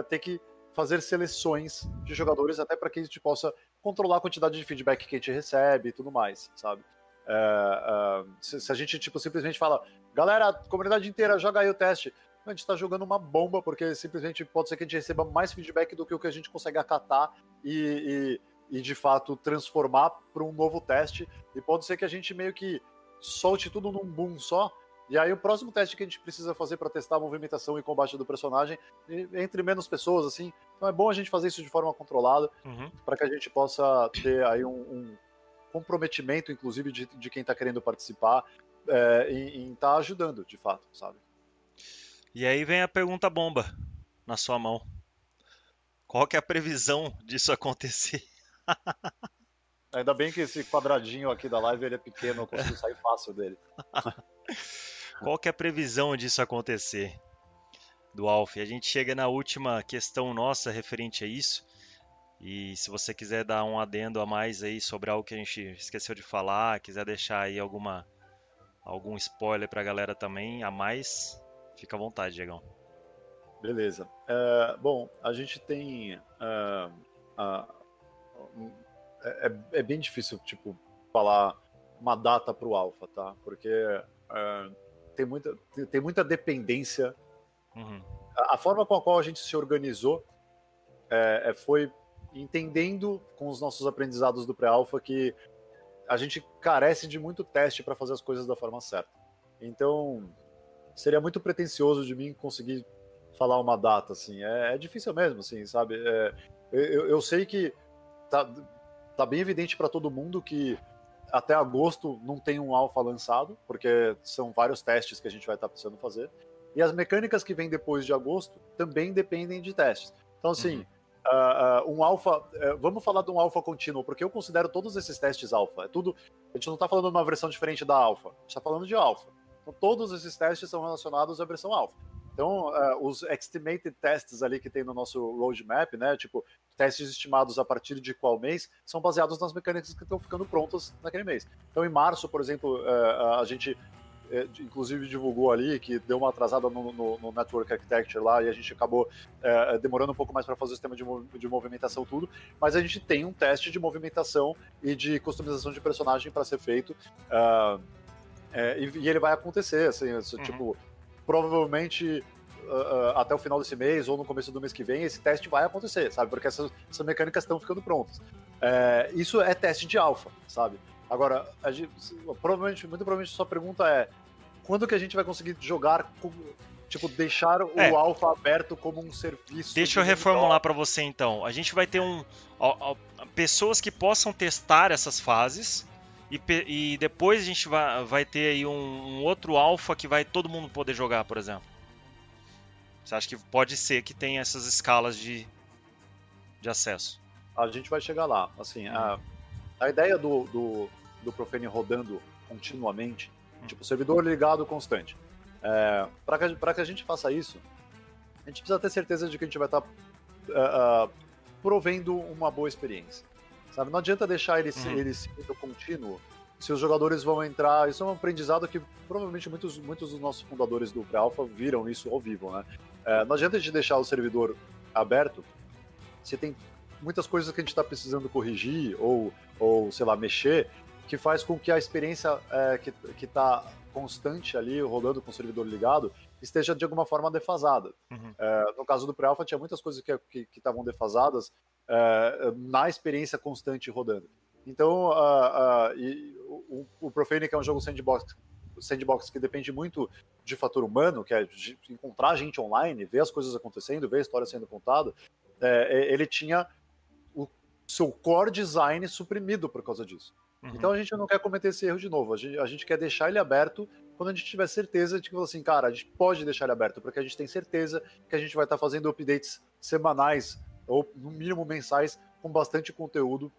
ter que fazer seleções de jogadores até para que a gente possa controlar a quantidade de feedback que a gente recebe e tudo mais, sabe? É, é, se, se, a gente tipo simplesmente fala, galera, comunidade inteira joga aí o teste, a gente está jogando uma bomba porque simplesmente pode ser que a gente receba mais feedback do que o que a gente consegue acatar e, e, e de fato transformar para um novo teste e pode ser que a gente meio que solte tudo num boom só e aí o próximo teste que a gente precisa fazer para testar a movimentação e combate do personagem entre menos pessoas, assim. Então é bom a gente fazer isso de forma controlada uhum. para que a gente possa ter aí um, um comprometimento, inclusive, de, de quem está querendo participar é, em estar tá ajudando, de fato, sabe? E aí vem a pergunta bomba na sua mão. Qual que é a previsão disso acontecer? Ainda bem que esse quadradinho aqui da live ele é pequeno, eu consigo sair fácil dele. Qual que é a previsão disso acontecer? Do Alf. A gente chega na última questão nossa referente a isso. E se você quiser dar um adendo a mais aí sobre algo que a gente esqueceu de falar, quiser deixar aí alguma algum spoiler pra galera também a mais, fica à vontade, Diegão. Beleza. Uh, bom, a gente tem. Uh, é, é, bem difícil, tipo, falar uma data para o alfa, tá? Porque uh, tem, muita, tem muita dependência. Uhum. A, a, forma com a qual a gente se organizou é, é, foi entendendo com os nossos aprendizados do pré-alfa que a gente carece de muito teste para fazer as coisas da forma certa. Então, seria muito pretencioso de mim conseguir falar uma data, assim. É, é difícil mesmo, assim, sabe? É, eu, eu sei que tá, tá bem evidente para todo mundo que até agosto não tem um alfa lançado, porque são vários testes que a gente vai estar precisando fazer. E as mecânicas que vêm depois de agosto também dependem de testes. Então, assim, uhum. uh, uh, um alfa. Uh, vamos falar de um alfa contínuo, porque eu considero todos esses testes alfa. É tudo. A gente não está falando de uma versão diferente da alfa, a gente está falando de alfa. Então, todos esses testes são relacionados à versão alfa. Então, uh, os estimated tests ali que tem no nosso roadmap, né, tipo, testes estimados a partir de qual mês, são baseados nas mecânicas que estão ficando prontas naquele mês. Então, em março, por exemplo, uh, a gente uh, inclusive divulgou ali que deu uma atrasada no, no, no Network Architecture lá e a gente acabou demorando um pouco mais para fazer o sistema de, de movimentação tudo, mas a gente tem um teste de movimentação e de customização de personagem para ser feito. É, e, e, ele vai acontecer, assim, uhum. tipo, provavelmente uh, uh, até o final desse mês ou no começo do mês que vem, esse teste vai acontecer, sabe? Porque essas, essas mecânicas estão ficando prontas. É, isso é teste de alfa, sabe? Agora, gente, provavelmente, muito provavelmente sua pergunta é quando que a gente vai conseguir jogar, tipo, deixar o é. alfa aberto como um serviço? Deixa eu reformular para você então. A gente vai ter um ó, ó, pessoas que possam testar essas fases e, e depois a gente vai, vai ter aí um, um outro alfa que vai todo mundo poder jogar, por exemplo. Você acha que pode ser que tenha essas escalas de, de acesso? A gente vai chegar lá. Assim, a, uhum. a ideia do, do, do Profane rodando continuamente, hum. tipo, servidor ligado constante. É, para que, que a gente faça isso, a gente precisa ter certeza de que a gente vai estar tá, uh, uh, provendo uma boa experiência. Sabe? Não adianta deixar ele, uhum. ele sendo contínuo se os jogadores vão entrar. Isso é um aprendizado que provavelmente muitos, muitos dos nossos fundadores do Pré-Alpha viram isso ao vivo. Né? É, não adianta a gente deixar o servidor aberto se tem muitas coisas que a gente está precisando corrigir ou, ou, sei lá, mexer, que faz com que a experiência é, que está constante ali, rodando com o servidor ligado, esteja de alguma forma defasada. Uhum. É, no caso do Pré-Alpha, tinha muitas coisas que estavam defasadas uh, na experiência constante rodando. Então, uh, e, o, o Profane, que é um jogo sandbox, sandbox que depende muito de fator humano, que é de encontrar gente online, ver as coisas acontecendo, ver a história sendo contada, é, ele tinha o seu core design suprimido por causa disso. Uhum. Então a gente não quer cometer esse erro de novo. A gente, a gente, quer deixar ele aberto quando a gente tiver certeza de que, assim, cara, a gente pode deixar ele aberto, porque a gente tem certeza que a gente vai estar fazendo updates semanais ou no mínimo mensais, com bastante conteúdo,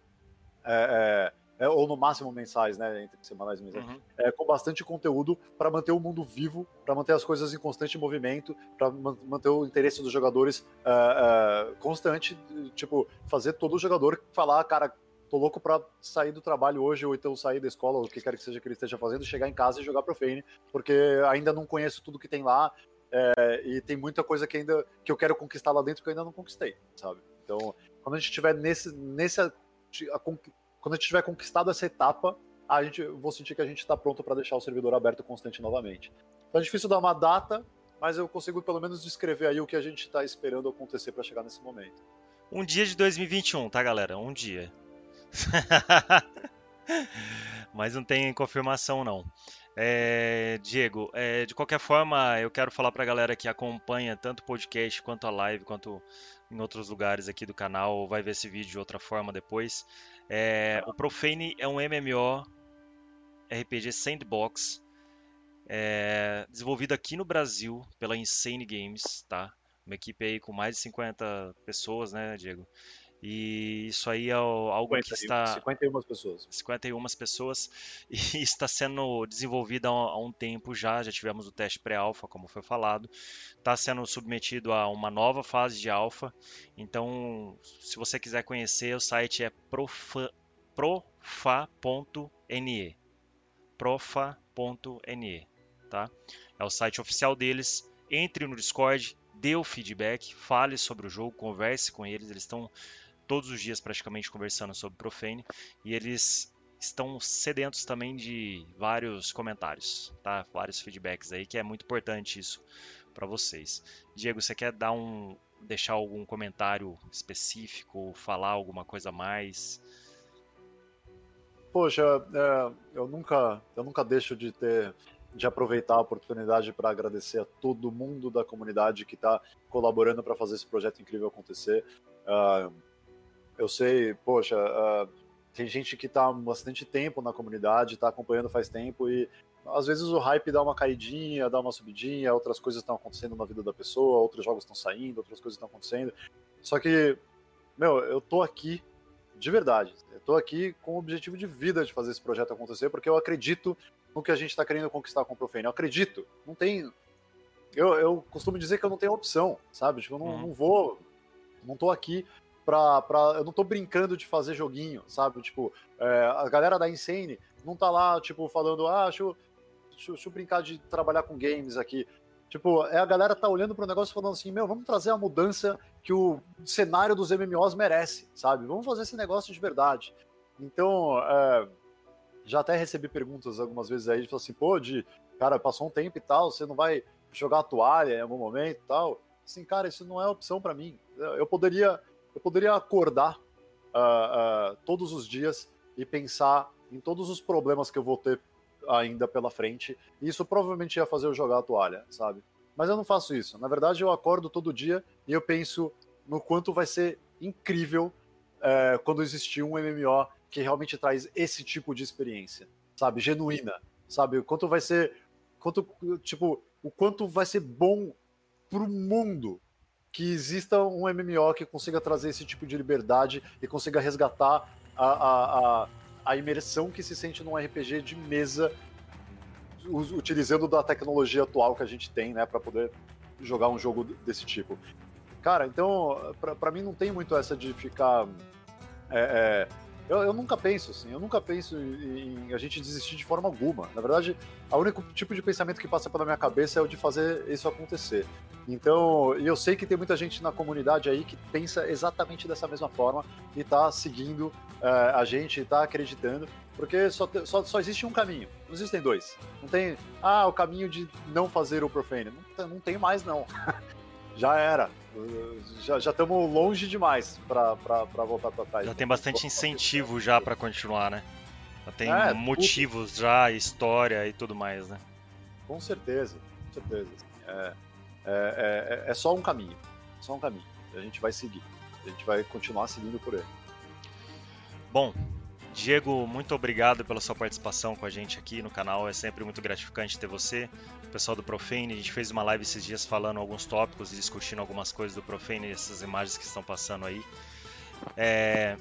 é, é, é ou no máximo mensais, né, entre semanais e mensais, uhum. É, com bastante conteúdo para manter o mundo vivo, para manter as coisas em constante movimento, para manter o interesse dos jogadores é, é, constante, tipo, fazer todo jogador falar, cara, tô louco para sair do trabalho hoje, ou então sair da escola, ou o que quer que seja que ele esteja fazendo, chegar em casa e jogar Profane, porque ainda não conheço tudo que tem lá, é, e tem muita coisa que ainda que eu quero conquistar lá dentro que eu ainda não conquistei, sabe? Então, quando a gente tiver nesse, nesse a, quando a gente tiver conquistado essa etapa, a gente eu vou sentir que a gente está pronto para deixar o servidor aberto constante novamente. Então é difícil dar uma data, mas eu consigo pelo menos descrever aí o que a gente está esperando acontecer para chegar nesse momento. Um dia de 2021, tá, galera? Um dia. mas não tem confirmação não. É, Diego, é, de qualquer forma, eu quero falar para a galera que acompanha tanto o podcast quanto a live, quanto em outros lugares aqui do canal, ou vai ver esse vídeo de outra forma depois. É, o Profane é um MMO RPG Sandbox é, desenvolvido aqui no Brasil pela Insane Games, tá? Uma equipe aí com mais de 50 pessoas, né, Diego? E isso aí é algo 50, que está. 51 pessoas. 51 pessoas. E está sendo desenvolvido há um tempo já. Já tivemos o teste pré-alfa, como foi falado. Está sendo submetido a uma nova fase de alfa. Então, se você quiser conhecer, o site é profa.ne. Profa.ne. Tá? É o site oficial deles. Entre no Discord, dê o feedback, fale sobre o jogo, converse com eles. Eles estão todos os dias praticamente conversando sobre Profane e eles estão sedentos também de vários comentários, tá? Vários feedbacks aí que é muito importante isso para vocês. Diego, você quer dar um deixar algum comentário específico, falar alguma coisa mais? Poxa, é, eu nunca eu nunca deixo de ter de aproveitar a oportunidade para agradecer a todo mundo da comunidade que está colaborando para fazer esse projeto incrível acontecer. Uh, eu sei, poxa, uh, tem gente que está há bastante tempo na comunidade, está acompanhando faz tempo e às vezes o hype dá uma caidinha, dá uma subidinha, outras coisas estão acontecendo na vida da pessoa, outros jogos estão saindo, outras coisas estão acontecendo. Só que, meu, eu tô aqui de verdade. Eu tô aqui com o objetivo de vida de fazer esse projeto acontecer, porque eu acredito no que a gente está querendo conquistar com o Profane. Eu acredito. Não tem. Eu, eu costumo dizer que eu não tenho opção, sabe? Tipo, eu não, uhum. não vou. Não tô aqui pra, pra. Eu não tô brincando de fazer joguinho, sabe? Tipo, é, a galera da Insane não tá lá, tipo, falando, ah, deixa eu, deixa, deixa eu brincar de trabalhar com games aqui. Tipo, é a galera tá olhando pro negócio falando assim, meu, vamos trazer a mudança que o cenário dos MMOs merece, sabe? Vamos fazer esse negócio de verdade. Então, é, já até recebi perguntas algumas vezes aí, de assim, pô, de, cara, passou um tempo e tal, você não vai jogar a toalha em algum momento e tal. Assim, cara, isso não é opção para mim. Eu poderia, eu poderia acordar uh, uh, todos os dias e pensar em todos os problemas que eu vou ter ainda pela frente. E isso provavelmente ia fazer eu jogar a toalha, sabe? Mas eu não faço isso. Na verdade, eu acordo todo dia e eu penso no quanto vai ser incrível é, quando existir um MMO que realmente traz esse tipo de experiência, sabe? Genuína, sabe? O quanto vai ser. Quanto, tipo, o quanto vai ser bom pro mundo que exista um MMO que consiga trazer esse tipo de liberdade e consiga resgatar a, a, a, a imersão que se sente num RPG de mesa utilizando da tecnologia atual que a gente tem, né, para poder jogar um jogo desse tipo. Cara, então, para mim não tem muito essa de ficar é, é, eu, eu, nunca penso assim, eu nunca penso em, em, a gente desistir de forma alguma. Na verdade, o único tipo de pensamento que passa pela minha cabeça é o de fazer isso acontecer. Então, eu sei que tem muita gente na comunidade aí que pensa exatamente dessa mesma forma e tá seguindo uh, a gente, tá acreditando, porque só, só, só existe um caminho, não existem dois. Não tem, ah, o caminho de não fazer o Profane. Não, não tem mais, não. Já era já estamos longe demais para voltar para trás. Já tem bastante incentivo já para continuar, né? Já tem é, motivos tudo. já, história e tudo mais, né? Com certeza, com certeza. É, é, é, é só um caminho, só um caminho. A gente vai seguir, a gente vai continuar seguindo por ele. Bom, Diego, muito obrigado pela sua participação com a gente aqui no canal. É sempre muito gratificante ter você. O pessoal do Profane, a gente fez uma live esses dias falando alguns tópicos e discutindo algumas coisas do Profane e essas imagens que estão passando aí. É,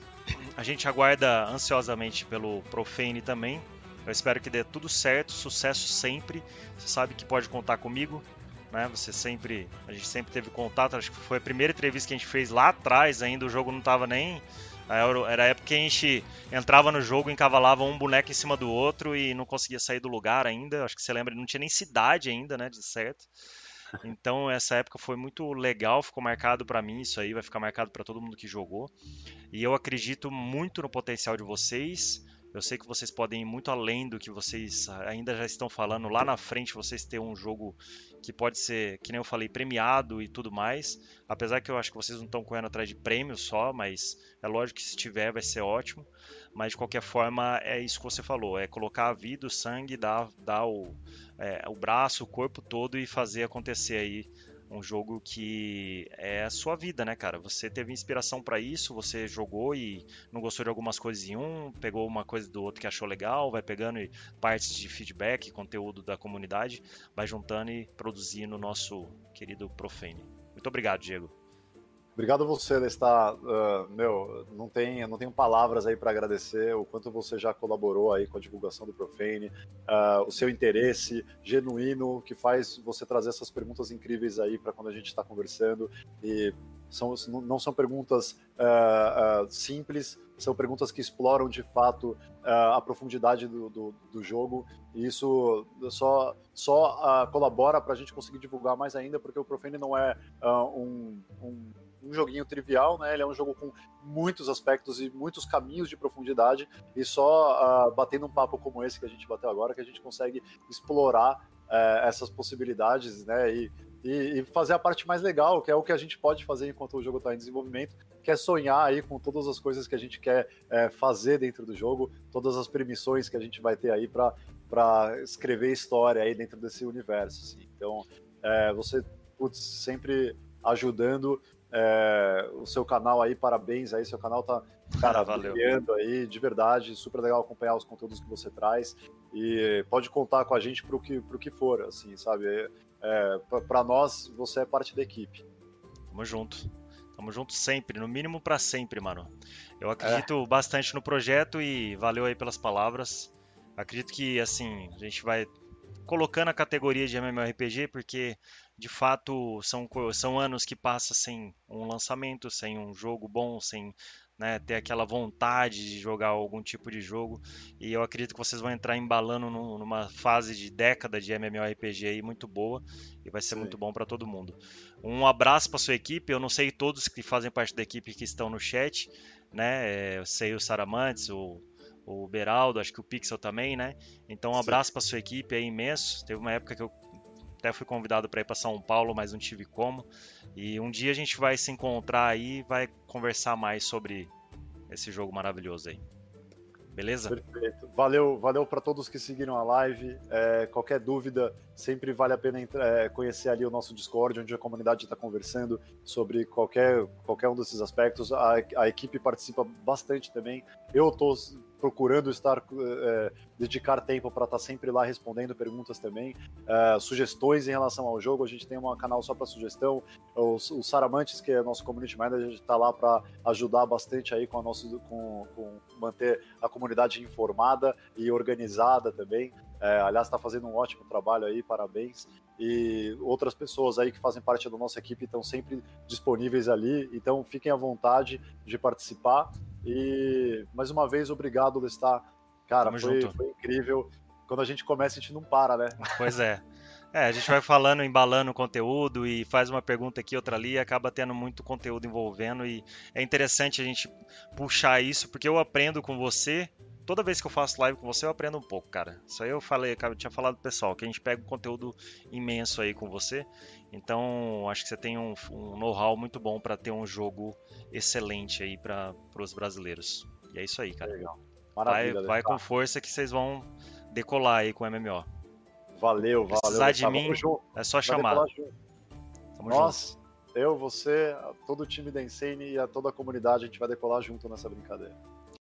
a gente aguarda ansiosamente pelo Profane também. Eu espero que dê tudo certo, sucesso sempre. Você sabe que pode contar comigo. Né? Você sempre, a gente sempre teve contato. Acho que foi a primeira entrevista que a gente fez lá atrás. Ainda o jogo não estava nem era a época que a gente entrava no jogo, encavalava um boneco em cima do outro e não conseguia sair do lugar ainda. Acho que você lembra, não tinha nem cidade ainda, né, de certo. Então essa época foi muito legal, ficou marcado para mim isso aí, vai ficar marcado para todo mundo que jogou. E eu acredito muito no potencial de vocês. Eu sei que vocês podem ir muito além do que vocês ainda já estão falando. Lá na frente vocês ter um jogo que pode ser, que nem eu falei, premiado e tudo mais. Apesar que eu acho que vocês não estão correndo atrás de prêmios só, mas é lógico que se tiver vai ser ótimo. Mas de qualquer forma é isso que você falou, é colocar a vida, o sangue, dar, dar o, é, o braço, o corpo todo e fazer acontecer aí um jogo que é a sua vida, né, cara? Você teve inspiração para isso, você jogou e não gostou de algumas coisas em um, pegou uma coisa do outro que achou legal, vai pegando partes de feedback, conteúdo da comunidade, vai juntando e produzindo o nosso querido Profane. Muito obrigado, Diego. Obrigado você, Lestar. Uh, meu, não, tem, não tenho palavras aí para agradecer o quanto você já colaborou aí com a divulgação do Profane, uh, o seu interesse genuíno que faz você trazer essas perguntas incríveis aí para quando a gente está conversando e são, não são perguntas uh, simples, são perguntas que exploram de fato a profundidade do, do, do, jogo, e isso só, só colabora para a gente conseguir divulgar mais ainda, porque o Profane não é um, um um joguinho trivial, né? Ele é um jogo com muitos aspectos e muitos caminhos de profundidade, e só uh, batendo um papo como esse que a gente bateu agora, que a gente consegue explorar uh, essas possibilidades, né? E, e, e, fazer a parte mais legal, que é o que a gente pode fazer enquanto o jogo está em desenvolvimento, que é sonhar aí com todas as coisas que a gente quer é, fazer dentro do jogo, todas as permissões que a gente vai ter aí para escrever história aí dentro desse universo. Assim. Então, é, você putz, sempre ajudando é, o seu canal aí, parabéns aí, seu canal tá, cara, brilhando aí, de verdade, super legal acompanhar os conteúdos que você traz e pode contar com a gente pro que, pro que for, assim, sabe? É, para nós, você é parte da equipe. Tamo junto. Tamo junto sempre, no mínimo para sempre, mano. Eu acredito é. bastante no projeto e valeu aí pelas palavras. Acredito que, assim, a gente vai colocando a categoria de MMORPG, porque de fato são, são anos que passa sem um lançamento, sem um jogo bom, sem né, ter aquela vontade de jogar algum tipo de jogo. E eu acredito que vocês vão entrar embalando numa fase de década de MMORPG aí muito boa e vai ser Sim. muito bom para todo mundo. Um abraço para sua equipe. Eu não sei todos que fazem parte da equipe que estão no chat, né? É, eu sei o Saramantes, o o Beraldo, acho que o Pixel também, né? Então, um abraço para sua equipe, é imenso. Teve uma época que eu até fui convidado para ir para São Paulo, mas não tive como. E um dia a gente vai se encontrar aí e vai conversar mais sobre esse jogo maravilhoso aí. Beleza? Perfeito. Valeu, valeu para todos que seguiram a live. É, qualquer dúvida, sempre vale a pena é, conhecer ali o nosso Discord, onde a comunidade está conversando sobre qualquer, qualquer um desses aspectos. A, a equipe participa bastante também. Eu estou procurando estar é, dedicar tempo para estar tá sempre lá respondendo perguntas também, é, sugestões em relação ao jogo. A gente tem um canal só para sugestão. O, o Saramantes, que é nosso community manager, a gente está lá para ajudar bastante aí com a nosso, com, com, manter a comunidade informada e organizada também. É, aliás, está fazendo um ótimo trabalho aí, parabéns. E outras pessoas aí que fazem parte da nossa equipe estão sempre disponíveis ali, então fiquem à vontade de participar. E mais uma vez, obrigado, Lestar. Cara, foi, foi, incrível. Quando a gente começa, a gente não para, né? Pois é. É, a gente vai falando, embalando o conteúdo e faz uma pergunta aqui, outra ali, e acaba tendo muito conteúdo envolvendo. E é interessante a gente puxar isso, porque eu aprendo com você. Toda vez que eu faço live com você, eu aprendo um pouco, cara. Isso aí eu falei, eu tinha falado pro pessoal, que a gente pega um conteúdo imenso aí com você. Então, acho que você tem um, um know-how muito bom para ter um jogo excelente aí para os brasileiros. E é isso aí, cara. Legal. Maravilha, vai, vai com força que vocês vão decolar aí com o MMO. Valeu, valeu. Precisar de mim, é só chamar. Nós, junto. eu, você, todo o time da Insane e a toda a comunidade, a gente vai decolar junto nessa brincadeira.